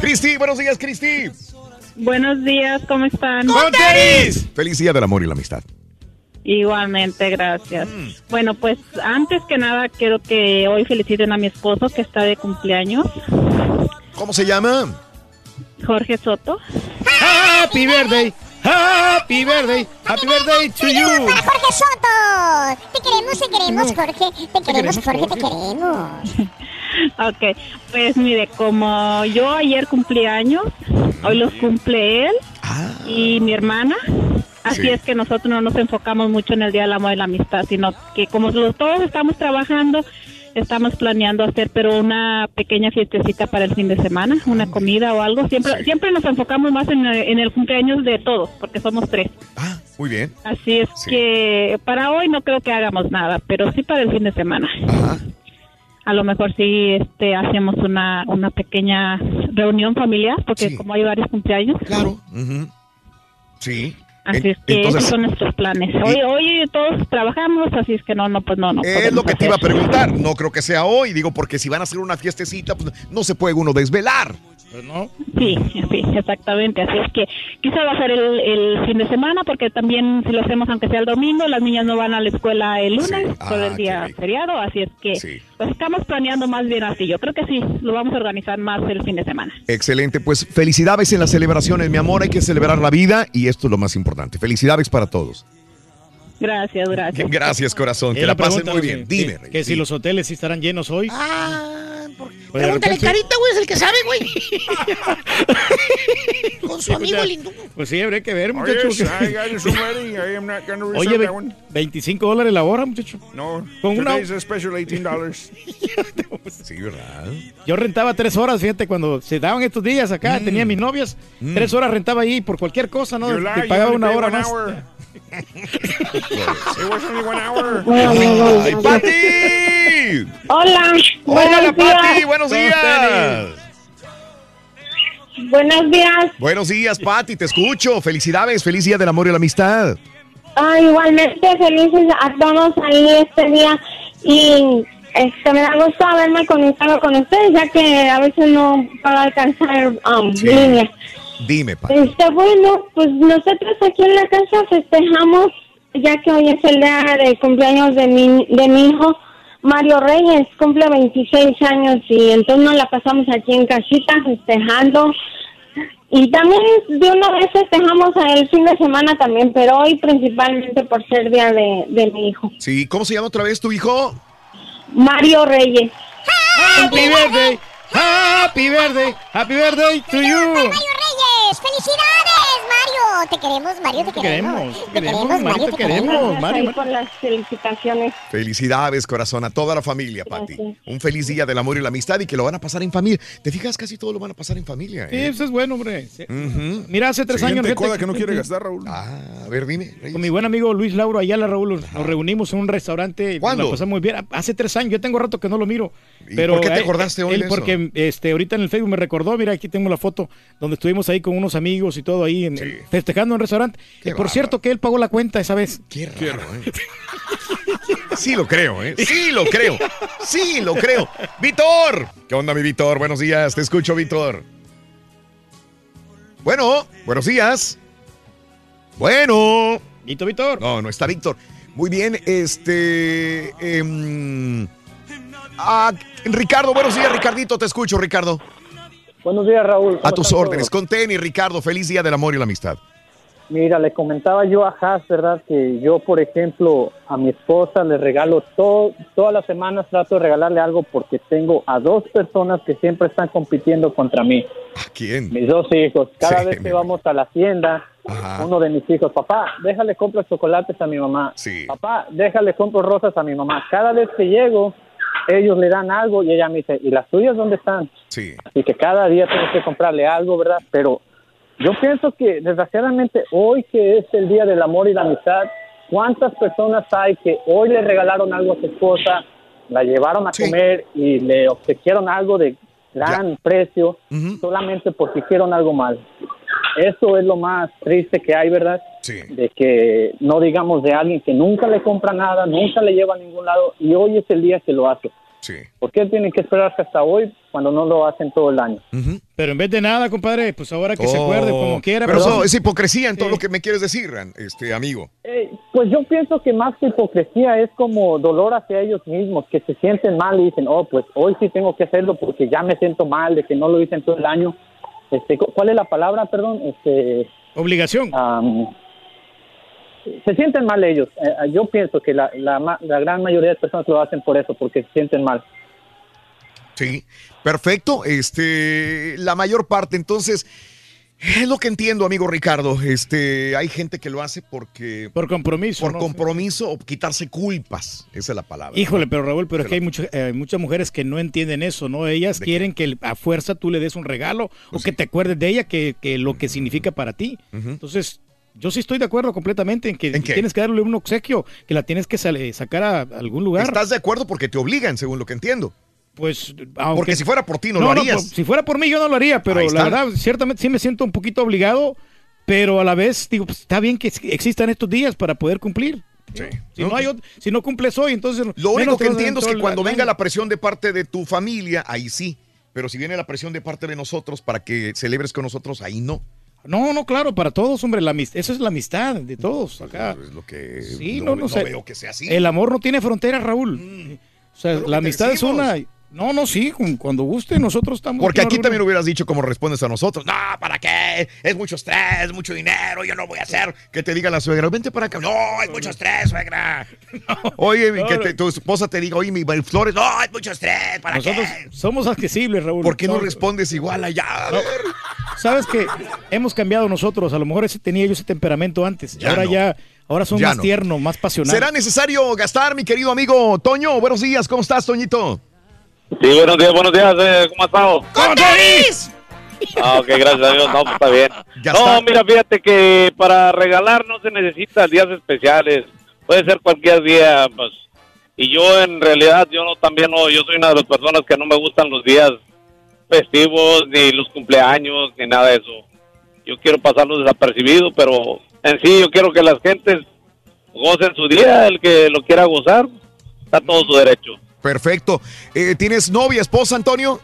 Cristi, buenos días, Cristi. Buenos días, ¿cómo están? Feliz día del amor y la amistad. Igualmente, gracias. Bueno, pues antes que nada quiero que hoy feliciten a mi esposo que está de cumpleaños, ¿Cómo se llama? Jorge Soto. Happy birthday. Happy birthday. Happy birthday to you. Para Jorge Soto. Te queremos, te queremos, Jorge. Te queremos, Jorge, te queremos. Ok, pues mire, como yo ayer cumplí años, hoy los cumple él y mi hermana. Así Sí. es que nosotros no nos enfocamos mucho en el Día del Amor y la Amistad, sino que como los- todos estamos trabajando, estamos planeando hacer pero una pequeña fiestecita para el fin de semana, una comida o algo. Siempre siempre nos enfocamos más en el, en el cumpleaños de todos, porque somos tres. Muy bien. Así es que para hoy no creo que hagamos nada, pero sí para el fin de semana. A lo mejor sí este, hacemos una, una pequeña reunión familiar, porque como hay varios cumpleaños. Claro. Sí. Así es que entonces- esos son nuestros planes. Hoy, hoy todos trabajamos, así es que no, no, pues no, no. Es lo que te iba a preguntar. No creo que sea hoy, digo, porque si van a hacer una fiestecita, pues no se puede uno desvelar. No. Sí, sí, exactamente. Así es que quizá va a ser el, el fin de semana, porque también si lo hacemos aunque sea el domingo, las niñas no van a la escuela el lunes por Ah, el día feriado, así es que pues estamos planeando más bien así. Yo creo que sí, lo vamos a organizar más el fin de semana. Excelente, pues felicidades en las celebraciones, mi amor. Hay que celebrar la vida y esto es lo más importante. Felicidades para todos. Gracias, gracias. Gracias, corazón. Que la pasen muy bien. Dime, que, Rey, que si los hoteles sí estarán llenos hoy. Ah, por- Pregúntale, repente- Carita, güey, es el que sabe, güey. Con su amigo lindo. Pues sí, habría que ver, muchacho. Oye, ve- that one. 25 dólares la hora, muchacho. No, Con una- today's a special $18. sí, ¿verdad? Yo rentaba tres horas, fíjate, cuando se daban estos días acá, Mm. tenía mis novias, tres horas rentaba ahí por cualquier cosa, ¿no? You Te pagaba una hora más. hour. It was only one hour. ¡Ay, Pati! Hola. Hola, buenos Pati, días. buenos días. Buenos días. Buenos días, Pati, te escucho. Felicidades, feliz día del amor y la amistad. Ah, igualmente felices a todos ahí este día y este me da gusto haberme conectado con ustedes ya que a veces no puedo alcanzar um, Sí. línea. Dime, Pati. Este, bueno, pues nosotros aquí en la casa festejamos ya que hoy es el día de cumpleaños de mi, de mi hijo Mario Reyes, cumple 26 años y entonces nos la pasamos aquí en casita festejando. Y también de una vez festejamos el fin de semana también, pero hoy principalmente por ser día de, de mi hijo. Sí, ¿cómo se llama otra vez tu hijo? Mario Reyes. Happy birthday, happy birthday, happy birthday to you. Reyes, felicidades, Mario. Te queremos, Mario, te, Te queremos. queremos, Te queremos, Mario, te queremos. Mario, por las felicitaciones. Felicidades, corazón, a toda la familia, Pati. Un feliz día del amor y la amistad y que lo van a pasar en familia. ¿Te fijas? Casi todo lo van a pasar en familia. Sí, ¿eh? eso es bueno, hombre. Sí. Ujú. Mira, hace tres Siguiente años. coda que no quiere gastar, Raúl. Ah, a ver, dime. Con mi buen amigo Luis Lauro Ayala, Raúl, nos reunimos en un restaurante. y ¿Cuándo? La pasamos muy bien. Hace tres años, yo tengo rato que no lo miro. ¿Y Pero, por qué te eh, acordaste hoy él de eso? Porque este, ahorita en el Facebook me recordó, mira, aquí tengo la foto donde estuvimos ahí con unos amigos y todo ahí en- festejando en un restaurante. Eh, por cierto, que él pagó la cuenta esa vez. Qué raro, ¿eh? Sí lo creo, ¿eh? Sí lo creo. Sí lo creo. Víctor. ¿Qué onda, mi Víctor? Buenos días. Te escucho, Víctor. Bueno, buenos días. Bueno. Víctor, Víctor. No, no está Víctor. Muy bien, este... em, ah, Ricardo, buenos días, Ricardito. Te escucho, Ricardo. Buenos días, Raúl. A ¿Cómo tus órdenes. todos? Con tenis, Ricardo. Feliz día del amor y la amistad. Mira, le comentaba yo a Haas, ¿verdad? Que yo, por ejemplo, a mi esposa le regalo todo, todas las semanas trato de regalarle algo porque tengo a dos personas que siempre están compitiendo contra mí. ¿A quién? Mis dos hijos. Cada Sí, vez que mi- vamos a la tienda, Ajá. uno de mis hijos, papá, déjale compro chocolates a mi mamá. Sí. Papá, déjale compro rosas a mi mamá. Cada vez que llego, ellos le dan algo y ella me dice, ¿y las tuyas dónde están? Sí. Así que cada día tengo que comprarle algo, ¿verdad? Pero yo pienso que desgraciadamente hoy que es el Día del Amor y la Amistad, ¿cuántas personas hay que hoy le regalaron algo a su esposa, la llevaron a comer y le obsequiaron algo de gran precio solamente porque hicieron algo mal? Eso es lo más triste que hay, ¿verdad? Sí. De que no digamos de alguien que nunca le compra nada, nunca le lleva a ningún lado y hoy es el día que lo hace. Sí. ¿Por qué tienen que esperarse hasta hoy cuando no lo hacen todo el año? Pero en vez de nada, compadre, pues ahora que se acuerde como quiera. Oh. Pero perdón. eso es hipocresía en todo lo que me quieres decir, este amigo. Eh, pues yo pienso que más que hipocresía es como dolor hacia ellos mismos, que se sienten mal y dicen, oh, pues hoy sí tengo que hacerlo porque ya me siento mal de que no lo hice en todo el año. Este, cu- ¿Cuál es la palabra, perdón? Este, Obligación. se sienten mal ellos. Eh, yo pienso que la, la gran mayoría de personas lo hacen por eso, porque se sienten mal. Sí, perfecto. Este, la mayor parte, entonces, es lo que entiendo, amigo Ricardo. Este, hay gente que lo hace porque. Por compromiso. Por ¿no? compromiso o quitarse culpas. Esa es la palabra. Híjole, pero Raúl, pero es que hay mucho- eh, muchas mujeres que no entienden eso, ¿no? Ellas quieren que a fuerza tú le des un regalo o que te acuerdes de ella, que, que lo que significa para ti. Entonces, yo sí estoy de acuerdo completamente en que tienes que darle un obsequio, que la tienes que sacar a algún lugar. ¿Estás de acuerdo? Porque te obligan, según lo que entiendo. Pues, Porque si fuera por ti no, lo harías. por- si fuera por mí yo no lo haría, pero la verdad, ciertamente sí me siento un poquito obligado, pero a la vez digo, pues, está bien que ex- existan estos días para poder cumplir. Si no, hay ot- si no cumples hoy, entonces Lo único que entiendo es que cuando venga la presión de parte de tu familia, ahí sí. Pero si viene la presión de parte de nosotros para que celebres con nosotros, ahí no. No, no, claro, para todos, hombre, la eso es la amistad de todos acá. Es lo que Sí, no, no, no, no sé. veo que sea así. El amor no tiene fronteras, Raúl. O sea, la amistad es una. No, no, sí, cu- cuando guste, nosotros estamos. Porque aquí también hubieras dicho como respondes a nosotros. No, ¿para qué? Es mucho estrés, mucho dinero, yo no voy a hacer. Que te diga la suegra, vente para acá. No, es mucho estrés, suegra. Oye, no, que no. te- tu esposa te diga, oye, mi flores, no, es mucho estrés, ¿para Nosotros qué? somos accesibles, Raúl. ¿Por qué no Somos- respondes igual allá? No. Sabes que hemos cambiado nosotros. A lo mejor ese tenía yo ese temperamento antes. Ya ahora no. ya, ahora son Ya más no. tiernos, más pasionales. ¿Será necesario gastar, mi querido amigo Toño? Buenos días, ¿cómo estás, Toñito? Sí, buenos días, buenos días. eh, ¿Cómo has estado? ¡Con Ah, ok, gracias a Dios. No, pues está bien. Ya no, está. mira, fíjate que para regalar no se necesitan días especiales. Puede ser cualquier día, pues. Y yo, en realidad, yo no también no, yo soy una de las personas que no me gustan los días festivos, ni los cumpleaños, ni nada de eso. Yo quiero pasarlo desapercibido, pero en sí yo quiero que las gentes gocen su día, el que lo quiera gozar, está todo su derecho. Perfecto. Eh, ¿Tienes novia, esposa, Antonio?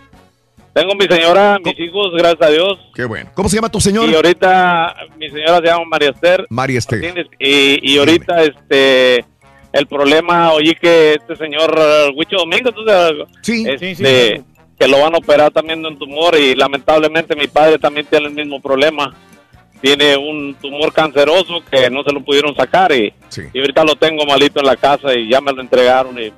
Tengo mi señora, mis hijos, gracias a Dios. Qué bueno. ¿Cómo se llama tu señora? Y ahorita mi señora se llama María Esther. María Esther. Martínez, Y, y ahorita este el problema, oí que este señor eh, Huicho Domingo, entonces, sí, este, que lo van a operar también de un tumor y lamentablemente mi padre también tiene el mismo problema. Tiene un tumor canceroso que no se lo pudieron sacar y, y ahorita lo tengo malito en la casa y ya me lo entregaron y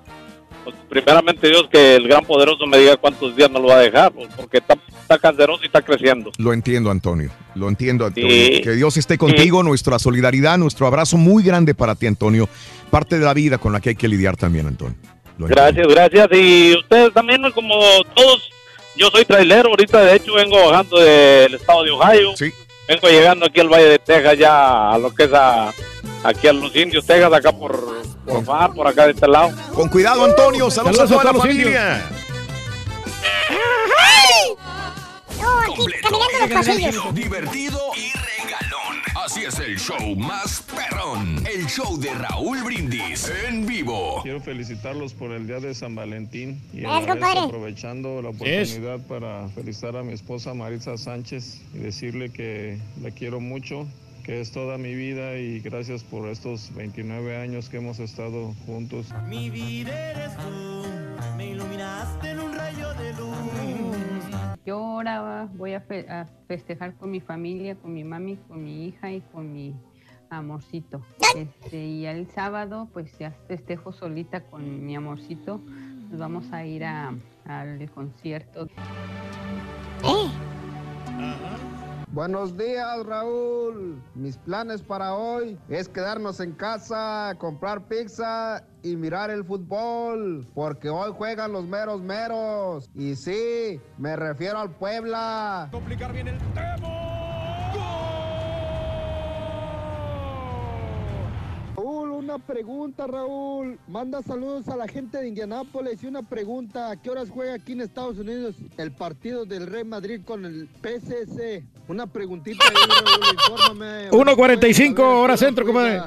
pues, primeramente Dios que el gran poderoso me diga cuántos días me lo va a dejar pues, porque está, está canceroso y está creciendo. Lo entiendo, Antonio. Lo entiendo, Antonio. Sí. Que Dios esté contigo, nuestra solidaridad, nuestro abrazo muy grande para ti, Antonio. Parte de la vida con la que hay que lidiar también, Antonio. Lo Gracias, gracias. Y ustedes también, como todos, yo soy trailero, ahorita de hecho vengo bajando del estado de Ohio. Vengo llegando aquí al Valle de Texas, ya a lo que es a, aquí a los indios Texas, acá por, por Far, por acá de este lado. Con cuidado, Antonio. Saludos, Saludos a toda a la todos los familia. No, aquí caminando los pasillos. divertido y regalón. Así es el show más perrón. El show de Raúl Brindis en vivo. Quiero felicitarlos por el día de San Valentín y aprovechando la oportunidad para felicitar a mi esposa Maritza Sánchez y decirle que la quiero mucho, que es toda mi vida y gracias por estos 29 años que hemos estado juntos. Mi vida eres tú, me iluminaste en un rayo de luz. Yo ahora voy a, fe- a festejar con mi familia, con mi mami, con mi hija y con mi amorcito. Este, y el sábado pues ya festejo solita con mi amorcito. Nos vamos a ir a- al concierto. Buenos días, Raúl. Mis planes para hoy es quedarnos en casa, comprar pizza y mirar el fútbol, porque hoy juegan los meros meros. Y sí, me refiero al Puebla. Complicar bien el Raúl, una pregunta, Raúl. Manda saludos a la gente de Indianápolis y una pregunta. ¿A qué horas juega aquí en Estados Unidos el partido del Real Madrid con el PCC? Una preguntita ahí, Raúl, infórmame. 1.45 hora centro, compadre.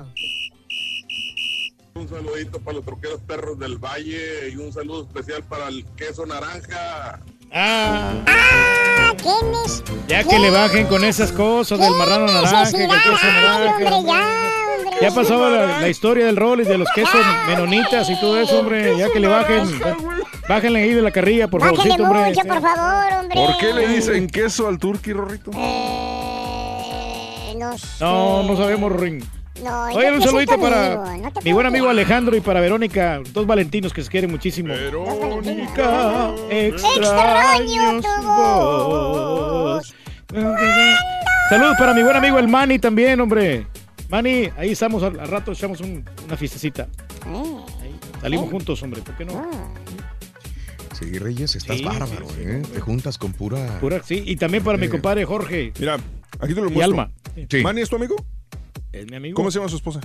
Un saludito para los troqueros perros del Valle y un saludo especial para el queso naranja. Ah, ¿Quién es? ya que le bajen con esas cosas del marrano naranja. que el queso naranja. hombre, ya, hombre. Ya pasó la, la historia del rol y de los quesos menonitas y todo eso, hombre. Ya que le bajen. Bájenle ahí de la carrilla, por Bájale favorcito, hombre. mucho, por favor, hombre. ¿Por qué le dicen queso al turqui, Rorrito? Eh, no sé. No, no sabemos, Ring. No, Oye, un saludito para amigo, no te mi buen amigo. Alejandro y para Verónica, dos valentinos que se quieren muchísimo. Verónica, extraño tu voz. Saludos para mi buen amigo el Manny también, hombre. Manny, ahí estamos, al, al rato echamos un- una fiestecita. Ahí, salimos juntos, hombre, ¿por qué no? Sí, Reyes, estás Sí, bárbaro, sí, sí, ¿eh? Te juntas con pura... Pura- sí, y también para mi Sí. compadre Jorge. Mira, aquí te lo Y muestro. Alma. ¿Manny es tu amigo? Es mi amigo. ¿Cómo se llama su esposa?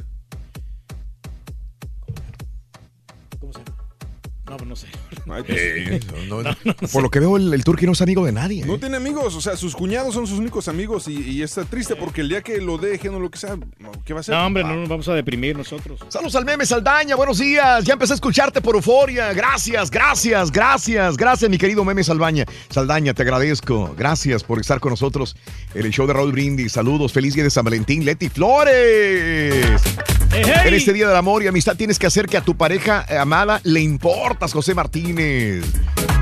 No, pues no sé. Eh, no, no, por lo que veo, el, el turqui no es amigo de nadie. ¿eh? No tiene amigos, o sea, sus cuñados son sus únicos amigos y, y está triste porque el día que lo dejen o lo que sea, no, ¿qué va a hacer? No, hombre, no nos vamos a deprimir nosotros. Saludos al meme Saldaña, buenos días. Ya empecé a escucharte por euforia. Gracias, gracias, gracias, gracias, mi querido meme Saldaña. Saldaña, te agradezco. Gracias por estar con nosotros en el show de Raúl Brindis. Saludos, feliz día de San Valentín, Leti Flores. En este día del amor y amistad tienes que hacer que a tu pareja eh, amada le José Martínez.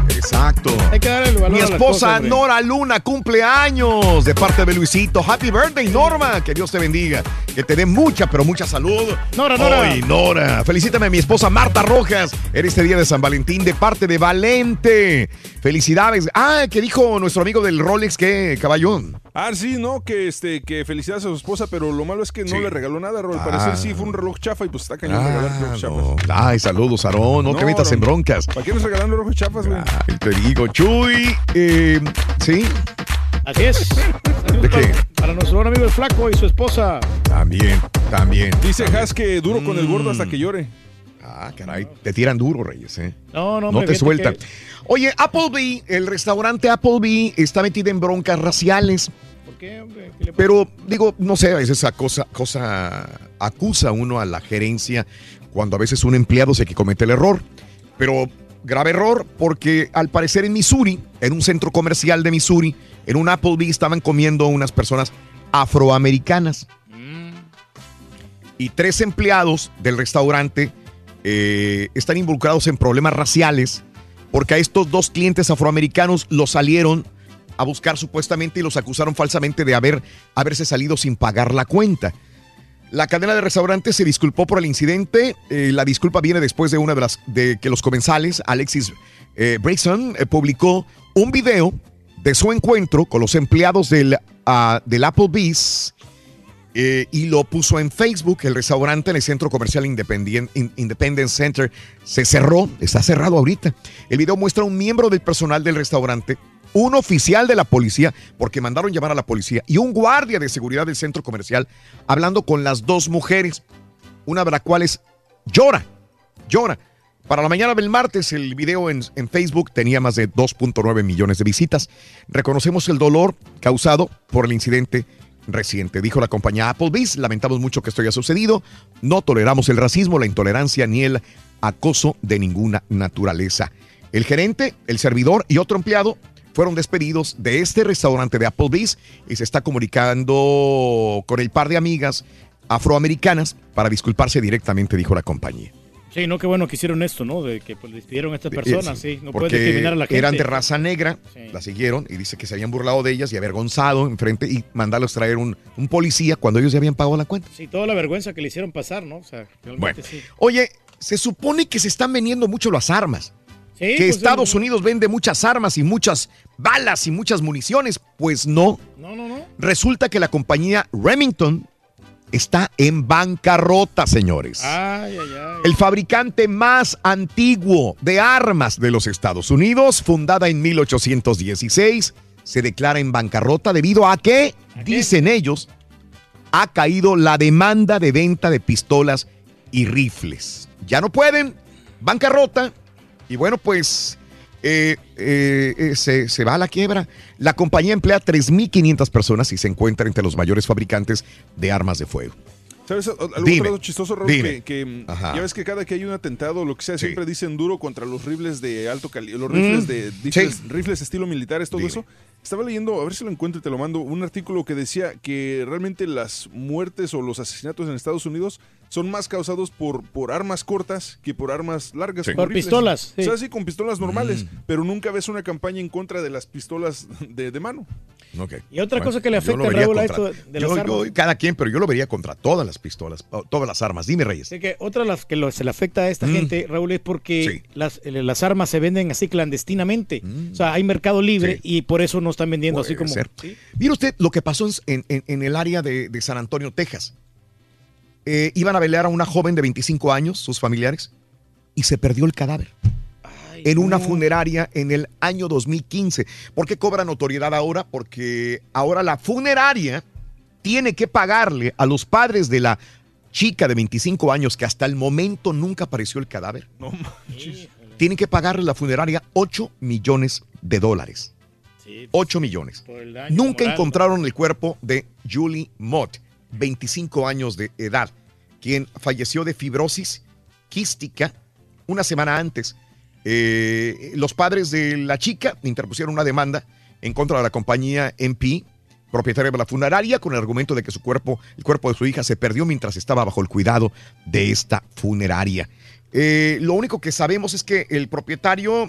Exacto. Hay que darle valor Mi esposa cosas. Nora Luna cumple años de parte de Luisito. Happy birthday, Norma. Que Dios te bendiga. Que te dé mucha, pero mucha salud. Nora, Nora. Ay, Nora. Felicítame a mi esposa Marta Rojas en este día de San Valentín de parte de Valente. Felicidades. Ah, que dijo nuestro amigo del Rolex que caballón. Ah, sí, no, que este, que felicidades a su esposa, pero lo malo es que no le regaló nada, Rol. Al Ah. parecer sí fue un reloj chafa y pues está cañón regalar relojes chafas. Ay, saludos, Aarón. No, te metas en broncas. ¿Para qué nos regalan relojes chafas, güey? Ay, te digo, Chuy. eh, sí, Así es. ¿De qué? Para nuestro buen amigo el Flaco y su esposa. también, también. Dice Has que duro con el gordo hasta que llore. Ah, caray, te tiran duro, Reyes, ¿eh? No, no, No te sueltan. que- Oye, Applebee, el restaurante Applebee está metido en broncas raciales. ¿Por qué, hombre? ¿Qué le pasa? Pero digo, no sé, a veces esa cosa, cosa acusa uno a la gerencia cuando a veces un empleado se que comete el error. Pero grave error porque al parecer en Missouri, en un centro comercial de Missouri, en un Applebee estaban comiendo unas personas afroamericanas. Y tres empleados del restaurante eh, están involucrados en problemas raciales porque a estos dos clientes afroamericanos los salieron a buscar supuestamente y los acusaron falsamente de haber, haberse salido sin pagar la cuenta. La cadena de restaurantes se disculpó por el incidente. Eh, la disculpa viene después de una de las de que los comensales, Alexis eh, eh, publicó un video de su encuentro con los empleados del, ah, del Applebee's eh, y lo puso en Facebook. El restaurante en el centro comercial Independent, In- Independence Center se cerró, está cerrado ahorita. El video muestra a un miembro del personal del restaurante, un oficial de la policía, porque mandaron llamar a la policía, y un guardia de seguridad del centro comercial hablando con las dos mujeres, una de las cuales llora, llora. Para la mañana del martes, el video en, en Facebook tenía más de 2.9 millones de visitas. Reconocemos el dolor causado por el incidente reciente, dijo la compañía Applebee's. Lamentamos mucho que esto haya sucedido. No toleramos el racismo, la intolerancia ni el acoso de ninguna naturaleza. El gerente, el servidor y otro empleado fueron despedidos de este restaurante de Applebee's y se está comunicando con el par de amigas afroamericanas para disculparse directamente, dijo la compañía. Sí, no, qué bueno que hicieron esto, ¿no? De que pues, despidieron a estas personas, sí. No puede Porque discriminar a la gente. eran de raza negra, Sí. la siguieron y dice que se habían burlado de ellas y avergonzado enfrente y mandarlos traer un, un policía cuando ellos ya habían pagado la cuenta. Sí, toda la vergüenza que le hicieron pasar, ¿no? O sea, realmente Bueno, sí. oye, se supone que se están vendiendo mucho las armas. Sí, que pues, Estados sí. Unidos vende muchas armas y muchas balas y muchas municiones. Pues no. No, no, no. Resulta que la compañía Remington está en bancarrota, señores. Ay, ay, ay. El fabricante más antiguo de armas de los Estados Unidos, fundada en 1816, se declara en bancarrota debido a que, dicen ellos, ha caído la demanda de venta de pistolas y rifles. Ya no pueden, bancarrota, y bueno, pues eh, eh, eh, se, se va a la quiebra. La compañía emplea 3.500 personas y se encuentra entre los mayores fabricantes de armas de fuego. ¿Sabes? Al- Algo Dime, chistoso, Raúl, dime. que, que, mm, ya ves que cada que hay un atentado, lo que sea, siempre dicen duro contra los rifles de alto calibre, los Mm, rifles de rifles, sí. rifles estilo militares, todo eso. Estaba leyendo, a ver si lo encuentro y te lo mando, un artículo que decía que realmente las muertes o los asesinatos en Estados Unidos son más causados por, por armas cortas que por armas largas. Sí. Por pistolas, sí. O sea, sí, con pistolas normales, Mm. pero nunca ves una campaña en contra de las pistolas de, de mano. Y otra cosa que le afecta, Raúl, a esto de yo- las yo- cada quien, pero yo lo vería contra todas las pistolas, todas las armas. Dime, Reyes. Así que otra de las que lo- se le afecta a esta Mm. gente, Raúl, es porque las, eh, las armas se venden así clandestinamente. O sea, hay mercado libre y por eso no están vendiendo así Mm. Como. Mire usted lo que pasó en, en- en el área de, de San Antonio, Texas. Eh, iban a velar a una joven de 25 años, sus familiares, y se perdió el cadáver. en una funeraria en el año 2015. ¿Por qué cobra notoriedad ahora? Porque ahora la funeraria tiene que pagarle a los padres de la chica de 25 años que hasta el momento nunca apareció el cadáver. No manches. Tienen que pagarle a la funeraria 8 millones de dólares. 8 millones. Nunca moral. encontraron el cuerpo de Julie Mott, 25 años de edad, quien falleció de fibrosis quística una semana antes. Eh, los padres de la chica interpusieron una demanda en contra de la compañía MP, propietaria de la funeraria, con el argumento de que su cuerpo, el cuerpo de su hija, se perdió mientras estaba bajo el cuidado de esta funeraria. Eh, lo único que sabemos es que el propietario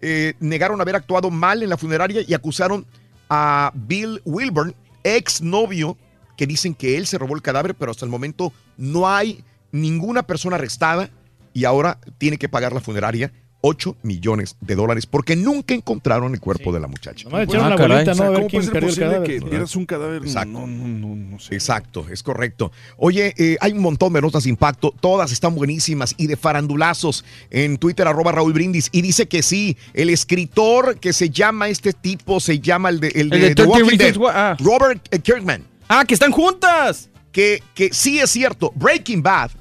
eh, negaron haber actuado mal en la funeraria y acusaron a Bill Wilburn, ex novio, que dicen que él se robó el cadáver, pero hasta el momento no hay ninguna persona arrestada y ahora tiene que pagar la funeraria 8 millones de dólares porque nunca encontraron el cuerpo de la muchacha. Echaron la bolita, ¿no? A ver ¿Cómo quién puede ser posible cadáver. que pierdas un cadáver? Exacto. No, no, no, no sé. Exacto, es correcto. Oye, eh, hay un montón de notas de impacto, todas están buenísimas y de farandulazos en Twitter, arroba Raúl Brindis. Y dice que sí, el escritor que se llama este tipo, se llama el de, el de, El de The 30 Walking Dead, Reasons Why- ah. Robert eh, Kirkman. Ah, que están juntas. Que, que sí es cierto, Breaking Bad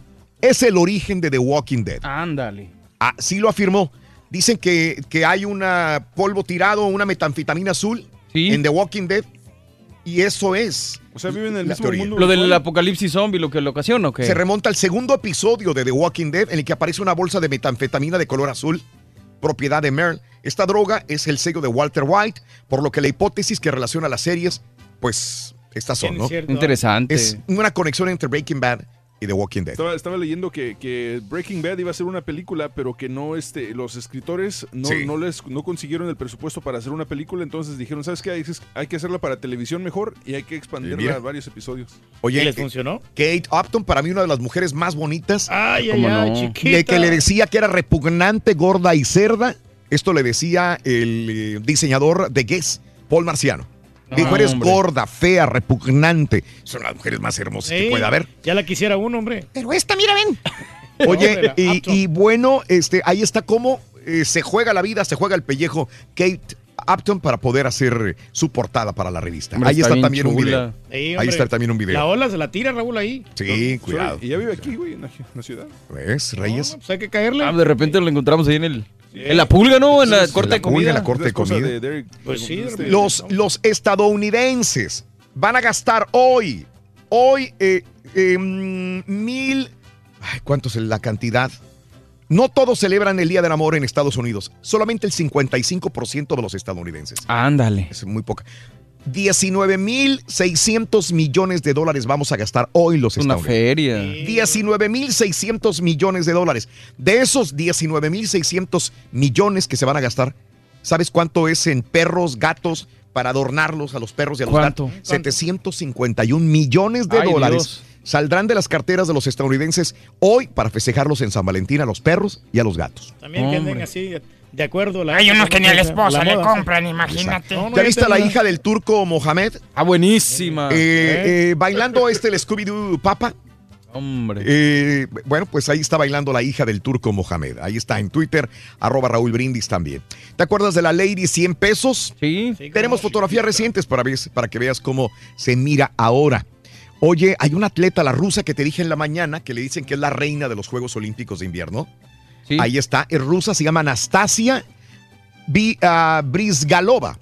es el origen de The Walking Dead. Ándale. Ah, sí lo afirmó. Dicen que, que hay una polvo tirado, una metanfetamina azul en The Walking Dead. Y eso es. O sea, viven en el la mismo teoría. mundo. Lo del apocalipsis zombie, lo que lo ocasiona, ¿o qué? Se remonta al segundo episodio de The Walking Dead en el que aparece una bolsa de metanfetamina de color azul, propiedad de Merle. Esta droga es el sello de Walter White, por lo que la hipótesis que relaciona las series, pues estas son, ¿no? cierto. Interesante. Es una conexión entre Breaking Bad y The Walking Dead. Estaba, estaba leyendo que, que Breaking Bad iba a ser una película, pero que no, este, los escritores no, Sí. no les no consiguieron el presupuesto para hacer una película, entonces dijeron, ¿sabes qué? Hay, hay que hacerla para televisión mejor y hay que expandirla Mira. a varios episodios. Oye, les eh, funcionó? Kate Upton, para mí una de las mujeres más bonitas. Ay, ay, ¿Cómo ay, no? chiquita. De que le decía que era repugnante, gorda y cerda. Esto le decía el eh, diseñador de Guess, Paul Marciano. Dijo, Ah, eres hombre. gorda, fea, repugnante. Son las mujeres más hermosas que Sí, puede haber. Ya la quisiera uno, hombre. Pero esta, mira, ven. Oye, y, bueno, este, ahí está cómo eh, se juega la vida, se juega el pellejo Kate Upton para poder hacer eh, su portada para la revista. Hombre, ahí está también un video. Sí, ahí está también un La video. ola se la tira, Raúl, ahí. Sí, cuidado. Y ya vive aquí, güey, en la, la ciudad. ¿Ves, Reyes? Pues hay que caerle. Ah, de repente lo encontramos ahí en el. En la pulga, ¿no? En la Sí, corte la de comida. en la corte de comida. Pues sí, de repente. Los, los estadounidenses van a gastar hoy, hoy, eh, eh, mm, mil, ay, ¿cuánto es la cantidad? No todos celebran el Día del Amor en Estados Unidos, solamente el 55% de los estadounidenses. Ándale. Es muy poca. 19.600 millones de dólares vamos a gastar hoy los Una feria. 19.600 millones de dólares. De esos 19.600 millones que se van a gastar, ¿sabes cuánto es en perros, gatos, para adornarlos a los perros y a los ¿Cuánto? gatos? 751 millones de Ay, dólares. Dios. Saldrán de las carteras de los estadounidenses hoy para festejarlos en San Valentín a los perros y a los gatos. También que anden así, de acuerdo. La Hay unos que ni a la esposa le compran, imagínate. No, no, ¿Ya viste a la hija del turco Mohamed? Ah, buenísima. Eh, eh, bailando este el Scooby-Doo Papa. Hombre. Eh, bueno, pues ahí está bailando la hija del turco Mohamed. Ahí está en Twitter, arroba Raúl Brindis también. ¿Te acuerdas de la Lady 100 pesos? Sí. Tenemos fotografías recientes para, ver- para que veas cómo se mira ahora. Oye, hay una atleta, la rusa, que te dije en la mañana, que le dicen que es la reina de los Juegos Olímpicos de Invierno. Ahí está, es rusa, se llama Anastasia Bi- ah, Brizgalova.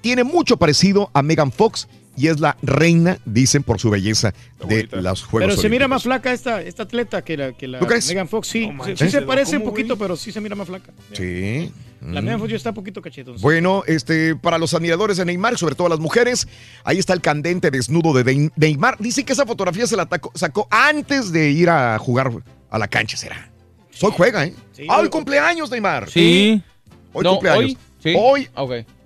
Tiene mucho parecido a Megan Fox y es la reina, dicen, por su belleza de los Juegos Pero se mira más flaca esta, esta atleta que la, que la ¿Tú crees? Megan Fox. Sí, No sí, manches. sí se parece un ¿Cómo, poquito, pero sí se mira más flaca. Sí. La Mm. Megan Fox ya está un poquito cachetón. Bueno, este, para los admiradores de Neymar, sobre todo las mujeres, ahí está el candente desnudo de Neymar. Dice que esa fotografía se la sacó antes de ir a jugar a la cancha, será. Hoy juega, ¿eh? ¡Ah, hoy cumpleaños, Neymar! Sí. Hoy No, cumpleaños. hoy, sí.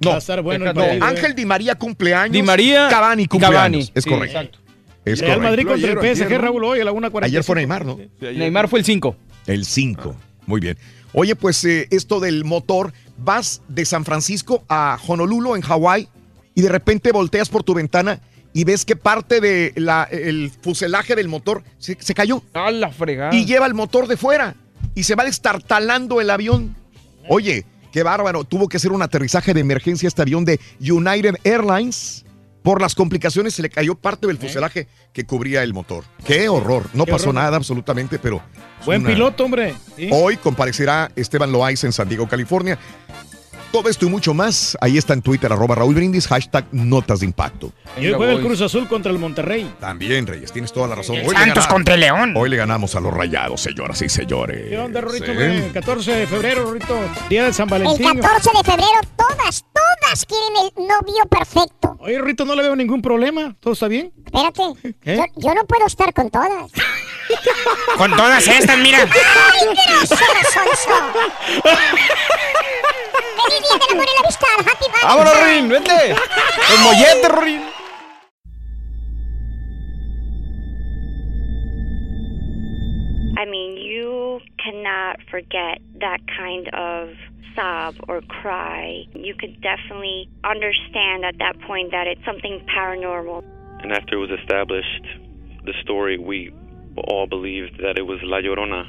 No, Va a estar bueno el no, partido, ¿eh? Ángel Di María cumpleaños. Di María Cavani cumpleaños. Cavani, Es sí, correcto. exacto. Es Real correcto. Madrid contra el PSG, ayer, ¿no? Raúl, hoy a la 1.45. Ayer fue Neymar, ¿no? Neymar fue el 5. El 5. Muy bien. Oye, pues eh, esto del motor, vas de San Francisco a Honolulu, en Hawái, y de repente volteas por tu ventana y ves que parte del fuselaje del motor se, se cayó. A la fregada. Y lleva el motor de fuera. Y se va destartalando el avión. Oye, qué bárbaro. Tuvo que hacer un aterrizaje de emergencia este avión de United Airlines. Por las complicaciones se le cayó parte del fuselaje que cubría el motor. Qué horror. No Qué pasó horror. nada absolutamente, pero... Buen una- piloto, hombre. Sí. Hoy comparecerá Esteban Loaiza en San Diego, California. Todo esto y mucho más, ahí está en Twitter, arroba Raúl Brindis, hashtag Notas de Impacto. Y hoy juega el Cruz Azul contra el Monterrey. También, Reyes, tienes toda la razón. El Hoy Santos contra el León. Hoy le ganamos a los rayados, señoras y señores. ¿Qué onda, hombre? 14 de febrero, Rorrito. Día de San El Valentín. 14 de febrero todas, todas quieren el novio perfecto. Oye, Rorrito, no le veo ningún problema. ¿Todo está bien? Espérate, ¿Qué? yo, yo no puedo estar con todas. Con todas estas, mira. ¡Ay, grosero, sonso! ¡Feliz día del amor y la amistad! ¡Happy Valentine's! ¡Vámonos, Rin! ¡Vete! ¡El mollete, Rin! I mean, you cannot forget that kind of sob or cry. You could definitely understand at that point that it's something paranormal. And after it was established, the story, we all believed that it was La Llorona.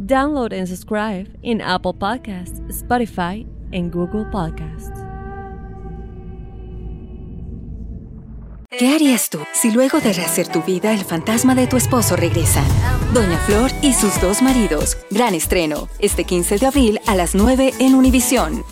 Download and subscribe in Apple Podcasts, Spotify, and Google Podcasts. ¿Qué harías tú si luego de rehacer tu vida el fantasma de tu esposo regresa? Doña Flor y sus dos maridos. Gran estreno, este 15 de abril a las 9 en Univisión.